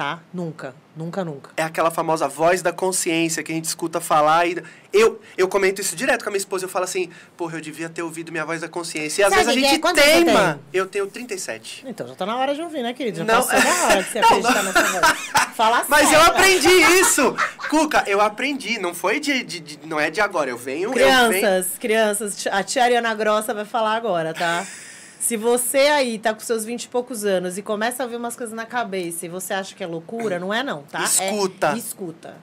tá? Nunca. Nunca, nunca. É aquela famosa voz da consciência que a gente escuta falar e eu eu comento isso direto com a minha esposa, eu falo assim, porra, eu devia ter ouvido minha voz da consciência. E às Sabe vezes a é? gente você teima. Eu tenho 37. Então já tá na hora de ouvir, né, querido? Já Não. passou da hora de você Não, acreditar nessa voz. Fala Mas eu aprendi isso! Cuca, eu aprendi. Não foi de, de- de- Não é de agora. Eu venho. Eu venho Crianças, crianças, a tia Ariana Grossa vai falar agora, tá? Se você aí tá com seus 20 e poucos anos e começa a ver umas coisas na cabeça e você acha que é loucura, não é não, tá? Escuta. É, escuta.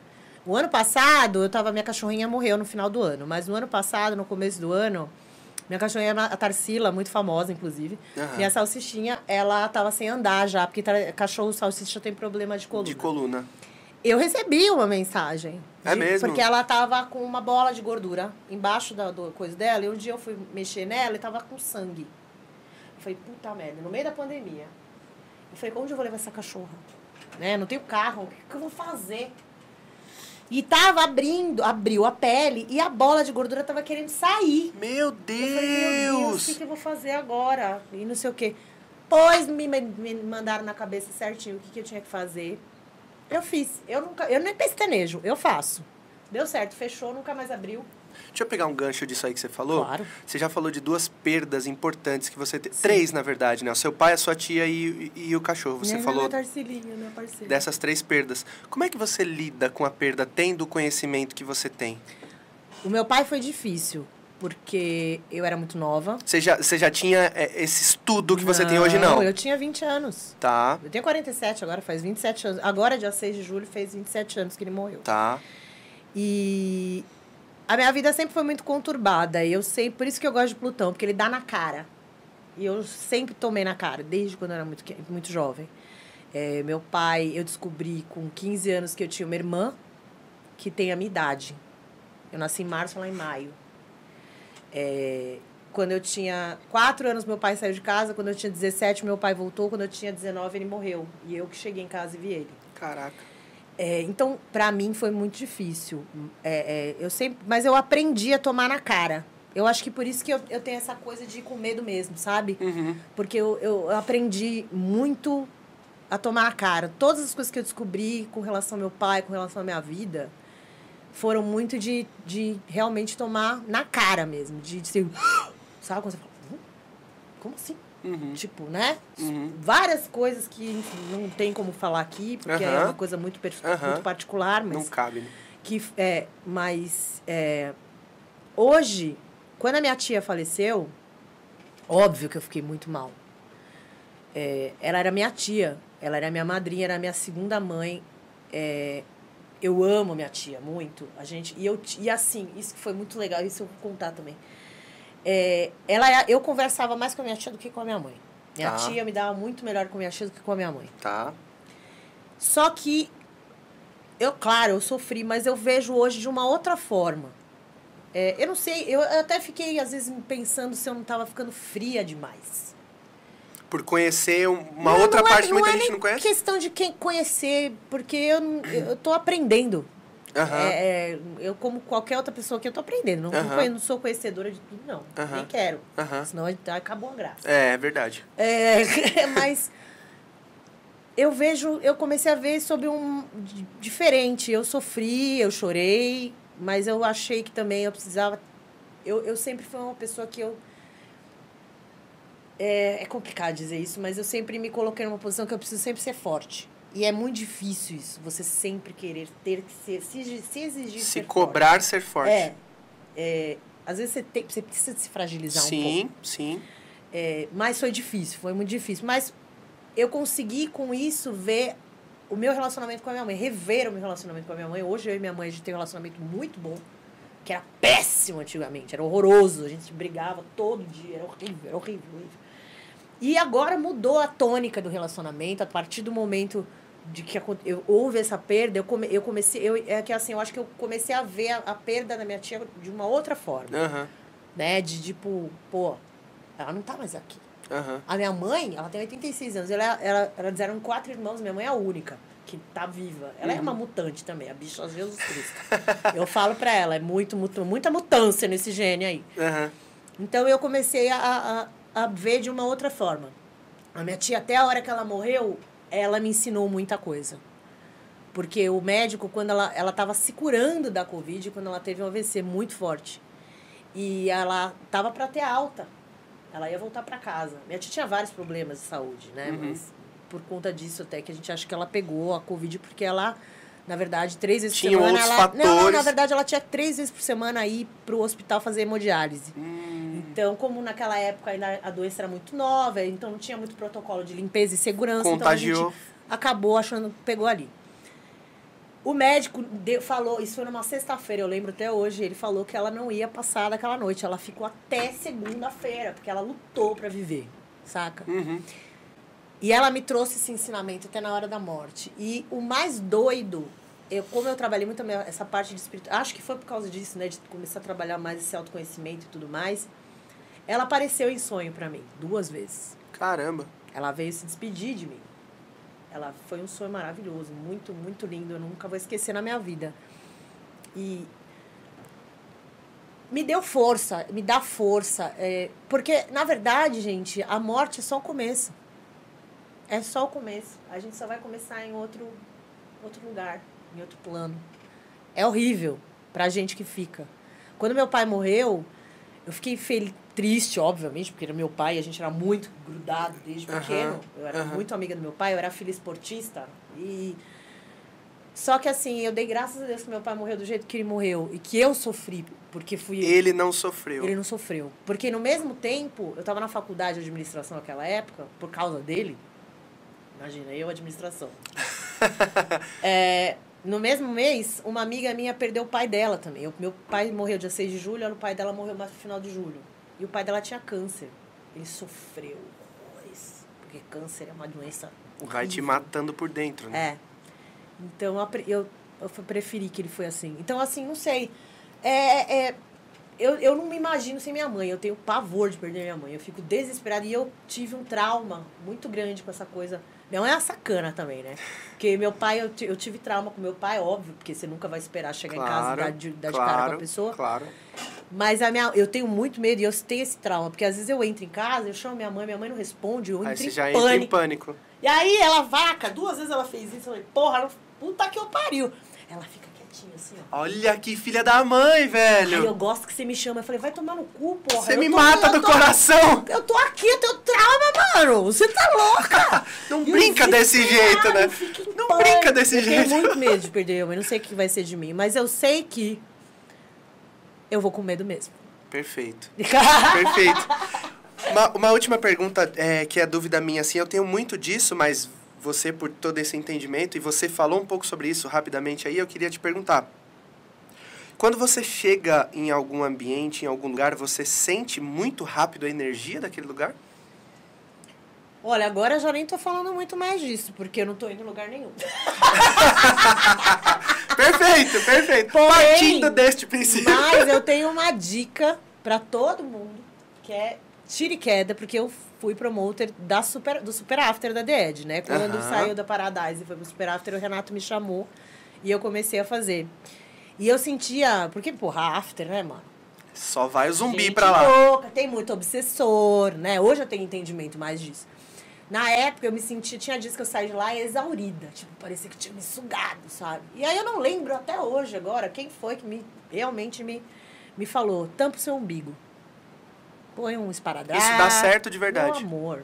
O ano passado, eu tava, minha cachorrinha morreu no final do ano, mas no ano passado, no começo do ano, minha cachorrinha, a Tarsila, muito famosa, inclusive, Aham. minha salsichinha, ela tava sem andar já, porque cachorro salsicha tem problema de coluna. de coluna. Eu recebi uma mensagem. É mesmo? Porque ela tava com uma bola de gordura embaixo da do coisa dela. E um dia eu fui mexer nela e tava com sangue. Falei, puta merda, no meio da pandemia. Eu falei, onde eu vou levar essa cachorra? Né? Não tenho carro, o que, que eu vou fazer? E tava abrindo, abriu a pele e a bola de gordura tava querendo sair. Meu Eu falei, meu Deus, o Deus! que, que eu vou fazer agora? E não sei o quê. Pois me, me mandaram na cabeça certinho o que, que eu tinha que fazer. Eu fiz. Eu nunca, eu nem pestanejo, eu faço. Deu certo, fechou, nunca mais abriu. Deixa eu pegar um gancho disso aí que você falou. Claro. Você já falou de duas perdas importantes que você tem. Três, na verdade, né? O seu pai, a sua tia e, e, e o cachorro. Você minha falou minha parceira. dessas três perdas. Como é que você lida com a perda tendo o conhecimento que você tem? O meu pai foi difícil, porque eu era muito nova. Você já, você já tinha é, esse estudo que você tem hoje, não? eu tinha 20 anos. Tá, Eu tenho 47 agora, faz 27 anos. Agora, dia 6 de julho, fez 27 anos que ele morreu. tá. E a minha vida sempre foi muito conturbada. E eu sei, por isso que eu gosto de Plutão, porque ele dá na cara. E eu sempre tomei na cara, desde quando eu era muito, muito jovem. É, meu pai, eu descobri com 15 anos que eu tinha uma irmã que tem a minha idade. Eu nasci em março, ela em maio. É, quando eu tinha 4 anos, meu pai saiu de casa. Quando eu tinha 17, meu pai voltou. Quando eu tinha 19, ele morreu. E eu que cheguei em casa e vi ele. Caraca. É, então, para mim foi muito difícil. É, é, eu sempre, mas eu aprendi a tomar na cara. Eu acho que por isso que eu, eu tenho essa coisa de ir com medo mesmo, sabe? Uhum. Porque eu, eu aprendi muito a tomar na cara. Todas as coisas que eu descobri com relação ao meu pai, com relação à minha vida, foram muito de, de realmente tomar na cara mesmo. De, de ser. Sabe quando você fala. "Hum? Como assim? Uhum. Tipo, né? Uhum. Várias coisas que enfim, não tem como falar aqui, porque é Aham. uma coisa muito, muito particular, mas Não cabe, né? que é, mas é, hoje, quando a minha tia faleceu, óbvio que eu fiquei muito mal. É, ela era minha tia, ela era minha madrinha, era minha segunda mãe. É, eu amo minha tia muito, a gente e eu e assim isso que foi muito legal, isso eu vou contar também. É, ela, eu conversava mais com a minha tia do que com a minha mãe. Minha Tá. tia me dava muito melhor com a minha tia do que com a minha mãe. Tá. Só que eu, claro, eu sofri, mas eu vejo hoje de uma outra forma. É, eu não sei, eu até fiquei às vezes pensando se eu não estava ficando fria demais. Por conhecer um- uma Não, outra não é- parte que muita é gente não conhece? questão de quem conhecer, porque eu, eu tô aprendendo. Aham. É, é, eu, como qualquer outra pessoa que eu tô aprendendo. Não, conhe- não sou conhecedora de tudo, não. Aham. Nem quero. Senão acabou a graça. É, é verdade. É, mas eu vejo, eu comecei a ver sobre um di- diferente. Eu sofri, eu chorei, mas eu achei que também eu precisava. Eu, eu sempre fui uma pessoa que eu. É, é complicado dizer isso, mas eu sempre me coloquei numa posição que eu preciso sempre ser forte. E é muito difícil isso, você sempre querer ter que ser, se, se exigir Se ser forte. cobrar ser forte. É, é, às vezes você, tem, você precisa se fragilizar um pouco. sim, sim. É, mas foi difícil, foi muito difícil. Mas eu consegui com isso ver o meu relacionamento com a minha mãe, rever o meu relacionamento com a minha mãe. Hoje eu e minha mãe a gente tem um relacionamento muito bom, que era péssimo antigamente, era horroroso, a gente brigava todo dia, era horrível, era horrível. horrível. E agora mudou a tônica do relacionamento a partir do momento de que eu, houve essa perda, eu, come, eu comecei, eu, é que assim, eu acho que eu comecei a ver a, a perda da minha tia de uma outra forma, Aham, né? De tipo, pô, ela não tá mais aqui. aham. A minha mãe, ela tem 86 anos. Ela, ela, elas eram quatro irmãos, minha mãe é a única que tá viva. Ela é uma mutante também, a bicha Jesus Cristo. Eu falo pra ela, é muito, muito, muita mutância nesse gene aí. Aham. Então eu comecei a, a, a ver de uma outra forma. A minha tia, até a hora que ela morreu, ela me ensinou muita coisa. Porque o médico, quando ela ela estava se curando da Covid, quando ela teve um AVC muito forte, e ela tava para ter alta, ela ia voltar para casa. Minha tia tinha vários problemas de saúde, né? Uhum. Mas por conta disso até que a gente acha que ela pegou a Covid, porque ela, na verdade, três vezes Tinha por semana... ela, Não, não, na fatores. verdade, ela tinha três vezes por semana ir pro hospital fazer hemodiálise. Hum, Então, como naquela época ainda a doença era muito nova, então não tinha muito protocolo de limpeza e segurança, Contagiou. então a gente acabou achando que pegou ali. O médico deu- falou, isso foi numa sexta-feira, eu lembro até hoje, ele falou que ela não ia passar daquela noite, ela ficou até segunda-feira, porque ela lutou para viver, saca? uhum. E ela me trouxe esse ensinamento até na hora da morte. E o mais doido, eu, como eu trabalhei muito essa parte de espírito, acho que foi por causa disso, né, de começar a trabalhar mais esse autoconhecimento e tudo mais. Ela apareceu em sonho para mim duas vezes. Caramba. Ela veio se despedir de mim. Ela foi um sonho maravilhoso, muito, muito lindo. Eu nunca vou esquecer na minha vida. E me deu força, me dá força. é, porque, na verdade, gente, a morte é só o começo. É só o começo. A gente só vai começar em outro, outro lugar, em outro plano. É horrível pra gente que fica. Quando meu pai morreu, eu fiquei fel- triste, obviamente, porque era meu pai e a gente era muito grudado desde Aham, pequeno. Eu era aham. muito amiga do meu pai, eu era filha esportista. E. Só que assim, eu dei graças a Deus que meu pai morreu do jeito que ele morreu. E que eu sofri, porque fui Ele não sofreu. ele não sofreu. Porque no mesmo tempo, eu estava na faculdade de administração naquela época, por causa dele. Imagina, eu administração. É, no mesmo mês, uma amiga minha perdeu o pai dela também. Eu- meu pai morreu dia 6 de julho, o pai dela morreu mais no final de julho. E o pai dela tinha câncer. Ele sofreu horrores. Porque câncer é uma doença Vai te matando por dentro, né? É. Então eu, eu, preferi que ele foi assim. Então, assim, não sei. É, é, eu, eu não me imagino sem minha mãe. Eu tenho pavor de perder minha mãe. Eu fico desesperada. E eu tive um trauma muito grande com essa coisa. Mãe é uma sacana também, né? Porque meu pai, eu, eu tive trauma com meu pai, óbvio, porque você nunca vai esperar chegar em casa e Claro, dar de, dar de cara com a claro, pessoa. Claro. Mas a minha, eu tenho muito medo e eu tenho esse trauma. Porque às vezes eu entro em casa, eu chamo minha mãe, minha mãe não responde, eu Aí entro você em já pânico. entra em pânico. E aí ela vaca, duas vezes ela fez isso, eu falei, porra, não- puta que eu pariu. Ela fica assim, ó. Olha que filha da mãe, Aí eu velho. gosto que você me chama. Eu falei, vai tomar no cu, porra. Você Eu me tô- mata eu do tô- coração. Eu tô aqui, eu tenho trauma, mano. Você tá louca. Não E eu brinca fico desse jeito, né? eu Não pânico. brinca desse eu jeito. tenho muito medo de perder eu, mas não sei o que vai ser de mim. Mas eu sei que eu vou com medo mesmo. Perfeito. Perfeito. Uma, uma última pergunta, é, que é dúvida minha, assim, eu tenho muito disso, mas você, por todo esse entendimento, e você falou um pouco sobre isso rapidamente aí, eu queria te perguntar. Quando você chega em algum ambiente, em algum lugar, você sente muito rápido a energia daquele lugar? Olha, agora eu já nem tô falando muito mais disso, porque eu não tô indo em lugar nenhum. Perfeito, perfeito. Porém, Partindo deste princípio. Mas eu tenho uma dica pra todo mundo, que é tire queda, porque eu fui promoter da super, do Super After da The Edge, né? Quando saiu da Paradise e foi pro Super After, o Renato me chamou e eu comecei a fazer. E eu sentia, porque, porra, after, né, mano? Só vai o zumbi Gente pra lá. louca, tem muito obsessor, né? Hoje eu tenho entendimento mais disso. Na época eu me sentia, tinha dias que eu saí de lá exaurida, tipo, parecia que tinha me sugado, sabe? E aí eu não lembro até hoje agora quem foi que me realmente me, me falou, tampa o seu umbigo. Põe um esparadrapo. Isso dá certo de verdade. Meu amor.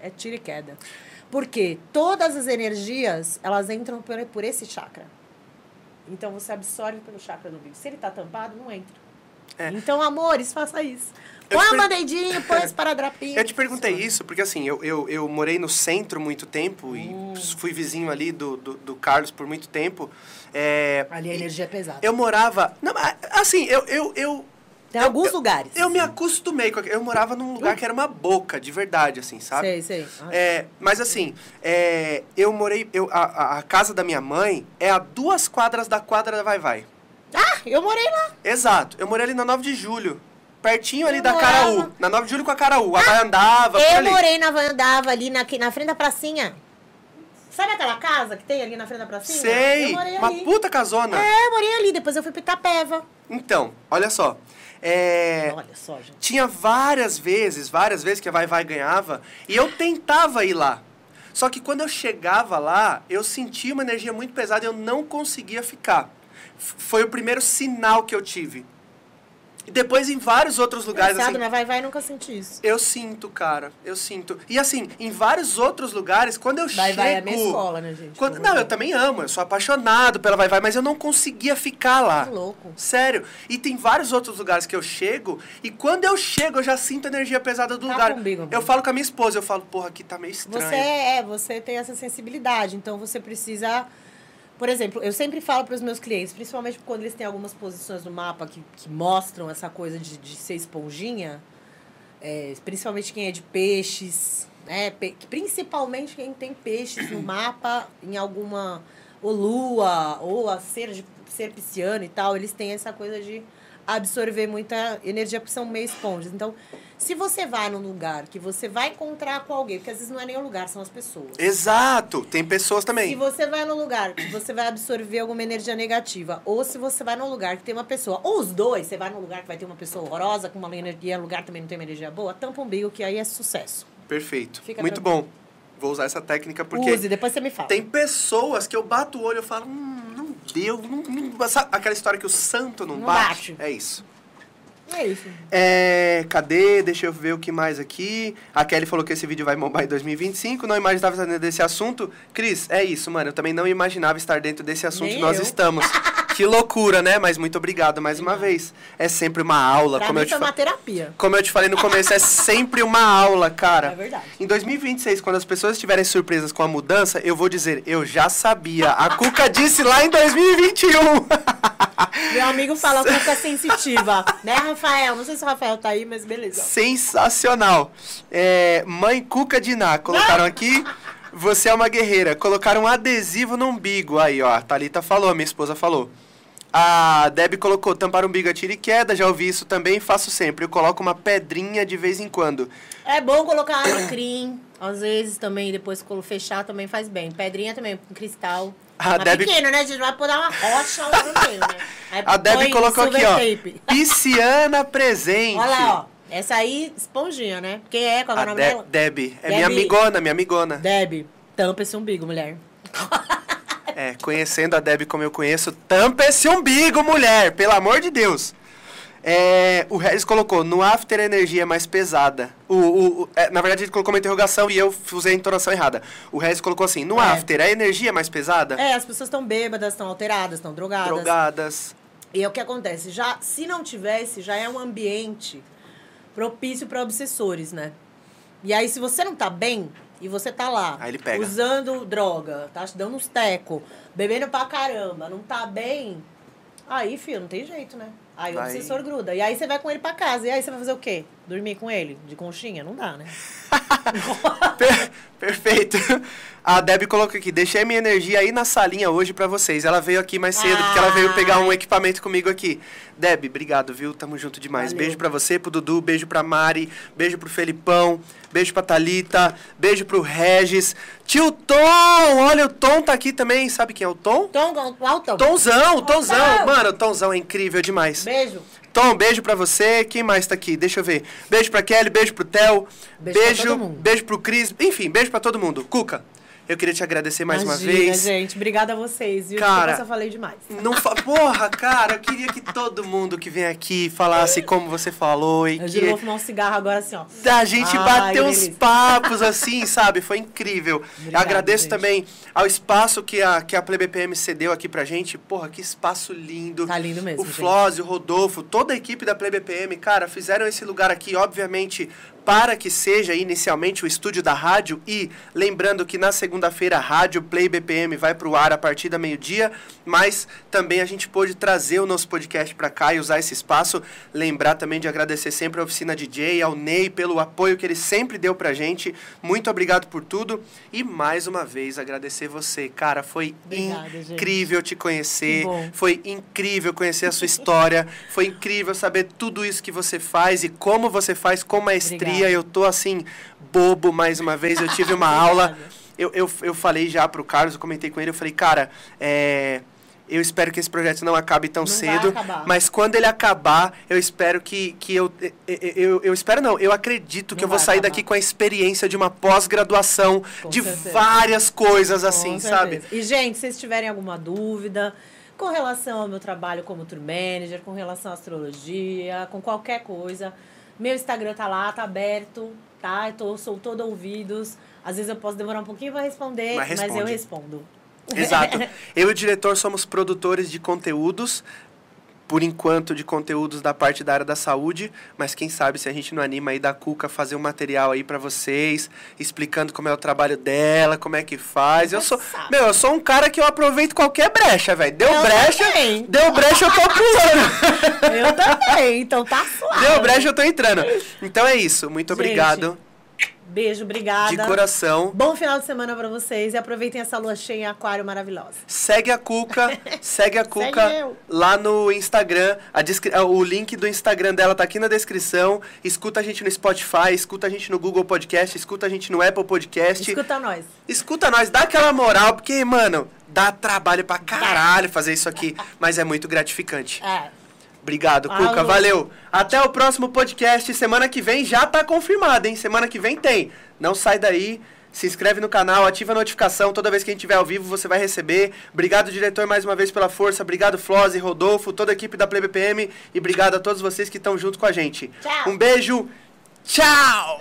É tiro e queda. Porque todas as energias, elas entram por, por esse chakra. Então você absorve pelo chakra do umbigo. Se ele tá tampado, não entra. É. Então, amores, faça isso. Põe um per- band-aidinho, põe esse paradrapinho. Eu te perguntei isso porque, assim, eu, eu, eu morei no centro muito tempo e Hum. fui vizinho ali do, do, do Carlos por muito tempo. É, Ali a energia é pesada. eu morava... Não, assim, eu, eu, eu, Tem eu- alguns eu- lugares. eu me acostumei com. Eu morava num lugar que era uma boca, de verdade, assim, sabe? Sei, sei. É, mas assim, é, eu morei. Eu, a, a- casa da minha mãe é a duas quadras da quadra da Vai Vai. Ah, eu morei lá. Exato. Eu morei ali na 9 de julho. Pertinho ali Eu da morava- Caraú. Na 9 de julho com a Caraú. A Vai andava, Eu ali. morei na andava ali na, na frente da pracinha. Sabe aquela casa que tem ali na frente da pracinha? Sei. Eu morei Uma ali. puta casona. É, eu morei ali. Depois eu fui pro Itapeva. Então, olha só. É, Olha só, gente. tinha várias vezes, várias vezes que a Vai Vai ganhava e eu tentava ir lá. Só que quando eu chegava lá, eu sentia uma energia muito pesada e eu não conseguia ficar. Foi o primeiro sinal que eu tive. E depois em vários outros lugares Engraçado, assim, né? Vai, vai, nunca senti isso. eu sinto, cara, eu sinto. E assim, em vários outros lugares, quando eu Vai, chego, vai é a minha escola, né, gente? quando, não, eu também amo, eu sou apaixonado pela Vai Vai, mas eu não conseguia ficar lá. Que louco. Sério. E tem vários outros lugares que eu chego, e quando eu chego, eu já sinto a energia pesada do Tá lugar. comigo, eu falo com a minha esposa, eu falo, porra, aqui tá meio estranho. Você é, você tem essa sensibilidade, então você precisa. Por exemplo, eu sempre falo para os meus clientes, principalmente quando eles têm algumas posições no mapa que, que mostram essa coisa de, de ser esponjinha, é, principalmente quem é de peixes, né? Pe- principalmente quem tem peixes no mapa, em alguma. ou lua, ou a ser, de, ser pisciano e tal, eles têm essa coisa de absorver muita energia, porque são meio esponjas. Então, se você vai num lugar que você vai encontrar com alguém, porque às vezes não é nem o lugar, são as pessoas. Exato. Tem pessoas Se também. você vai num lugar que você vai absorver alguma energia negativa, ou se você vai num lugar que tem uma pessoa, ou os dois, você vai num lugar que vai ter uma pessoa horrorosa, com uma energia, um lugar também não tem uma energia boa, tampa o umbigo, que aí é sucesso. Perfeito. Fica Muito bom. Vou usar essa técnica porque Use, depois você me fala. tem pessoas que eu bato o olho e falo, hum, não deu. Não, não- aquela história que o santo não, Não bate? bate. É isso. É isso. É, cadê? Deixa eu ver o que mais aqui. A Kelly falou que esse vídeo vai bombar em 2025. Não imaginava estar dentro desse assunto. Cris, é isso, mano. Eu também não imaginava estar dentro desse assunto e nós eu. estamos. que loucura, né? Mas muito obrigado mais uma vez. É sempre uma aula, Pra como mim eu, te fa- uma terapia. como eu te falei no começo, é sempre uma aula, cara. É verdade. Em 2026, quando as pessoas estiverem surpresas com a mudança, eu vou dizer, eu já sabia. A Cuca disse lá em 2021. Meu amigo fala cuca sensitiva. né, Rafael? Não sei se o Rafael tá aí, mas beleza. Sensacional. É, mãe Cuca Diná, colocaram aqui. Você é uma guerreira. Colocaram um adesivo no umbigo. Aí, ó. A Thalita falou, minha esposa falou. A Deb colocou tampar o umbigo a tiro e queda. Já ouvi isso também, faço sempre. Eu coloco uma pedrinha de vez em quando. É bom colocar alecrim. Às vezes também, depois fechar, também faz bem. Pedrinha também, com cristal. A Mas Debbie- pequeno, né? A gente vai pôr uma rocha lá no meio, né? Aí A Deb põe colocou aqui, ó. Pisciana presente. Olha lá, ó. Essa aí, esponjinha, né? Quem é? Qual é o nome De dela? Deb. É Debbie. minha amigona, minha amigona. Deb. Tampa esse umbigo, mulher. É, conhecendo a Deb como eu conheço, tampa esse umbigo, mulher, pelo amor de Deus. É, o Regis colocou, no after a energia é mais pesada. O, o, o- é, na verdade, ele colocou uma interrogação e eu usei a entonação errada. O Regis colocou assim, no É. after a energia é mais pesada? É, as pessoas estão bêbadas, estão alteradas, estão drogadas. Drogadas. E é o que acontece, já se não tivesse, já é um ambiente propício para obsessores, né? E aí, se você não tá bem e você tá lá usando droga, tá te dando uns teco, bebendo pra caramba, não tá bem, aí, filho, não tem jeito, né? Aí o Vai. obsessor gruda. E aí você vai com ele pra casa. E aí você vai fazer o quê? Dormir com ele? De conchinha? Não dá, né? Per- perfeito. A Deb colocou aqui, deixei minha energia aí na salinha hoje pra vocês. Ela veio aqui mais cedo, porque ela veio pegar um Ai. equipamento comigo aqui. Deb, obrigado, viu? Tamo junto demais. Valeu. Beijo pra você, pro Dudu, beijo pra Mari, beijo pro Felipão, beijo pra Thalita, beijo pro Regis. Tio Tom! Olha, o Tom tá aqui também. Sabe quem é o Tom? Tom, Altão. Tomzão, Tomzão. Tom. Mano, o Tomzão é incrível demais. Beijo. Tom, beijo pra você. Quem mais tá aqui? Deixa eu ver. Beijo pra Kelly, beijo pro Theo. Beijo pra Beijo, todo mundo. beijo pro Cris. Enfim, beijo pra todo mundo. Cuca, eu queria te agradecer mais Imagina, uma vez. gente. Obrigada a vocês, viu? Cara, eu falei demais. Não fa... Porra, cara, eu queria que todo mundo que vem aqui falasse como você falou e Eu juro, vou que fumar um cigarro agora assim, ó. a gente Ai, bateu que uns delícia. papos assim, sabe? Foi incrível. Obrigada, Agradeço gente. também ao espaço que a, que a Play BPM cedeu aqui pra gente. Porra, que espaço lindo. Tá lindo mesmo, O. Flózio, o Rodolfo, toda a equipe da Play BPM, cara, fizeram esse lugar aqui, obviamente, para que seja inicialmente o estúdio da rádio e lembrando que na segunda-feira a rádio Play BPM vai pro ar a partir da meio-dia, mas também a gente pôde trazer o nosso podcast para cá e usar esse espaço. Lembrar também de agradecer sempre a oficina DJ, ao Ney pelo apoio que ele sempre deu pra gente. Muito obrigado por tudo e mais uma vez agradecer você, cara, foi Obrigada, gente. incrível te conhecer. Foi incrível conhecer a sua história. Foi incrível saber tudo isso que você faz e como você faz com maestria. Obrigada. Eu tô assim, bobo mais uma vez. Eu tive uma aula. Eu, eu, eu falei já pro Carlos, eu comentei com ele, eu falei, cara, é. Eu espero que esse projeto não acabe tão Não cedo, mas quando ele acabar, eu espero que, que eu, eu, eu. eu espero não, eu acredito que Não eu vou sair acabar. daqui com a experiência de uma pós-graduação de certeza. várias coisas Com assim, certeza. sabe? E, gente, se vocês tiverem alguma dúvida com relação ao meu trabalho como tour manager, com relação à astrologia, com qualquer coisa, meu Instagram tá lá, tá aberto, tá? Eu tô, sou todo ouvidos. Às vezes eu posso demorar um pouquinho para responder, Mas mas, eu respondo. Exato. Eu e o diretor somos produtores de conteúdos, por enquanto de conteúdos da parte da área da saúde, mas quem sabe se a gente não anima aí da Cuca fazer um material aí pra vocês, explicando como é o trabalho dela, como é que faz. Eu sou, meu, eu sou um cara que eu aproveito qualquer brecha, velho. Deu Eu brecha, também. deu brecha eu tô pulando. Eu também, então tá suave. deu brecha eu tô entrando. Então é isso. Muito Gente, obrigado Beijo, obrigada. de coração. Bom final de semana pra vocês e aproveitem essa lua cheia em aquário maravilhosa. Segue a Cuca, segue a Cuca eu. lá no Instagram. O link do Instagram dela tá aqui na descrição. Escuta a gente no Spotify, escuta a gente no Google Podcast, escuta a gente no Apple Podcast. Escuta nós. Escuta nós, dá aquela moral, porque, mano, dá trabalho pra caralho fazer isso aqui, mas é muito gratificante. É. Obrigado, Falou. Cuca, valeu. Até o próximo podcast. Semana que vem já tá confirmado, hein? Semana que vem tem. Não sai daí. Se inscreve no canal, ativa a notificação. Toda vez que a gente estiver ao vivo, você vai receber. Obrigado, diretor, mais uma vez pela força. Obrigado, Flose, Rodolfo, toda a equipe da Play BPM. E obrigado a todos vocês que estão junto com a gente. Tchau. Um beijo. Tchau!